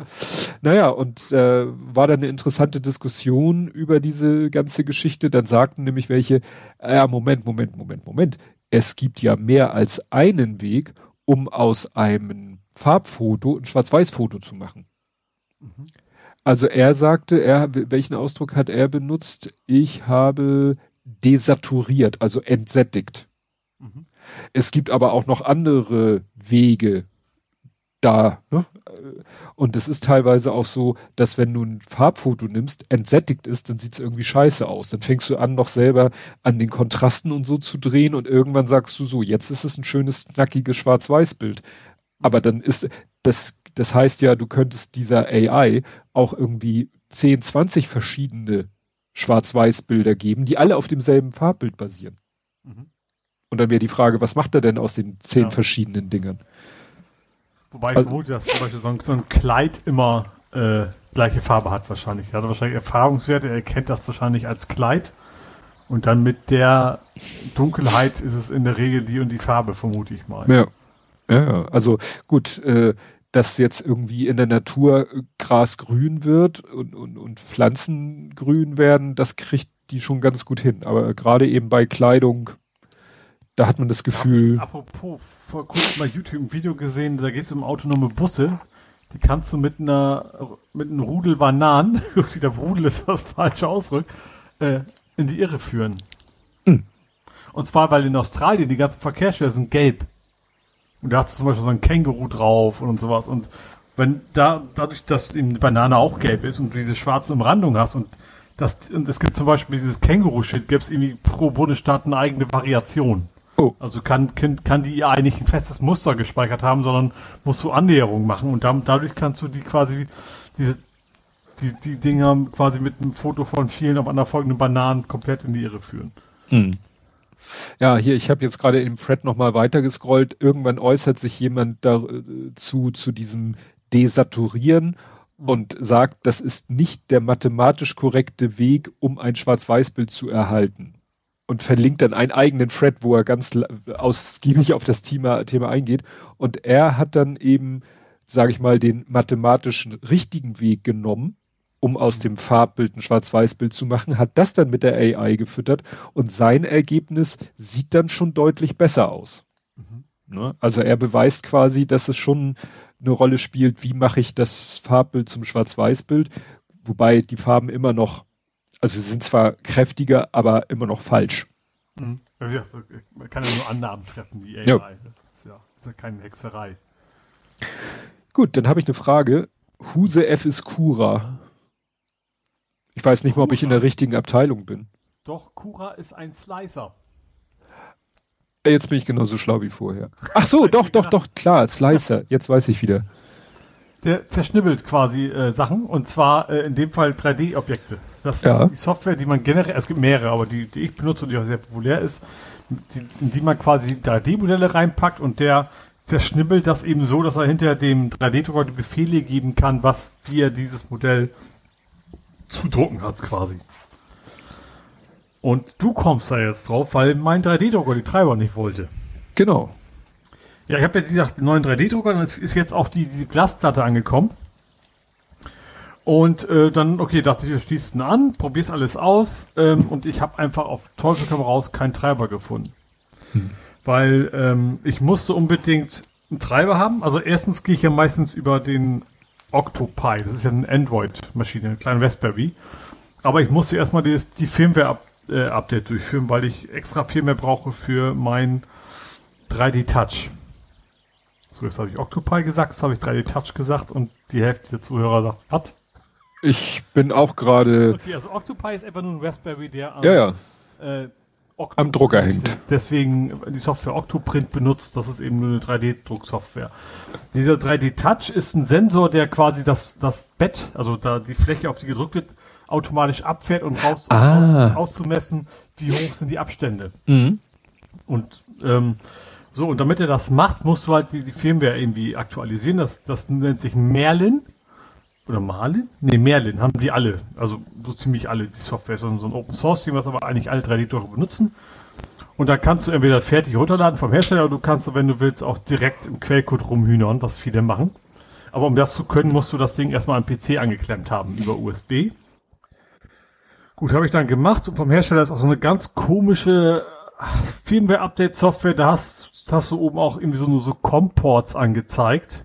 Naja, und äh, war dann eine interessante Diskussion über diese ganze Geschichte. Dann sagten nämlich welche, ja, Moment, Moment, Moment, Moment. Es gibt ja mehr als einen Weg, um aus einem Farbfoto ein Schwarz-Weiß-Foto zu machen. Mhm. Also er sagte, er, welchen Ausdruck hat er benutzt? Ich habe desaturiert, also entsättigt. Mhm. Es gibt aber auch noch andere Wege da. Ne? Und es ist teilweise auch so, dass wenn du ein Farbfoto nimmst, entsättigt ist, dann sieht es irgendwie scheiße aus. Dann fängst du an, noch selber an den Kontrasten und so zu drehen und irgendwann sagst du so, jetzt ist es ein schönes, knackiges Schwarz-Weiß-Bild. Aber dann ist das, das heißt ja, du könntest dieser AI auch irgendwie 10, 20 verschiedene Schwarz-Weiß-Bilder geben, die alle auf demselben Farbbild basieren. Mhm. Und dann wäre die Frage, was macht er denn aus den zehn ja. verschiedenen Dingern? Wobei ich also, vermute, dass zum Beispiel so ein, so ein Kleid immer äh, gleiche Farbe hat wahrscheinlich. Er hat wahrscheinlich Erfahrungswerte, er kennt das wahrscheinlich als Kleid. Und dann mit der Dunkelheit ist es in der Regel die und die Farbe, vermute ich mal. Ja. Ja, also gut, äh, dass jetzt irgendwie in der Natur Gras grün wird und, und, und Pflanzen grün werden, das kriegt die schon ganz gut hin. Aber gerade eben bei Kleidung, da hat man das Gefühl. Apropos, vor kurzem bei YouTube ein Video gesehen, da geht es um autonome Busse. Die kannst du mit einer mit einem Rudel Bananen, wieder Rudel ist das falsche Ausdruck, äh, in die Irre führen. Hm. Und zwar, weil in Australien die ganzen Verkehrsschilder sind gelb. Und da hast du zum Beispiel so ein Känguru drauf und sowas. Und wenn da, dadurch, dass eben die Banane auch gelb ist und du diese schwarze Umrandung hast und das, und es gibt zum Beispiel dieses Känguru-Shit, gibt es irgendwie pro Bundesstaat eine eigene Variation. Oh. Also kann, kann, kann die AI nicht ein festes Muster gespeichert haben, sondern musst du Annäherungen machen und dann, dadurch kannst du die quasi, diese, die, die Dinger quasi mit einem Foto von vielen auf folgenden Bananen komplett in die Irre führen. Hm. Ja, hier, ich habe jetzt gerade im Thread nochmal weitergescrollt. Irgendwann äußert sich jemand dazu, zu diesem Desaturieren mhm. und sagt, das ist nicht der mathematisch korrekte Weg, um ein Schwarz-Weiß-Bild zu erhalten. Und verlinkt dann einen eigenen Thread, wo er ganz ausgiebig auf das Thema, Thema eingeht. Und er hat dann eben, sage ich mal, den mathematischen richtigen Weg genommen um aus dem Farbbild ein Schwarz-Weiß-Bild zu machen, hat das dann mit der AI gefüttert und sein Ergebnis sieht dann schon deutlich besser aus. Mhm. Ne? Also er beweist quasi, dass es schon eine Rolle spielt, wie mache ich das Farbbild zum Schwarz-Weiß-Bild, wobei die Farben immer noch, also sie sind zwar kräftiger, aber immer noch falsch. Mhm. Man kann ja nur Annahmen treffen, wie AI. Ja. Das ist ja, das ist ja keine Hexerei. Gut, dann habe ich eine Frage. Huse F ist Cura. Ich weiß nicht mal, ob ich in der richtigen Abteilung bin. Doch, Cura ist ein Slicer. Äh, jetzt bin ich genauso schlau wie vorher. Ach so, doch, doch, doch, klar, Slicer. Jetzt weiß ich wieder. Der zerschnibbelt quasi äh, Sachen und zwar äh, in dem Fall 3D-Objekte. Das ja. ist die Software, die man generell, es gibt mehrere, aber die, die ich benutze und die auch sehr populär ist, die, in die man quasi 3D-Modelle reinpackt und der zerschnibbelt das eben so, dass er hinter dem 3D-Drucker die Befehle geben kann, was wie er dieses Modell zu drucken hat quasi. Und du kommst da jetzt drauf, weil mein 3D-Drucker die Treiber nicht wollte. Genau. Ja, ich habe jetzt gesagt, den neuen 3D-Drucker, dann ist jetzt auch die, die Glasplatte angekommen. Und äh, dann, okay, dachte ich, du schließt ihn an, probierst alles aus ähm, und ich habe einfach auf Teufel komm raus keinen Treiber gefunden. Hm. Weil ähm, ich musste unbedingt einen Treiber haben. Also erstens gehe ich ja meistens über den Octopi. Das ist ja eine Android-Maschine, eine kleine Raspberry. Aber ich musste erstmal die, die Firmware-Update äh, durchführen, weil ich extra Firmware brauche für mein 3D-Touch. So, jetzt habe ich Octopi gesagt, jetzt habe ich 3D-Touch gesagt und die Hälfte der Zuhörer sagt, was? Ich bin auch gerade. Okay, also Octopi ist einfach nur ein Raspberry, der ja, ja. Äh, am Drucker hängt. Deswegen die Software Octoprint benutzt, das ist eben nur eine 3D-Drucksoftware. Dieser 3D-Touch ist ein Sensor, der quasi das, das Bett, also da die Fläche, auf die gedrückt wird, automatisch abfährt und raus, Ah. raus auszumessen, wie hoch sind die Abstände. Mhm. Und ähm, so, und damit er das macht, musst du halt die, die Firmware irgendwie aktualisieren. Das, das nennt sich Merlin. Oder Marlin? Nee, Merlin haben die alle. Also so ziemlich alle, die Software. So, so ein Open Source Team, was aber eigentlich alle 3D-Drucker benutzen. Und da kannst du entweder fertig runterladen vom Hersteller oder du kannst, wenn du willst, auch direkt im Quellcode rumhühnern, was viele machen. Aber um das zu können, musst du das Ding erstmal am PC angeklemmt haben über USB. Gut, habe ich dann gemacht und vom Hersteller ist auch so eine ganz komische Firmware-Update-Software. Da hast, hast du oben auch irgendwie so, so Com-Ports angezeigt.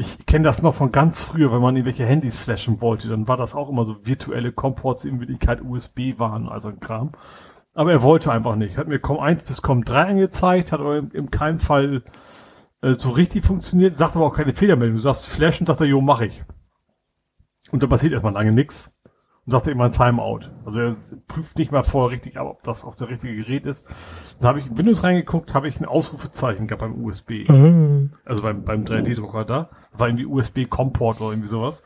Ich kenne das noch von ganz früher, wenn man irgendwelche Handys flashen wollte, dann war das auch immer so virtuelle Com-Ports, die in Wirklichkeit USB waren, also ein Kram. Aber er wollte einfach nicht. Hat mir COM 1 bis COM 3 angezeigt, hat aber in, in keinem Fall äh, so richtig funktioniert, sagt aber auch keine Fehlermeldung. Du sagst Flashen, sagt er, jo, mach ich. Und da passiert erstmal lange nix. Und sagt er immer ein Timeout. Also er prüft nicht mal vorher richtig ab, ob das auch der richtige Gerät ist. Dann habe ich in Windows reingeguckt, habe ich ein Ausrufezeichen gehabt beim USB. Also beim, beim 3D-Drucker da. Das war irgendwie USB-Comport oder irgendwie sowas.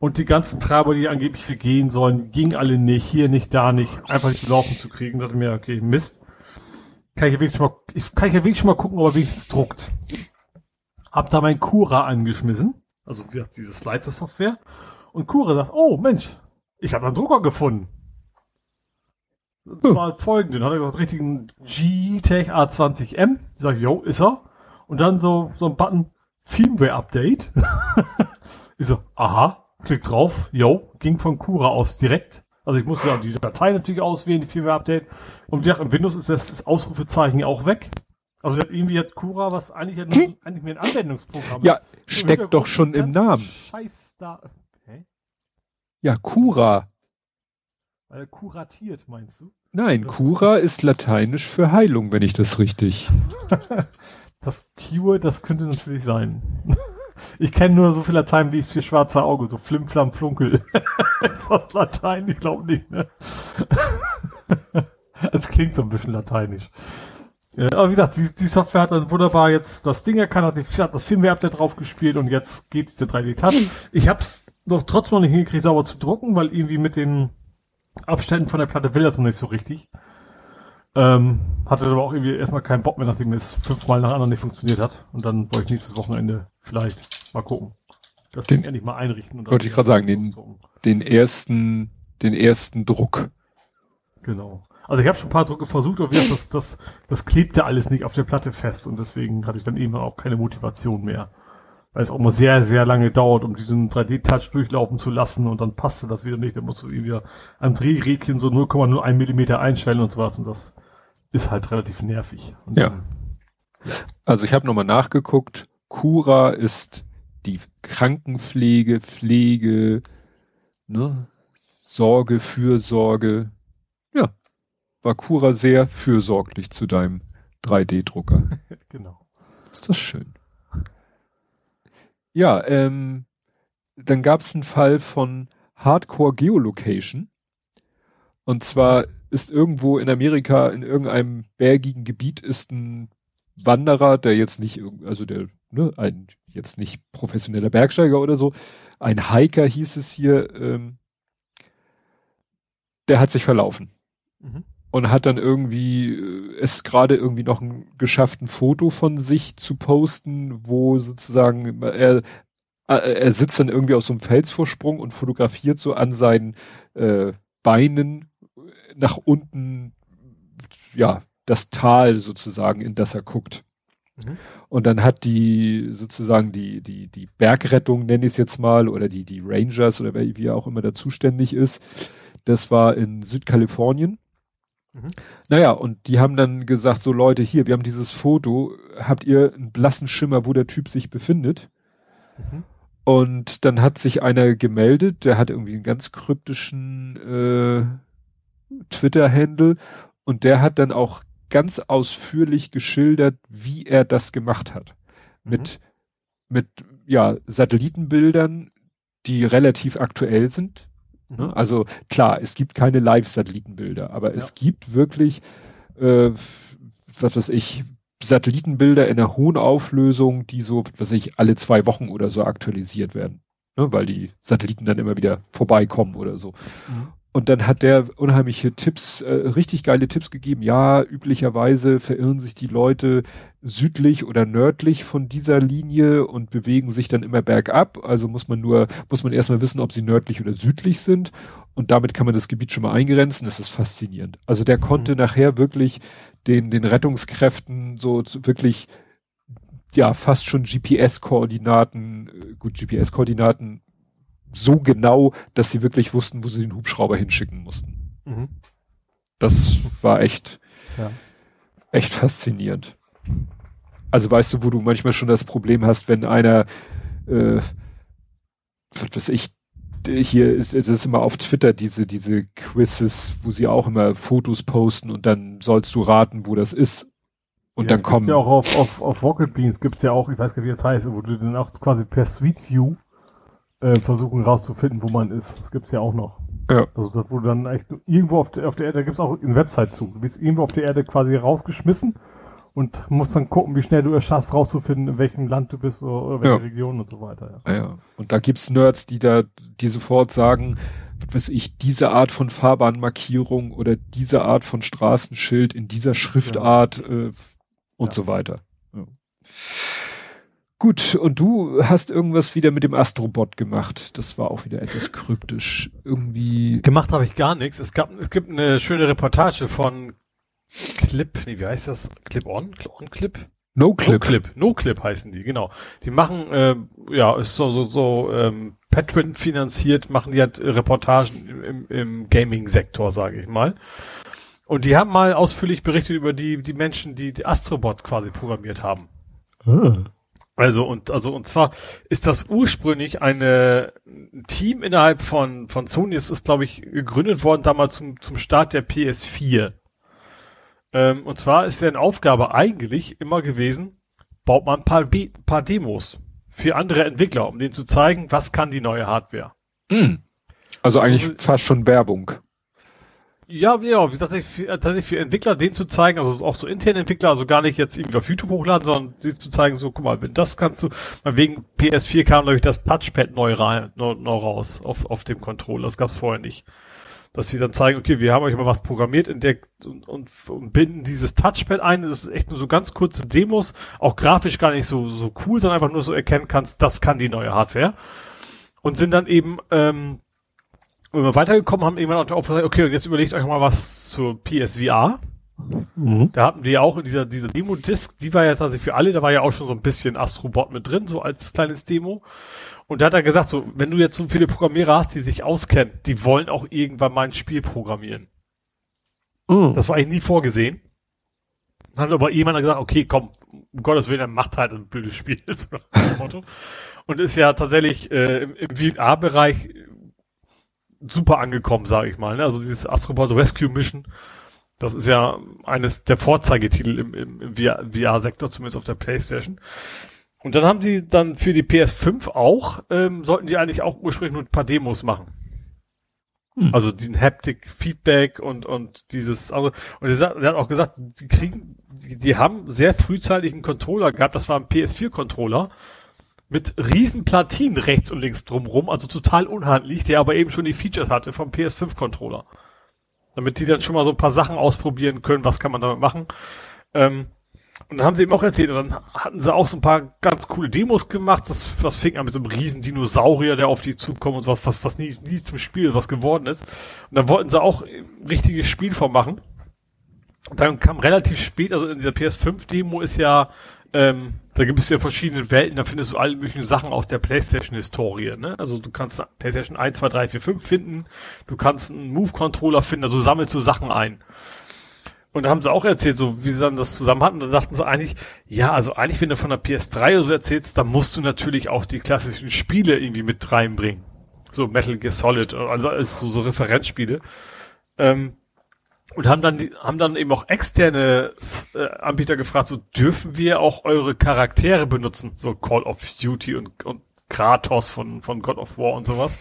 Und die ganzen Treiber, die angeblich für gehen sollen, gingen alle nicht, hier nicht, da nicht, einfach nicht laufen zu kriegen. Da dachte ich mir, okay, Mist. Kann ich ja wirklich schon mal, ich, kann ich ja wirklich schon mal gucken, ob er wenigstens druckt. Hab da mein Cura angeschmissen. Also, wie gesagt, diese Slicer-Software. Und Cura sagt, oh Mensch, ich habe einen Drucker gefunden. Das war folgende. Dann hat er gesagt, richtigen G-Tech A20M. Ich sag, yo, ist er. Und dann so, so ein Button, Firmware Update. ich so, aha, klick drauf, yo, ging von Cura aus direkt. Also ich musste ja die Datei natürlich auswählen, die Firmware Update. Und wie gesagt, im Windows ist das, das Ausrufezeichen auch weg. Also irgendwie hat Cura, was eigentlich, ja nur, eigentlich mehr ein Anwendungsprogramm Ja, steckt doch schon im Namen. Scheiß da. Ja, Cura. Weil er kuratiert, meinst du? Nein, Cura ist lateinisch für Heilung, wenn ich das richtig. Das Cure, das könnte natürlich sein. Ich kenne nur so viel Latein wie ich für schwarze Auge, so flim, flam, flunkel. ist das Latein? Ich glaube nicht, ne? Es klingt so ein bisschen lateinisch. Ja, aber wie gesagt, die, die Software hat dann wunderbar jetzt das Ding erkannt, hat, die, hat das Firmware-Update drauf gespielt und jetzt geht diese 3D-Touch. Ich hab's noch trotzdem noch nicht hingekriegt, sauber zu drucken, weil irgendwie mit den Abständen von der Platte will das noch nicht so richtig. Ähm, hatte aber auch irgendwie erstmal keinen Bock mehr, nachdem es fünfmal nach anderen nicht funktioniert hat. Und dann wollte ich nächstes Wochenende vielleicht mal gucken. Das Den- Ding endlich mal einrichten. Und Wollte ich gerade sagen, den-. Den ersten, den ersten Druck. Genau. Also ich habe schon ein paar Drucke versucht, aber wie gesagt, das, das, das klebte alles nicht auf der Platte fest und deswegen hatte ich dann eben auch keine Motivation mehr. Weil es auch mal sehr, sehr lange dauert, um diesen 3D-Touch durchlaufen zu lassen und dann passte das wieder nicht. Da musst du irgendwie am Drehrädchen so 0,01 Millimeter einstellen und sowas und das ist halt relativ nervig. Und Ja. dann- Also ich habe nochmal nachgeguckt. Cura ist die Krankenpflege, Pflege, ne? Sorge, Fürsorge. War Cura sehr fürsorglich zu deinem 3D-Drucker. Genau. Ist das schön. Ja, ähm, dann gab es einen Fall von Hardcore Geolocation. Und zwar ist irgendwo in Amerika, in irgendeinem bergigen Gebiet, ist ein Wanderer, der jetzt nicht, also der, ne, ein jetzt nicht professioneller Bergsteiger oder so, ein Hiker hieß es hier, ähm, der hat sich verlaufen Mhm. Und hat dann irgendwie äh, es gerade irgendwie noch ein, geschafft, ein Foto von sich zu posten, wo sozusagen er äh, er sitzt dann irgendwie auf so einem Felsvorsprung und fotografiert so an seinen äh, Beinen nach unten, ja, das Tal sozusagen, in das er guckt. Mhm. Und dann hat die sozusagen die, die, die Bergrettung, nenne ich es jetzt mal, oder die, die Rangers oder wer, wie er auch immer da zuständig ist, das war in Südkalifornien. Mhm. Naja, und die haben dann gesagt, so Leute, hier, wir haben dieses Foto, habt ihr einen blassen Schimmer, wo der Typ sich befindet? Mhm. Und dann hat sich einer gemeldet, der hat irgendwie einen ganz kryptischen äh, Twitter-Handle und der hat dann auch ganz ausführlich geschildert, wie er das gemacht hat. Mit, mit ja, Satellitenbildern, die relativ aktuell sind. Ne? Mhm. Also klar, es gibt keine Live-Satellitenbilder, aber Ja. es gibt wirklich, äh, was weiß ich, Satellitenbilder in einer hohen Auflösung, die so, was weiß ich, alle zwei Wochen oder so aktualisiert werden. ne, weil die Satelliten dann immer wieder vorbeikommen oder so. Mhm. Und dann hat der unheimliche Tipps, äh, richtig geile Tipps gegeben. Ja, üblicherweise verirren sich die Leute südlich oder nördlich von dieser Linie und bewegen sich dann immer bergab. Also muss man nur, muss man erstmal wissen, ob sie nördlich oder südlich sind. Und damit kann man das Gebiet schon mal eingrenzen. Das ist faszinierend. Also der konnte mhm. nachher wirklich den, den Rettungskräften so wirklich, ja, fast schon GPS-Koordinaten, äh, gut, GPS-Koordinaten so genau, dass sie wirklich wussten, wo sie den Hubschrauber hinschicken mussten. Mhm. Das war echt, ja. echt faszinierend. Also weißt du, wo du manchmal schon das Problem hast, wenn einer, äh, was weiß ich, hier ist es ist immer auf Twitter diese diese Quizzes, wo sie auch immer Fotos posten und dann sollst du raten, wo das ist. Und ja, dann kommen. ja auch auf, auf, auf Rocket Beans gibt's ja auch, ich weiß gar nicht, wie das heißt, wo du dann auch quasi per Suite View äh, versuchen rauszufinden, wo man ist. Das gibt's ja auch noch. Ja. Also das wurde dann echt irgendwo auf der, auf der Erde, da gibt's auch eine Website zu. Du bist irgendwo auf der Erde quasi rausgeschmissen und musst dann gucken, wie schnell du es schaffst, rauszufinden, in welchem Land du bist oder, oder welche ja. Region und so weiter. Ja. ja. Und da gibt's Nerds, die da, die sofort sagen, was weiß ich, diese Art von Fahrbahnmarkierung oder diese Art von Straßenschild in dieser Schriftart äh, und ja. so weiter. Ja. Gut, und du hast irgendwas wieder mit dem Astrobot gemacht. Das war auch wieder etwas kryptisch. Irgendwie. Gemacht habe ich gar nichts. Es gab, es gibt eine schöne Reportage von Clip, nee, wie heißt das? Clip on? On Clip? No Clip. No Clip. No Clip heißen die, genau. Die machen, äh, ja, ist so, so, so, ähm, Patreon finanziert, machen die halt Reportagen im, im Gaming-Sektor, sage ich mal. Und die haben mal ausführlich berichtet über die, die Menschen, die, die Astrobot quasi programmiert haben. Ah. Also und also und zwar ist das ursprünglich eine ein Team innerhalb von von Sony. Es ist glaube ich gegründet worden damals zum zum Start der PS4. Ähm, und zwar ist deren Aufgabe eigentlich immer gewesen, baut man ein paar, Be paar Demos für andere Entwickler, um denen zu zeigen, was kann die neue Hardware. Mm. Also eigentlich also, fast schon Werbung. Ja, ja, wie gesagt, tatsächlich für Entwickler den zu zeigen, also auch so interne Entwickler, also gar nicht jetzt irgendwie auf YouTube hochladen, sondern sie zu zeigen, so, guck mal, wenn das kannst du, wegen PS4 kam, glaube ich, das Touchpad neu rein, neu, neu raus auf, auf dem Controller, das gab's vorher nicht. Dass sie dann zeigen, okay, wir haben euch mal was programmiert entdeckt und, und, und binden dieses Touchpad ein, das ist echt nur so ganz kurze Demos, auch grafisch gar nicht so, so cool, sondern einfach nur so erkennen kannst, das kann die neue Hardware. Und sind dann eben, ähm, wenn wir weitergekommen haben, irgendwann auch gesagt, okay, und jetzt überlegt euch mal was zur PSVR. Mhm. Da hatten wir auch in dieser, dieser Demo-Disc, die war ja tatsächlich für alle, da war ja auch schon so ein bisschen Astrobot mit drin, so als kleines Demo. Und da hat er gesagt, so, wenn du jetzt so viele Programmierer hast, die sich auskennen, die wollen auch irgendwann mal ein Spiel programmieren. Mhm. Das war eigentlich nie vorgesehen. Dann hat aber jemand gesagt, okay, komm, um Gottes Willen, dann macht halt ein blödes Spiel. Und ist ja tatsächlich äh, im, im VR-Bereich super angekommen, sage ich mal. Ne? Also dieses Astrobot Rescue Mission, das ist ja eines der Vorzeigetitel im, im, im VR-Sektor, zumindest auf der PlayStation. Und dann haben die dann für die PS5 auch, ähm, sollten die eigentlich auch ursprünglich nur ein paar Demos machen. Hm. Also diesen Haptic Feedback und und dieses also, und er hat auch gesagt, die kriegen die, die haben sehr frühzeitig einen Controller gehabt, das war ein PS4 Controller mit riesen Platinen rechts und links drumrum, also total unhandlich, der aber eben schon die Features hatte vom PS5-Controller. Damit die dann schon mal so ein paar Sachen ausprobieren können, was kann man damit machen. Ähm, und dann haben sie eben auch erzählt, und dann hatten sie auch so ein paar ganz coole Demos gemacht. Das, das fing an mit so einem riesen Dinosaurier, der auf die zukommt und was, was, was nie, nie zum Spiel was geworden ist. Und dann wollten sie auch ein richtiges Spiel von machen. Und dann kam relativ spät, also in dieser PS5-Demo ist ja ähm, da gibt es ja verschiedene Welten, da findest du alle möglichen Sachen aus der PlayStation-Historie. Ne? Also du kannst PlayStation 1, 2, 3, 4, 5 finden, du kannst einen Move-Controller finden, also sammelst du Sachen ein. Und da haben sie auch erzählt, so wie sie dann das zusammen hatten, da dachten sie eigentlich, ja, also eigentlich, wenn du von der PS3 oder so erzählst, dann musst du natürlich auch die klassischen Spiele irgendwie mit reinbringen. So Metal Gear Solid, also als so, so Referenzspiele. Ähm, und haben dann haben dann eben auch externe äh, Anbieter gefragt, so dürfen wir auch eure Charaktere benutzen, so Call of Duty und, und Kratos von von God of War und sowas.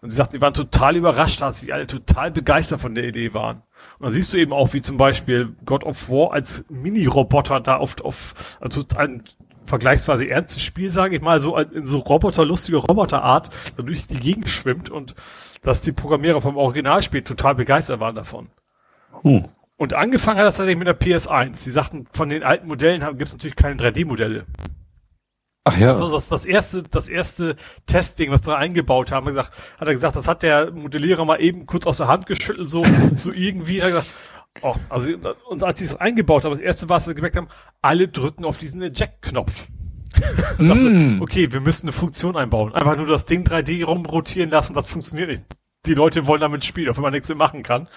Und sie sagten, die waren total überrascht, dass sie alle total begeistert von der Idee waren. Und dann siehst du eben auch, wie zum Beispiel God of War als Mini-Roboter da oft auf, also ein vergleichsweise ernstes Spiel, sage ich mal, so in so Roboter-lustige Roboterart durch die Gegend schwimmt und dass die Programmierer vom Originalspiel total begeistert waren davon. Hm. Und angefangen hat das tatsächlich mit der PS1. Sie sagten, von den alten Modellen gibt es natürlich keine 3D-Modelle. Ach ja. Also das, das erste, das erste Testing, was wir eingebaut haben, gesagt, hat er gesagt, das hat der Modellierer mal eben kurz aus der Hand geschüttelt, so, so irgendwie. Hat er gesagt, oh, also, und als sie es eingebaut haben, das erste, was sie gemerkt haben, alle drücken auf diesen Eject-Knopf. mm. okay, wir müssen eine Funktion einbauen. Einfach nur das Ding 3D rumrotieren lassen, das funktioniert nicht. Die Leute wollen damit spielen, auch wenn man nichts mehr machen kann.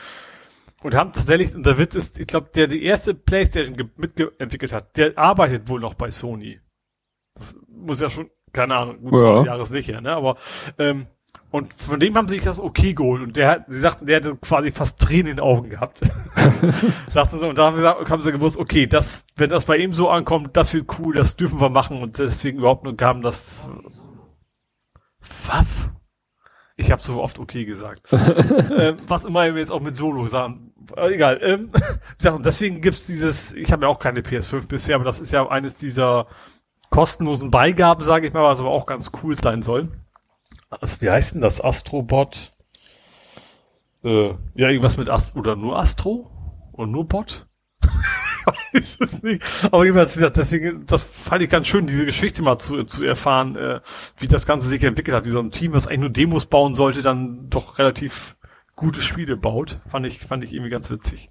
Und haben tatsächlich, und der Witz ist, ich glaube, der die erste Playstation mitentwickelt hat, der arbeitet wohl noch bei Sony. Das muss ja schon, keine Ahnung, gut, ja. Jahre sicher, ne? Aber ähm, und von dem haben sie sich das okay geholt. Und der hat, sie sagten, der hätte quasi fast Tränen in den Augen gehabt. Dachten sie, und da haben sie, haben sie gewusst, okay, das, wenn das bei ihm so ankommt, das wird cool, das dürfen wir machen. Und deswegen überhaupt nur kam das. Was? Ich habe so oft okay gesagt. ähm, was immer wir jetzt auch mit Solo sagen. Äh, egal. Ähm, und deswegen gibt's dieses, ich habe ja auch keine PS5 bisher, aber das ist ja eines dieser kostenlosen Beigaben, sage ich mal, was aber auch ganz cool sein soll also, wie heißt denn das? Astrobot? Äh, ja, irgendwas mit Astro, oder nur Astro? Und nur Bot? ich weiß es nicht. Aber jedenfalls, deswegen, das fand ich ganz schön, diese Geschichte mal zu, zu erfahren, äh, wie das Ganze sich entwickelt hat, wie so ein Team, das eigentlich nur Demos bauen sollte, dann doch relativ gute Spiele baut. Fand ich, fand ich irgendwie ganz witzig.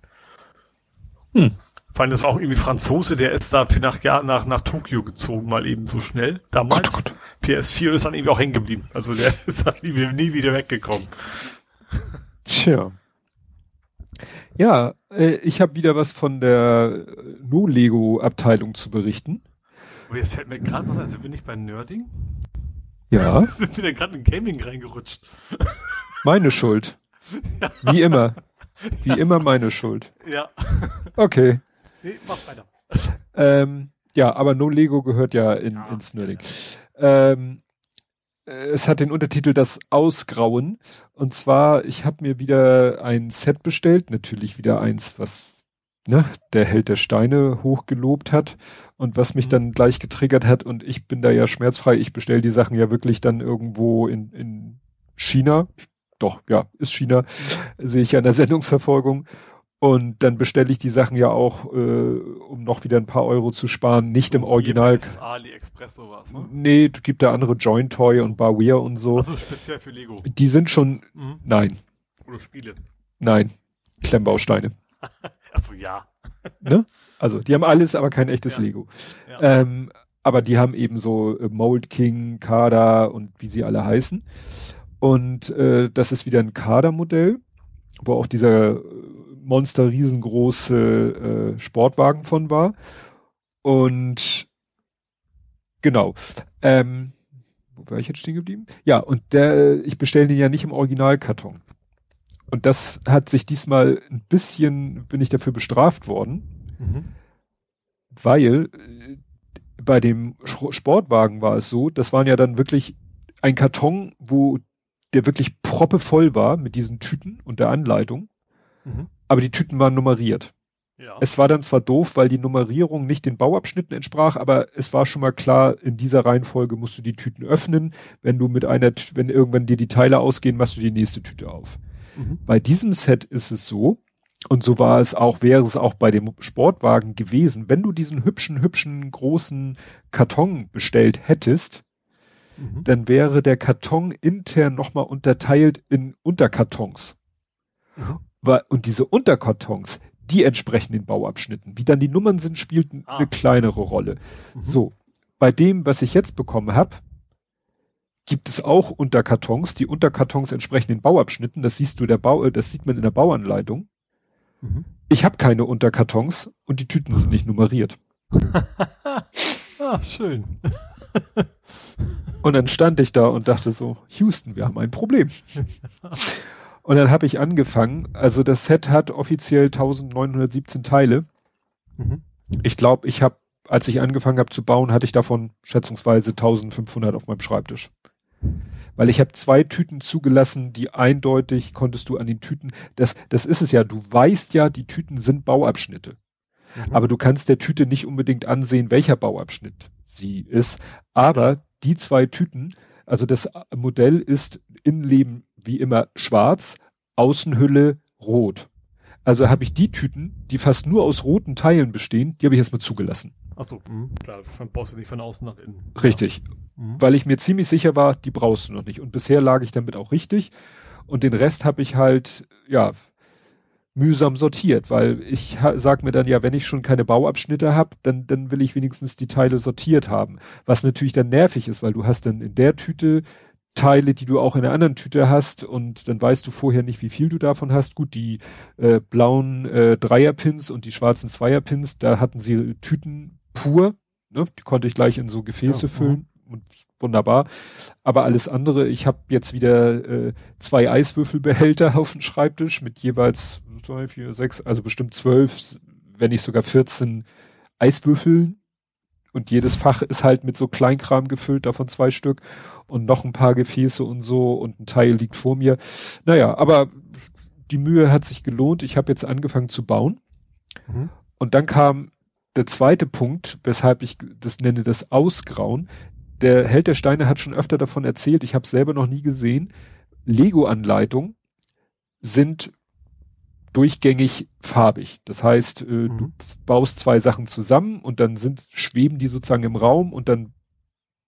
Hm. Vor allem, das war auch irgendwie Franzose, der ist da nach, ja, nach, nach Tokio gezogen, mal eben so schnell. Damals. Gott, Gott. PS4 ist dann irgendwie auch hängen geblieben. Also der ist dann nie, nie wieder weggekommen. Tja. Ja, äh, ich habe wieder was von der No-Lego-Abteilung zu berichten. Aber jetzt fällt mir gerade was ein, sind wir nicht bei Nerding? Ja. sind wir da gerade in Gaming reingerutscht? Meine Schuld. Ja. Wie immer. Wie immer meine Schuld. Ja. Okay. Nee, mach weiter. Ähm, ja, aber No Lego gehört ja, in, ja, ins Nerding. Ja. Ähm, es hat den Untertitel Das Ausgrauen. Und zwar, ich habe mir wieder ein Set bestellt, natürlich wieder eins, was ne, der Held der Steine hochgelobt hat und was mich mhm. dann gleich getriggert hat. Und ich bin da ja schmerzfrei. Ich bestelle die Sachen ja wirklich dann irgendwo in, in China. Doch, ja, ist China. Sehe ich ja in der Sendungsverfolgung. Und dann bestelle ich die Sachen ja auch, äh, um noch wieder ein paar Euro zu sparen, nicht im Original. AliExpress sowas, ne? Nee, gibt da andere Joint Toy und Barwear und so. Also speziell für Lego. Die sind schon, mhm. nein. Oder Spiele. Nein. Klemmbausteine. Achso, ja. ne? Also, die haben alles, aber kein echtes ja. Lego. Ja. Ähm, aber die haben eben so äh, Mold King, Kader und wie sie alle heißen. Und äh, das ist wieder ein Kadermodell, wo auch dieser Monster riesengroße äh, Sportwagen von war. Und genau. Ähm, wo war ich jetzt stehen geblieben? Ja, und der, ich bestelle den ja nicht im Originalkarton. Und das hat sich diesmal ein bisschen, bin ich dafür bestraft worden, mhm. weil äh, bei dem Sportwagen war es so, das waren ja dann wirklich ein Karton, wo der wirklich proppevoll war mit diesen Tüten und der Anleitung. Mhm aber die Tüten waren nummeriert. Ja. Es war dann zwar doof, weil die Nummerierung nicht den Bauabschnitten entsprach, aber es war schon mal klar, in dieser Reihenfolge musst du die Tüten öffnen. Wenn du mit einer, wenn irgendwann dir die Teile ausgehen, machst du die nächste Tüte auf. Mhm. Bei diesem Set ist es so, und so war es auch, wäre es auch bei dem Sportwagen gewesen, wenn du diesen hübschen, hübschen, großen Karton bestellt hättest, mhm. dann wäre der Karton intern nochmal unterteilt in Unterkartons. Mhm und diese Unterkartons, die entsprechen den Bauabschnitten. Wie dann die Nummern sind, spielt ah. eine kleinere Rolle. Mhm. So, bei dem, was ich jetzt bekommen habe, gibt es auch Unterkartons. Die Unterkartons entsprechen den Bauabschnitten. Das siehst du der Bau, das sieht man in der Bauanleitung. Mhm. Ich habe keine Unterkartons und die Tüten sind nicht nummeriert. ah, schön. und dann stand ich da und dachte so, Houston, wir haben ein Problem. Und dann habe ich angefangen, also das Set hat offiziell 1917 Teile. Mhm. Ich glaube, ich habe, als ich angefangen habe zu bauen, hatte ich davon schätzungsweise 1500 auf meinem Schreibtisch. Weil ich habe zwei Tüten zugelassen, die eindeutig konntest du an den Tüten, das, das ist es ja, du weißt ja, die Tüten sind Bauabschnitte. Mhm. Aber du kannst der Tüte nicht unbedingt ansehen, welcher Bauabschnitt sie ist. Aber die zwei Tüten, also das Modell ist Innenleben wie immer schwarz, Außenhülle rot. Also habe ich die Tüten, die fast nur aus roten Teilen bestehen, die habe ich erstmal zugelassen. Achso, mhm. klar, von brauchst du nicht von außen nach innen. Richtig. Mhm. Weil ich mir ziemlich sicher war, die brauchst du noch nicht. Und bisher lag ich damit auch richtig. Und den Rest habe ich halt, ja, mühsam sortiert, weil ich sag mir dann ja, wenn ich schon keine Bauabschnitte habe, dann, dann will ich wenigstens die Teile sortiert haben. Was natürlich dann nervig ist, weil du hast dann in der Tüte Teile, die du auch in der anderen Tüte hast und dann weißt du vorher nicht, wie viel du davon hast. Gut, die äh, blauen äh, Dreierpins und die schwarzen Zweierpins, da hatten sie Tüten pur, ne? die konnte ich gleich in so Gefäße ja, füllen ja. und wunderbar. Aber alles andere, ich habe jetzt wieder äh, zwei Eiswürfelbehälter auf dem Schreibtisch mit jeweils zwei, vier, sechs, also bestimmt zwölf, wenn nicht sogar 14 Eiswürfeln und jedes Fach ist halt mit so Kleinkram gefüllt, davon zwei Stück und noch ein paar Gefäße und so und ein Teil liegt vor mir. Naja, aber die Mühe hat sich gelohnt. Ich habe jetzt angefangen zu bauen. Mhm. Und dann kam der zweite Punkt, weshalb ich das nenne, das Ausgrauen. Der Held der Steine hat schon öfter davon erzählt, ich habe selber noch nie gesehen. Lego-Anleitungen sind durchgängig farbig. Das heißt, äh, mhm. du baust zwei Sachen zusammen und dann sind, schweben die sozusagen im Raum und dann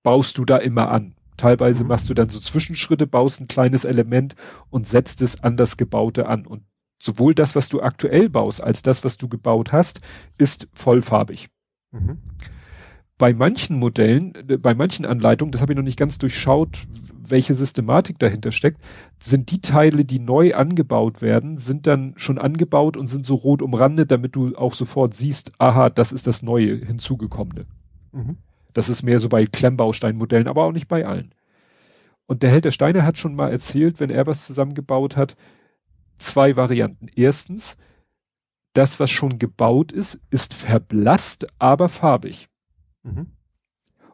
baust du da immer an. Teilweise mhm. machst du dann so Zwischenschritte, baust ein kleines Element und setzt es an das Gebaute an. Und sowohl das, was du aktuell baust, als das, was du gebaut hast, ist vollfarbig. Mhm. Bei manchen Modellen, äh, bei manchen Anleitungen, das habe ich noch nicht ganz durchschaut, welche Systematik dahinter steckt, sind die Teile, die neu angebaut werden, sind dann schon angebaut und sind so rot umrandet, damit du auch sofort siehst, aha, das ist das neue hinzugekommene. Mhm. Das ist mehr so bei Klemmbausteinmodellen, aber auch nicht bei allen. Und der Held der Steine hat schon mal erzählt, wenn er was zusammengebaut hat, zwei Varianten. Erstens, das, was schon gebaut ist, ist verblasst, aber farbig. Mhm.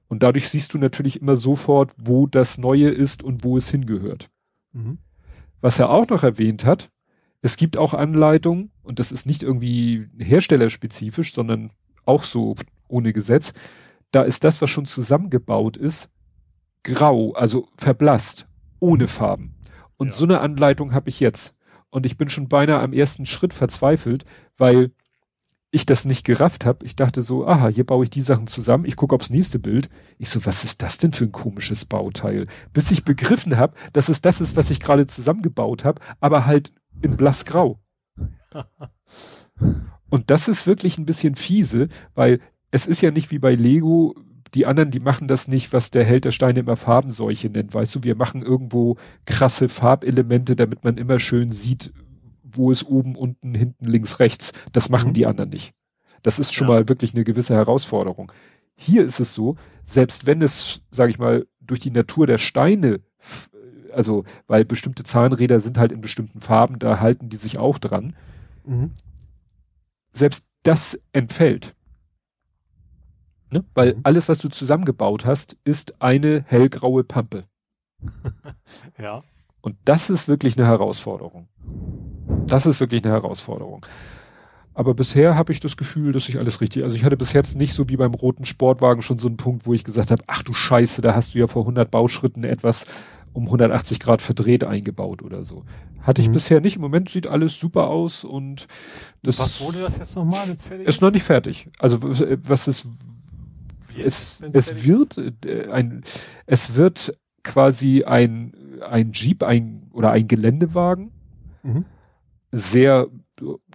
Und dadurch siehst du natürlich immer sofort, wo das Neue ist und wo es hingehört. Mhm. Was er auch noch erwähnt hat, es gibt auch Anleitungen, und das ist nicht irgendwie herstellerspezifisch, sondern auch so ohne Gesetz, da ist das, was schon zusammengebaut ist, grau, also verblasst, ohne Farben. Und ja. so eine Anleitung habe ich jetzt. Und ich bin schon beinahe am ersten Schritt verzweifelt, weil ich das nicht gerafft habe. Ich dachte so, aha, hier baue ich die Sachen zusammen. Ich gucke aufs nächste Bild. Ich so, was ist das denn für ein komisches Bauteil? Bis ich begriffen habe, dass es das ist, was ich gerade zusammengebaut habe, aber halt in blassgrau. Und das ist wirklich ein bisschen fiese, weil es ist ja nicht wie bei Lego, die anderen, die machen das nicht, was der Held der Steine immer Farbenseuche nennt. Weißt du, wir machen irgendwo krasse Farbelemente, damit man immer schön sieht, wo es oben, unten, hinten, links, rechts. Das machen mhm. die anderen nicht. Das ist schon ja. mal wirklich eine gewisse Herausforderung. Hier ist es so, selbst wenn es, sage ich mal, durch die Natur der Steine, also weil bestimmte Zahnräder sind halt in bestimmten Farben, da halten die sich auch dran. Mhm. Selbst das entfällt. Ne? Weil mhm. alles, was du zusammengebaut hast, ist eine hellgraue Pampe. ja. Und das ist wirklich eine Herausforderung. Das ist wirklich eine Herausforderung. Aber bisher habe ich das Gefühl, dass ich alles richtig, also ich hatte bis jetzt nicht so wie beim roten Sportwagen schon so einen Punkt, wo ich gesagt habe, ach du Scheiße, da hast du ja vor 100 Bauschritten etwas um 180 Grad verdreht eingebaut oder so. Hatte ich mhm. bisher nicht. Im Moment sieht alles super aus und das. Was wurde das jetzt nochmal? Jetzt fertig ist noch nicht fertig. Also was ist, es, es wird äh, ein, es wird quasi ein, ein Jeep, ein, oder ein Geländewagen. Mhm sehr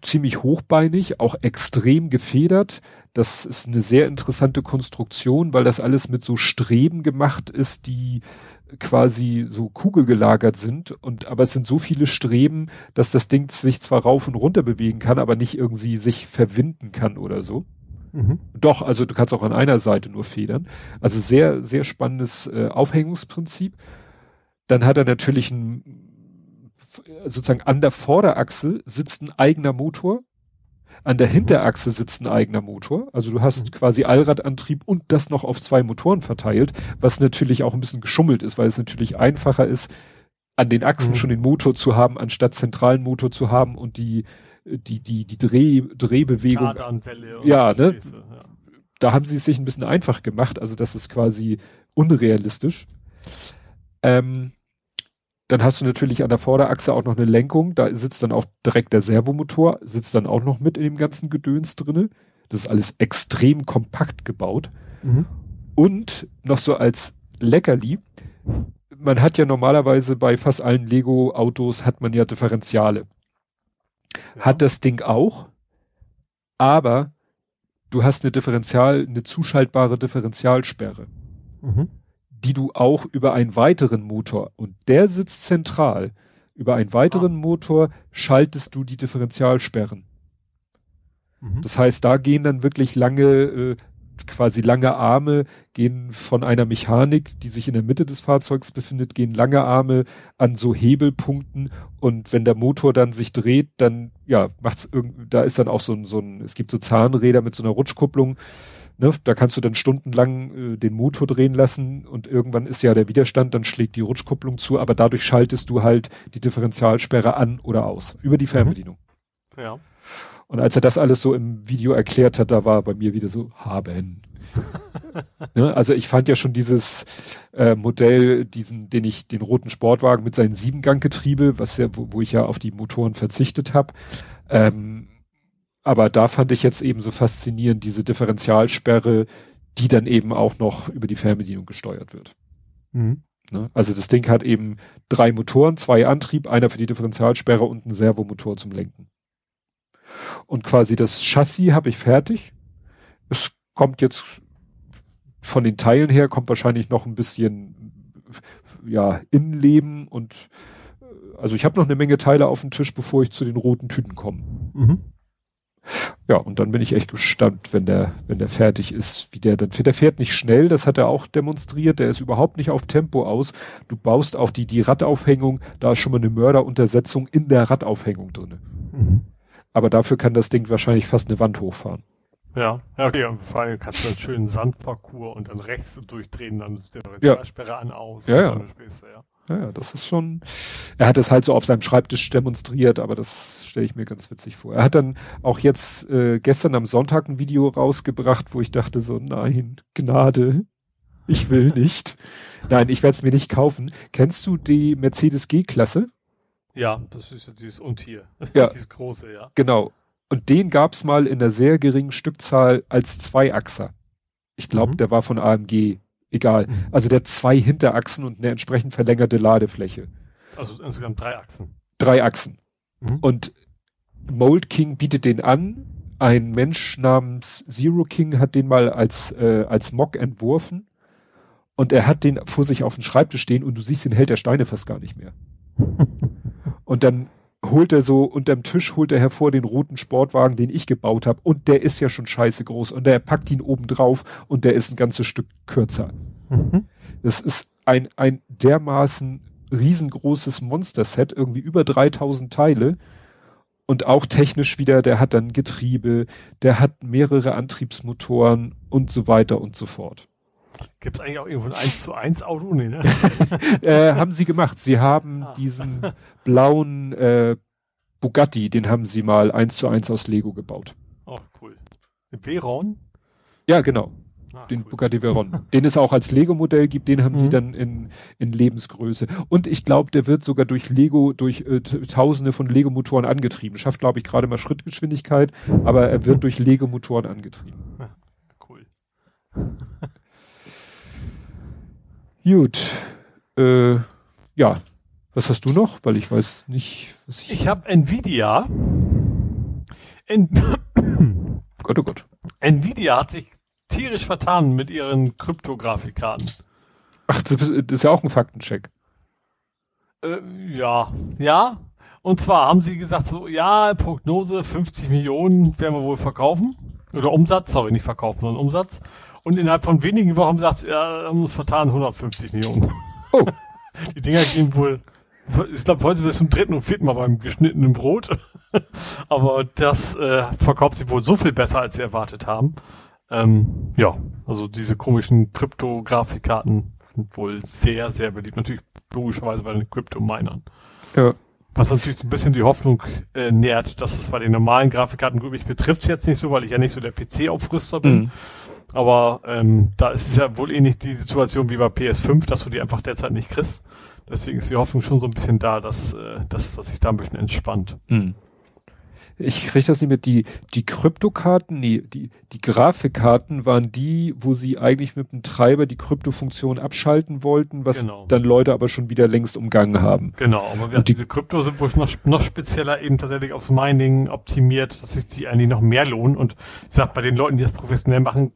ziemlich hochbeinig, auch extrem gefedert. Das ist eine sehr interessante Konstruktion, weil das alles mit so Streben gemacht ist, die quasi so kugelgelagert sind und aber es sind so viele Streben, dass das Ding sich zwar rauf und runter bewegen kann, aber nicht irgendwie sich verwinden kann oder so. Mhm. Doch, also du kannst auch an einer Seite nur federn. Also sehr, sehr spannendes äh, Aufhängungsprinzip. Dann hat er natürlich ein sozusagen an der Vorderachse sitzt ein eigener Motor, an der mhm. Hinterachse sitzt ein eigener Motor. Also du hast mhm. quasi Allradantrieb und das noch auf zwei Motoren verteilt, was natürlich auch ein bisschen geschummelt ist, weil es natürlich einfacher ist, an den Achsen mhm. schon den Motor zu haben, anstatt zentralen Motor zu haben und die die, die, die Dreh, Drehbewegung. Kardanwelle und Ja, ne? Ja. da haben sie es sich ein bisschen einfach gemacht, also das ist quasi unrealistisch. Ähm, dann hast du natürlich an der Vorderachse auch noch eine Lenkung, da sitzt dann auch direkt der Servomotor, sitzt dann auch noch mit in dem ganzen Gedöns drinne. Das ist alles extrem kompakt gebaut. Mhm. Und noch so als Leckerli, man hat ja normalerweise bei fast allen Lego-Autos hat man ja Differentiale. Hat das Ding auch, aber du hast eine Differential, eine zuschaltbare Differentialsperre, Mhm. Die du auch über einen weiteren Motor und der sitzt zentral. Über einen weiteren Motor schaltest du die Differentialsperren. Mhm. Das heißt, da gehen dann wirklich lange, äh, quasi lange Arme, gehen von einer Mechanik, die sich in der Mitte des Fahrzeugs befindet, gehen lange Arme an so Hebelpunkten und wenn der Motor dann sich dreht, dann, ja, macht's irgend, da ist dann auch so ein, so ein, es gibt so Zahnräder mit so einer Rutschkupplung, ne, da kannst du dann stundenlang äh, den Motor drehen lassen und irgendwann ist ja der Widerstand, dann schlägt die Rutschkupplung zu, aber dadurch schaltest du halt die Differentialsperre an oder aus, über die Fernbedienung. Ja. Und als er das alles so im Video erklärt hat, da war bei mir wieder so, haben. ne? Also ich fand ja schon dieses äh, Modell, diesen, den ich, den roten Sportwagen mit seinen Siebenganggetriebe, was ja, wo, wo ich ja auf die Motoren verzichtet habe. Ähm, aber da fand ich jetzt eben so faszinierend diese Differentialsperre, die dann eben auch noch über die Fernbedienung gesteuert wird. Mhm. Ne? Also das Ding hat eben drei Motoren, zwei Antrieb, einer für die Differentialsperre und einen Servomotor zum Lenken. Und quasi das Chassis habe ich fertig. Es kommt jetzt von den Teilen her, kommt wahrscheinlich noch ein bisschen ja, Innenleben und äh, also ich habe noch eine Menge Teile auf dem Tisch, bevor ich zu den roten Tüten komme. Mhm. Ja, und dann bin ich echt gespannt, wenn der, wenn der fertig ist, wie der dann fährt. Der fährt nicht schnell, das hat er auch demonstriert. Der ist überhaupt nicht auf Tempo aus. Du baust auch die, die Radaufhängung, da ist schon mal eine Mörderuntersetzung in der Radaufhängung drinne. Mhm. Aber dafür kann das Ding wahrscheinlich fast eine Wand hochfahren. Ja, ja, okay, vor allem kannst du einen schönen Sandparcours und dann rechts durchdrehen, dann ist der Sperre an aus. Ja, und ja. so Späße, ja. Ja, ja, das ist schon. Er hat es halt so auf seinem Schreibtisch demonstriert, aber das stelle ich mir ganz witzig vor. Er hat dann auch jetzt äh, gestern am Sonntag ein Video rausgebracht, wo ich dachte so, nein, Gnade, ich will nicht. nein, ich werde es mir nicht kaufen. Kennst du die Mercedes G-Klasse? Ja, das ist ja dieses Untier. Ja. dieses große, ja. Genau. Und den gab's mal in einer sehr geringen Stückzahl als Zweiachser. Ich glaube, Mhm. der war von AMG. Egal. Mhm. Also der hat zwei Hinterachsen und eine entsprechend verlängerte Ladefläche. Also insgesamt drei Achsen. Drei Achsen. Mhm. Und Mold King bietet den an. Ein Mensch namens Zero King hat den mal als, äh, als Mock entworfen. Und er hat den vor sich auf dem Schreibtisch stehen und du siehst den Held der Steine fast gar nicht mehr. Und dann holt er so unterm Tisch, holt er hervor den roten Sportwagen, den ich gebaut habe. Und der ist ja schon scheiße groß. Und er packt ihn oben drauf und der ist ein ganzes Stück kürzer. Mhm. Das ist ein, ein dermaßen riesengroßes Monster-Set, irgendwie über 3000 Teile. Und auch technisch wieder, der hat dann Getriebe, der hat mehrere Antriebsmotoren und so weiter und so fort. Gibt es eigentlich auch irgendwo ein 1 zu 1 Auto? Nee, ne? äh, haben sie gemacht. Sie haben Ah. diesen blauen äh, Bugatti, den haben sie mal eins zu eins aus Lego gebaut. Oh, cool. Ein Veyron? Ja, genau. Ah, Den cool. Bugatti Veyron. den es auch als Lego-Modell gibt, den haben sie Mhm. dann in, in Lebensgröße. Und ich glaube, der wird sogar durch Lego, durch äh, tausende von Lego-Motoren angetrieben. Schafft, glaube ich, gerade mal Schrittgeschwindigkeit, aber er wird durch Lego-Motoren angetrieben. Cool. Gut. Äh, ja. Was hast du noch? Weil ich weiß nicht, was ich. Ich habe Nvidia. En Gott, oh Gott. Nvidia hat sich tierisch vertan mit ihren Kryptografikkarten. Ach, das ist das ist ja auch ein Faktencheck. Äh, ja, ja. Und zwar haben sie gesagt so, ja, Prognose 50 Millionen werden wir wohl verkaufen. Oder Umsatz, sorry, nicht verkaufen, sondern Umsatz. Und innerhalb von wenigen Wochen sagt sie, ja, haben uns vertan 150 Millionen. Oh. Die Dinger gehen wohl, ich glaube, heute bis zum dritten und vierten Mal beim geschnittenen Brot. Aber das äh, verkauft sich wohl so viel besser, als sie erwartet haben. Ähm, ja, also diese komischen Kryptografikkarten sind wohl sehr, sehr beliebt. Natürlich logischerweise bei den Kryptominern. Ja. Was natürlich ein bisschen die Hoffnung äh, nährt, dass es bei den normalen Grafikkarten gut, mich betrifft es jetzt nicht so, weil ich ja nicht so der PC-Aufrüster bin. Mhm. Aber ähm, da ist es ja wohl ähnlich die Situation wie bei PS5, dass du die einfach derzeit nicht kriegst. Deswegen ist die Hoffnung schon so ein bisschen da, dass, äh, dass, dass sich da ein bisschen entspannt. Mhm ich kriege das nicht mehr, die, die Kryptokarten, nee, die, die Grafikkarten waren die, wo sie eigentlich mit dem Treiber die Kryptofunktion abschalten wollten, was genau. dann Leute aber schon wieder längst umgangen haben. Genau, aber wir, die, diese Krypto sind wohl noch, noch spezieller eben tatsächlich aufs Mining optimiert, dass sich die eigentlich noch mehr lohnen und ich sag, bei den Leuten, die das professionell machen,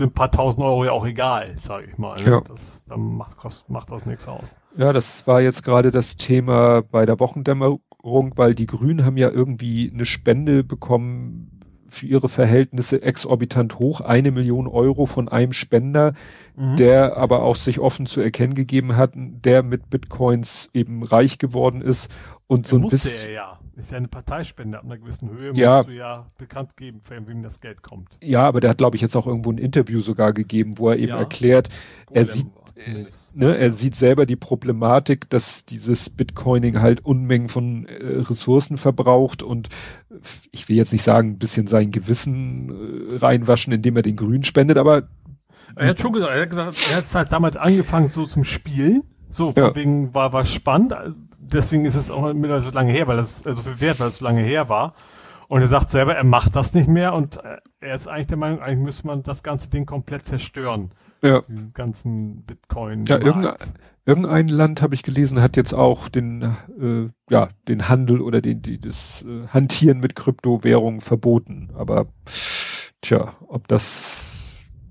sind ein paar tausend Euro ja auch egal, sage ich mal. Ne? Ja. Das, dann macht, macht das nichts aus. Ja, das war jetzt gerade das Thema bei der Wochendämmerung weil die Grünen haben ja irgendwie eine Spende bekommen für ihre Verhältnisse exorbitant hoch, eine Million Euro von einem Spender, mhm. der aber auch sich offen zu erkennen gegeben hat, der mit Bitcoins eben reich geworden ist und so ein bisschen. ja. Ist ja eine Parteispende ab einer gewissen Höhe, ja. musst du ja bekannt geben, für wem das Geld kommt. Ja, aber der hat, glaube ich, jetzt auch irgendwo ein Interview sogar gegeben, wo er eben ja. erklärt, er sieht, äh, ne, er sieht selber die Problematik, dass dieses Bitcoining halt Unmengen von äh, Ressourcen verbraucht und ich will jetzt nicht sagen, ein bisschen sein Gewissen äh, reinwaschen, indem er den Grün spendet, aber er hat schon gesagt, er hat gesagt, er hat halt damals angefangen so zum Spielen, so von ja. wegen war war spannend, deswegen ist es auch mittlerweile so lange her, weil das also viel wert, weil es so lange her war. Und er sagt selber, er macht das nicht mehr und äh, er ist eigentlich der Meinung, eigentlich müsste man das ganze Ding komplett zerstören. Ja. Diesen ganzen Bitcoin. Ja, irgendein, irgendein Land habe ich gelesen, hat jetzt auch den, äh, ja, den Handel oder den, die, das äh, Hantieren mit Kryptowährungen verboten. Aber tja, ob das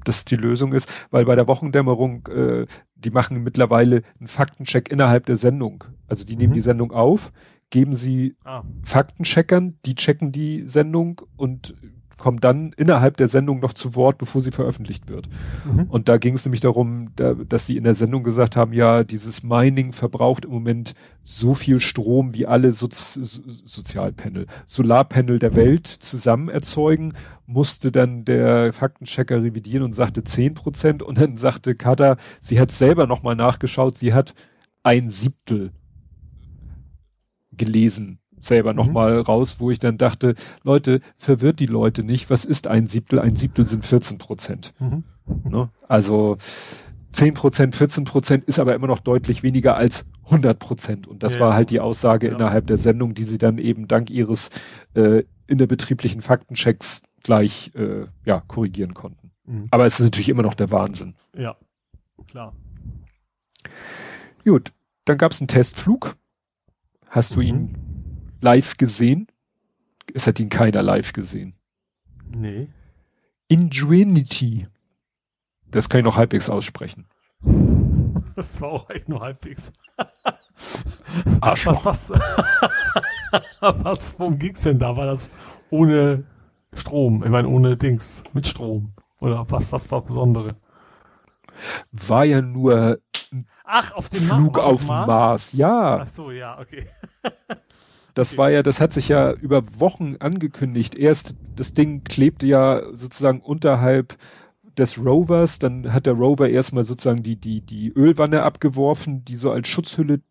das die Lösung ist, weil bei der Wochendämmerung, äh, die machen mittlerweile einen Faktencheck innerhalb der Sendung. Also die nehmen mhm. die Sendung auf, geben sie ah. Faktencheckern, die checken die Sendung und kommen dann innerhalb der Sendung noch zu Wort, bevor sie veröffentlicht wird. Mhm. Und da ging es nämlich darum, da, dass sie in der Sendung gesagt haben, ja, dieses Mining verbraucht im Moment so viel Strom, wie alle Sozi Sozialpanel, Solarpanel der Welt zusammen erzeugen, musste dann der Faktenchecker revidieren und sagte zehn Prozent und dann sagte Kata, sie hat selber nochmal nachgeschaut, sie hat ein Siebtel gelesen selber mhm. nochmal raus, wo ich dann dachte, Leute, verwirrt die Leute nicht, was ist ein Siebtel? Ein Siebtel sind 14 Prozent. Mhm. Ne? Also 10 Prozent, 14 Prozent ist aber immer noch deutlich weniger als 100 Prozent. Und das ja. war halt die Aussage ja. innerhalb der Sendung, die sie dann eben dank ihres äh, innerbetrieblichen Faktenchecks gleich äh, ja, korrigieren konnten. Mhm. Aber es ist natürlich immer noch der Wahnsinn. Ja, klar. Gut, dann gab es einen Testflug. Hast du mhm. ihn live gesehen? Es hat ihn keiner live gesehen. Nee. Ingenuity. Das kann ich noch halbwegs aussprechen. Das war auch echt nur halbwegs. Arschloch. Was, was, was, worum ging's denn da? War das ohne Strom? Ich meine, ohne Dings, mit Strom. Oder was, was war Besondere? War ja nur Ach, auf dem Flug Ma auf, Mars? Mars, ja. Ach so, ja, okay. Das war ja, das hat sich ja über Wochen angekündigt. Erst das Ding klebte ja sozusagen unterhalb des Rovers, dann hat der Rover erstmal sozusagen die, die, die Ölwanne abgeworfen, die so als Schutzhülle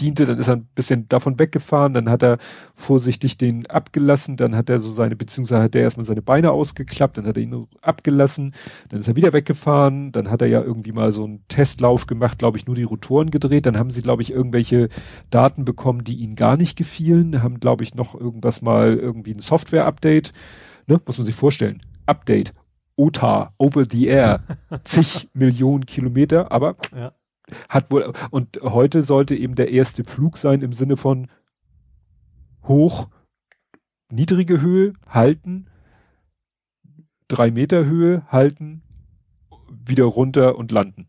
diente, dann ist er ein bisschen davon weggefahren, dann hat er vorsichtig den abgelassen, dann hat er so seine, beziehungsweise hat er erstmal seine Beine ausgeklappt, dann hat er ihn abgelassen, dann ist er wieder weggefahren, dann hat er ja irgendwie mal so einen Testlauf gemacht, glaube ich, nur die Rotoren gedreht, dann haben sie, glaube ich, irgendwelche Daten bekommen, die ihnen gar nicht gefielen, haben, glaube ich, noch irgendwas mal irgendwie ein Software-Update, ne, muss man sich vorstellen. Update, OTA, over the air, zig Millionen Kilometer, aber ja hat wohl, und heute sollte eben der erste Flug sein im Sinne von hoch, niedrige Höhe, halten, drei Meter Höhe, halten, wieder runter und landen.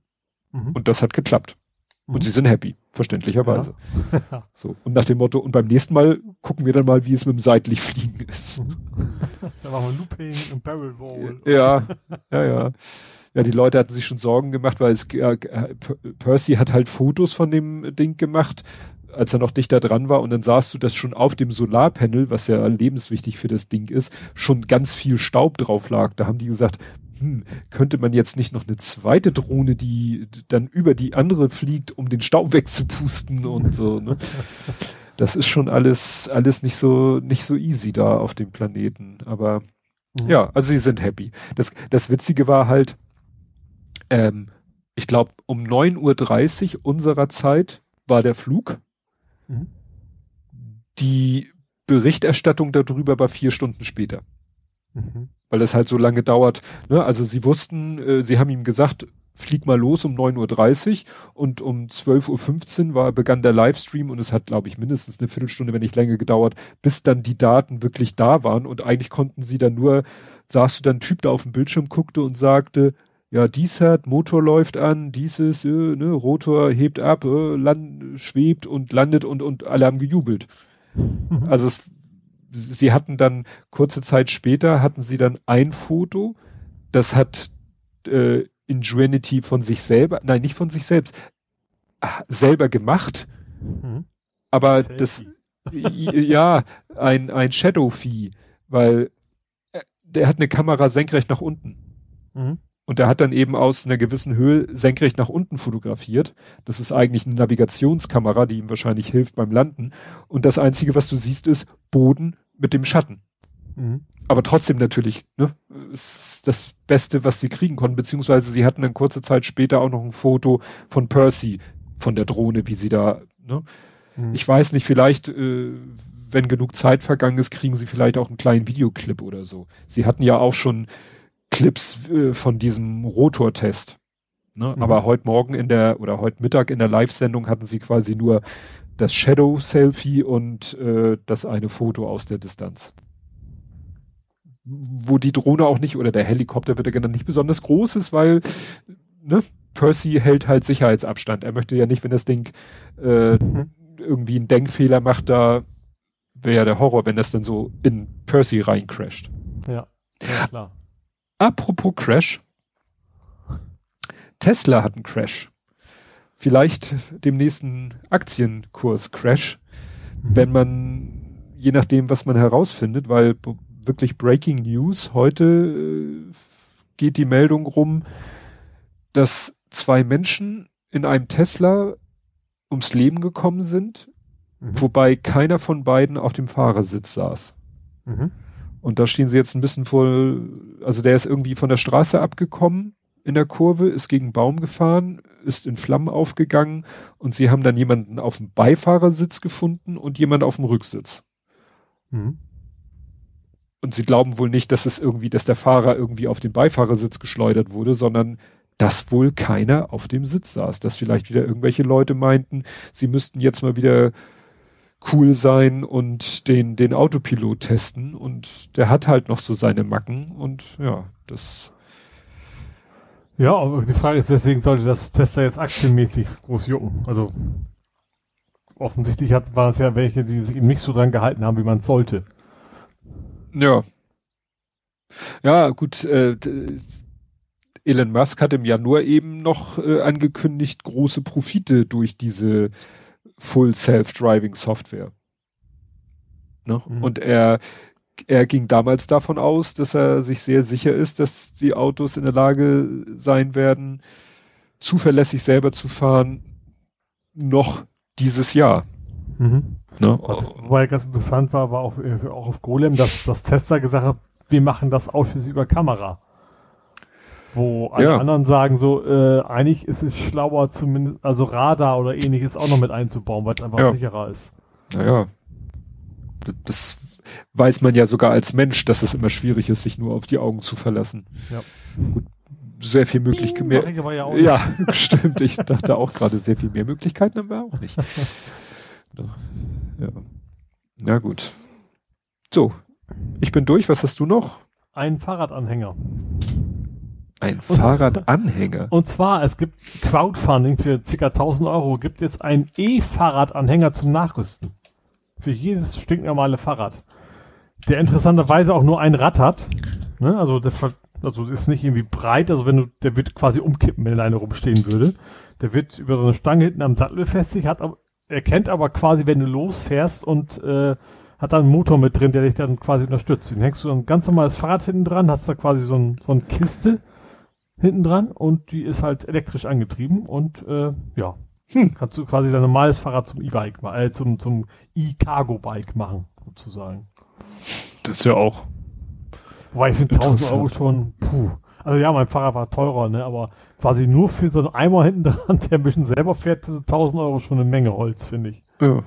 Mhm. Und das hat geklappt. Und mhm. sie sind happy, verständlicherweise. Ja. so. Und nach dem Motto, und beim nächsten Mal gucken wir dann mal, wie es mit dem seitlich fliegen ist. Mhm. da machen wir Looping und Barrel Roll. Ja, ja, ja ja, die Leute hatten sich schon Sorgen gemacht, weil es, äh, Percy hat halt Fotos von dem Ding gemacht, als er noch dichter dran war und dann sahst du, dass schon auf dem Solarpanel, was ja lebenswichtig für das Ding ist, schon ganz viel Staub drauf lag. Da haben die gesagt, hm, könnte man jetzt nicht noch eine zweite Drohne, die dann über die andere fliegt, um den Staub wegzupusten und so, ne? das ist schon alles, alles nicht so, nicht so easy da auf dem Planeten. Aber mhm. ja, also sie sind happy. Das, das Witzige war halt, ähm, ich glaube, um 9.30 Uhr unserer Zeit war der Flug. Mhm. Die Berichterstattung darüber war vier Stunden später. Mhm. Weil das halt so lange dauert. Ne? Also sie wussten, äh, sie haben ihm gesagt, flieg mal los um 9.30 Uhr und um 12.15 Uhr war, begann der Livestream und es hat, glaube ich, mindestens eine Viertelstunde, wenn nicht länger gedauert, bis dann die Daten wirklich da waren und eigentlich konnten sie dann nur, saß du dann ein Typ da auf dem Bildschirm, guckte und sagte, ja, dies hat, Motor läuft an, dieses, äh, ne, Rotor hebt ab, äh, land, schwebt und landet und, und alle haben gejubelt. Mhm. Also es, sie hatten dann, kurze Zeit später, hatten sie dann ein Foto, das hat äh, Ingenuity von sich selber, nein, nicht von sich selbst, ah, selber gemacht. Mhm. Aber Selfie. das, ja, ein, ein Shadow-Vieh, weil äh, der hat eine Kamera senkrecht nach unten. Mhm. Und der hat dann eben aus einer gewissen Höhe senkrecht nach unten fotografiert. Das ist eigentlich eine Navigationskamera, die ihm wahrscheinlich hilft beim Landen. Und das Einzige, was du siehst, ist Boden mit dem Schatten. Mhm aber trotzdem natürlich, ne, ist das Beste, was sie kriegen konnten, beziehungsweise sie hatten dann kurze Zeit später auch noch ein Foto von Percy, von der Drohne, wie sie da, ne. Mhm. Ich weiß nicht, vielleicht, äh, wenn genug Zeit vergangen ist, kriegen sie vielleicht auch einen kleinen Videoclip oder so. Sie hatten ja auch schon Clips äh, von diesem Rotortest. Ne? Mhm. Aber heute Morgen in der, oder heute Mittag in der Live-Sendung hatten sie quasi nur das Shadow-Selfie und äh, das eine Foto aus der Distanz wo die Drohne auch nicht, oder der Helikopter wird ja genannt, nicht besonders groß ist, weil ne, Percy hält halt Sicherheitsabstand. Er möchte ja nicht, wenn das Ding äh, mhm. irgendwie einen Denkfehler macht, da wäre ja der Horror, wenn das dann so in Percy reincrasht. Ja, ja klar. Apropos Crash. Tesla hat einen Crash. Vielleicht dem nächsten Aktienkurs Crash, mhm. wenn man, je nachdem, was man herausfindet, weil wirklich Breaking News. Heute äh, geht die Meldung rum, dass zwei Menschen in einem Tesla ums Leben gekommen sind, mhm. wobei keiner von beiden auf dem Fahrersitz saß. Mhm. Und da stehen sie jetzt ein bisschen vor, also der ist irgendwie von der Straße abgekommen in der Kurve, ist gegen einen Baum gefahren, ist in Flammen aufgegangen und sie haben dann jemanden auf dem Beifahrersitz gefunden und jemand auf dem Rücksitz. Mhm und sie glauben wohl nicht, dass es irgendwie, dass der Fahrer irgendwie auf den Beifahrersitz geschleudert wurde, sondern dass wohl keiner auf dem Sitz saß. Dass vielleicht wieder irgendwelche Leute meinten, sie müssten jetzt mal wieder cool sein und den, den Autopilot testen und der hat halt noch so seine Macken und ja, das. Ja, aber die Frage ist, deswegen sollte das Tester jetzt aktienmäßig groß jucken. Also offensichtlich hat, war es ja welche, die sich eben nicht so dran gehalten haben, wie man sollte. Ja. Ja, gut, äh, Elon Musk hat im Januar eben noch äh, angekündigt, große Profite durch diese Full Self-Driving Software. Ne? Mhm. Und er, er ging damals davon aus, dass er sich sehr sicher ist, dass die Autos in der Lage sein werden, zuverlässig selber zu fahren, noch dieses Jahr. Mhm. Ne? Was, wobei ganz interessant war, war auch, äh, auch auf Golem, dass das Tester gesagt hat, wir machen das ausschließlich über Kamera. Wo alle ja. anderen sagen so, äh, eigentlich ist es schlauer, zumindest, also Radar oder ähnliches auch noch mit einzubauen, weil es einfach ja. sicherer ist. Naja. Das weiß man ja sogar als Mensch, dass es immer schwierig ist, sich nur auf die Augen zu verlassen. Ja. Gut, sehr viel Möglichkeiten. Ja, ja stimmt. Ich dachte auch gerade, sehr viel mehr Möglichkeiten haben wir auch nicht. Ja. Na gut. So, ich bin durch. Was hast du noch? Ein Fahrradanhänger. Ein und, Fahrradanhänger? Und zwar, es gibt Crowdfunding für ca. 1000 Euro, gibt es einen E-Fahrradanhänger zum Nachrüsten. Für jedes stinknormale Fahrrad. Der interessanterweise auch nur ein Rad hat. Ne? Also, der, also ist nicht irgendwie breit, also wenn du, der wird quasi umkippen, wenn er alleine rumstehen würde. Der wird über so eine Stange hinten am Sattel befestigt, hat aber erkennt aber quasi, wenn du losfährst und äh, hat da einen Motor mit drin, der dich dann quasi unterstützt. Den hängst du ein ganz normales Fahrrad hinten dran, hast da quasi so, ein, so eine Kiste hinten dran und die ist halt elektrisch angetrieben und äh, ja, Hm. Kannst du quasi dein normales Fahrrad zum E-Bike, äh, zum, zum E-Cargo-Bike machen, sozusagen. Das ist ja auch. Wobei ich finde 1000 Euro schon, puh. Also ja, mein Fahrrad war teurer, ne, aber quasi nur für so einen Eimer hinten dran, der ein bisschen selber fährt, sind 1000 Euro schon eine Menge Holz, finde ich. Ja.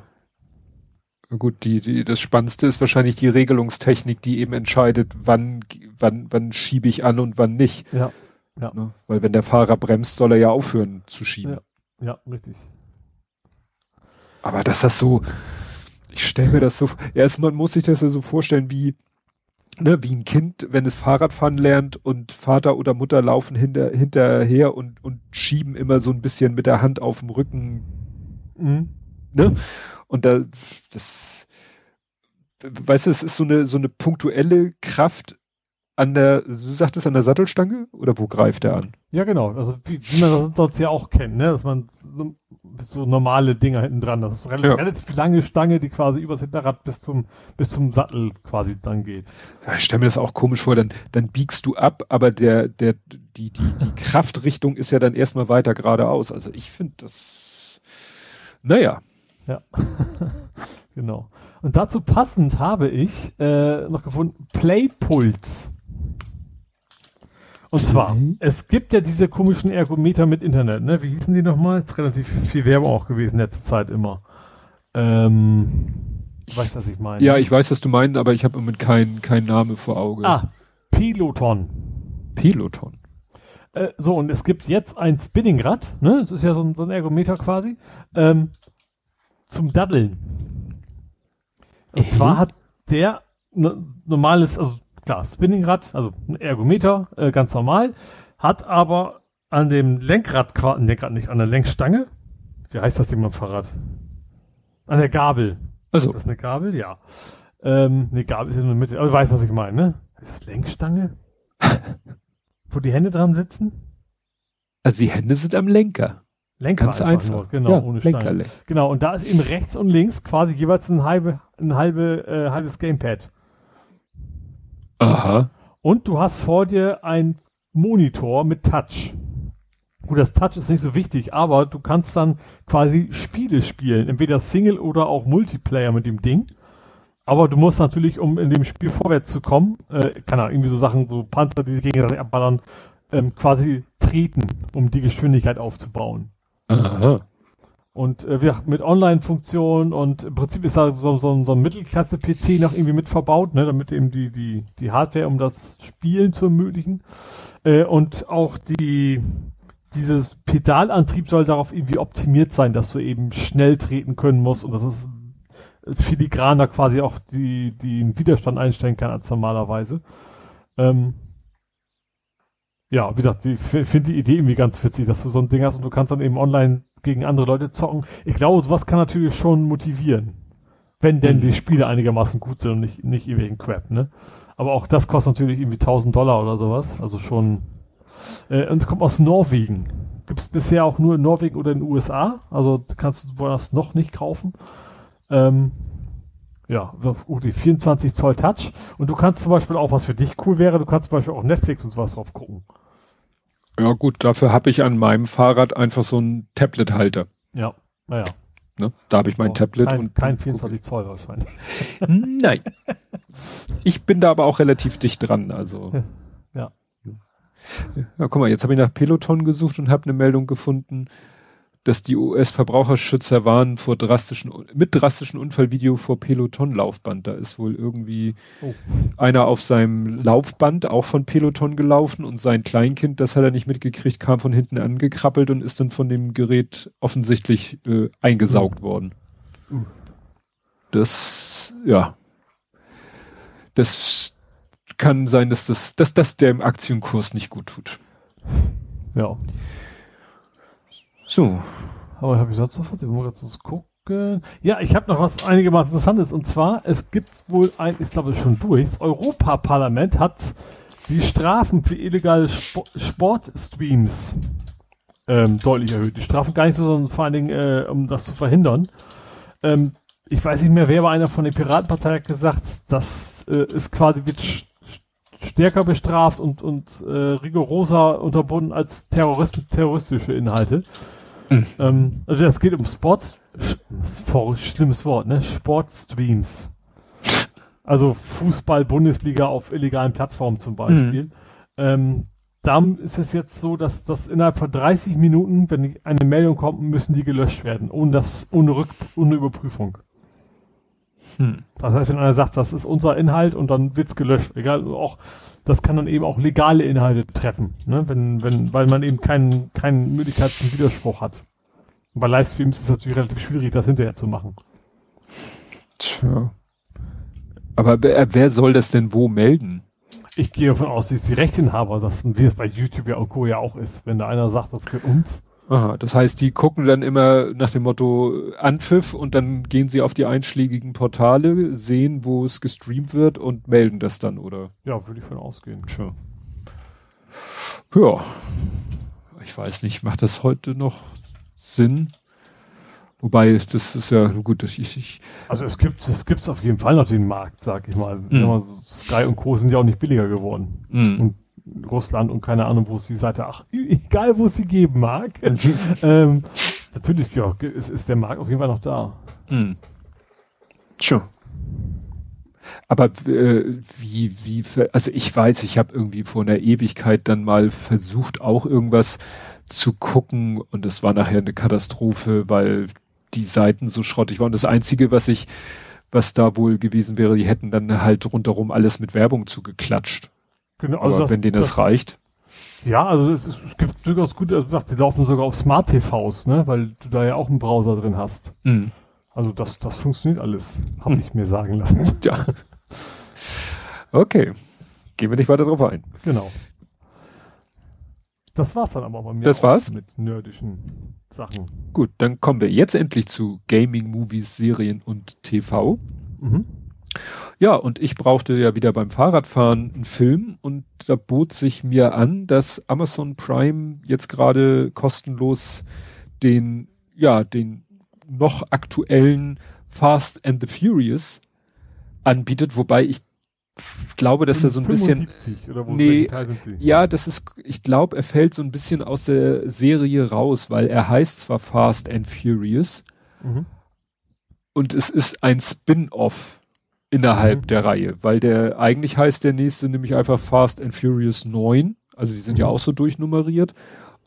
Gut, die, die, das Spannendste ist wahrscheinlich die Regelungstechnik, die eben entscheidet, wann, wann, wann schiebe ich an und wann nicht. Ja. Ja. Ne? Weil wenn der Fahrer bremst, soll er ja aufhören zu schieben. Ja, ja richtig. Aber dass das so, ich stelle mir das so, erstmal muss sich das ja so vorstellen, wie, ne, wie ein Kind, wenn es Fahrradfahren lernt und Vater oder Mutter laufen hinter, hinterher und, und schieben immer so ein bisschen mit der Hand auf dem Rücken. Mhm. Ne? Und da, das, weißt du, es ist so eine, so eine punktuelle Kraft an der, du sagtest an der Sattelstange oder wo greift er an? Ja, genau. Also wie, wie man das sonst ja auch kennt, ne? Dass man so, so normale Dinger hinten dran, das ist relativ, ja. relativ lange Stange, die quasi übers Hinterrad bis zum, bis zum Sattel quasi dann geht. Ja, ich stelle mir das auch komisch vor, dann, dann biegst du ab, aber der, der, die, die, die Kraftrichtung ist ja dann erstmal weiter geradeaus. Also ich finde das, naja. Ja, genau. Und dazu passend habe ich äh, noch gefunden Playpuls. Und zwar, mhm. es gibt ja diese komischen Ergometer mit Internet, ne? Wie hießen die nochmal? Ist relativ viel Werbung auch gewesen letzte Zeit immer. Ähm, ich weiß, was ich meine. Ja, ich weiß, was du meinst, aber ich habe im Moment keinen kein Name vor Auge. Ah, Peloton. Peloton. Äh, so, und es gibt jetzt ein Spinningrad, ne? Das ist ja so ein, so ein Ergometer quasi. Ähm, zum Daddeln. Und zwar hat der ne, normales, also klar, Spinningrad, also ein Ergometer, äh, ganz normal, hat aber an dem Lenkrad, Lenkrad nicht, an der Lenkstange, wie heißt das Ding beim Fahrrad? An der Gabel. Also. Das ist eine Gabel, ja. Ähm, eine Gabel ist in der Mitte, aber du weißt, was ich meine, ne? Ist das Lenkstange? Wo die Hände dran sitzen? Also die Hände sind am Lenker. Lenker Ganz einfach, nur, genau, ja, ohne Lenker, Stein. Genau, und da ist eben rechts und links quasi jeweils ein halbe, ein halbe, äh, halbes Gamepad. Aha. Und du hast vor dir ein Monitor mit Touch. Gut, das Touch ist nicht so wichtig, aber du kannst dann quasi Spiele spielen, entweder Single oder auch Multiplayer mit dem Ding. Aber du musst natürlich, um in dem Spiel vorwärts zu kommen, äh, keine Ahnung, irgendwie so Sachen, so Panzer, die sich gegenseitig abballern, ähm, quasi treten, um die Geschwindigkeit aufzubauen. Aha. Und äh, wie gesagt, mit Online-Funktionen und im Prinzip ist da so, so, so ein Mittelklasse-PC noch irgendwie mit verbaut, ne, damit eben die, die, die Hardware, um das Spielen zu ermöglichen. Äh, und auch die, dieses Pedalantrieb soll darauf irgendwie optimiert sein, dass du eben schnell treten können musst und das ist filigraner quasi auch die, die den Widerstand einstellen kann als normalerweise. Ähm, ja, wie gesagt, ich finde die Idee irgendwie ganz witzig, dass du so ein Ding hast und du kannst dann eben online gegen andere Leute zocken. Ich glaube, sowas kann natürlich schon motivieren. Wenn denn mhm. die Spiele einigermaßen gut sind und nicht, nicht irgendwelchen Crap, ne? Aber auch das kostet natürlich irgendwie 1000 Dollar oder sowas. Also schon. Äh, und es kommt aus Norwegen. Gibt es bisher auch nur in Norwegen oder in den USA. Also kannst du woanders noch nicht kaufen. Ähm, ja, oh, die 24 Zoll Touch. Und du kannst zum Beispiel auch, was für dich cool wäre, du kannst zum Beispiel auch Netflix und sowas drauf gucken. Ja gut, dafür habe ich an meinem Fahrrad einfach so einen Tablet-Halter. Ja, naja. Ne? Da habe ich mein oh, Tablet kein, und kein 24 Zoll wahrscheinlich. Nein. Ich bin da aber auch relativ dicht dran, also. Ja. Ja, guck mal, jetzt habe ich nach Peloton gesucht und habe eine Meldung gefunden dass die US-Verbraucherschützer warnen vor drastischen, mit drastischen Unfallvideo vor Peloton-Laufband. Da ist wohl irgendwie oh. einer auf seinem Laufband auch von Peloton gelaufen und sein Kleinkind, das hat er nicht mitgekriegt, kam von hinten angekrabbelt und ist dann von dem Gerät offensichtlich äh, eingesaugt oh. worden. Oh. Das, ja. Das kann sein, dass das, dass das der im Aktienkurs nicht gut tut. Ja. So. Aber habe ich sonst noch was? Ich muss jetzt gucken. Ja, ich habe noch was einigermaßen Interessantes. Und zwar, es gibt wohl ein, ich glaube, es ist schon durch, das Europaparlament hat die Strafen für illegale Sp Sportstreams ähm, deutlich erhöht. Die Strafen gar nicht so, sondern vor allen Dingen, äh, um das zu verhindern. Ähm, ich weiß nicht mehr, wer war einer von der Piratenpartei hat gesagt, das äh, ist quasi wird stärker bestraft und, und äh, rigoroser unterbunden als Terrorist terroristische Inhalte. Mhm. Ähm, also es geht um Sports, schlimmes Wort, ne? Sportstreams. Also Fußball-Bundesliga auf illegalen Plattformen zum Beispiel. Mhm. Ähm, da ist es jetzt so, dass das innerhalb von 30 Minuten, wenn eine Meldung kommt, müssen die gelöscht werden, ohne das, ohne Rück, ohne Überprüfung. Hm. Das heißt, wenn einer sagt, das ist unser Inhalt und dann wird's gelöscht, egal, auch, das kann dann eben auch legale Inhalte treffen, ne? wenn, wenn, weil man eben keinen, keinen Möglichkeit zum Widerspruch hat. Und bei Livestreams ist es natürlich relativ schwierig, das hinterher zu machen. Tja. Aber wer, wer soll das denn wo melden? Ich gehe davon aus, dass die Rechteinhaber das, wie es bei YouTube ja auch, ja auch ist. Wenn da einer sagt, das gehört uns. Aha, das heißt, die gucken dann immer nach dem Motto Anpfiff und dann gehen sie auf die einschlägigen Portale, sehen, wo es gestreamt wird und melden das dann, oder? Ja, würde ich von ausgehen. Tja. Ja. Ich weiß nicht, macht das heute noch Sinn? Wobei, das ist ja gut, dass ich, ich Also es gibt es gibt's auf jeden Fall noch den Markt, sag ich mal. Mhm. mal Sky und Co. sind ja auch nicht billiger geworden. Mhm. Und Russland und keine Ahnung, wo es die Seite, ach, egal wo es sie geben mag. ähm, natürlich, ja, ist, ist der Markt auf jeden Fall noch da. Mhm. Sure. Aber äh, wie, wie, also ich weiß, ich habe irgendwie vor einer Ewigkeit dann mal versucht, auch irgendwas zu gucken und es war nachher eine Katastrophe, weil die Seiten so schrottig waren. Das Einzige, was ich, was da wohl gewesen wäre, die hätten dann halt rundherum alles mit Werbung zugeklatscht. Genau, also das, wenn denen das, das, reicht. Ja, also es, ist, es gibt durchaus gute, also die laufen sogar auf Smart TVs, ne, weil du da ja auch einen Browser drin hast. Mhm. Also das, das funktioniert alles, habe hm. ich mir sagen lassen. Ja. Okay. Gehen wir nicht weiter drauf ein. Genau. Das war's dann aber bei mir. Das war's? Mit nerdischen Sachen. Gut, dann kommen wir jetzt endlich zu Gaming, Movies, Serien und TV. Mhm. Ja, und ich brauchte ja wieder beim Fahrradfahren einen Film und da bot sich mir an, dass Amazon Prime jetzt gerade kostenlos den, ja, den noch aktuellen Fast and the Furious anbietet, wobei ich glaube, dass er so ein 75, bisschen. Nee, ja, das ist, ich glaube, er fällt so ein bisschen aus der Serie raus, weil er heißt zwar Fast and Furious mhm. und es ist ein Spin-off innerhalb mhm. der Reihe, weil der eigentlich heißt der nächste nämlich einfach Fast and Furious 9, also die sind mhm. ja auch so durchnummeriert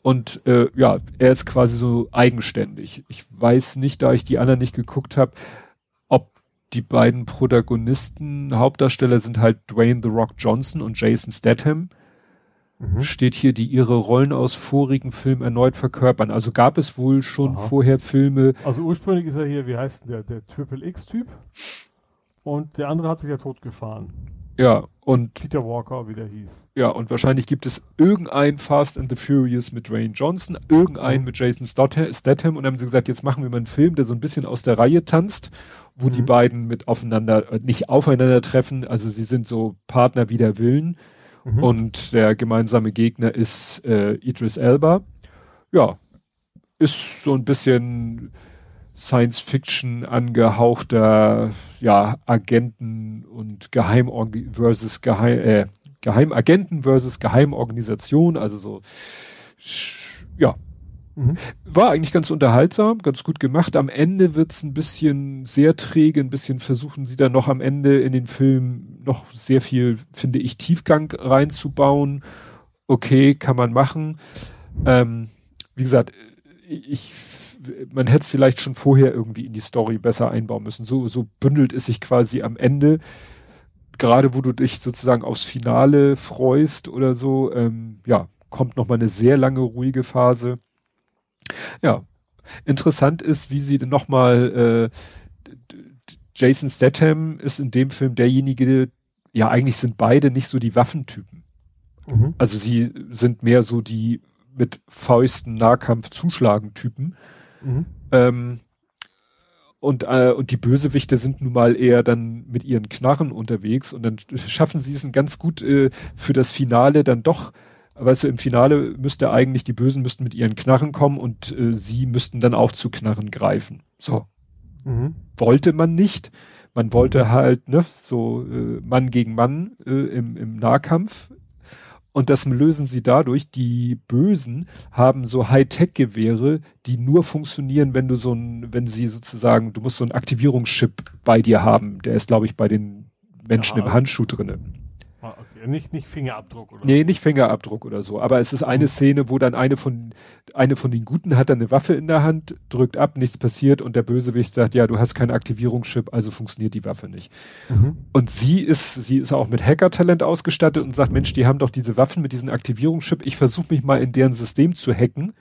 und äh, ja, er ist quasi so eigenständig. Ich weiß nicht, da ich die anderen nicht geguckt habe, die beiden Protagonisten, Hauptdarsteller sind halt Dwayne The Rock Johnson und Jason Statham. Mhm. Steht hier, die ihre Rollen aus vorigen Filmen erneut verkörpern. Also gab es wohl schon Aha. vorher Filme. Also ursprünglich ist er hier, wie heißt denn der, der Triple X-Typ? Und der andere hat sich ja totgefahren. Ja, und. Peter Walker, wie der hieß. Ja, und wahrscheinlich gibt es irgendein Fast and the Furious mit Dwayne Johnson, irgendein mhm. mit Jason Statham und dann haben sie gesagt, jetzt machen wir mal einen Film, der so ein bisschen aus der Reihe tanzt, wo mhm. die beiden mit aufeinander, äh, nicht aufeinander treffen, also sie sind so Partner wider Willen mhm. und der gemeinsame Gegner ist äh, Idris Elba. Ja, ist so ein bisschen Science Fiction angehauchter, ja, Agenten und Geheim versus Geheim, äh, Geheimagenten versus Geheimorganisation, also so, ja. Mhm. War eigentlich ganz unterhaltsam, ganz gut gemacht. Am Ende wird's ein bisschen sehr träge, ein bisschen versuchen sie dann noch am Ende in den Film noch sehr viel, finde ich, Tiefgang reinzubauen. Okay, kann man machen. Ähm, wie gesagt, ich man hätte es vielleicht schon vorher irgendwie in die Story besser einbauen müssen. So, so bündelt es sich quasi am Ende. Gerade wo du dich sozusagen aufs Finale freust oder so, ähm, ja, kommt noch mal eine sehr lange ruhige Phase. Ja, interessant ist, wie sie noch mal äh, Jason Statham ist in dem Film derjenige, ja, eigentlich sind beide nicht so die Waffentypen. Mhm. Also sie sind mehr so die mit Fäusten Nahkampf zuschlagen Typen. Mhm. Ähm, und, äh, und die Bösewichte sind nun mal eher dann mit ihren Knarren unterwegs und dann schaffen sie es ganz gut äh, für das Finale dann doch, weißt du, im Finale müsste eigentlich, die Bösen müssten mit ihren Knarren kommen und äh, sie müssten dann auch zu Knarren greifen. So. Mhm. Wollte man nicht. Man wollte halt, ne, so äh, Mann gegen Mann äh, im, im Nahkampf Und das lösen sie dadurch, die Bösen haben so Hightech-Gewehre, die nur funktionieren, wenn du so ein, wenn sie sozusagen, du musst so ein Aktivierungschip bei dir haben. Der ist, glaube ich, bei den Menschen ja, im Handschuh drinne. Nicht, nicht Fingerabdruck oder Nee, so. nicht Fingerabdruck oder so. Aber es ist eine mhm. Szene, wo dann eine von, eine von den Guten hat dann eine Waffe in der Hand, drückt ab, nichts passiert und der Bösewicht sagt, ja, du hast keinen Aktivierungschip, also funktioniert die Waffe nicht. Mhm. Und sie ist, sie ist auch mit Hacker-Talent ausgestattet und sagt, Mensch, die haben doch diese Waffen mit diesem Aktivierungschip, ich versuche mich mal in deren System zu hacken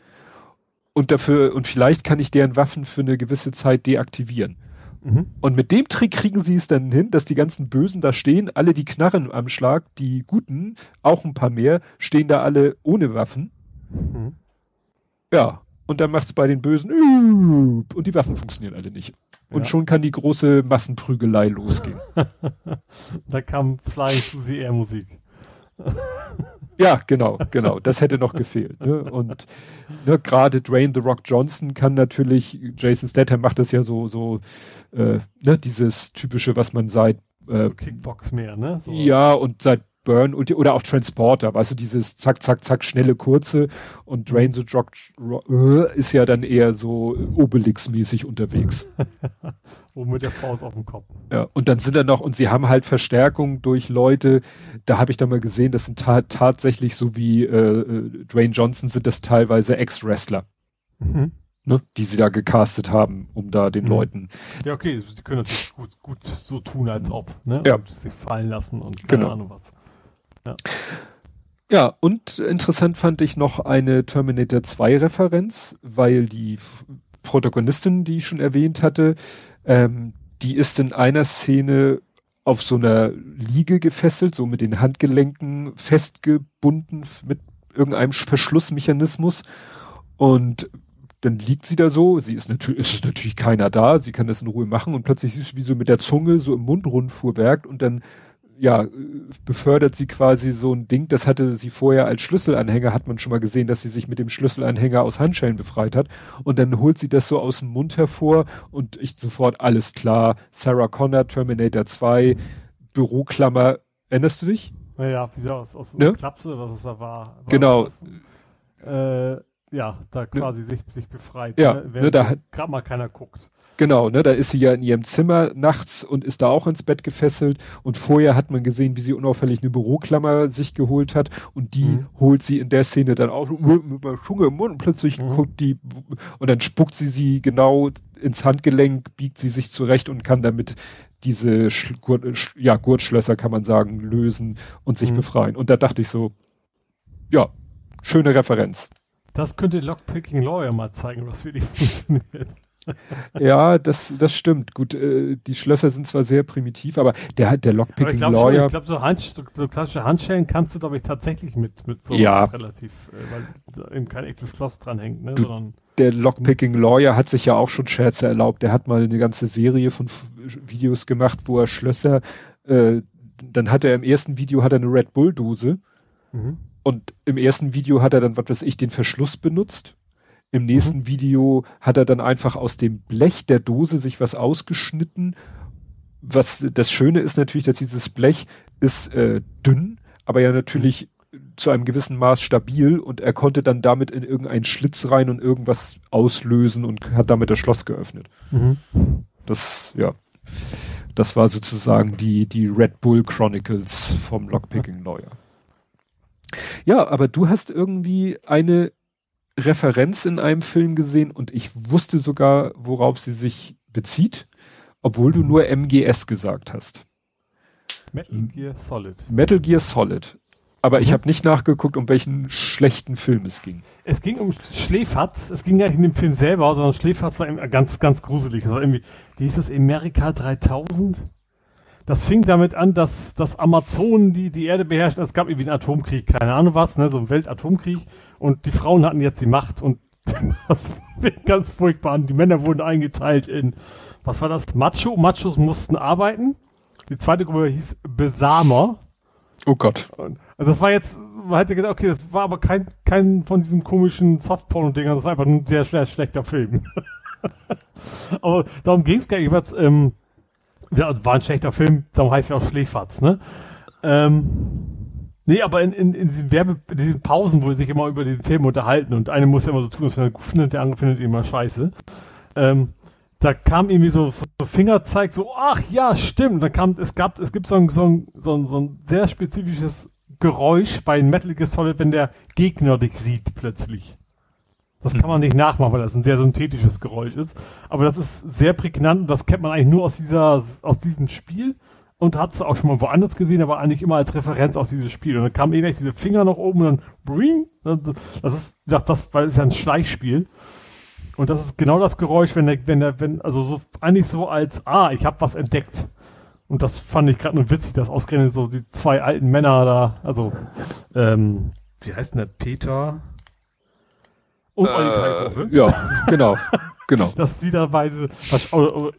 und dafür, und vielleicht kann ich deren Waffen für eine gewisse Zeit deaktivieren. Mhm. Und mit dem Trick kriegen sie es dann hin, dass die ganzen Bösen da stehen, alle die Knarren am Schlag, die Guten, auch ein paar mehr, stehen da alle ohne Waffen. Mhm. Ja, und dann macht's bei den Bösen und die Waffen funktionieren alle nicht. Und ja. schon kann die große Massenprügelei losgehen. da kam Flying Susie Air Musik. Ja, genau, genau. Das hätte noch gefehlt. Ne? Und ne, gerade Dwayne The Rock Johnson kann natürlich, Jason Statham macht das ja so, so, äh, ne, dieses typische, was man seit äh, so Kickbox mehr, ne? So. Ja, und seit Burn und, oder auch Transporter, weißt du, dieses zack, zack, zack, schnelle, kurze und Drain the Rock äh, ist ja dann eher so Obelix-mäßig unterwegs. Oben mit der Faust auf dem Kopf. Ja, und dann sind da noch, und sie haben halt Verstärkung durch Leute, da habe ich dann mal gesehen, das sind ta tatsächlich so wie äh, äh, Dwayne Johnson sind das teilweise Ex-Wrestler. Mhm. Ne, die sie da gecastet haben, um da den mhm. Leuten. Ja, okay, sie können natürlich gut, gut so tun, als ob, ne? Ja. Und sich fallen lassen und keine genau. Ahnung was. Ja. Ja, und interessant fand ich noch eine Terminator 2 Referenz, weil die Protagonistin, die ich schon erwähnt hatte, ähm, die ist in einer Szene auf so einer Liege gefesselt, so mit den Handgelenken festgebunden mit irgendeinem Verschlussmechanismus und dann liegt sie da so, sie ist natürlich, ist natürlich keiner da, sie kann das in Ruhe machen und plötzlich ist sie wie so mit der Zunge so im Mundrundfuhrwerk und dann ja, befördert sie quasi so ein Ding, das hatte sie vorher als Schlüsselanhänger, hat man schon mal gesehen, dass sie sich mit dem Schlüsselanhänger aus Handschellen befreit hat. Und dann holt sie das so aus dem Mund hervor und ich sofort, alles klar, Sarah Connor, Terminator 2, Büroklammer, erinnerst du dich? Naja, wie sie aus, aus ne? Klapse, was es da war. war genau. Äh, ja, da ne? quasi ne? sich, sich befreit. Ja, ne, ne da gerade mal keiner guckt. Genau, ne, da ist sie ja in ihrem Zimmer nachts und ist da auch ins Bett gefesselt und vorher hat man gesehen, wie sie unauffällig eine Büroklammer sich geholt hat und die mhm. holt sie in der Szene dann auch mit der Schunge im Mund und plötzlich mhm. guckt die und dann spuckt sie sie genau ins Handgelenk, biegt sie sich zurecht und kann damit diese Sch Gurt, ja, Gurtschlösser kann man sagen, lösen und sich mhm. befreien. Und da dachte ich so, ja, schöne Referenz. Das könnte Lockpicking Lawyer mal zeigen, was für die funktioniert ja, das, das stimmt. Gut, äh, die Schlösser sind zwar sehr primitiv, aber der, der Lockpicking ich Lawyer. Schon, ich glaube, so, Hand, so klassische Handschellen kannst du, glaube ich, tatsächlich mit, mit so ja. relativ, äh, weil da eben kein echtes Schloss dranhängt, ne? Du, Sondern, der Lockpicking Lawyer hat sich ja auch schon Scherze erlaubt. Der hat mal eine ganze Serie von Videos gemacht, wo er Schlösser, äh, dann hat er im ersten Video hat er eine Red Bull Dose. Mhm. Und im ersten Video hat er dann, was weiß ich, den Verschluss benutzt im nächsten mhm. Video hat er dann einfach aus dem Blech der Dose sich was ausgeschnitten. Was das Schöne ist natürlich, dass dieses Blech ist äh, dünn, aber ja natürlich zu einem gewissen Maß stabil und er konnte dann damit in irgendeinen Schlitz rein und irgendwas auslösen und hat damit das Schloss geöffnet. Mhm. Das, ja, das war sozusagen die, die Red Bull Chronicles vom Lockpicking Lawyer. Ja, aber du hast irgendwie eine Referenz in einem Film gesehen und ich wusste sogar, worauf sie sich bezieht, obwohl du nur MGS gesagt hast. Metal Gear Solid. Metal Gear Solid. Aber mhm. ich habe nicht nachgeguckt, um welchen schlechten Film es ging. Es ging um Schläferz. Es ging gar nicht in dem Film selber, sondern Schläferz war ganz, ganz gruselig. Das war irgendwie, wie hieß das, Amerika 3000? Das fing damit an, dass, dass Amazonen die, die Erde beherrschen. Es gab irgendwie einen Atomkrieg, keine Ahnung was, ne, so ein Weltatomkrieg. Und die Frauen hatten jetzt die Macht und das war ganz furchtbar. Und die Männer wurden eingeteilt in, was war das? Macho. Machos mussten arbeiten. Die zweite Gruppe hieß Besamer. Oh Gott. Und, also das war jetzt, man hätte gedacht, okay, das war aber kein, kein von diesen komischen Softporno-Dingern, das war einfach ein sehr, sehr schlechter Film. aber darum ging es gar nicht. Was, ähm, ja, war ein schlechter Film, darum heißt ja auch Schläferz, ne? Ähm, Nee, aber in, in, in diesen Werbe, in diesen Pausen, wo sie sich immer über diesen Film unterhalten und eine muss ja immer so tun, dass er gut findet, der andere findet ihn immer scheiße. Ähm, da kam irgendwie so, so Fingerzeig, so, ach ja, stimmt. Da kam, es gab, es gibt so ein, so ein, so ein, so ein sehr spezifisches Geräusch bei Metal Gear Solid, wenn der Gegner dich sieht plötzlich. Das kann man nicht nachmachen, weil das ein sehr synthetisches Geräusch ist. Aber das ist sehr prägnant und das kennt man eigentlich nur aus dieser, aus diesem Spiel und hat es auch schon mal woanders gesehen, aber eigentlich immer als Referenz auf dieses Spiel. Und dann kam eben diese Finger nach oben und dann bring. Das ist, das, das, weil es ist ja ein Schleichspiel. Und das ist genau das Geräusch, wenn der, wenn der, wenn, also so eigentlich so als, ah, ich habe was entdeckt. Und das fand ich gerade nur witzig, dass ausgerechnet so die zwei alten Männer da, also, ähm, wie heißt denn der? Peter? Und Olli Kalkofe. Ja, genau. Genau. Dass die dabei, was,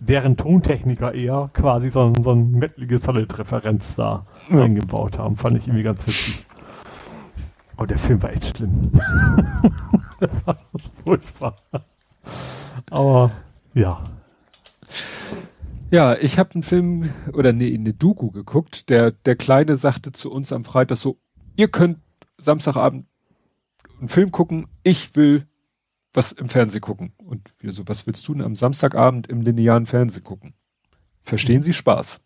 deren Tontechniker eher quasi so, so ein Metal Gear Solid-Referenz da ja. eingebaut haben. Fand ich irgendwie ganz witzig. Oh, der Film war echt schlimm. das war furchtbar. Aber, ja. Ja, ich habe einen Film oder nee, eine Doku geguckt. Der, der Kleine sagte zu uns am Freitag so, ihr könnt Samstagabend einen Film gucken, ich will was im Fernsehen gucken. Und wir so, was willst du denn am Samstagabend im linearen Fernsehen gucken? Verstehen Sie Spaß?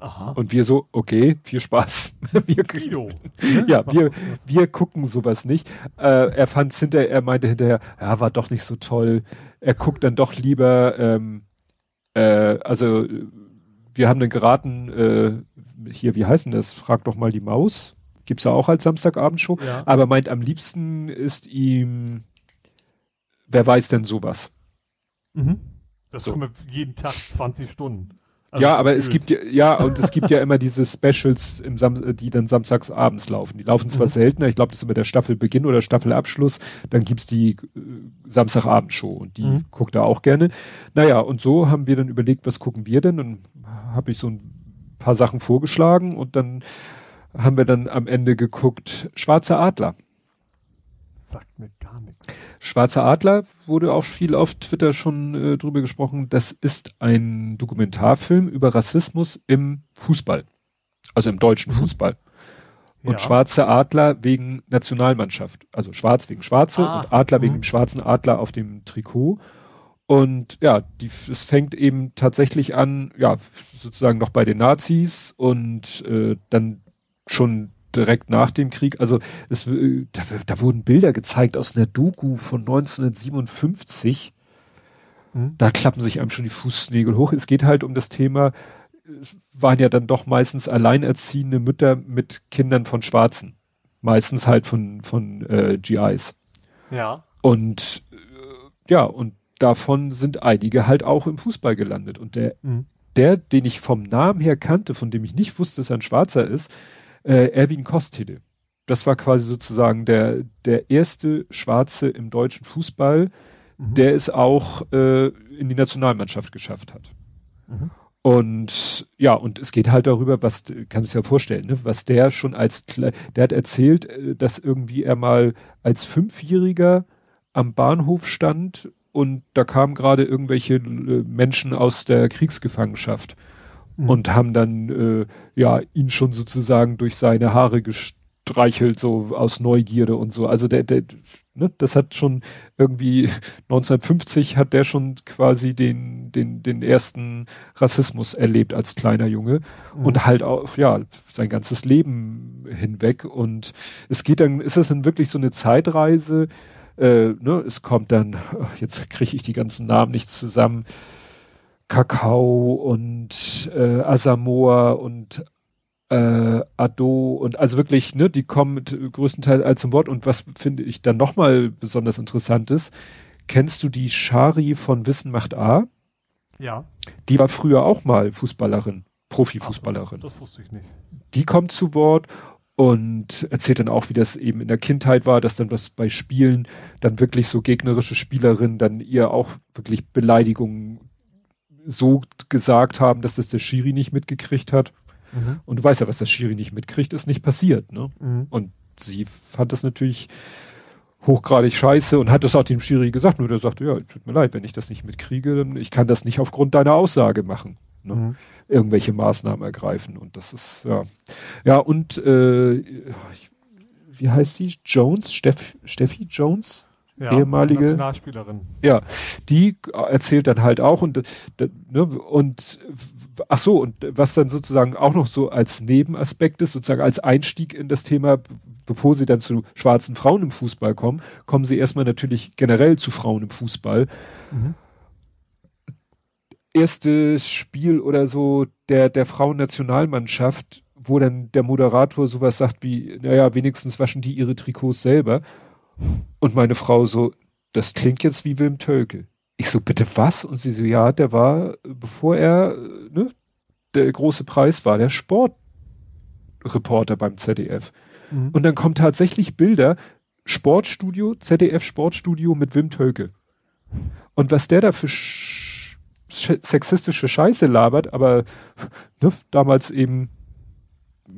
Aha. Und wir so, okay, viel Spaß. wir, Kino. ja, wir, wir gucken sowas nicht. Äh, er fand hinterher, er meinte hinterher, ja, war doch nicht so toll. Er guckt dann doch lieber, ähm, äh, also wir haben dann geraten, äh, hier, wie heißen das? Frag doch mal die Maus. Gibt's ja auch als Samstagabendshow. Ja. Aber meint, am liebsten ist ihm wer weiß denn sowas? Mhm. Das so. wir jeden Tag 20 Stunden. Also ja, aber es gibt ja, ja, und es gibt ja immer diese Specials, im Sam die dann samstags abends laufen. Die laufen zwar mhm. seltener, ich glaube, das ist immer der Staffelbeginn oder Staffelabschluss, dann gibt's die äh, Samstagabendshow und die mhm. guckt er auch gerne. Naja, und so haben wir dann überlegt, was gucken wir denn? Und habe ich so ein paar Sachen vorgeschlagen und dann haben wir dann am Ende geguckt, Schwarzer Adler. Sagt mir. Schwarzer Adler wurde auch viel auf Twitter schon äh, drüber gesprochen. Das ist ein Dokumentarfilm über Rassismus im Fußball. Also im deutschen mhm. Fußball. Und ja. Schwarze Adler wegen Nationalmannschaft. Also schwarz wegen Schwarze ah. und Adler mhm. wegen dem schwarzen Adler auf dem Trikot. Und ja, die, es fängt eben tatsächlich an, ja, sozusagen noch bei den Nazis und äh, dann schon direkt nach dem Krieg. Also es, äh, da, da wurden Bilder gezeigt aus einer Doku von 1957. Mhm. Da klappen sich einem schon die Fußnägel hoch. Es geht halt um das Thema, es waren ja dann doch meistens alleinerziehende Mütter mit Kindern von Schwarzen. Meistens halt von, von äh, GIs. Ja. Und äh, ja, und davon sind einige halt auch im Fußball gelandet. Und der, mhm. der, den ich vom Namen her kannte, von dem ich nicht wusste, dass er ein Schwarzer ist, äh, Erwin Kostede. Das war quasi sozusagen der, der erste Schwarze im deutschen Fußball, mhm. der es auch äh, in die Nationalmannschaft geschafft hat. Mhm. Und ja, und es geht halt darüber, was, kann es ja vorstellen, ne, was der schon als, der hat erzählt, äh, dass irgendwie er mal als Fünfjähriger am Bahnhof stand und da kamen gerade irgendwelche äh, Menschen aus der Kriegsgefangenschaft mhm. und haben dann äh, ja ihn schon sozusagen durch seine Haare gestreichelt, so aus Neugierde und so. Also der, der, ne, das hat schon irgendwie 1950 hat der schon quasi den, den, den ersten Rassismus erlebt als kleiner Junge mhm. und halt auch, ja, sein ganzes Leben hinweg. Und es geht dann, ist es dann wirklich so eine Zeitreise, äh, ne, es kommt dann, jetzt kriege ich die ganzen Namen nicht zusammen, Kakao und äh, Asamoah und äh, Ado und also wirklich, ne, die kommen größtenteils all zum Wort und was finde ich dann nochmal besonders interessant ist, kennst du die Shari von Wissen macht A? Ja. Die war früher auch mal Fußballerin, Profifußballerin. das wusste ich nicht. Die kommt zu Wort und erzählt dann auch, wie das eben in der Kindheit war, dass dann was bei Spielen dann wirklich so gegnerische Spielerinnen dann ihr auch wirklich Beleidigungen so gesagt haben, dass das der Schiri nicht mitgekriegt hat. Mhm. Und du weißt ja, was der Schiri nicht mitkriegt, ist nicht passiert. Ne? Mhm. Und sie fand das natürlich hochgradig scheiße und hat das auch dem Schiri gesagt. Nur der sagte, ja, tut mir leid, wenn ich das nicht mitkriege, dann ich kann das nicht aufgrund deiner Aussage machen. Ne? Mhm. irgendwelche Maßnahmen ergreifen. Und das ist, ja. Ja, und äh, wie heißt sie? Jones? Steff, Steffi Jones? Ja, ehemalige Nationalspielerin. Ja, die erzählt dann halt auch und ne, und ach so und was dann sozusagen auch noch so als Nebenaspekt ist, sozusagen als Einstieg in das Thema, bevor sie dann zu schwarzen Frauen im Fußball kommen, kommen sie erstmal natürlich generell zu Frauen im Fußball. Mhm. Erstes Spiel oder so der der Frauennationalmannschaft, wo dann der Moderator sowas sagt wie, naja, wenigstens waschen die ihre Trikots selber. Und meine Frau so, das klingt jetzt wie Wilm Tölke. Ich so, bitte was? Und sie so, ja, der war, bevor er, ne, der große Preis war, der Sportreporter beim ZDF. Mhm. Und dann kommen tatsächlich Bilder, Sportstudio, ZDF Sportstudio mit Wim Tölke. Und was der da für sexistische Scheiße labert, aber ne, damals eben,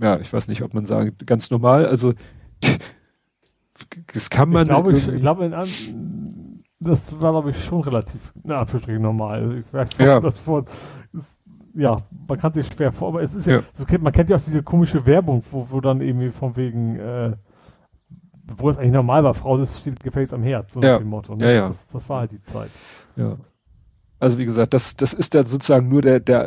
ja, ich weiß nicht, ob man sagen, ganz normal, also das kann man. Ich glaube, ich, ich glaube, das war, glaube ich, schon relativ, na, Anführungsstrichen normal. Ich weiß, ja. das vor, ist, ja, man kann sich schwer vor, aber es ist ja, ja. So, man kennt ja auch diese komische Werbung, wo, wo dann irgendwie von wegen, äh, wo es eigentlich normal war, Frau, das steht gefälligst am Herz, so ja. nach dem Motto. Ne? Ja, ja. Das, das war halt die Zeit. Ja. Also wie gesagt, das, das ist dann sozusagen nur der, der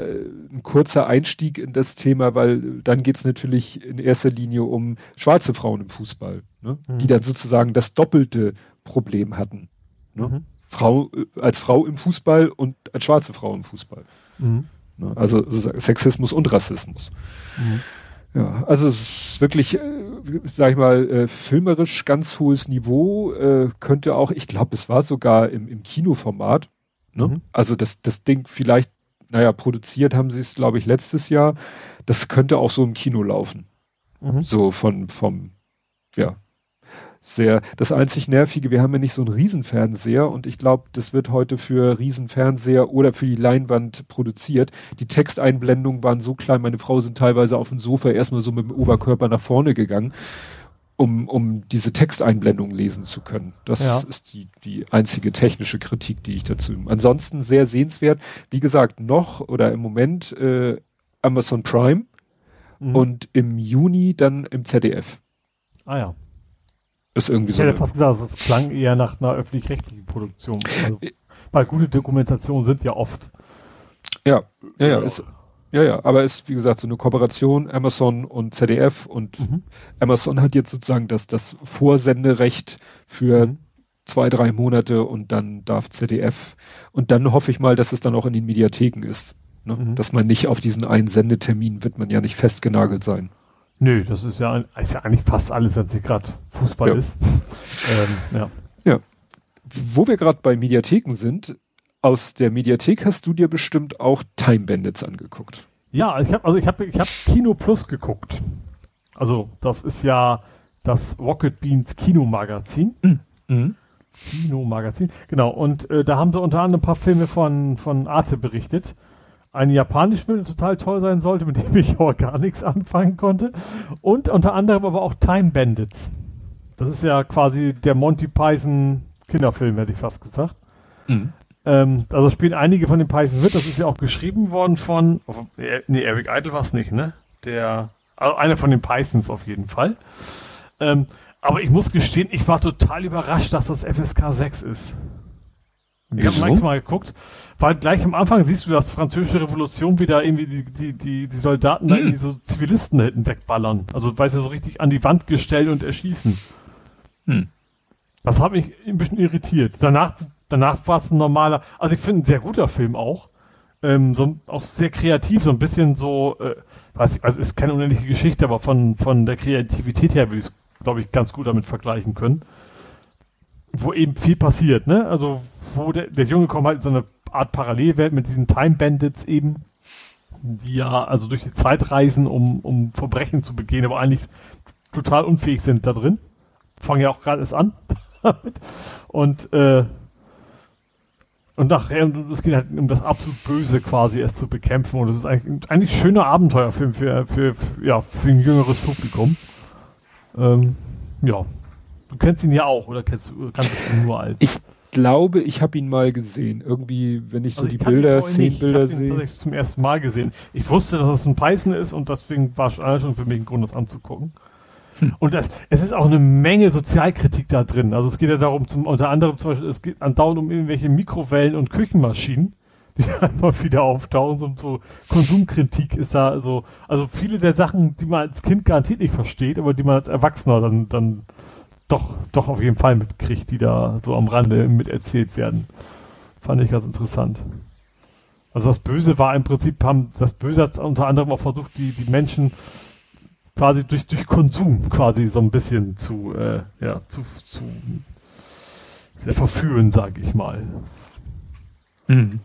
ein kurzer Einstieg in das Thema, weil dann geht's natürlich in erster Linie um schwarze Frauen im Fußball, ne? Mhm. die dann sozusagen das doppelte Problem hatten. Ne? Mhm. Frau äh, als Frau im Fußball und als schwarze Frau im Fußball. Mhm. Ne? Also Sexismus und Rassismus. Mhm. Ja, also es ist wirklich, äh, sag ich mal, äh, filmerisch ganz hohes Niveau. Äh, könnte auch, ich glaube, es war sogar im, im Kinoformat Ne? Mhm. Also das, das Ding vielleicht, naja, produziert haben sie es, glaube ich, letztes Jahr. Das könnte auch so im Kino laufen. Mhm. So von, vom, ja, sehr, das einzig Nervige, wir haben ja nicht so einen Riesenfernseher und ich glaube, das wird heute für Riesenfernseher oder für die Leinwand produziert. Die Texteinblendungen waren so klein, meine Frau sind teilweise auf dem Sofa erstmal so mit dem Oberkörper nach vorne gegangen um, um diese Texteinblendung lesen zu können. Das ja. ist die, die einzige technische Kritik, die ich dazu. Ansonsten sehr sehenswert. Wie gesagt, noch oder im Moment äh, Amazon Prime mhm. und im Juni dann im ZDF. Ah ja. Ist irgendwie ich so. Ich hätte fast gesagt, es klang eher nach einer öffentlich-rechtlichen Produktion. Also, äh, weil gute Dokumentationen sind ja oft. Ja, ja, ja. Ist, ja, ja, aber ist, wie gesagt, so eine Kooperation Amazon und ZDF und mhm. Amazon hat jetzt sozusagen das, das Vorsenderecht für mhm. zwei, drei Monate und dann darf ZDF und dann hoffe ich mal, dass es dann auch in den Mediatheken ist. Ne? Mhm. Dass man nicht auf diesen einen Sendetermin wird man ja nicht festgenagelt sein. Nö, das ist ja, ist ja eigentlich fast alles, wenn es nicht gerade Fußball ja. ist. ähm, ja. ja. Wo wir gerade bei Mediatheken sind, aus der Mediathek hast du dir bestimmt auch Time Bandits angeguckt. Ja, ich habe also ich habe ich habe Kino Plus geguckt. Also das ist ja das Rocket Beans Kinomagazin. Mhm. mhm. Kinomagazin, genau. Und äh, da haben sie unter anderem ein paar Filme von von Arte berichtet. Ein japanischer Film, der total toll sein sollte, mit dem ich auch gar nichts anfangen konnte. Und unter anderem aber auch Time Bandits. Das ist ja quasi der Monty Python Kinderfilm, hätte ich fast gesagt. Mhm. Ähm, also spielen einige von den Pythons mit. Das ist ja auch geschrieben worden von, nee, Eric Idle war es nicht, ne? Der, also einer von den Pythons auf jeden Fall. Ähm, aber ich muss gestehen, ich war total überrascht, dass das FSK 6 ist. Ich habe manchmal mal geguckt, weil gleich am Anfang siehst du, dass französische Revolution wieder irgendwie die, die, die, die Soldaten hm. da irgendwie so Zivilisten da hinten wegballern. Also weiß ja so richtig an die Wand gestellt und erschießen. Hm. Das hat mich ein bisschen irritiert. Danach Danach war es ein normaler, also ich finde ein sehr guter Film auch. Ähm, so, auch sehr kreativ, so ein bisschen so, äh, weiß ich, also ist keine unendliche Geschichte, aber von, von der Kreativität her würde ich es, glaube ich, ganz gut damit vergleichen können. Wo eben viel passiert, ne? Also, wo der, der Junge kommt halt in so eine Art Parallelwelt mit diesen Time Bandits eben, die ja also durch die Zeit reisen, um, um Verbrechen zu begehen, aber eigentlich total unfähig sind da drin. Fangen ja auch gerade erst an damit. Und äh, und nachher, es geht halt um das absolut Böse quasi, es zu bekämpfen. Und es ist eigentlich, eigentlich ein schöner Abenteuerfilm für, für, für, ja, für ein jüngeres Publikum. Ähm, ja. Du kennst ihn ja auch, oder kennst du, kannst du nur als? Ich, glaube, ich habe ihn mal gesehen. Irgendwie, wenn ich so Also die ich ihn Bilder. Szenenbilder Ich habe ihn sehe. tatsächlich zum ersten Mal gesehen. Ich wusste, dass es ein Python ist und deswegen war schon schon für mich ein Grund, das anzugucken. Hm. Und das, es ist auch eine Menge Sozialkritik da drin. Also es geht ja darum, zum, unter anderem zum Beispiel, es geht andauernd um irgendwelche Mikrowellen und Küchenmaschinen, die einfach wieder auftauchen. So, so Konsumkritik ist da so, also viele der Sachen, die man als Kind garantiert nicht versteht, aber die man als Erwachsener dann, dann doch, doch auf jeden Fall mitkriegt, die da so am Rande miterzählt werden. Fand ich ganz interessant. Also das Böse war im Prinzip, haben, das Böse hat unter anderem auch versucht, die, die Menschen quasi durch, durch Konsum quasi so ein bisschen zu, äh, ja, zu, zu sehr verführen, sage ich mal. Mhm.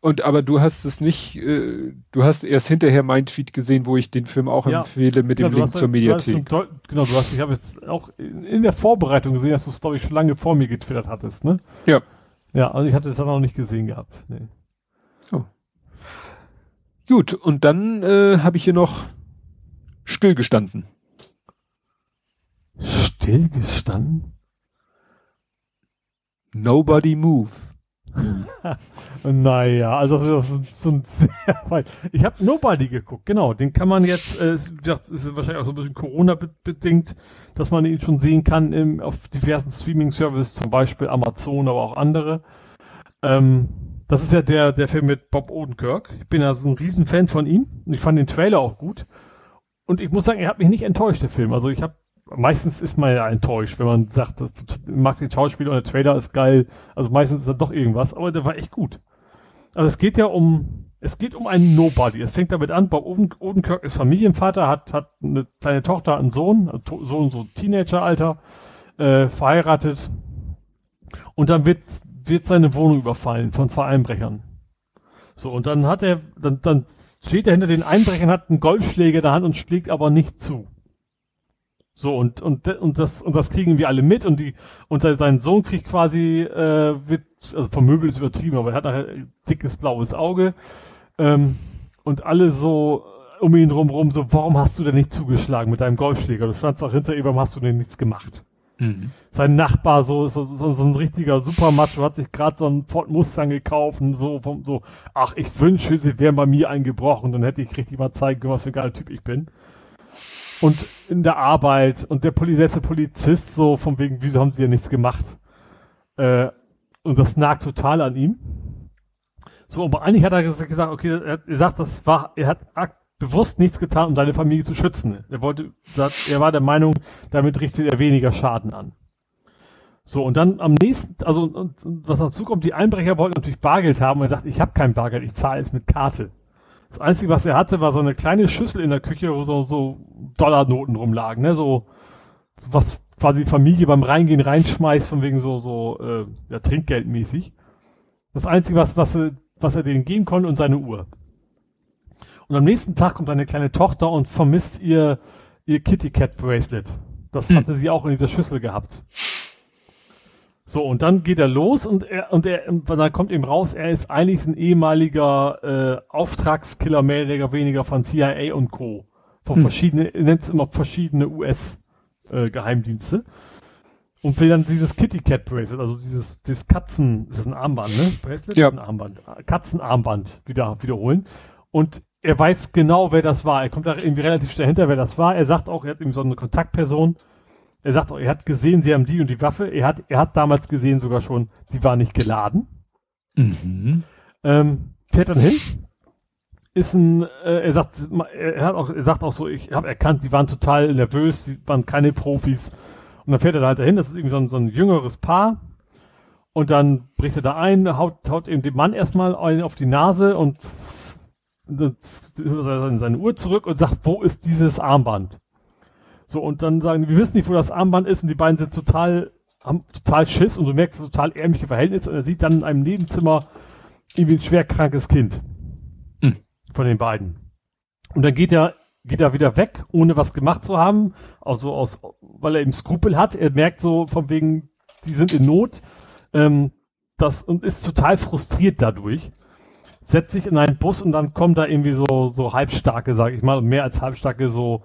Und aber du hast es nicht, äh, du hast erst hinterher mein Tweet gesehen, wo ich den Film auch Ja. empfehle mit dem Ja, du Link hast zur du Mediathek. deut- Genau, du hast, ich habe jetzt auch in, in der Vorbereitung gesehen, dass du es, glaube ich, schon lange vor mir getwittert hattest, ne? Ja. Ja, also ich hatte es dann noch nicht gesehen gehabt. Nee. Gut, und dann äh, habe ich hier noch stillgestanden. Stillgestanden? Nobody move. Naja, also das ist so ein sehr weit. Ich habe Nobody geguckt, genau. Den kann man jetzt, äh, das ist wahrscheinlich auch so ein bisschen Corona-bedingt, dass man ihn schon sehen kann im, auf diversen Streaming-Services, zum Beispiel Amazon, aber auch andere. Ähm, das ist ja der, der Film mit Bob Odenkirk. Ich bin also ein Riesenfan von ihm. Und ich fand den Trailer auch gut. Und ich muss sagen, er hat mich nicht enttäuscht, der Film. Also ich habe meistens ist man ja enttäuscht, wenn man sagt, das mag den Schauspieler und der Trailer ist geil. Also meistens ist da doch irgendwas, aber der war echt gut. Also es geht ja um, es geht um einen Nobody. Es fängt damit an, Bob Oden, Odenkirk ist Familienvater, hat, hat eine kleine Tochter, einen Sohn, also Sohn so Teenageralter, äh, verheiratet. Und dann wird, wird seine Wohnung überfallen von zwei Einbrechern. So, und dann hat er, dann, dann steht er hinter den Einbrechern, hat einen Golfschläger in der Hand und schlägt aber nicht zu. So, und, und, und das, und das kriegen wir alle mit und die, und sein- Sohn kriegt quasi, äh, wird, also vermöbelt ist übertrieben, aber er hat nachher dickes blaues Auge, ähm, und alle so um ihn drumherum so, warum hast du denn nicht zugeschlagen mit deinem Golfschläger? Du standst auch hinter ihm, warum hast du denn nichts gemacht? Sein Nachbar, so, so, so, so ein richtiger Supermacho, hat sich gerade so einen Ford Mustang gekauft und so, vom, so, ach, ich wünsche, sie wären bei mir eingebrochen, dann hätte ich richtig mal zeigen können, was für ein geiler Typ ich bin. Und in der Arbeit und der Poli, selbst der Polizist, so von wegen, wieso haben sie ja nichts gemacht? Äh, und das nagt total an ihm. So, aber eigentlich hat er ges- gesagt, okay, er, sagt, das war, er hat bewusst nichts getan, um seine Familie zu schützen. Er wollte, er war der Meinung, damit richtet er weniger Schaden an. So, und dann am nächsten, also, und, und, was dazu kommt, die Einbrecher wollten natürlich Bargeld haben und er sagt, ich habe kein Bargeld, ich zahle es mit Karte. Das Einzige, was er hatte, war so eine kleine Schüssel in der Küche, wo so, so Dollarnoten rumlagen, ne, so, so was quasi die Familie beim Reingehen reinschmeißt, von wegen so, so, äh, ja, Trinkgeldmäßig. Das Einzige, was, was, was er denen geben konnte und seine Uhr. Und am nächsten Tag kommt eine kleine Tochter und vermisst ihr, ihr Kitty Cat Bracelet. Das Hm. hatte sie auch in dieser Schüssel gehabt. So, und dann geht er los und er, und er, und dann kommt ihm raus, er ist eigentlich ein ehemaliger äh, Auftragskiller, mehr oder weniger von CIA und Co. Von Hm. verschiedenen, er nennt es immer verschiedene US-Geheimdienste. und will dann dieses Kitty Cat Bracelet, also dieses, dieses Katzen, ist das ein Armband, ne? Bracelet? Ja. Ein Armband. Katzenarmband wieder, wiederholen. Und er weiß genau, wer das war. Er kommt da irgendwie relativ schnell hinter, wer das war. Er sagt auch, er hat eben so eine Kontaktperson. Er sagt auch, er hat gesehen, sie haben die und die Waffe. Er hat, er hat damals gesehen sogar schon, sie war nicht geladen. Mhm. Ähm, fährt dann hin. Ist ein, äh, er sagt, er hat auch, er sagt auch so, ich habe erkannt, die waren total nervös, sie waren keine Profis. Und dann fährt er da halt dahin, das ist irgendwie so ein, so ein jüngeres Paar. Und dann bricht er da ein, haut, haut eben dem Mann erstmal auf die Nase und seine seine Uhr zurück und sagt, wo ist dieses Armband? So, und dann sagen die, wir wissen nicht, wo das Armband ist und die beiden sind total, haben total Schiss und du merkst das total ärmliche Verhältnis und er sieht dann in einem Nebenzimmer irgendwie ein schwer krankes Kind. Hm. Von den beiden. Und dann geht er, geht er wieder weg, ohne was gemacht zu haben, also aus, weil er eben Skrupel hat. Er merkt so von wegen, die sind in Not, ähm, das, und ist total frustriert dadurch. Setzt sich in einen Bus und dann kommen da irgendwie so, so halbstarke, sag ich mal, mehr als halbstarke, so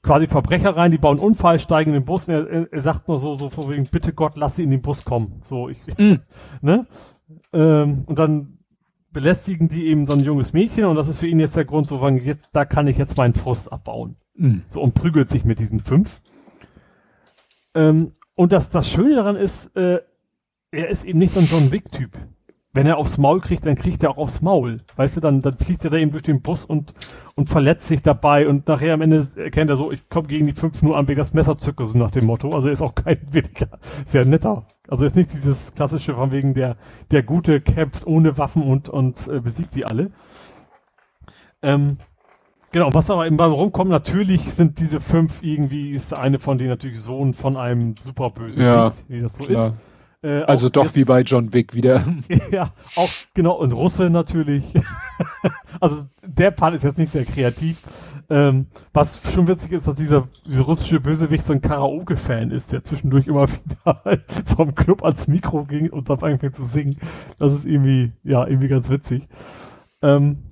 quasi Verbrecher rein, die bauen Unfall, steigen in den Bus und er, er sagt nur so, so von wegen, bitte Gott, lass sie in den Bus kommen. So, ich, Mhm. ne? Ähm, und dann belästigen die eben so ein junges Mädchen und das ist für ihn jetzt der Grund, so von, jetzt, da kann ich jetzt meinen Frust abbauen. Mhm. So und prügelt sich mit diesen fünf. Ähm, und das, das Schöne daran ist, äh, er ist eben nicht so ein John Wick-Typ. Wenn er aufs Maul kriegt, dann kriegt er auch aufs Maul. Weißt du, dann, dann fliegt er da eben durch den Bus und, und verletzt sich dabei und nachher am Ende erkennt er so, ich komme gegen die fünf nur an, wegen das Messer zücke, so nach dem Motto. Also er ist auch kein weniger, sehr netter. Also er ist nicht dieses klassische von wegen der, der Gute kämpft ohne Waffen und, und äh, besiegt sie alle. Ähm, Genau, was aber eben bei rumkommt, natürlich sind diese fünf irgendwie, ist eine von denen natürlich Sohn von einem Superbösewicht, Ja, wie das so Klar. ist. Äh, Also doch jetzt- wie bei John Wick wieder. ja, auch genau, und Russe natürlich. also der Part ist jetzt nicht sehr kreativ. Ähm, was schon witzig ist, dass dieser, dieser russische Bösewicht so ein Karaoke-Fan ist, der zwischendurch immer wieder so im Club ans Mikro ging und dann anfängt zu singen. Das ist irgendwie, ja, irgendwie ganz witzig. Ähm,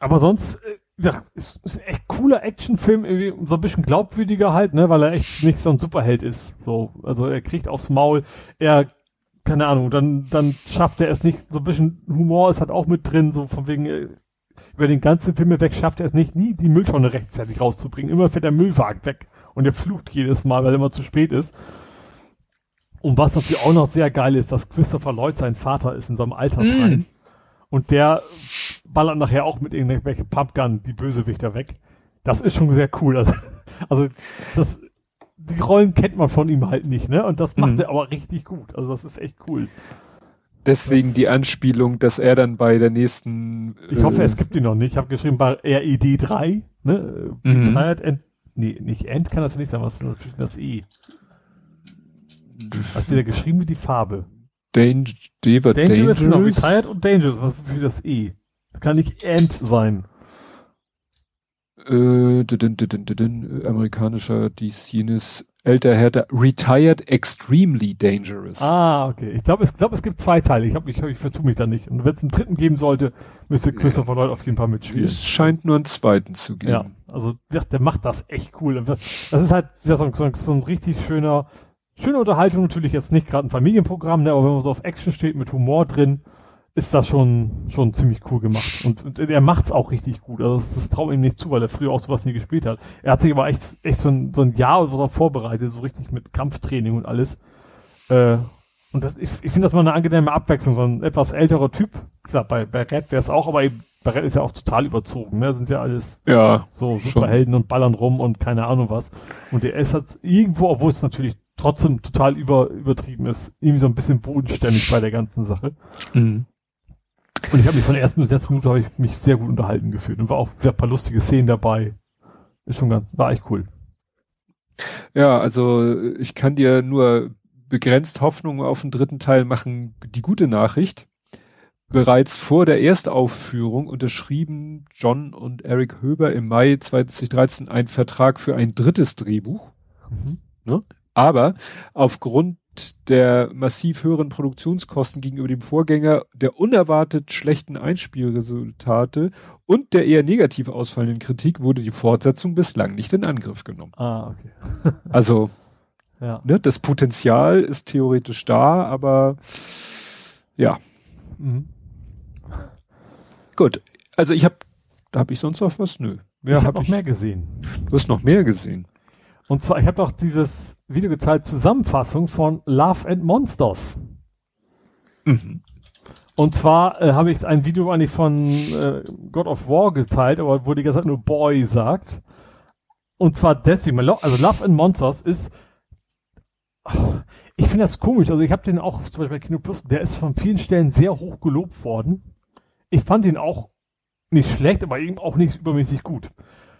aber sonst, äh, ja, ist, ist ein echt cooler Actionfilm, irgendwie so ein bisschen glaubwürdiger halt, ne, weil er echt nicht so ein Superheld ist. So, also er kriegt aufs Maul, er keine Ahnung, dann, dann schafft er es nicht, so ein bisschen Humor ist halt auch mit drin, so von wegen, äh, über den ganzen Film weg schafft er es nicht, nie die Mülltonne rechtzeitig rauszubringen. Immer fährt der Müllwagen weg und er flucht jedes Mal, weil er immer zu spät ist. Und was natürlich auch noch sehr geil ist, dass Christopher Lloyd sein Vater ist in so einem Altersheim. Mm. Und der ballert nachher auch mit irgendwelchen Pumpgun die Bösewichter weg. Das ist schon sehr cool. Also, also das, die Rollen kennt man von ihm halt nicht, ne? Und das macht Mhm. er aber richtig gut. Also das ist echt cool. Deswegen die Anspielung, dass er dann bei der nächsten. Ich hoffe, äh, es gibt ihn noch nicht. Ich habe geschrieben bei RED 3, ne? Mhm. Retired End. Nee, nicht End kann das ja nicht sein. Was ist das, das E? Hast du wieder geschrieben wie die Farbe? Dang Deva Dangerous, Dangerous. genau. Retired und Dangerous. Was für das E? Das kann nicht End sein. Äh, didin, didin, didin, amerikanischer dies jenes älter härter Retired Extremely Dangerous. Ah, okay. Ich glaube, es, glaub, es gibt zwei Teile. Ich, hab, ich, ich vertue mich da nicht. Und wenn es einen dritten geben sollte, müsste Christopher Lloyd auf jeden Fall mitspielen. es scheint nur einen zweiten zu geben. Ja, also der, der macht das echt cool. Das ist halt ja, so, so, so ein richtig schöner, schöne Unterhaltung natürlich jetzt nicht gerade ein Familienprogramm, ne, aber wenn man so auf Action steht mit Humor drin, ist das schon schon ziemlich cool gemacht. Und, und er macht's auch richtig gut. Also das, das traut ihm nicht zu, weil er früher auch sowas nie gespielt hat. Er hat sich aber echt echt so ein, so ein Jahr oder so vorbereitet, so richtig mit Kampftraining und alles. Äh, und das, ich, ich finde das mal eine angenehme Abwechslung, so ein etwas älterer Typ. Klar, bei, bei Red wäre es auch, aber eben, bei Red ist ja auch total überzogen, ne? Sind ja alles Ja, so Schon. Superhelden und ballern rum und keine Ahnung was. Und der ist halt irgendwo, obwohl es natürlich trotzdem total über, übertrieben ist, irgendwie so ein bisschen bodenständig bei der ganzen Sache. Mhm. Und ich habe mich von der ersten bis letzten Minute habe ich mich sehr gut unterhalten gefühlt und war auch sehr paar lustige Szenen dabei. Ist schon ganz, war echt cool. Ja, also ich kann dir nur begrenzt Hoffnung auf den dritten Teil machen. Die gute Nachricht. Bereits vor der Erstaufführung unterschrieben John und Eric Höber im Mai 2013 einen Vertrag für ein drittes Drehbuch. Mhm. Aber aufgrund der massiv höheren Produktionskosten gegenüber dem Vorgänger, der unerwartet schlechten Einspielresultate und der eher negativ ausfallenden Kritik wurde die Fortsetzung bislang nicht in Angriff genommen. Ah, okay. Also, Ja. ne, das Potenzial ist theoretisch da, aber ja, Mhm. gut. Also ich habe, da habe ich sonst noch was? Nö. Mehr ich hab habe noch mehr gesehen. Du hast noch mehr gesehen. Und zwar, ich habe doch dieses Video geteilt, Zusammenfassung von Love and Monsters. Mhm. Und zwar äh, habe ich ein Video eigentlich von äh, God of War geteilt, aber wo die ganze Zeit nur Boy sagt. Und zwar deswegen, also Love and Monsters ist, ich finde das komisch, also ich habe den auch zum Beispiel bei Kino Plus, der ist von vielen Stellen sehr hoch gelobt worden. Ich fand ihn auch nicht schlecht, aber eben auch nicht übermäßig gut.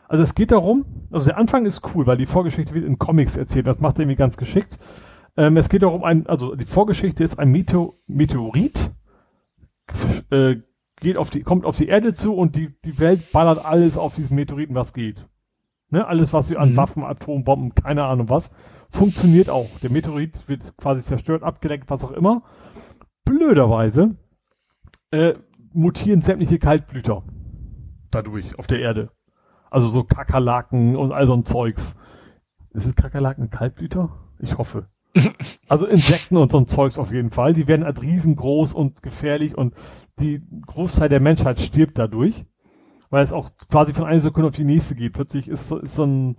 Also es geht darum, also der Anfang ist cool, weil die Vorgeschichte wird in Comics erzählt, das macht er irgendwie ganz geschickt. Ähm, es geht darum, ein, also die Vorgeschichte ist ein Meteor, Meteorit, äh, geht auf die, kommt auf die Erde zu und die, die Welt ballert alles auf diesen Meteoriten, was geht. Ne? Alles, was sie an Mhm. Waffen, Atombomben, keine Ahnung was, funktioniert auch. Der Meteorit wird quasi zerstört, abgelenkt, was auch immer. Blöderweise äh, mutieren sämtliche Kaltblüter dadurch auf der Erde. Also so Kakerlaken und all so ein Zeugs. ist es Kakerlaken ein Kaltblüter? Ich hoffe. also Insekten und so ein Zeugs auf jeden Fall. Die werden halt riesengroß und gefährlich und die Großteil der Menschheit stirbt dadurch, weil es auch quasi von einer Sekunde auf die nächste geht. Plötzlich ist, ist so ein,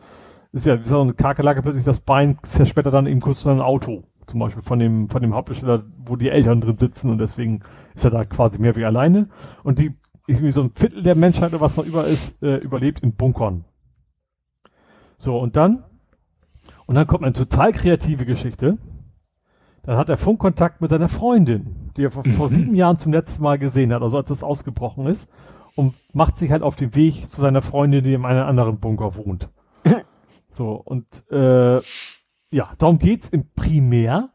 ist ja wie so eine Kakerlake, plötzlich das Bein zersperrt dann eben kurz zu einem Auto. Zum Beispiel von dem, von dem Hauptdarsteller, wo die Eltern drin sitzen und deswegen ist er da quasi mehr wie alleine. Und die, irgendwie so ein Viertel der Menschheit, was noch über ist, äh, überlebt in Bunkern. So, und dann, und dann kommt eine total kreative Geschichte. Dann hat er Funkkontakt mit seiner Freundin, die er vor, mhm. vor sieben Jahren zum letzten Mal gesehen hat, also als das ausgebrochen ist, und macht sich halt auf den Weg zu seiner Freundin, die in einem anderen Bunker wohnt. so, und äh, ja, darum geht's im Primär.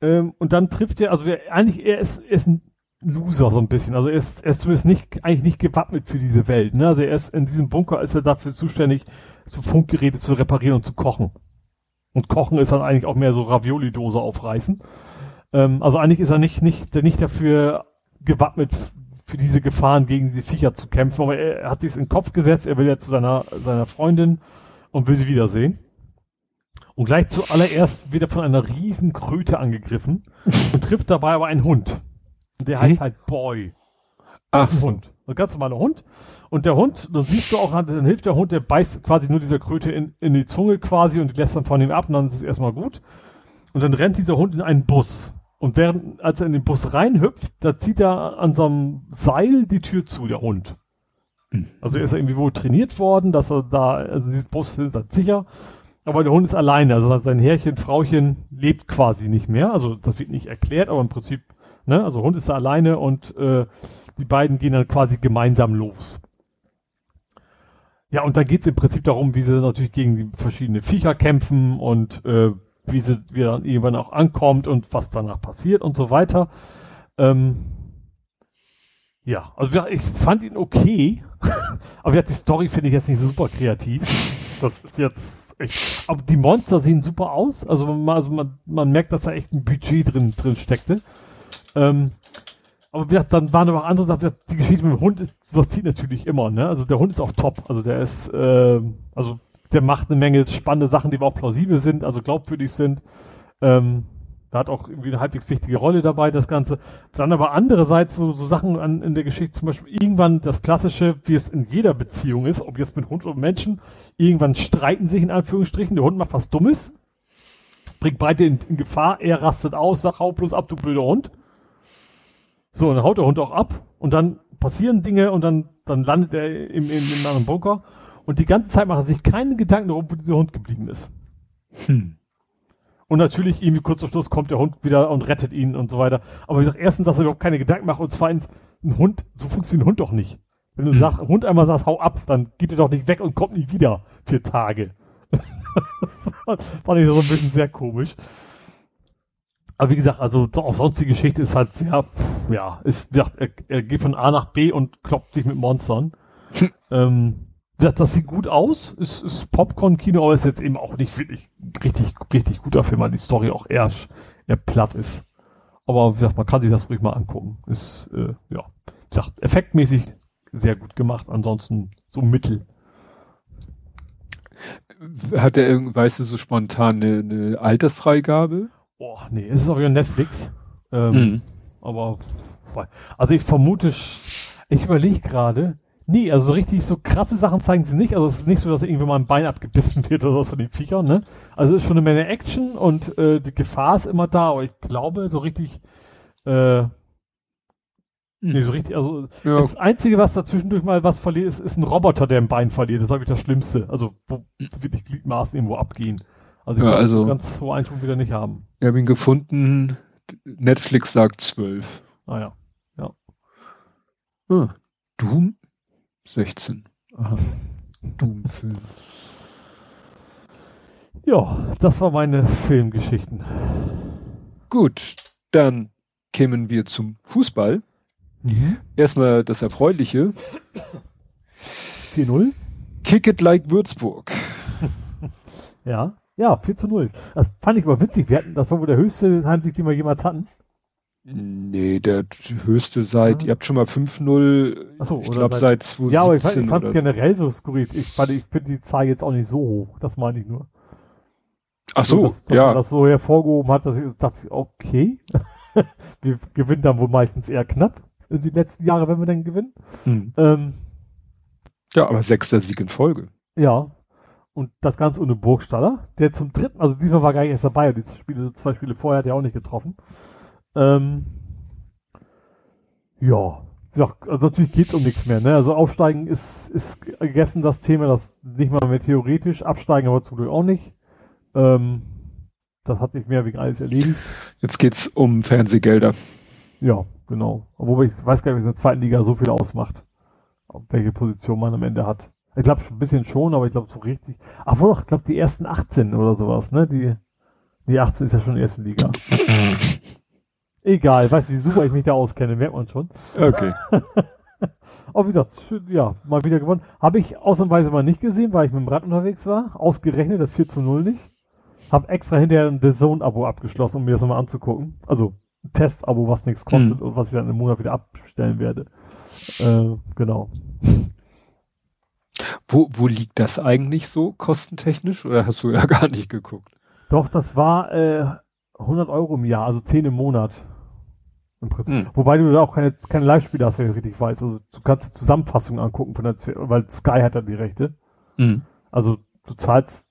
Ähm, und dann trifft er, also er, eigentlich, er ist, er ist ein Loser so ein bisschen. Also er ist, er ist zumindest nicht, eigentlich nicht gewappnet für diese Welt. Ne? Also er ist in diesem Bunker ist er dafür zuständig, so Funkgeräte zu reparieren und zu kochen. Und kochen ist dann eigentlich auch mehr so Ravioli-Dose aufreißen. Ähm, also eigentlich ist er nicht, nicht, nicht dafür gewappnet, für diese Gefahren gegen diese Viecher zu kämpfen. Aber er, hat sich in den Kopf gesetzt, er will ja zu seiner, seiner Freundin und will sie wiedersehen. Und gleich zuallererst wird er von einer riesen Kröte angegriffen und trifft dabei aber einen Hund. Der heißt halt Boy. Ach, ein Hund. Ein ganz normaler Hund. Und der Hund, dann siehst du auch, dann hilft der Hund, der beißt quasi nur dieser Kröte in, in die Zunge quasi und lässt dann von ihm ab und dann ist es erstmal gut. Und dann rennt dieser Hund in einen Bus. Und während, als er in den Bus reinhüpft, da zieht er an so einem Seil die Tür zu, der Hund. Hm. Also ist er irgendwie wohl trainiert worden, dass er da, also dieses Bus ist halt sicher. Aber der Hund ist alleine, also sein Herrchen, Frauchen lebt quasi nicht mehr. Also das wird nicht erklärt, aber im Prinzip, ne, also Hund ist da alleine und äh, die beiden gehen dann quasi gemeinsam los. Ja, und dann geht es im Prinzip darum, wie sie natürlich gegen die verschiedenen Viecher kämpfen und äh, wie sie wie dann irgendwann auch ankommt und was danach passiert und so weiter. Ähm, ja, also ich fand ihn okay, aber die Story finde ich jetzt nicht super kreativ. Das ist jetzt echt. Aber die Monster sehen super aus. Also man, also man, man merkt, dass da echt ein Budget drin, drin steckte. Ähm, aber wie gesagt, dann waren aber auch andere Sachen. Die Geschichte mit dem Hund ist, das zieht natürlich immer, ne? Also der Hund ist auch top. Also der ist, äh, also der macht eine Menge spannende Sachen, die aber auch plausibel sind, also glaubwürdig sind. Ähm, da hat auch irgendwie eine halbwegs wichtige Rolle dabei, das Ganze. Dann aber andererseits so, so Sachen an, in der Geschichte, zum Beispiel irgendwann das Klassische, wie es in jeder Beziehung ist, ob jetzt mit Hund oder Menschen, irgendwann streiten sich in Anführungsstrichen, der Hund macht was Dummes, bringt beide in, in Gefahr, er rastet aus, sagt, hau bloß ab, du blöder Hund. So, und dann haut der Hund auch ab und dann passieren Dinge und dann, dann landet er im, im, im anderen Bunker und die ganze Zeit macht er sich keine Gedanken darum, wo dieser Hund geblieben ist. Hm. Und natürlich irgendwie kurz vor Schluss kommt der Hund wieder und rettet ihn und so weiter. Aber wie gesagt, erstens, dass er überhaupt keine Gedanken macht und zweitens, ein Hund, so funktioniert ein Hund doch nicht. Wenn du hm. sagst, Hund einmal sagst, hau ab, dann geht er doch nicht weg und kommt nie wieder für Tage. Fand ich so ein bisschen sehr komisch. Aber wie gesagt, also auch sonst die Geschichte ist halt sehr, ja, ist, wie gesagt, er, er geht von A nach B und kloppt sich mit Monstern. Hm. ähm, wie gesagt, das sieht gut aus, ist, ist Popcorn-Kino, aber ist jetzt eben auch nicht wirklich richtig, richtig guter Film, weil die Story auch eher, eher platt ist. Aber wie gesagt, man kann sich das ruhig mal angucken. Ist, äh, ja, wie gesagt, effektmäßig sehr gut gemacht, ansonsten so mittel. Hat er, weißt du, so spontan eine, eine Altersfreigabe? Boah, nee, es ist auch wieder Netflix. Ähm, mhm. Aber, also ich vermute, ich überlege gerade, nee, also so richtig so krasse Sachen zeigen sie nicht. Also es ist nicht so, dass irgendwie mal ein Bein abgebissen wird oder was von den Viechern, ne? Also es ist schon eine Menge Action und äh, die Gefahr ist immer da, aber ich glaube, so richtig, äh, Nee, so richtig, also ja. das Einzige, was dazwischendurch mal was verliert, ist, ist ein Roboter, der ein Bein verliert. Das ist, glaube ich, das Schlimmste. Also, wo wirklich Gliedmaßen irgendwo abgehen. Also, ja, also ganz so einen wieder nicht haben. Ich habe ihn gefunden. Netflix sagt zwölf. Ah ja. Ja. Ah, Doom 16. Aha. Doom-Film. Ja, das war meine Filmgeschichten. Gut, dann kämen wir zum Fußball. Mhm. Erstmal das Erfreuliche. 4-0. Kick it like Würzburg. ja. Ja, 4 zu 0. Das fand ich aber witzig. Wir hatten, das war wohl der höchste Heimsieg, den wir jemals hatten. Nee, der höchste seit, ja. ihr habt schon mal 5-0, so, ich glaube seit, seit 2017. Ja, aber ich, fand es generell so skurril. Ich, fand, ich finde die Zahl jetzt auch nicht so hoch, das meine ich nur. Ach so, dass, dass ja. man das so hervorgehoben hat, dass ich dachte, okay, wir gewinnen dann wohl meistens eher knapp in die letzten Jahre, wenn wir dann gewinnen. Hm. Ähm, Ja, aber sechster Sieg in Folge. ja. Und das Ganze ohne Burgstaller, der zum dritten, also diesmal war gar nicht erst dabei, die Spiele, zwei Spiele vorher hat er auch nicht getroffen. Ähm, ja, also natürlich geht's um nichts mehr, ne? Also aufsteigen ist, ist gegessen das Thema, das nicht mal mehr theoretisch, absteigen aber zum Glück auch nicht. Ähm, das hat sich mehr wegen alles erledigt. Jetzt geht's um Fernsehgelder. Ja, genau. Wobei ich weiß gar nicht, wie es in der zweiten Liga so viel ausmacht. Welche Position man am Ende hat. Ich glaube schon ein bisschen schon, aber ich glaube so richtig. Ach wohl doch, ich glaube die ersten 18 oder sowas, ne? Die, die 18 ist ja schon erste Liga. Egal, weißt du, wie super ich mich da auskenne, merkt man schon. Okay. Aber wie gesagt, ja, mal wieder gewonnen. Habe ich ausnahmsweise mal nicht gesehen, weil ich mit dem Rad unterwegs war. Ausgerechnet das 4 zu 0 nicht. Hab extra hinterher ein The Zone-Abo abgeschlossen, um mir das nochmal anzugucken. Also ein Test-Abo, was nichts kostet Mhm. und was ich dann im Monat wieder abstellen werde. Äh, genau. Wo, wo liegt das eigentlich so kostentechnisch oder hast du ja gar nicht geguckt? Doch, das war äh, 100 Euro im Jahr, also 10 im Monat. Im Prinzip. Hm. Wobei du da auch keine, keine Live-Spiele hast, wenn ich richtig weiß. Also du kannst Zusammenfassungen angucken von der, weil Sky hat da die Rechte. Mhm. Also du zahlst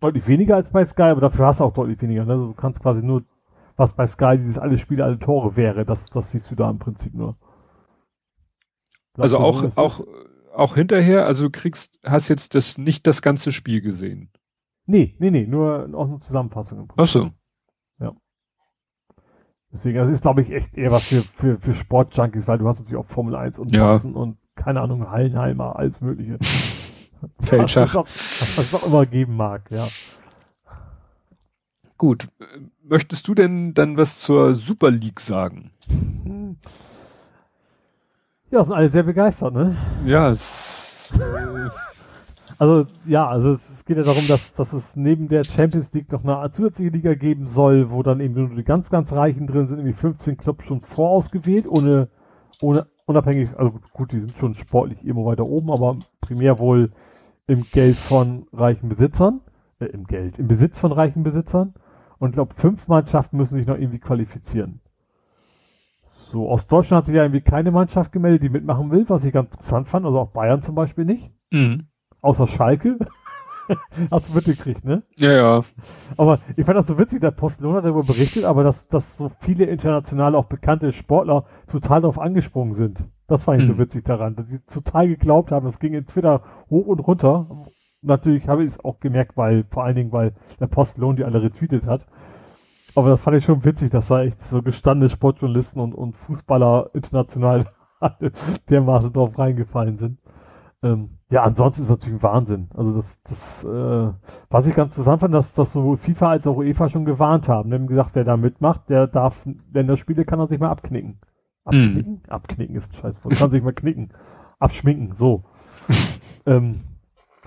deutlich weniger als bei Sky, aber dafür hast du auch deutlich weniger. Ne? Also du kannst quasi nur, was bei Sky dieses alle Spiele, alle Tore wäre, das, das siehst du da im Prinzip nur. Also Das auch, ist- auch, auch hinterher, also du kriegst, hast jetzt das, nicht das ganze Spiel gesehen. Nee, nee, nee, nur auch eine Zusammenfassung im Prinzip. Ach so. Deswegen, also ist glaube ich echt eher was für, für, für Sportjunkies, weil du hast natürlich auch Formel 1 und Ja. Boxen und keine Ahnung, Hallenheimer, alles mögliche. Feldschach. Was es auch- immer geben mag, ja. Gut. Möchtest du denn dann was zur Super League sagen? Ja, sind alle sehr begeistert, ne? Ja, es, Also ja, also es, es geht ja darum, dass, dass es neben der Champions League noch eine zusätzliche Liga geben soll, wo dann eben nur die ganz, ganz Reichen drin sind, irgendwie 15 Clubs schon vorausgewählt, ohne, ohne unabhängig, also gut, die sind schon sportlich immer weiter oben, aber primär wohl im Geld von reichen Besitzern, äh, im Geld, im Besitz von reichen Besitzern. Und ich glaube, fünf Mannschaften müssen sich noch irgendwie qualifizieren. So, aus Deutschland hat sich ja irgendwie keine Mannschaft gemeldet, die mitmachen will, was ich ganz interessant fand, also auch Bayern zum Beispiel nicht mhm. außer Schalke. Hast du mitgekriegt, ne? ja, ja. Aber ich fand das so witzig, der Postlohn hat darüber berichtet, aber dass, dass so viele internationale, auch bekannte Sportler total darauf angesprungen sind. Das fand ich so Mhm. witzig daran, dass sie total geglaubt haben. Es ging in Twitter hoch und runter. Natürlich habe ich es auch gemerkt, weil, vor allen Dingen, weil der Postlohn die alle retweetet hat. Aber das fand ich schon witzig, dass da echt so gestandene Sportjournalisten und, und Fußballer international dermaßen drauf reingefallen sind. Ähm, ja, ansonsten ist natürlich ein Wahnsinn. Also das, das, äh, was ich ganz interessant fand, dass, dass sowohl FIFA als auch UEFA schon gewarnt haben. Die haben gesagt, wer da mitmacht, der darf Länderspiele kann er sich mal abknicken. Abknicken? Abknicken ist ein Scheißwort. Kann sich mal knicken. Abschminken, so. ähm,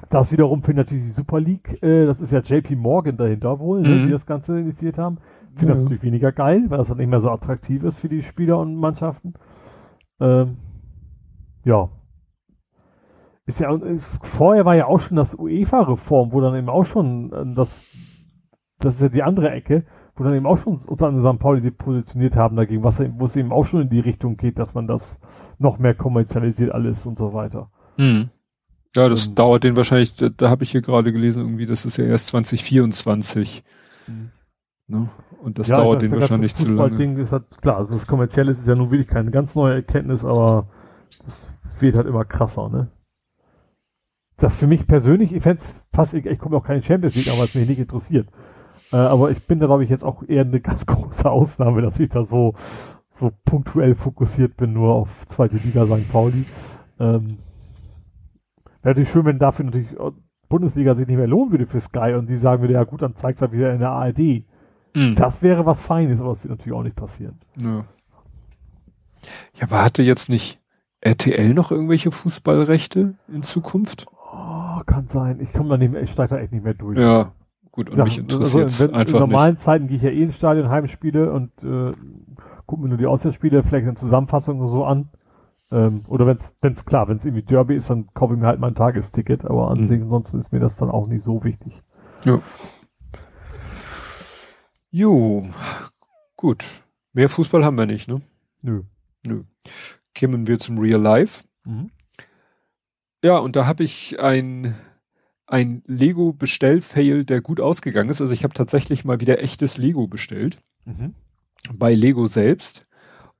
das wiederum findet natürlich die Super League, äh, das ist ja JP Morgan dahinter wohl, ne, Mhm. die das Ganze initiiert haben. Finde das Ja. natürlich weniger geil, weil das dann nicht mehr so attraktiv ist für die Spieler und Mannschaften. Ähm, ja. Ist ja, äh, vorher war ja auch schon das UEFA-Reform, wo dann eben auch schon äh, das, das ist ja die andere Ecke, wo dann eben auch schon unter anderem St. Pauli sich positioniert haben dagegen, was, wo es eben auch schon in die Richtung geht, dass man das noch mehr kommerzialisiert alles und so weiter. Mhm. Ja, das Ähm. dauert den wahrscheinlich, da, da habe ich hier gerade gelesen, irgendwie, das ist ja erst 2024. Ne? Und das Ja, dauert den wahrscheinlich zu lange. Fußballding ist halt, klar, also das Kommerzielle ist ja nun wirklich keine ganz neue Erkenntnis, aber das wird halt immer krasser, ne? Das für mich persönlich, ich fände fast, ich, ich komme auch keine Champions League, aber es mich nicht interessiert. Äh, aber ich bin da, glaube ich, jetzt auch eher eine ganz große Ausnahme, dass ich da so, so punktuell fokussiert bin, nur auf zweite Liga St. Pauli. Ähm, Wäre natürlich schön, wenn dafür natürlich Bundesliga sich nicht mehr lohnen würde für Sky und sie sagen würde, ja gut, dann zeig's halt wieder in der ARD. Mhm. Das wäre was Feines, aber das wird natürlich auch nicht passieren. Ja. ja, aber hatte jetzt nicht RTL noch irgendwelche Fußballrechte in Zukunft? Oh, kann sein. Ich komme da nicht mehr, ich steige da echt nicht mehr durch. Ja, gut, und Ja, mich interessiert also, wenn, einfach In normalen nicht. Zeiten gehe ich ja eh ins Stadion, Heimspiele und äh, gucke mir nur die Auswärtsspiele, vielleicht eine Zusammenfassung oder so an. Ähm, oder wenn es klar, wenn es irgendwie Derby ist, dann kaufe ich mir halt mein Tagesticket, aber Mhm. ansonsten ist mir das dann auch nicht so wichtig. Ja. Jo, gut. Mehr Fußball haben wir nicht, ne? Nö. Nö. Kommen wir zum Real Life. Mhm. Ja, und da habe ich ein, ein Lego-Bestell-Fail, der gut ausgegangen ist. Also ich habe tatsächlich mal wieder echtes Lego bestellt. Mhm. Bei Lego selbst.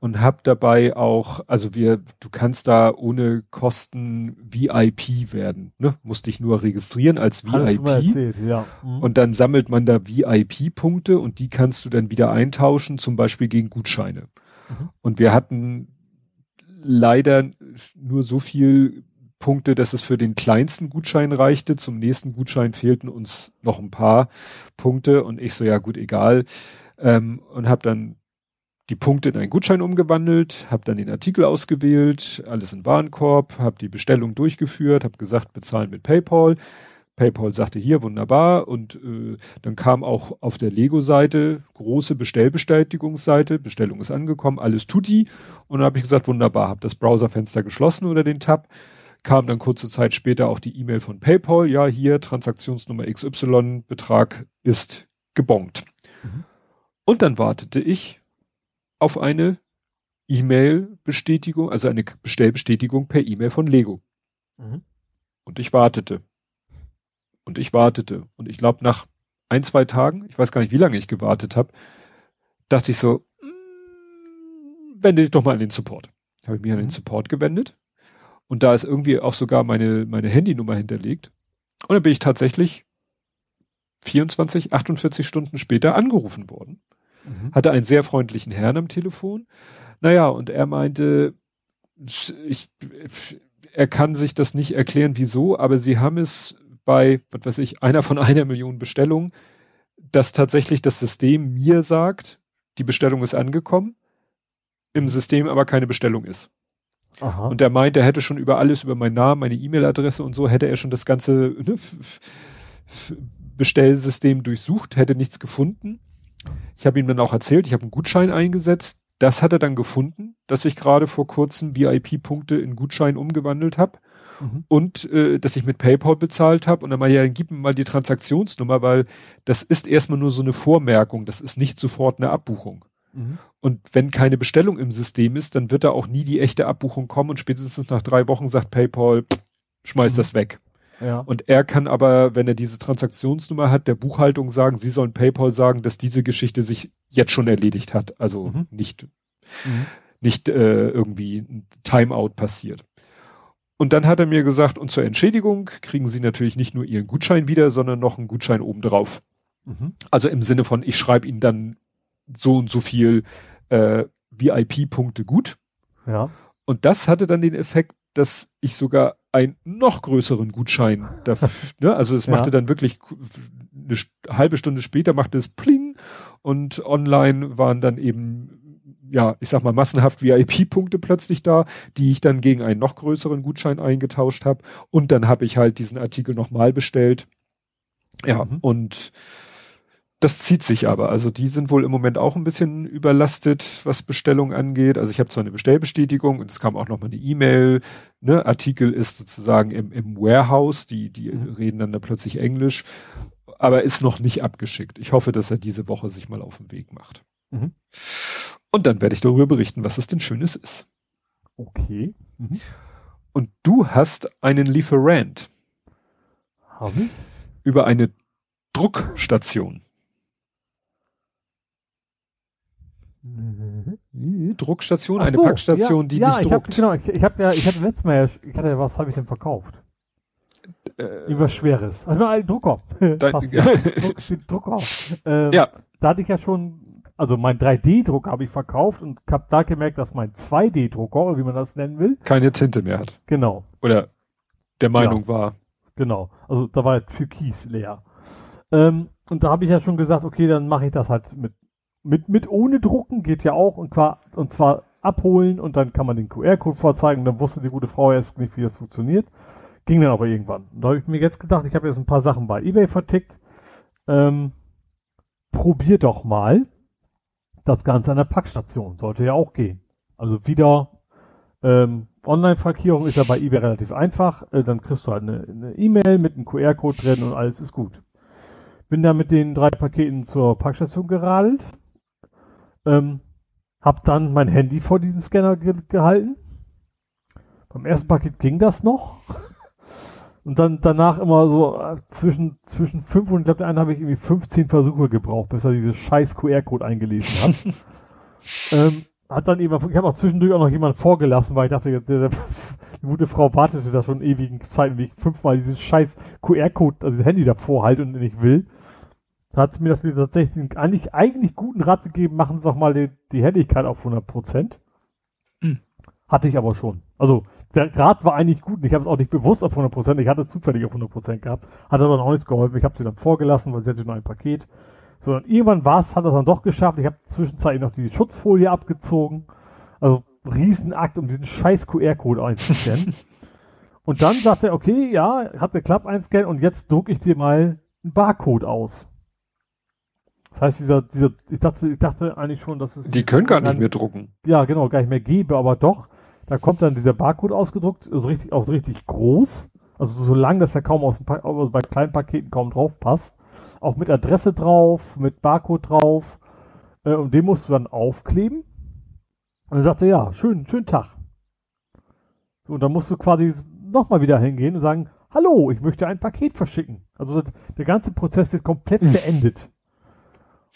Und habe dabei auch, also wir, du kannst da ohne Kosten VIP werden. Ne? Musst dich nur registrieren als VIP. erzählt, ja. Mhm. Und dann sammelt man da VIP-Punkte und die kannst du dann wieder eintauschen, zum Beispiel gegen Gutscheine. Mhm. Und wir hatten leider nur so viel Punkte, dass es für den kleinsten Gutschein reichte. Zum nächsten Gutschein fehlten uns noch ein paar Punkte und ich so, ja gut, egal. Ähm, und habe dann die Punkte in einen Gutschein umgewandelt, habe dann den Artikel ausgewählt, alles in Warenkorb, habe die Bestellung durchgeführt, habe gesagt, bezahlen mit PayPal. PayPal sagte hier wunderbar und äh, dann kam auch auf der Lego-Seite große Bestellbestätigungsseite, Bestellung ist angekommen, alles tutti und dann habe ich gesagt wunderbar, habe das Browserfenster geschlossen oder den Tab, kam dann kurze Zeit später auch die E-Mail von PayPal, ja hier Transaktionsnummer XY, Betrag ist gebongt. Mhm. Und dann wartete ich auf eine E-Mail-Bestätigung, also eine Bestellbestätigung per E-Mail von Lego. Mhm. Und ich wartete. Und ich wartete. Und ich glaube, nach ein, zwei Tagen, ich weiß gar nicht, wie lange ich gewartet habe, dachte ich so, "Mm, wende dich doch mal an den Support. Habe ich mich an den Mhm. Support gewendet. Und da ist irgendwie auch sogar meine, meine Handynummer hinterlegt. Und dann bin ich tatsächlich 24, 48 Stunden später angerufen worden Mhm. hatte einen sehr freundlichen Herrn am Telefon. Naja, und er meinte, ich, er kann sich das nicht erklären, wieso, aber sie haben es bei, was weiß ich, einer von einer Million Bestellungen, dass tatsächlich das System mir sagt, die Bestellung ist angekommen, im System aber keine Bestellung ist. Aha. Und er meinte, er hätte schon über alles, über meinen Namen, meine E-Mail-Adresse und so, hätte er schon das ganze ne, Bestellsystem durchsucht, hätte nichts gefunden. Ich habe ihm dann auch erzählt, ich habe einen Gutschein eingesetzt. Das hat er dann gefunden, dass ich gerade vor kurzem VIP-Punkte in Gutschein umgewandelt habe Mhm. und äh, dass ich mit PayPal bezahlt habe. Und dann mal, ja, gib mir mal die Transaktionsnummer, weil das ist erstmal nur so eine Vormerkung, das ist nicht sofort eine Abbuchung. Mhm. Und wenn keine Bestellung im System ist, dann wird da auch nie die echte Abbuchung kommen und spätestens nach drei Wochen sagt PayPal, pff, schmeiß Mhm. das weg. Ja. Und er kann aber, wenn er diese Transaktionsnummer hat, der Buchhaltung sagen, sie sollen PayPal sagen, dass diese Geschichte sich jetzt schon erledigt hat. Also Mhm. nicht, Mhm. nicht äh, irgendwie ein Timeout passiert. Und dann hat er mir gesagt, und zur Entschädigung kriegen sie natürlich nicht nur ihren Gutschein wieder, sondern noch einen Gutschein obendrauf. Mhm. Also im Sinne von, ich schreibe ihnen dann so und so viel äh, VIP-Punkte gut. Ja. Und das hatte dann den Effekt, dass ich sogar einen noch größeren Gutschein dafür, ne? also es Ja. machte dann wirklich eine halbe Stunde später machte es Pling und online waren dann eben, ja, ich sag mal massenhaft VIP-Punkte plötzlich da, die ich dann gegen einen noch größeren Gutschein eingetauscht habe und dann habe ich halt diesen Artikel nochmal bestellt. Ja, Mhm. und das zieht sich aber. Also die sind wohl im Moment auch ein bisschen überlastet, was Bestellung angeht. Also ich habe zwar eine Bestellbestätigung und es kam auch nochmal eine E-Mail. Ne? Artikel ist sozusagen im, im Warehouse, die, die Mhm. reden dann da plötzlich Englisch, aber ist noch nicht abgeschickt. Ich hoffe, dass er diese Woche sich mal auf den Weg macht. Mhm. Und dann werde ich darüber berichten, was es denn Schönes ist. Okay. Mhm. Und du hast einen Lieferant Habe ich? über eine Druckstation. Mhm. Die Druckstation, Ach eine so, Packstation, ja, die ja, nicht ich hab, druckt. genau, ich, ich habe ja, ich hatte letztes Mal, ja, ich hatte, ja- was habe ich denn verkauft? Äh, Irgendwas Schweres. Also einen Drucker. Dein- ja. Druck, Drucker. Ähm, Ja. Da hatte ich ja schon, also mein 3D-Drucker habe ich verkauft und habe da gemerkt, dass mein 2D-Drucker, oder wie man das nennen will, keine Tinte mehr hat. genau, Oder der Meinung war. genau. Also da war Türkis leer. Ähm, und da habe ich ja schon gesagt, okay, dann mache ich das halt mit, mit, mit ohne Drucken geht ja auch und zwar, und zwar abholen und dann kann man den QR-Code vorzeigen. Dann wusste die gute Frau erst nicht, wie das funktioniert. Ging dann aber irgendwann. Da habe ich mir jetzt gedacht, ich habe jetzt ein paar Sachen bei eBay vertickt. Ähm, probier doch mal das Ganze an der Packstation. Sollte ja auch gehen. Also wieder ähm, Online-Frankierung ist ja bei eBay relativ einfach. Äh, dann kriegst du halt eine E-Mail mit einem QR-Code drin und alles ist gut. bin da mit den drei Paketen zur Parkstation geradelt. Ähm, hab dann mein Handy vor diesen Scanner ge gehalten. Beim ersten Paket ging das noch. Und dann danach immer so äh, zwischen, zwischen fünf und ich glaube, der eine habe ich irgendwie 15 Versuche gebraucht, bis er diese scheiß QR-Code eingelesen hat. ähm, hat dann eben, ich habe auch zwischendurch auch noch jemanden vorgelassen, weil ich dachte, der, der, die gute Frau wartete da schon ewigen Zeiten, wie ich fünfmal diesen scheiß QR-Code, also das Handy davor halte und nicht will. Da hat sie mir das tatsächlich eigentlich, eigentlich guten Rat gegeben, machen Sie doch mal die, die Helligkeit auf 100 Prozent. Mhm. Hatte ich aber schon. Also, der Rat war eigentlich gut und ich habe es auch nicht bewusst auf 100 Prozent, ich hatte es zufällig auf 100 Prozent gehabt, hat aber noch nichts geholfen. Ich habe sie dann vorgelassen, weil sie hatte nur ein Paket. So, und irgendwann war es, hat es dann doch geschafft. Ich habe zwischenzeitlich noch die Schutzfolie abgezogen. Also, Riesenakt, um diesen scheiß QR-Code einzuscannen. und dann sagt er, okay, ja, hat geklappt, einscannen und jetzt drucke ich dir mal einen Barcode aus. Das heißt, dieser, dieser, ich dachte, ich dachte eigentlich schon, dass es. Die können gar nicht mehr drucken. Ja, genau, gar nicht mehr gebe, aber doch. Da kommt dann dieser Barcode ausgedruckt, also richtig, auch richtig groß. Also so lang, dass er kaum aus dem pa also bei kleinen Paketen kaum drauf passt. Auch mit Adresse drauf, mit Barcode drauf. Äh, und den musst du dann aufkleben. Und dann sagt er, ja, schön, schönen Tag. So, und dann musst du quasi nochmal wieder hingehen und sagen, hallo, ich möchte ein Paket verschicken. Also der ganze Prozess wird komplett beendet.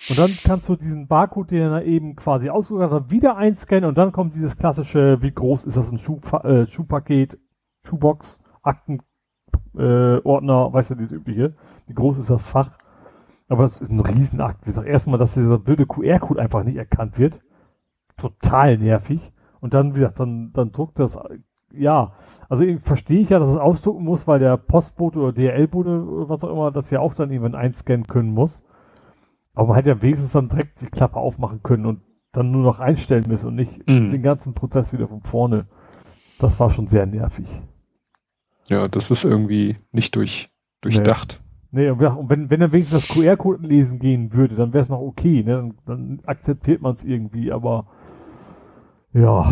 Und dann kannst du diesen Barcode, den er eben quasi ausgedruckt hat, wieder einscannen und dann kommt dieses klassische, wie groß ist das ein Schuh, äh, Schuhpaket, Schuhbox, Akten, äh, weißt du, dieses übliche. Wie groß ist das Fach? Aber das ist ein Riesenakt. Wie gesagt, erstmal, dass dieser blöde QR-Code einfach nicht erkannt wird. Total nervig. Und dann, wie gesagt, dann, dann druckt das, ja. Also verstehe ich ja, dass es ausdrucken muss, weil der Postbote oder DRL-Bote was auch immer das ja auch dann eben einscannen können muss. Aber man hätte ja wenigstens dann direkt die Klappe aufmachen können und dann nur noch einstellen müssen und nicht mm. den ganzen Prozess wieder von vorne. Das war schon sehr nervig. Ja, das ist irgendwie nicht durch, durchdacht. Nee, nee und wenn, wenn er wenigstens das QR-Code lesen gehen würde, dann wäre es noch okay, ne? Dann, dann akzeptiert man es irgendwie, aber ja,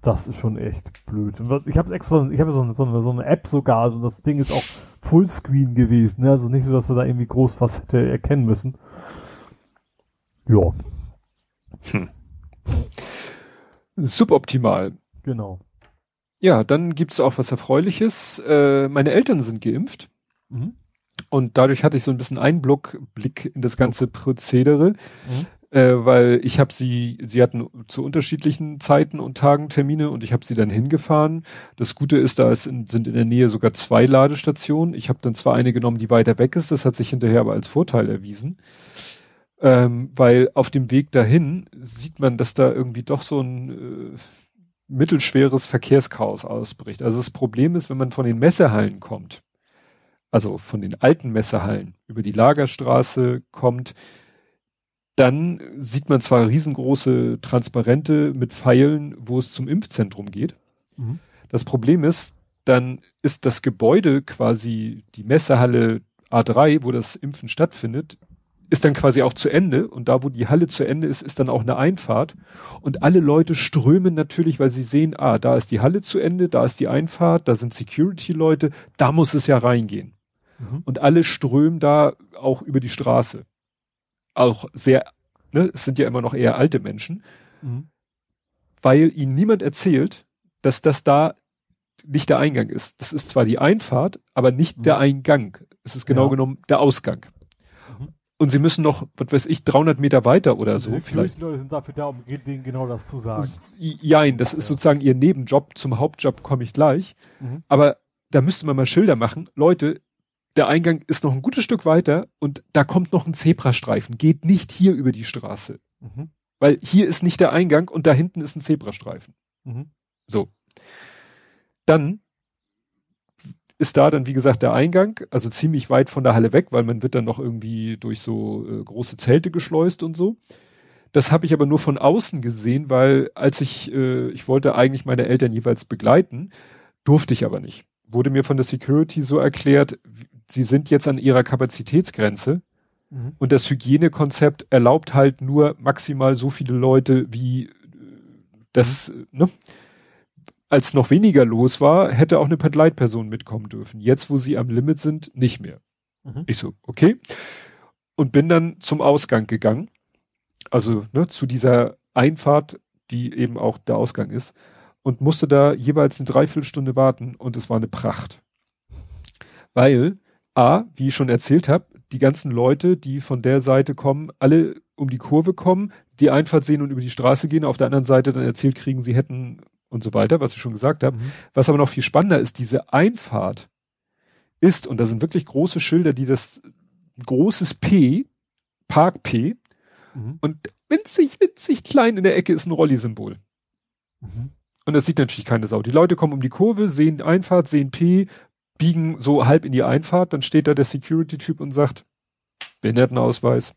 das ist schon echt blöd. Und was, ich habe extra, ich habe so, so, eine, so eine App sogar, also das Ding ist auch Fullscreen gewesen, ne? Also nicht so, dass er da irgendwie groß was hätte erkennen müssen. Ja. Hm. Suboptimal. Genau. Ja, dann gibt's auch was Erfreuliches. Äh, meine Eltern sind geimpft. Mhm. Und dadurch hatte ich so ein bisschen Einblick in das ganze Prozedere. Mhm. Äh, weil ich habe sie, sie hatten zu unterschiedlichen Zeiten und Tagen Termine und ich habe sie dann hingefahren. Das Gute ist, da ist in, sind in der Nähe sogar zwei Ladestationen. Ich habe dann zwar eine genommen, die weiter weg ist, das hat sich hinterher aber als Vorteil erwiesen. Ähm, weil auf dem Weg dahin sieht man, dass da irgendwie doch so ein äh, mittelschweres Verkehrschaos ausbricht. Also das Problem ist, wenn man von den Messehallen kommt, also von den alten Messehallen über die Lagerstraße kommt, dann sieht man zwar riesengroße Transparente mit Pfeilen, wo es zum Impfzentrum geht. Mhm. Das Problem ist, dann ist das Gebäude quasi die Messehalle A3, wo das Impfen stattfindet, ist dann quasi auch zu Ende und da, wo die Halle zu Ende ist, ist dann auch eine Einfahrt und alle Leute strömen natürlich, weil sie sehen, ah, da ist die Halle zu Ende, da ist die Einfahrt, da sind Security-Leute, da muss es ja reingehen. Mhm. Und alle strömen da auch über die Straße. Auch sehr, ne, es sind ja immer noch eher alte Menschen, mhm. weil ihnen niemand erzählt, dass das da nicht der Eingang ist. Das ist zwar die Einfahrt, aber nicht mhm. der Eingang. Es ist genau ja. genommen der Ausgang und sie müssen noch, was weiß ich, 300 Meter weiter oder also so. Die vielleicht. Leute sind dafür da, um denen genau das zu sagen. Jein, das ist sozusagen ihr Nebenjob. Zum Hauptjob komme ich gleich. Mhm. Aber da müsste man mal Schilder machen. Leute, der Eingang ist noch ein gutes Stück weiter und da kommt noch ein Zebrastreifen. Geht nicht hier über die Straße. Mhm. Weil hier ist nicht der Eingang und da hinten ist ein Zebrastreifen. Mhm. So. Dann ist da dann, wie gesagt, der Eingang, also ziemlich weit von der Halle weg, weil man wird dann noch irgendwie durch so äh, große Zelte geschleust und so. Das habe ich aber nur von außen gesehen, weil als ich, äh, ich wollte eigentlich meine Eltern jeweils begleiten, durfte ich aber nicht. Wurde mir von der Security so erklärt, sie sind jetzt an ihrer Kapazitätsgrenze mhm. und das Hygienekonzept erlaubt halt nur maximal so viele Leute, wie äh, das, mhm. ne? Als noch weniger los war, hätte auch eine Begleitperson mitkommen dürfen. Jetzt, wo sie am Limit sind, nicht mehr. Mhm. Ich so, okay. und bin dann zum Ausgang gegangen. Also ne, zu dieser Einfahrt, die eben auch der Ausgang ist. Und musste da jeweils eine Dreiviertelstunde warten und es war eine Pracht. Weil, A, wie ich schon erzählt habe, die ganzen Leute, die von der Seite kommen, alle um die Kurve kommen, die Einfahrt sehen und über die Straße gehen, auf der anderen Seite dann erzählt kriegen, sie hätten und so weiter, was ich schon gesagt habe. Mhm. Was aber noch viel spannender ist, diese Einfahrt ist, und da sind wirklich große Schilder, die das großes P, Park P, mhm. und winzig, winzig klein in der Ecke ist ein Rolli-Symbol. Mhm. Und das sieht natürlich keine Sau. Die Leute kommen um die Kurve, sehen Einfahrt, sehen P, biegen so halb in die Einfahrt, dann steht da der Security-Typ und sagt, Behindertenausweis.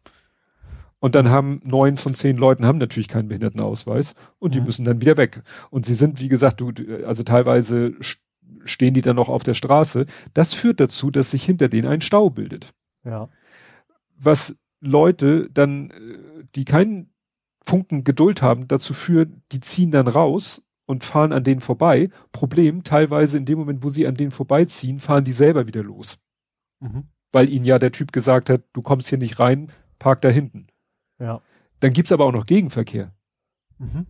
Und dann haben neun von zehn Leuten haben natürlich keinen Behindertenausweis und die mhm. müssen dann wieder weg. Und sie sind, wie gesagt, du, also teilweise stehen die dann noch auf der Straße. Das führt dazu, dass sich hinter denen ein Stau bildet. Ja. Was Leute dann, äh, die keinen Funken Geduld haben, dazu führt, die ziehen dann raus und fahren an denen vorbei. Problem, teilweise in dem Moment, wo sie an denen vorbeiziehen, fahren die selber wieder los. Mhm. Weil ihnen ja der Typ gesagt hat, du kommst hier nicht rein, park da hinten. Ja. Dann gibt's aber auch noch Gegenverkehr. Mhm.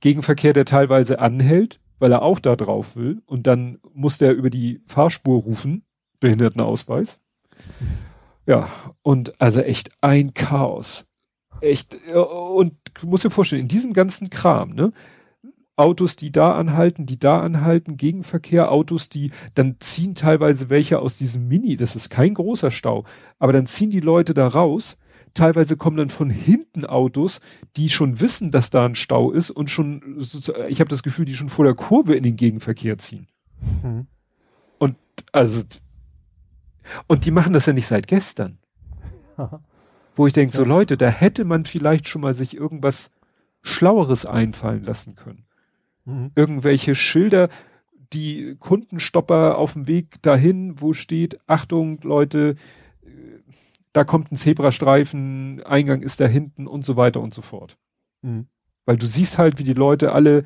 Gegenverkehr, der teilweise anhält, weil er auch da drauf will und dann muss der über die Fahrspur rufen, Behindertenausweis. Ja, und also echt ein Chaos. Echt, und du musst dir vorstellen, in diesem ganzen Kram, ne? Autos, die da anhalten, die da anhalten, Gegenverkehr, Autos, die, dann ziehen teilweise welche aus diesem Mini, das ist kein großer Stau, aber dann ziehen die Leute da raus, Teilweise kommen dann von hinten Autos, die schon wissen, dass da ein Stau ist und schon, ich habe das Gefühl, die schon vor der Kurve in den Gegenverkehr ziehen. Mhm. Und also, und die machen das ja nicht seit gestern. Wo ich denke, ja. so Leute, da hätte man vielleicht schon mal sich irgendwas Schlaueres einfallen lassen können. Mhm. Irgendwelche Schilder, die Kundenstopper auf dem Weg dahin, wo steht, Achtung, Leute, da kommt ein Zebrastreifen, Eingang ist da hinten und so weiter und so fort. Mhm. Weil du siehst halt, wie die Leute alle,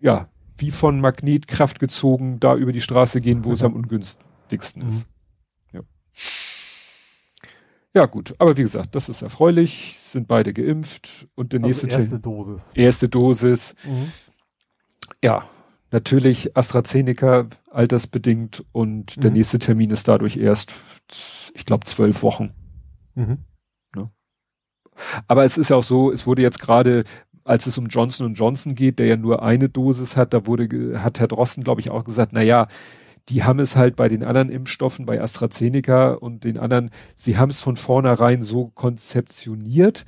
ja, wie von Magnetkraft gezogen da über die Straße gehen, wo mhm. es am ungünstigsten mhm. ist. Ja. ja, gut. Aber wie gesagt, das ist erfreulich, sind beide geimpft und der also nächste erste Dosis. Erste Dosis. Mhm. Ja, natürlich AstraZeneca altersbedingt und der mhm. nächste Termin ist dadurch erst ich glaube, zwölf Wochen. Mhm. Ne? Aber es ist ja auch so, es wurde jetzt gerade, als es um Johnson Johnson geht, der ja nur eine Dosis hat, da wurde, hat Herr Drosten, glaube ich, auch gesagt, na ja, die haben es halt bei den anderen Impfstoffen, bei AstraZeneca und den anderen, sie haben es von vornherein so konzeptioniert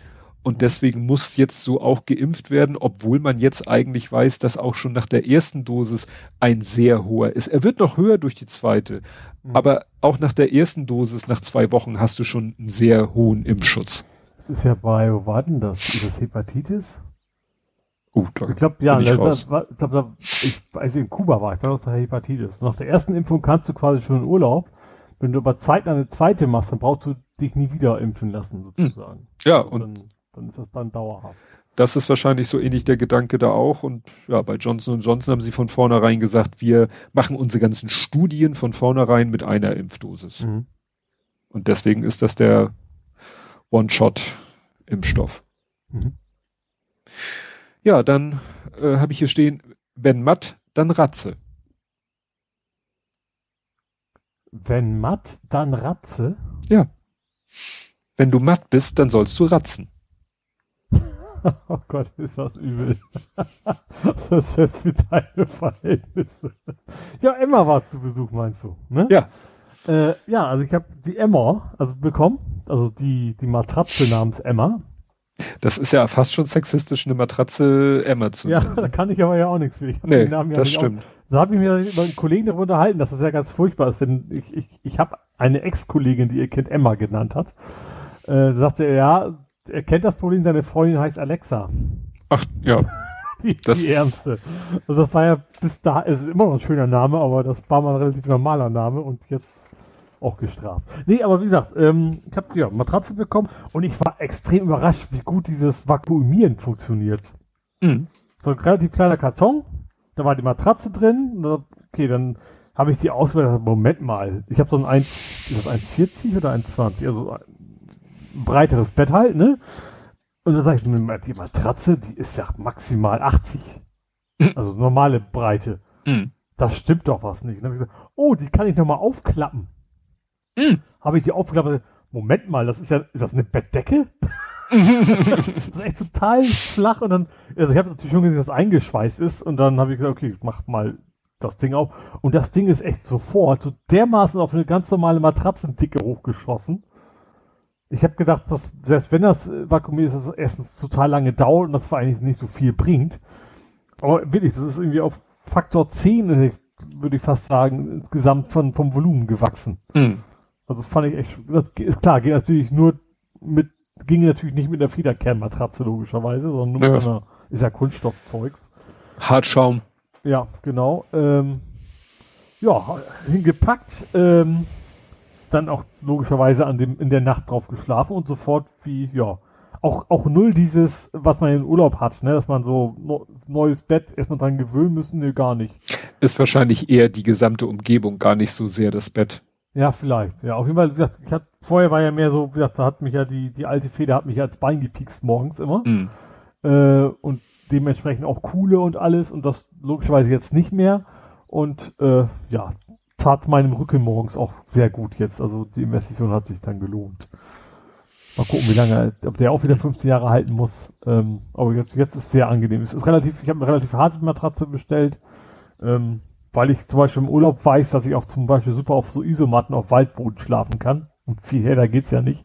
und deswegen muss jetzt so auch geimpft werden, obwohl man jetzt eigentlich weiß, dass auch schon nach der ersten Dosis ein sehr hoher ist. Er wird noch höher durch die zweite, mhm. aber auch nach der ersten Dosis, nach zwei Wochen, hast du schon einen sehr hohen Impfschutz. Das ist ja bei, wo war denn das? Ist das Hepatitis? Oh, klar. Ich glaube, ja, ich, das, war, ich glaube, ich weiß, in Kuba war ich, war noch der Hepatitis. Nach der ersten Impfung kannst du quasi schon in Urlaub. Wenn du aber Zeit eine zweite machst, dann brauchst du dich nie wieder impfen lassen, sozusagen. Ja, und, und dann ist das dann dauerhaft. Das ist wahrscheinlich so ähnlich der Gedanke da auch. Und ja, bei Johnson Johnson haben sie von vornherein gesagt, wir machen unsere ganzen Studien von vornherein mit einer Impfdosis. Mhm. Und deswegen ist das der One-Shot-Impfstoff. Mhm. Ja, dann äh, habe ich hier stehen, wenn matt, dann Ratze. Wenn matt, dann Ratze? Ja. Wenn du matt bist, dann sollst du ratzen. oh Gott, ist das übel. das ist jetzt für deine Verhältnisse. Ja, Emma war zu Besuch, meinst du? Ne? Ja. Äh, ja, also ich habe die Emma also bekommen, also die, die Matratze namens Emma. Das ist ja fast schon sexistisch, eine Matratze Emma zu nennen. Ja, da kann ich aber ja auch nichts für. Ich nee, den Namen ja das stimmt. Auch, da habe ich mir mit einem Kollegen darüber unterhalten, dass das ja ganz furchtbar ist, wenn ich, ich, ich habe eine Ex-Kollegin, die ihr Kind Emma genannt hat. Äh, sagte er, ja, er kennt das Problem, seine Freundin heißt Alexa. Ach, ja. die, das die ärmste. Also das war ja bis da, es ist immer noch ein schöner Name, aber das war mal ein relativ normaler Name und jetzt auch gestraft. Nee, aber wie gesagt, ähm, ich habe ja Matratze bekommen und ich war extrem überrascht, wie gut dieses Vakuumieren funktioniert. Mhm. So ein relativ kleiner Karton, da war die Matratze drin, okay, dann habe ich die ausgewählt, Moment mal, ich habe so ein 1, ist das 1,40 oder 1,20? Also ein breiteres Bett halt, ne? Und dann sage ich, die Matratze, die ist ja maximal 80. Also normale Breite. Mhm. Das stimmt doch was nicht. Und dann ich gesagt, oh, die kann ich nochmal aufklappen. Mhm. Habe ich die aufgeklappt. Moment mal, das ist ja, ist das eine Bettdecke? das ist echt total flach und dann, also ich habe natürlich schon gesehen, dass es eingeschweißt ist und dann habe ich gesagt, okay, ich mach mal das Ding auf und das Ding ist echt sofort so dermaßen auf eine ganz normale Matratzendicke hochgeschossen. Ich habe gedacht, dass selbst wenn das äh, vakuumiert ist, dass es erstens total lange dauert und das vor allem nicht so viel bringt. Aber wirklich, das ist irgendwie auf Faktor 10, äh, würde ich fast sagen, insgesamt von, vom Volumen gewachsen. Mhm. Also das fand ich echt, das ist klar, geht natürlich nur mit, ging natürlich nicht mit der Federkernmatratze logischerweise, sondern nur mit Ja. so einer, ist ja Kunststoffzeugs. Hartschaum. Ja, genau. Ähm, ja, hingepackt, ähm, dann auch logischerweise an dem, in der Nacht drauf geschlafen und sofort wie, ja, auch, auch null dieses, was man im Urlaub hat, ne, dass man so no, neues Bett erstmal dran gewöhnen müssen, ne, gar nicht. Ist wahrscheinlich eher die gesamte Umgebung, gar nicht so sehr das Bett. Ja, vielleicht. Ja, auf jeden Fall, wie gesagt, ich hatte, vorher war ja mehr so, wie gesagt, da hat mich ja die, die alte Feder hat mich ja als Bein gepiekst morgens immer. Mhm. Äh, und dementsprechend auch Kuhle und alles und das logischerweise jetzt nicht mehr. Und äh, ja, tat meinem Rücken morgens auch sehr gut jetzt. Also die Investition hat sich dann gelohnt. Mal gucken, wie lange, ob der auch wieder 15 Jahre halten muss. Ähm, aber jetzt, jetzt ist es sehr angenehm. Es ist relativ, ich habe eine relativ harte Matratze bestellt, ähm, weil ich zum Beispiel im Urlaub weiß, dass ich auch zum Beispiel super auf so Isomatten auf Waldboden schlafen kann. Und viel härter geht's ja nicht.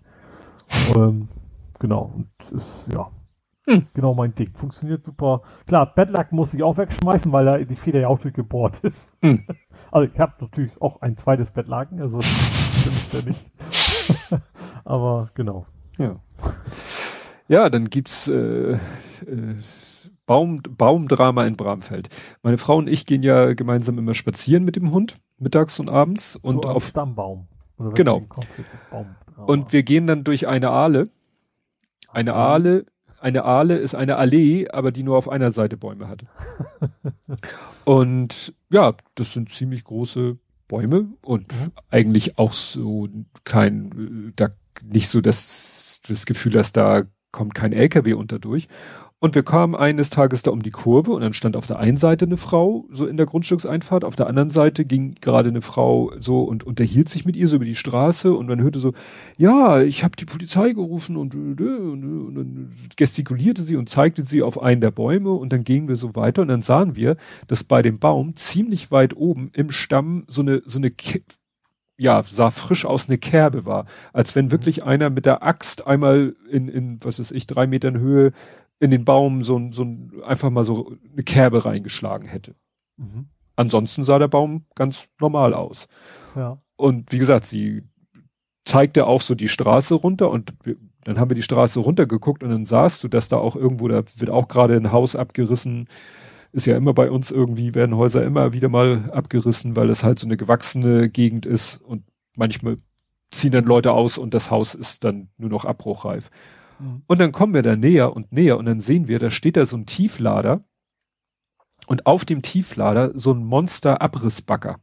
Ähm, genau. Und ist, ja, Hm. genau mein Ding. Funktioniert super. Klar, Bettlaken muss ich auch wegschmeißen, weil da die Feder ja auch durchgebohrt ist. Hm. Also ich habe natürlich auch ein zweites Bettlaken, also das stimmt ja nicht. Aber genau. Ja. Ja, dann gibt's äh, äh, Baum, Baumdrama in Bramfeld. Meine Frau und ich gehen ja gemeinsam immer spazieren mit dem Hund, mittags und abends. und so am auf Stammbaum. Genau. Baum- und wir gehen dann durch eine Aale. Eine Aale, eine Aale ist eine Allee, aber die nur auf einer Seite Bäume hat. und ja, das sind ziemlich große Bäume und Mhm. eigentlich auch so kein, äh, da nicht so das, das Gefühl, dass da kommt kein LKW unter durch. Und wir kamen eines Tages da um die Kurve und dann stand auf der einen Seite eine Frau so in der Grundstückseinfahrt, auf der anderen Seite ging gerade eine Frau so und unterhielt sich mit ihr so über die Straße und man hörte so, ja, ich habe die Polizei gerufen und, und, und, und gestikulierte sie und zeigte sie auf einen der Bäume und dann gingen wir so weiter und dann sahen wir, dass bei dem Baum ziemlich weit oben im Stamm so eine so eine Ke- ja, sah frisch aus, eine Kerbe war. Als wenn wirklich einer mit der Axt einmal in, in was weiß ich, drei Metern Höhe in den Baum so, ein- so ein, einfach mal so eine Kerbe reingeschlagen hätte. Mhm. Ansonsten sah der Baum ganz normal aus. Ja. Und wie gesagt, sie zeigte auch so die Straße runter und wir, dann haben wir die Straße runtergeguckt und dann sahst du, dass da auch irgendwo, da wird auch gerade ein Haus abgerissen. Ist ja immer bei uns irgendwie, werden Häuser immer wieder mal abgerissen, weil es halt so eine gewachsene Gegend ist und manchmal ziehen dann Leute aus und das Haus ist dann nur noch abbruchreif. Mhm. Und dann kommen wir da näher und näher und dann sehen wir, da steht da so ein Tieflader und auf dem Tieflader so ein Monster-Abrissbagger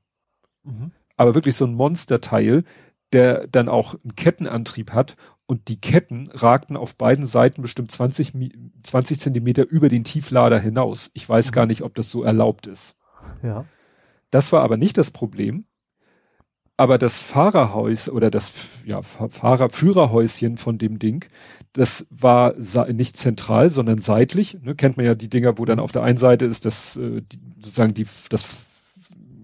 Mhm. aber wirklich so ein Monsterteil, der dann auch einen Kettenantrieb hat und die Ketten ragten auf beiden Seiten bestimmt 20, Mi- 20 Zentimeter über den Tieflader hinaus. Ich weiß Mhm. gar nicht, ob das so erlaubt ist. Ja. Das war aber nicht das Problem. Aber das Fahrerhaus oder das ja, Fa- Fahrer-Führerhäuschen von dem Ding, das war nicht zentral, sondern seitlich. Ne, kennt man ja die Dinger, wo dann auf der einen Seite ist das äh, die, sozusagen die das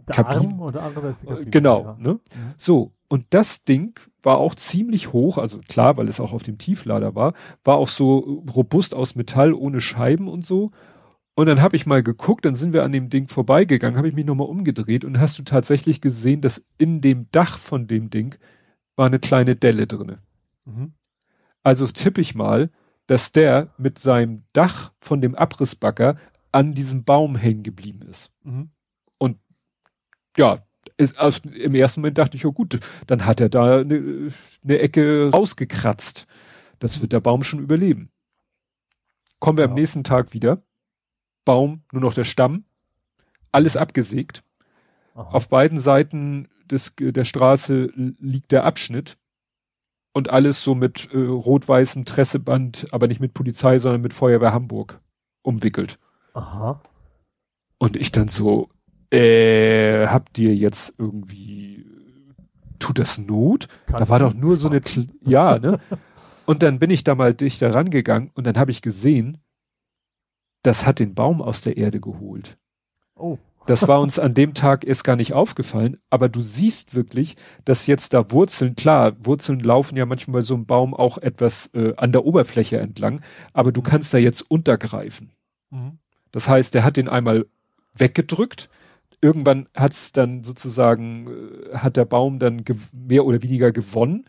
Der Kabine- Arm und der andere ist die Kabine. Genau, Ja. ne? Mhm. So, und das Ding war auch ziemlich hoch, also klar, weil es auch auf dem Tieflader war, war auch so robust aus Metall ohne Scheiben und so. Und dann habe ich mal geguckt, dann sind wir an dem Ding vorbeigegangen, habe ich mich nochmal umgedreht und hast du tatsächlich gesehen, dass in dem Dach von dem Ding war eine kleine Delle drinne. Mhm. Also tippe ich mal, dass der mit seinem Dach von dem Abrissbagger an diesem Baum hängen geblieben ist. Mhm. ja, ist, also im ersten Moment dachte ich, oh gut, dann hat er da eine, eine Ecke rausgekratzt. Das wird der Baum schon überleben. Kommen wir am Ja. nächsten Tag wieder. Baum, nur noch der Stamm, alles abgesägt. Aha. Auf beiden Seiten des, der Straße liegt der Abschnitt. Und alles so mit äh, rot-weißem Tresseband, aber nicht mit Polizei, sondern mit Feuerwehr Hamburg umwickelt. Aha. Und ich dann so, äh, habt ihr jetzt irgendwie, tut das Not? Kann da war doch nur so eine, Kl- ja, ne? Und dann bin ich da mal dichter rangegangen und dann habe ich gesehen, das hat den Baum aus der Erde geholt. Oh. Das war uns an dem Tag erst gar nicht aufgefallen, aber du siehst wirklich, dass jetzt da Wurzeln, klar, Wurzeln laufen ja manchmal bei so einem Baum auch etwas äh, an der Oberfläche entlang, aber du kannst da jetzt untergreifen. Mhm. Das heißt, der hat den einmal weggedrückt. Irgendwann hat's dann sozusagen, äh, hat der Baum dann mehr oder weniger gewonnen.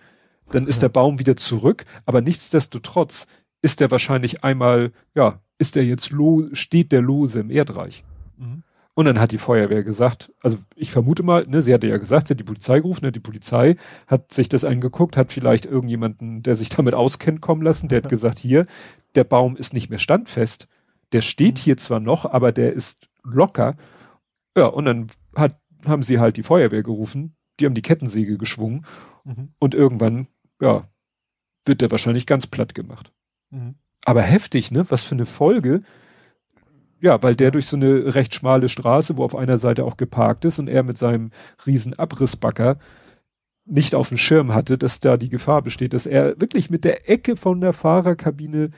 Dann ist der Baum wieder zurück. Aber nichtsdestotrotz ist der wahrscheinlich einmal, ja, ist der jetzt lo steht der lose im Erdreich. Mhm. Und dann hat die Feuerwehr gesagt, also ich vermute mal, ne, sie hatte ja gesagt, sie hat die Polizei gerufen, ne, die Polizei hat sich das angeguckt, hat vielleicht irgendjemanden, der sich damit auskennt, kommen lassen, der hat Ja. gesagt, hier, der Baum ist nicht mehr standfest, der steht Mhm. hier zwar noch, aber der ist locker. Ja, und dann hat, haben sie halt die Feuerwehr gerufen, die haben die Kettensäge geschwungen Mhm. und irgendwann, ja, wird der wahrscheinlich ganz platt gemacht. Mhm. Aber heftig, ne? Was für eine Folge. Ja, weil der durch so eine recht schmale Straße, wo auf einer Seite auch geparkt ist und er mit seinem riesen Abrissbacker nicht auf dem Schirm hatte, dass da die Gefahr besteht, dass er wirklich mit der Ecke von der Fahrerkabine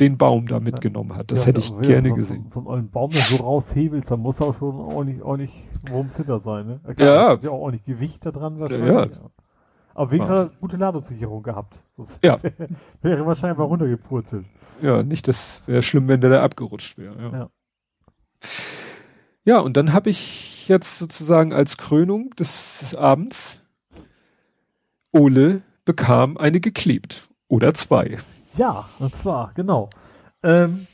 den Baum da mitgenommen hat. Das Ja, hätte ich ja, gerne so, gesehen. So, so einen Baum, der so raushebelt, dann muss auch schon ordentlich, ordentlich Wurms hinter sein, ne? Ja. hat Ja, auch ordentlich Gewicht da dran wahrscheinlich. Ja. Aber wenigstens hat er gute Ladungssicherung gehabt. Das Ja. wäre wahrscheinlich mal runtergepurzelt. Ja, nicht, das wäre schlimm, wenn der da abgerutscht wäre. Ja. Ja. ja, und dann habe ich jetzt sozusagen als Krönung des Abends Ole bekam eine geklebt. Oder zwei. Ja, und zwar, genau. Ähm,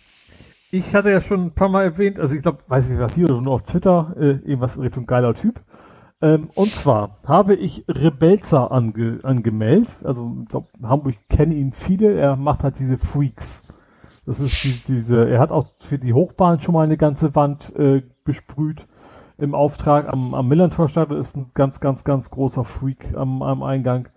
ich hatte ja schon ein paar Mal erwähnt, also ich glaube, weiß nicht was hier oder nur auf Twitter, äh, irgendwas in Richtung geiler Typ. Ähm, und zwar habe ich Rebelzer ange angemeldet. Also ich glaube, Hamburg kennen ihn viele. Er macht halt diese Freaks. Das ist die, diese, er hat auch für die Hochbahn schon mal eine ganze Wand äh, besprüht im Auftrag am, am Millantorstadion ist ein ganz, ganz, ganz großer Freak am, am Eingang.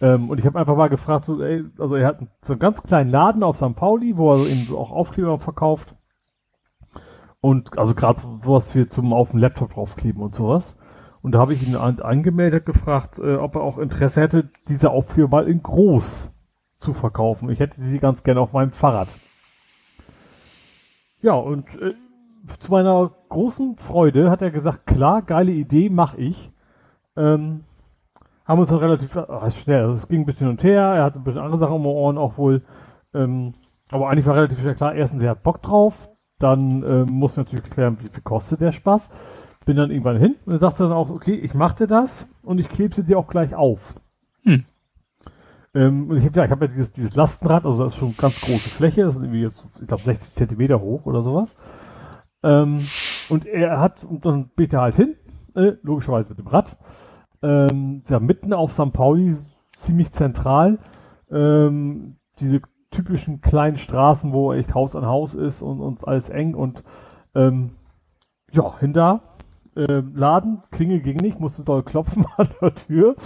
Ähm, und ich habe einfach mal gefragt, so, ey, also er hat so einen ganz kleinen Laden auf St. Pauli, wo er eben auch Aufkleber verkauft. Und also gerade so, sowas für zum auf den Laptop draufkleben und sowas. Und da habe ich ihn an, angemeldet, gefragt, äh, ob er auch Interesse hätte, diese Aufkleber mal in groß zu verkaufen. Ich hätte sie ganz gerne auf meinem Fahrrad. Ja, und äh, zu meiner großen Freude hat er gesagt, klar, geile Idee, mach ich. Ähm, haben uns dann relativ äh, schnell, also es ging ein bisschen hin und her, er hatte ein bisschen andere Sachen um die Ohren auch wohl. Ähm, aber eigentlich war relativ schnell klar, erstens, er hat Bock drauf, dann ähm, muss man natürlich klären, wie viel kostet der Spaß. Bin dann irgendwann hin und er sagte dann auch, okay, ich mach dir das und ich klebe sie dir auch gleich auf. Hm. Ähm, und ich habe ja, ich hab ja dieses, dieses Lastenrad, also das ist schon ganz große Fläche, das sind irgendwie jetzt, ich glaube, 60 Zentimeter hoch oder sowas. Ähm, und er hat, und dann bin ich da halt hin, äh, logischerweise mit dem Rad, ähm, ja, mitten auf St. Pauli, ziemlich zentral, ähm, diese typischen kleinen Straßen, wo echt Haus an Haus ist und, und alles eng und ähm, ja, hin da, äh, Laden, Klingel ging nicht, musste doll klopfen an der Tür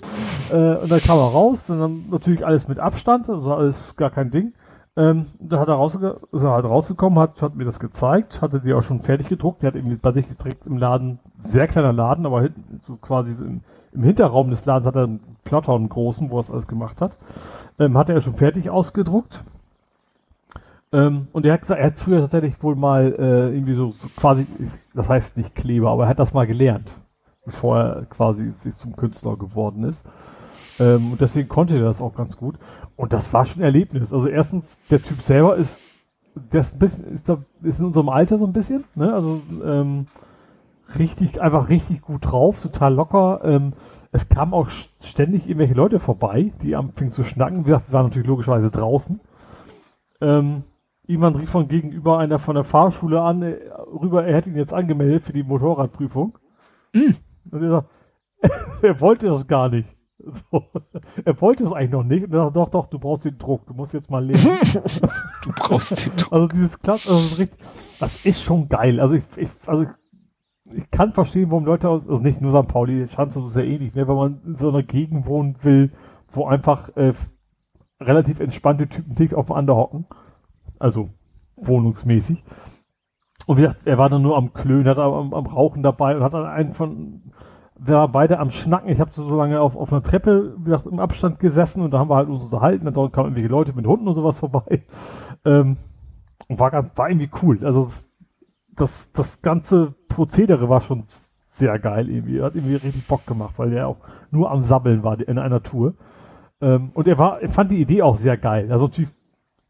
äh, und dann kam er raus, und dann natürlich alles mit Abstand, also alles gar kein Ding. Ähm, dann hat er rausge ist er halt rausgekommen, hat, hat mir das gezeigt, hatte die auch schon fertig gedruckt. Der hat irgendwie bei sich direkt im Laden, sehr kleiner Laden, aber hinten, so quasi so im, im Hinterraum des Ladens hat er einen Plotter, einen großen, wo er es alles gemacht hat. Ähm, hat er schon fertig ausgedruckt. Ähm, und er hat gesagt, er hat früher tatsächlich wohl mal äh, irgendwie so, so quasi, das heißt nicht Kleber, aber er hat das mal gelernt, bevor er quasi sich zum Künstler geworden ist. Ähm, und deswegen konnte er das auch ganz gut. Und das war schon ein Erlebnis. Also erstens, der Typ selber ist, der ist ein bisschen, ist, ist in unserem Alter so ein bisschen, ne? Also ähm, richtig, einfach richtig gut drauf, total locker. Ähm, es kamen auch st- ständig irgendwelche Leute vorbei, die anfingen zu schnacken. Wir waren natürlich logischerweise draußen. Ähm, irgendwann rief von gegenüber einer von der Fahrschule an, äh, rüber, er hätte ihn jetzt angemeldet für die Motorradprüfung. Mm. Und er sagt, er wollte das gar nicht. So. Er wollte es eigentlich noch nicht. Und er sagt, doch, doch, du brauchst den Druck, du musst jetzt mal lesen. Du brauchst den Druck. Also dieses Klapp, also das ist richtig, das ist schon geil. Also ich, ich also ich, ich kann verstehen, warum Leute aus, also nicht nur St. Pauli, Schanze ist ja ähnlich, ne, wenn man in so einer Gegend wohnen will, wo einfach äh, relativ entspannte Typen dick aufeinander hocken. Also wohnungsmäßig. Und wie gesagt, er war dann nur am Klönen, hat am, am Rauchen dabei und hat dann einen von, wir waren beide am Schnacken. Ich habe so lange auf, auf einer Treppe, wie gesagt, im Abstand gesessen und da haben wir halt uns unterhalten. Dann dort kamen irgendwelche Leute mit Hunden und sowas vorbei. Ähm, und war ganz, war irgendwie cool. Also das, das, das ganze Prozedere war schon sehr geil irgendwie. Hat irgendwie richtig Bock gemacht, weil der auch nur am Sabbeln war in einer Tour. Ähm, und er war, er fand die Idee auch sehr geil. Also natürlich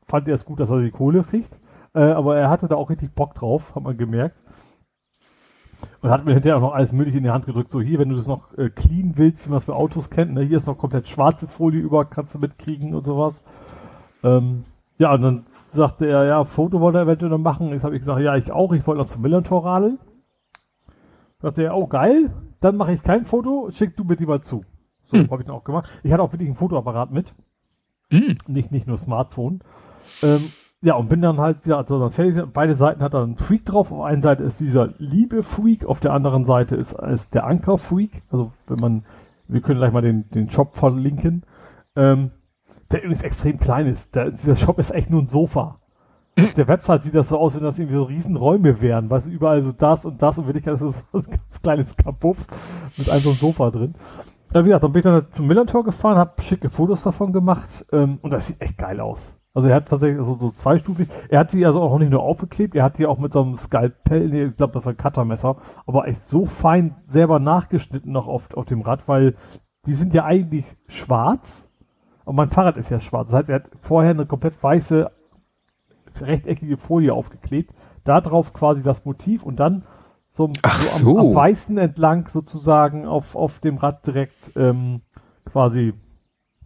fand er es gut, dass er die Kohle kriegt. Äh, aber er hatte da auch richtig Bock drauf, hat man gemerkt. Und hat mir hinterher auch noch alles mögliche in die Hand gedrückt. So hier, wenn du das noch äh, clean willst, wie man es bei Autos kennt, ne? hier ist noch komplett schwarze Folie über, kannst du mitkriegen und sowas. Ähm, ja, und dann sagte er, ja, Foto wollte er eventuell noch machen. Jetzt habe ich gesagt, ja, ich auch, ich wollte noch zum Millantor radeln. Sagte er, oh geil, dann mache ich kein Foto, schick du mir die mal zu. So hm. habe ich dann auch gemacht. Ich hatte auch wirklich einen Fotoapparat mit. Hm. Nicht, nicht nur Smartphone. Ähm, ja, und bin dann halt, ja, also dann fertig. Beide Seiten hat dann ein Freak drauf. Auf einer Seite ist dieser liebe Freak, auf der anderen Seite ist, ist der Anker Freak. Also wenn man, wir können gleich mal den, den Shop verlinken. Ähm, der übrigens extrem klein ist. Der, dieser Shop ist echt nur ein Sofa. Auf der Website sieht das so aus, wenn das irgendwie so Riesenräume wären. Weißt überall so das und das und ich das so ein ganz kleines Kapuff mit einem so einem Sofa drin. Ja, wie gesagt, dann bin ich dann zum Millantor gefahren, habe schicke Fotos davon gemacht ähm, und das sieht echt geil aus. Also er hat tatsächlich so, so zweistufig. Er hat sie also auch nicht nur aufgeklebt, er hat die auch mit so einem Skalpell, nee, ich glaube, das war ein Cuttermesser, aber echt so fein selber nachgeschnitten noch auf, auf dem Rad, weil die sind ja eigentlich schwarz und mein Fahrrad ist ja schwarz. Das heißt, er hat vorher eine komplett weiße, rechteckige Folie aufgeklebt, da drauf quasi das Motiv und dann so, Ach so, Am, am Weißen entlang sozusagen auf, auf dem Rad direkt ähm, quasi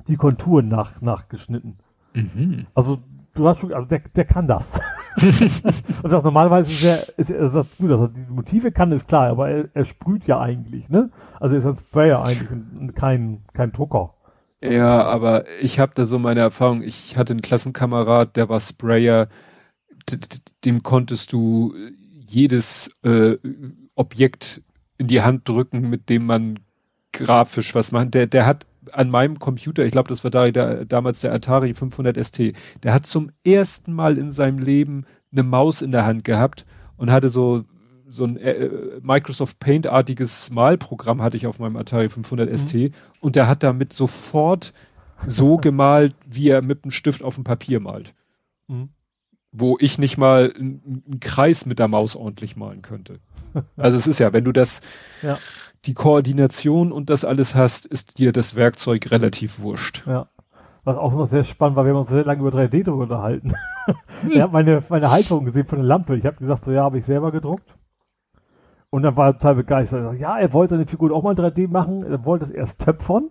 die Konturen nach, nachgeschnitten. Mhm. Also du hast schon, also der, der kann das. und auch normalerweise ist er, ist er sagt, gut, also die Motive kann, ist klar, aber er, er sprüht ja eigentlich, ne? Also er ist ein Sprayer eigentlich und kein, kein Drucker. Ja, aber ich habe da so meine Erfahrung. Ich hatte einen Klassenkamerad, der war Sprayer. Dem konntest du jedes äh, Objekt in die Hand drücken, mit dem man grafisch was machen. Der, der hat an meinem Computer, ich glaube, das war da, der, damals der Atari 500 ST, der hat zum ersten Mal in seinem Leben eine Maus in der Hand gehabt und hatte so so ein äh, Microsoft Paint-artiges Malprogramm hatte ich auf meinem Atari 500 mhm. ST und der hat damit sofort so gemalt, wie er mit einem Stift auf dem Papier malt. Mhm. Wo ich nicht mal einen Kreis mit der Maus ordentlich malen könnte. Also es ist ja, wenn du das, ja. Die Koordination und das alles hast, ist dir das Werkzeug relativ wurscht. Ja. Was auch noch sehr spannend war, wir haben uns sehr lange über 3D drüber unterhalten. Hm. er hat meine, meine Halterung gesehen von der Lampe. Ich habe gesagt, so ja, habe ich selber gedruckt. Und dann war er total begeistert. Ja, er wollte seine Figur auch mal 3D machen. Er wollte es erst töpfern.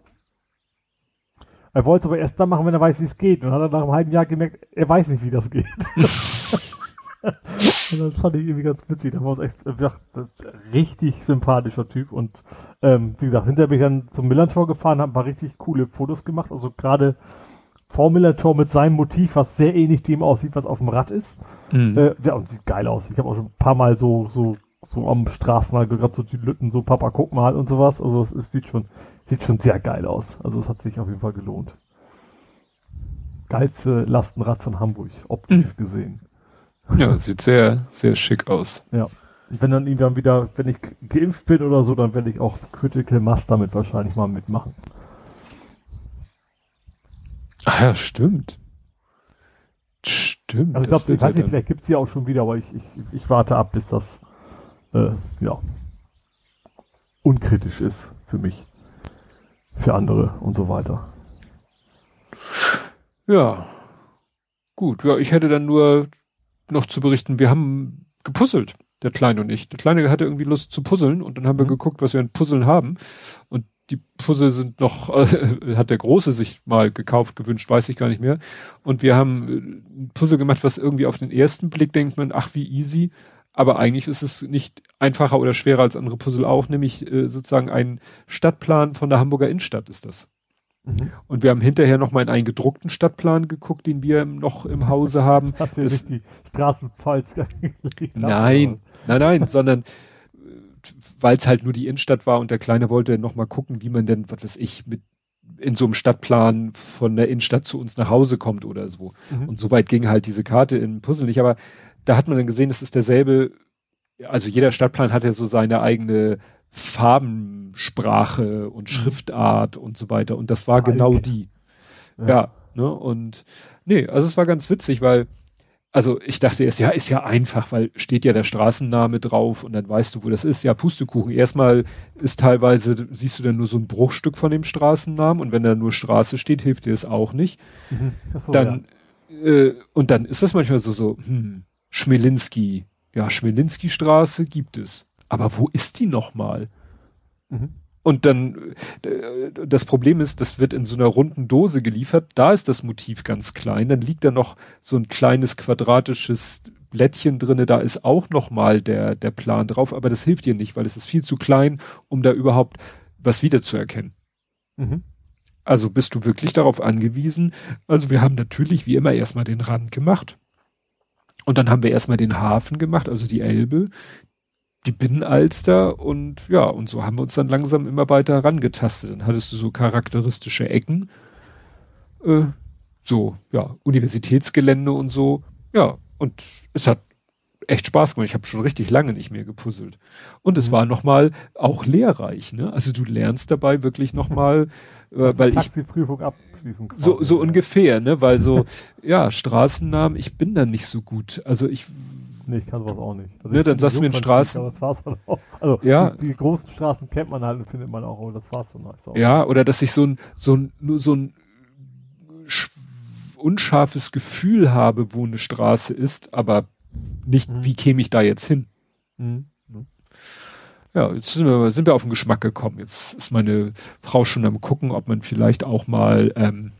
Er wollte es aber erst dann machen, wenn er weiß, wie es geht. Und dann hat er nach einem halben Jahr gemerkt, er weiß nicht, wie das geht. und das fand ich irgendwie ganz witzig. Da war es echt, wie gesagt, richtig sympathischer Typ. Und ähm, wie gesagt, hinterher bin ich dann zum Millantor gefahren, habe ein paar richtig coole Fotos gemacht. Also gerade vor Millantor mit seinem Motiv, was sehr ähnlich dem aussieht, was auf dem Rad ist. Mhm. Äh, ja, und sieht geil aus. Ich habe auch schon ein paar Mal so, so, so am Straßenrand gerade so die Lütten, so Papa, guck mal und sowas. Also es, es sieht schon, sieht schon sehr geil aus. Also es hat sich auf jeden Fall gelohnt. Geilste Lastenrad von Hamburg, optisch mhm. gesehen. Ja, sieht sehr, sehr schick aus. Ja. Und wenn dann irgendwann wieder, wenn ich geimpft bin oder so, dann werde ich auch Critical Mass damit wahrscheinlich mal mitmachen. Ach ja, stimmt. Stimmt. Also ich glaube, ich weiß nicht, vielleicht gibt es sie auch schon wieder, aber ich, ich, ich warte ab, bis das äh, ja unkritisch ist für mich, für andere und so weiter. Ja. Gut, ja, ich hätte dann nur noch zu berichten, wir haben gepuzzelt, der Kleine und ich. Der Kleine hatte irgendwie Lust zu puzzeln und dann haben wir mhm. geguckt, was wir an Puzzeln haben. Und die Puzzle sind noch, äh, hat der Große sich mal gekauft, gewünscht, weiß ich gar nicht mehr. Und wir haben äh, ein Puzzle gemacht, was irgendwie auf den ersten Blick denkt man, ach wie easy. Aber eigentlich ist es nicht einfacher oder schwerer als andere Puzzle auch, nämlich äh, sozusagen ein Stadtplan von der Hamburger Innenstadt ist das. Mhm. Und wir haben hinterher noch mal in einen gedruckten Stadtplan geguckt, den wir noch im Hause haben. Hast du nicht die Straßen falsch Nein, nein, nein, sondern weil es halt nur die Innenstadt war und der Kleine wollte noch mal gucken, wie man denn, was weiß ich, mit in so einem Stadtplan von der Innenstadt zu uns nach Hause kommt oder so. Mhm. Und soweit ging halt diese Karte in Puzzle nicht, aber da hat man dann gesehen, es ist derselbe, also jeder Stadtplan hat ja so seine eigene Farbensprache und mhm. Schriftart und so weiter. Und das war Falk. genau die. Ja. ja, ne? Und nee, also es war ganz witzig, weil also ich dachte erst, ja, ist ja einfach, weil steht ja der Straßenname drauf und dann weißt du, wo das ist. Ja, Pustekuchen. Erstmal ist teilweise, siehst du dann nur so ein Bruchstück von dem Straßennamen und wenn da nur Straße steht, hilft dir das auch nicht. Mhm. So, dann, ja. äh, und dann ist das manchmal so, so, hm, Schmelinski. Ja, Schmelinski-Straße gibt es. Aber wo ist die nochmal? Mhm. Und dann, äh, das Problem ist, das wird in so einer runden Dose geliefert. Da ist das Motiv ganz klein. Dann liegt da noch so ein kleines quadratisches Blättchen drinne. Da ist auch noch mal der, der Plan drauf. Aber das hilft dir nicht, weil es ist viel zu klein, um da überhaupt was wiederzuerkennen. Mhm. Also bist du wirklich darauf angewiesen. Also wir haben natürlich wie immer erstmal den Rand gemacht. Und dann haben wir erstmal den Hafen gemacht, also die Elbe die Binnenalster und ja, und so haben wir uns dann langsam immer weiter herangetastet. Dann hattest du so charakteristische Ecken, äh, so, ja, Universitätsgelände und so, ja, und es hat echt Spaß gemacht. Ich habe schon richtig lange nicht mehr gepuzzelt. Und es mhm. war nochmal auch lehrreich, ne? Also du lernst dabei wirklich nochmal, äh, weil Taxiprüfung abschließen kann. So, so ungefähr, ne? Weil so, ja, Straßennamen, ich bin da nicht so gut. Also ich Nee, ich kann sowas auch nicht. Also ne, dann sagst du mir in Straßen. das war's dann auch. Also ja. die, die, großen Straßen kennt man halt und findet man auch, aber das war's dann auch. Ja, oder dass ich so ein, so ein, nur so ein unscharfes Gefühl habe, wo eine Straße ist, aber nicht, mhm. wie käme ich da jetzt hin? Mhm. Ja, jetzt sind wir, sind wir auf den Geschmack gekommen. Jetzt ist meine Frau schon am gucken, ob man vielleicht auch mal, ähm,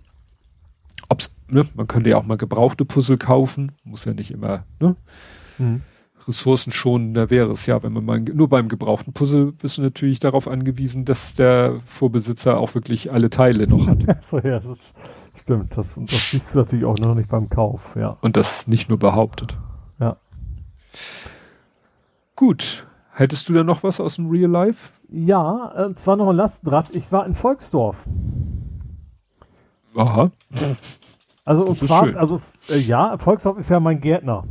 ob's, ne, man könnte ja auch mal gebrauchte Puzzle kaufen, muss ja nicht immer, ne? Mhm. Ressourcenschonender wäre es ja, wenn man mal nur beim gebrauchten Puzzle bist du natürlich darauf angewiesen, dass der Vorbesitzer auch wirklich alle Teile noch hat. so, ja, das ist, stimmt. Das, das siehst du natürlich auch noch nicht beim Kauf, ja. Und das nicht nur behauptet. Ja. Gut. Hättest du da noch was aus dem Real Life? Ja, äh, zwar noch ein Lastenrad. Ich war in Volksdorf. Aha. Also, das und zwar, also, äh, ja, Volksdorf ist ja mein Gärtner.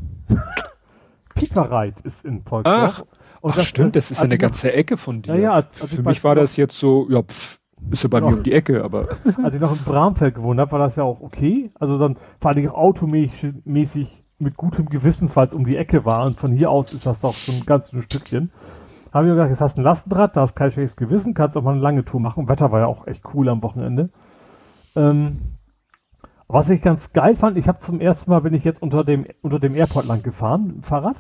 Pipereit ist in Volksdorf. Ach, und ach das, stimmt, das, das ist ja eine ganze Ecke von dir. Ja, ja, also Für mich war das jetzt so, ja, pff, ist ja bei mir um die Ecke, aber. Als ich noch in Bramfeld gewohnt habe, war das ja auch okay. Also dann vor allem automäßig mit gutem Gewissens, weil es um die Ecke war. Und von hier aus ist das doch so ein ganz Stückchen. Habe ich mir gedacht, jetzt hast du ein Lastenrad, da hast kein schlechtes Gewissen, kannst auch mal eine lange Tour machen. Wetter war ja auch echt cool am Wochenende. Ähm, was ich ganz geil fand, ich habe zum ersten Mal bin ich jetzt unter dem unter dem Airport lang gefahren, Fahrrad.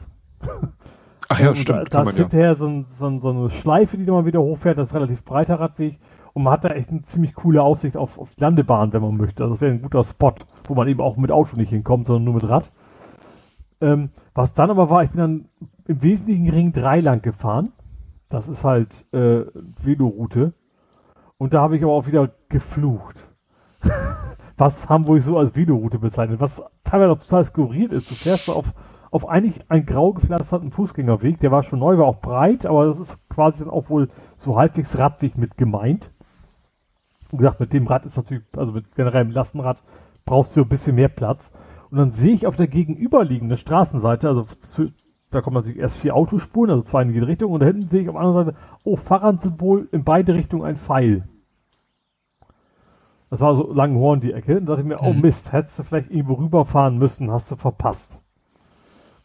Ach ja, stimmt. Da, da ist hinterher ja. so, ein, so, ein, so, eine Schleife, die man wieder hochfährt, das ist relativ breiter Radweg und man hat da echt eine ziemlich coole Aussicht auf, auf die Landebahn, wenn man möchte. Also das wäre ein guter Spot, wo man eben auch mit Auto nicht hinkommt, sondern nur mit Rad. Ähm, was dann aber war, ich bin dann im Wesentlichen Ring 3 lang gefahren. Das ist halt äh, Veloroute. Und da habe ich aber auch wieder geflucht. was Hamburg so als Veloroute bezeichnet, was teilweise auch total skurril ist. Du fährst auf, auf eigentlich einen grau gepflasterten Fußgängerweg, der war schon neu, war auch breit, aber das ist quasi dann auch wohl so halbwegs Radweg mit gemeint. Und gesagt, mit dem Rad ist natürlich, also mit generellem Lastenrad brauchst du ein bisschen mehr Platz. Und dann sehe ich auf der gegenüberliegenden Straßenseite, also da kommen natürlich erst vier Autospuren, also zwei in jede Richtung, und da hinten sehe ich auf der anderen Seite, oh, Fahrradsymbol in beide Richtungen ein Pfeil. Das war so Langenhorn die Ecke. Und da dachte ich mir, oh mhm. Mist, hättest du vielleicht irgendwo rüberfahren müssen, hast du verpasst.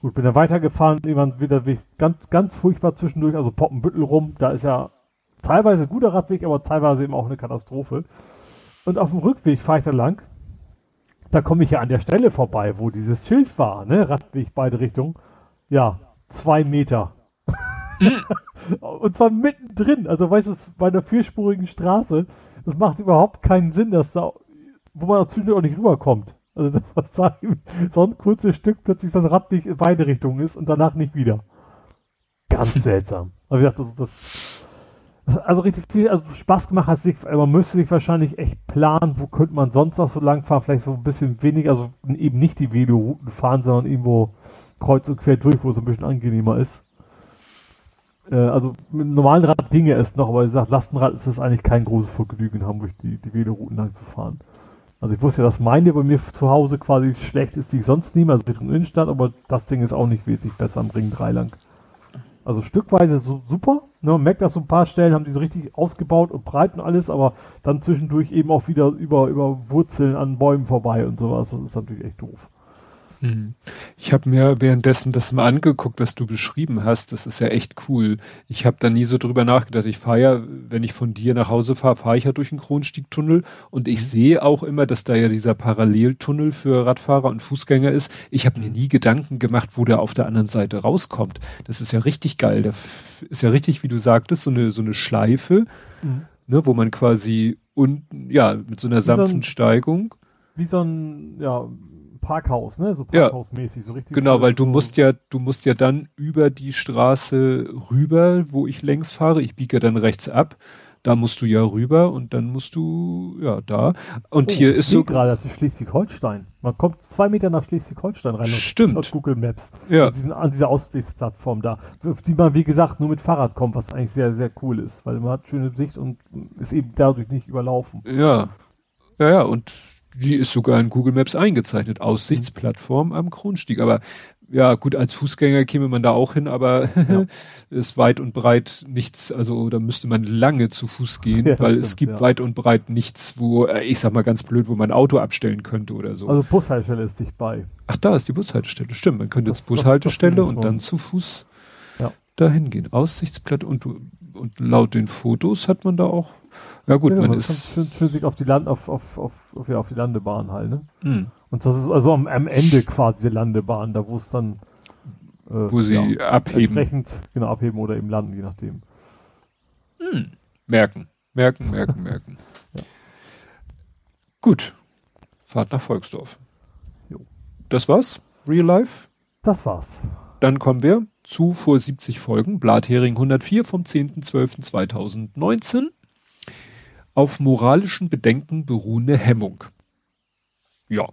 Gut, bin dann weitergefahren, irgendwann wieder ganz, ganz furchtbar zwischendurch, also Poppenbüttel rum. Da ist ja teilweise guter Radweg, aber teilweise eben auch eine Katastrophe. Und auf dem Rückweg fahre ich da lang. Da komme ich ja an der Stelle vorbei, wo dieses Schild war, ne? Radweg beide Richtungen. Ja, zwei Meter. Mhm. Und zwar mittendrin, also weißt du, bei einer vierspurigen Straße das macht überhaupt keinen Sinn, dass da, wo man zwischendurch auch nicht rüberkommt. Also das, was da so ein kurzes Stück plötzlich so ein Radweg in beide Richtungen ist und danach nicht wieder. Ganz seltsam. Aber ich dachte, das, das, das also richtig viel, also Spaß gemacht hat sich, man müsste sich wahrscheinlich echt planen, wo könnte man sonst noch so lang fahren, vielleicht so ein bisschen weniger, also eben nicht die Velorouten fahren, sondern irgendwo kreuz und quer durch, wo es ein bisschen angenehmer ist. Äh, also mit einem normalen Rad ginge es noch, aber wie gesagt, Lastenrad ist das eigentlich kein großes Vergnügen in Hamburg, die, die Velorouten lang zu fahren. Also ich wusste ja, dass meine bei mir zu Hause quasi schlecht ist, die ich sonst nehme, also Richtung Innenstadt, aber das Ding ist auch nicht wesentlich besser am Ring 3 lang. Also stückweise so super, ne, man merkt, dass so ein paar Stellen haben die so richtig ausgebaut und breit und alles, aber dann zwischendurch eben auch wieder über, über Wurzeln an Bäumen vorbei und sowas, das ist natürlich echt doof. Hm. Ich habe mir währenddessen das mal angeguckt, was du beschrieben hast. Das ist ja echt cool. Ich habe da nie so drüber nachgedacht. Ich fahre ja, wenn ich von dir nach Hause fahre, fahre ich ja durch den Kronstiegtunnel und ich mhm. sehe auch immer, dass da ja dieser Paralleltunnel für Radfahrer und Fußgänger ist. Ich habe mir nie Gedanken gemacht, wo der auf der anderen Seite rauskommt. Das ist ja richtig geil. Da ist ja richtig, wie du sagtest, so eine so eine Schleife, mhm. ne, wo man quasi unten, ja, mit so einer sanften so ein, Steigung. Wie so ein, ja, Parkhaus, ne? So Parkhausmäßig, ja. so richtig. Genau, weil du musst ja, du musst ja dann über die Straße rüber, wo ich längs fahre. Ich biege dann rechts ab. Da musst du ja rüber und dann musst du, ja, da. Und oh, hier ist so. gerade, das ist Schleswig-Holstein. Man kommt zwei Meter nach Schleswig-Holstein rein. Stimmt. Auf Google Maps. Ja. An, diesen, an dieser Ausblicksplattform da. Die man, wie gesagt, nur mit Fahrrad kommt, was eigentlich sehr, sehr cool ist, weil man hat schöne Sicht und ist eben dadurch nicht überlaufen. Ja. Ja, ja, und die ist sogar in Google Maps eingezeichnet. Aussichtsplattform am Kronstieg. Aber ja, gut, als Fußgänger käme man da auch hin, aber ja. ist weit und breit nichts, also da müsste man lange zu Fuß gehen, ja, weil stimmt, es gibt ja. weit und breit nichts, wo, äh, ich sag mal ganz blöd, wo man Auto abstellen könnte oder so. Also Bushaltestelle ist dich bei. Ach, da ist die Bushaltestelle, stimmt. Man könnte das, jetzt Bushaltestelle das, das und dann zu Fuß ja. dahin gehen. Aussichtsplatt und, und laut den Fotos hat man da auch ja gut, ja, man, man ist sich auf die Land auf auf auf auf, ja, auf die Landebahn halt, ne? Mhm. Und das ist also am, am Ende quasi die Landebahn, da wo es dann äh, wo sie ja, abheben. Entsprechend genau abheben oder eben landen, je nachdem. Mhm. Merken, merken, merken, merken. Ja. Gut. Fahrt nach Volksdorf. Jo. Das war's? Real Life? Das war's. Dann kommen wir zu vor 70 Folgen, Blathering 104 vom 10.12.2019 auf moralischen Bedenken beruhende Hemmung. Ja.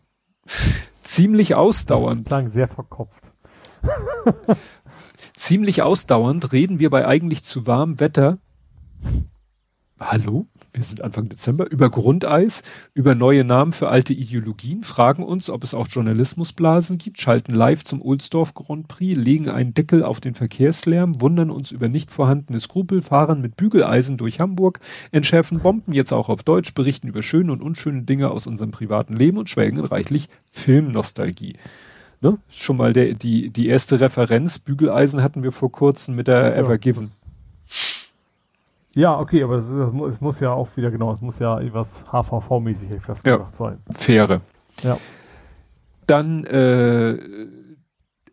Ziemlich ausdauernd. Das klang sehr verkopft. Ziemlich ausdauernd reden wir bei eigentlich zu warmem Wetter. Hallo? Wir sind Anfang Dezember, über Grundeis, über neue Namen für alte Ideologien, fragen uns, ob es auch Journalismusblasen gibt, schalten live zum Ohlsdorf Grand Prix, legen einen Deckel auf den Verkehrslärm, wundern uns über nicht vorhandene Skrupel, fahren mit Bügeleisen durch Hamburg, entschärfen Bomben jetzt auch auf Deutsch, berichten über schöne und unschöne Dinge aus unserem privaten Leben und schwelgen in reichlich Filmnostalgie. Ne? Schon mal der, die, die erste Referenz, Bügeleisen hatten wir vor kurzem mit der ja, Ever Given. Ja, okay, aber es, es, muss ja auch wieder, genau, es muss ja etwas HVV-mäßig fast ja, sein. Faire. Ja. Dann, äh,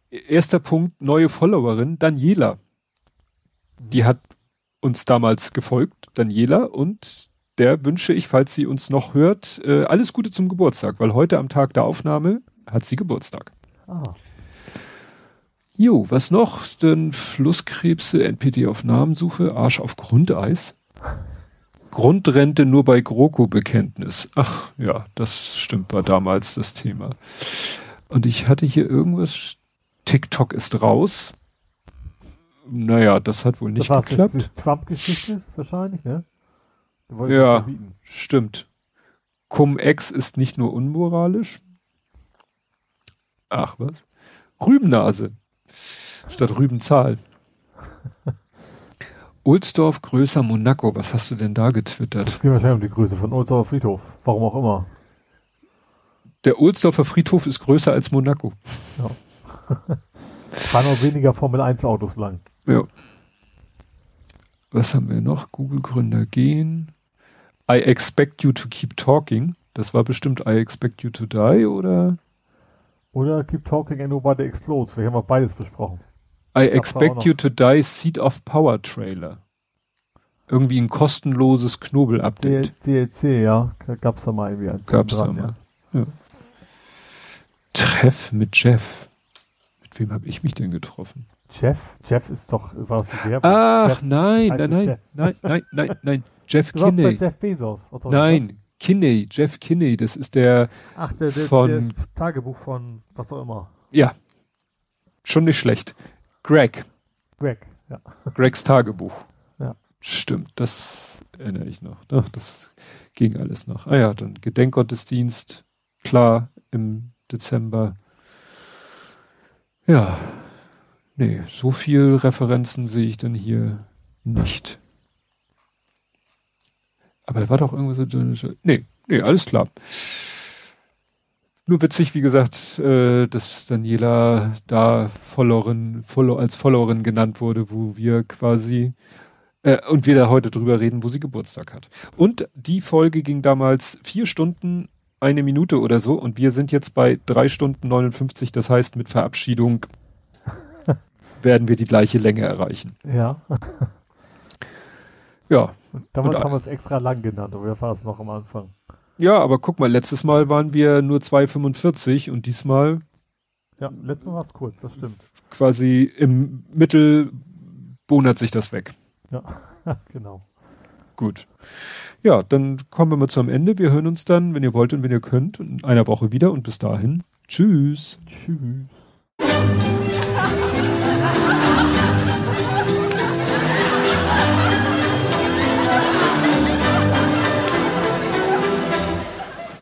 erster Punkt, neue Followerin, Daniela. Die hat uns damals gefolgt, Daniela, und der wünsche ich, falls sie uns noch hört, äh, alles Gute zum Geburtstag, weil heute am Tag der Aufnahme hat sie Geburtstag. Ah. Jo, was noch? Denn Flusskrebse, NPD auf Namensuche, Arsch auf Grundeis. Grundrente nur bei GroKo-Bekenntnis. Ach ja, das stimmt, war damals das Thema. Und ich hatte hier irgendwas, TikTok ist raus. Naja, das hat wohl nicht das geklappt. Das ist Trump-Geschichte wahrscheinlich, ne? Ja, stimmt. Cum-Ex ist nicht nur unmoralisch. Ach was? Rübennase statt Rübenzahl. Ulsdorf größer Monaco. Was hast du denn da getwittert? Es geht wahrscheinlich um die Größe von Ulsdorfer Friedhof. Warum auch immer. Der Ulsdorfer Friedhof ist größer als Monaco. Ja. Fahren auch weniger Formel 1 Autos lang. Ja. Was haben wir noch? Google-Gründer gehen. I expect you to keep talking. Das war bestimmt I expect you to die, oder? Oder keep talking and nobody explodes. Wir haben auch beides besprochen. I expect you to die Seed of Power Trailer. Irgendwie ein kostenloses Knobel-Update. DLC, ja. Gab's da mal irgendwie. Gab's dran, da mal. Ja. Ja. Treff mit Jeff. Mit wem habe ich mich denn getroffen? Jeff? Jeff ist doch, war die Werbung. Ach, Jeff, nein, nein, nein, nein, nein, nein, nein, Jeff du Kinney. Jeff Bezos. Nein, Kinney, Jeff Kinney, das ist der, Ach, der, der, von, der Tagebuch von was auch immer. Ja, schon nicht schlecht. Greg. Greg, Ja. Gregs Tagebuch. Ja. Stimmt, das erinnere ich noch. Ach, das ging alles noch. Ah ja, dann Gedenkgottesdienst, klar, im Dezember. Ja, nee, so viel Referenzen sehe ich dann hier nicht. Aber da war doch irgendwas so, nee, nee, alles klar. Nur witzig, wie gesagt, äh, dass Daniela da Followerin, Follow, als Followerin genannt wurde, wo wir quasi äh, und wir da heute drüber reden, wo sie Geburtstag hat. Und die Folge ging damals vier Stunden, eine Minute oder so und wir sind jetzt bei drei Stunden 59, das heißt mit Verabschiedung werden wir die gleiche Länge erreichen. Ja. Ja. Damals Und- haben wir es extra lang genannt, aber wir war es noch am Anfang. Ja, aber guck mal, letztes Mal waren wir nur 2,45 und diesmal Ja, letztes Mal war es kurz, das stimmt. quasi im Mittel bonert sich das weg. Ja, genau. Gut. Ja, dann kommen wir mal zum Ende. Wir hören uns dann, wenn ihr wollt und wenn ihr könnt, in einer Woche wieder und bis dahin. Tschüss. Tschüss.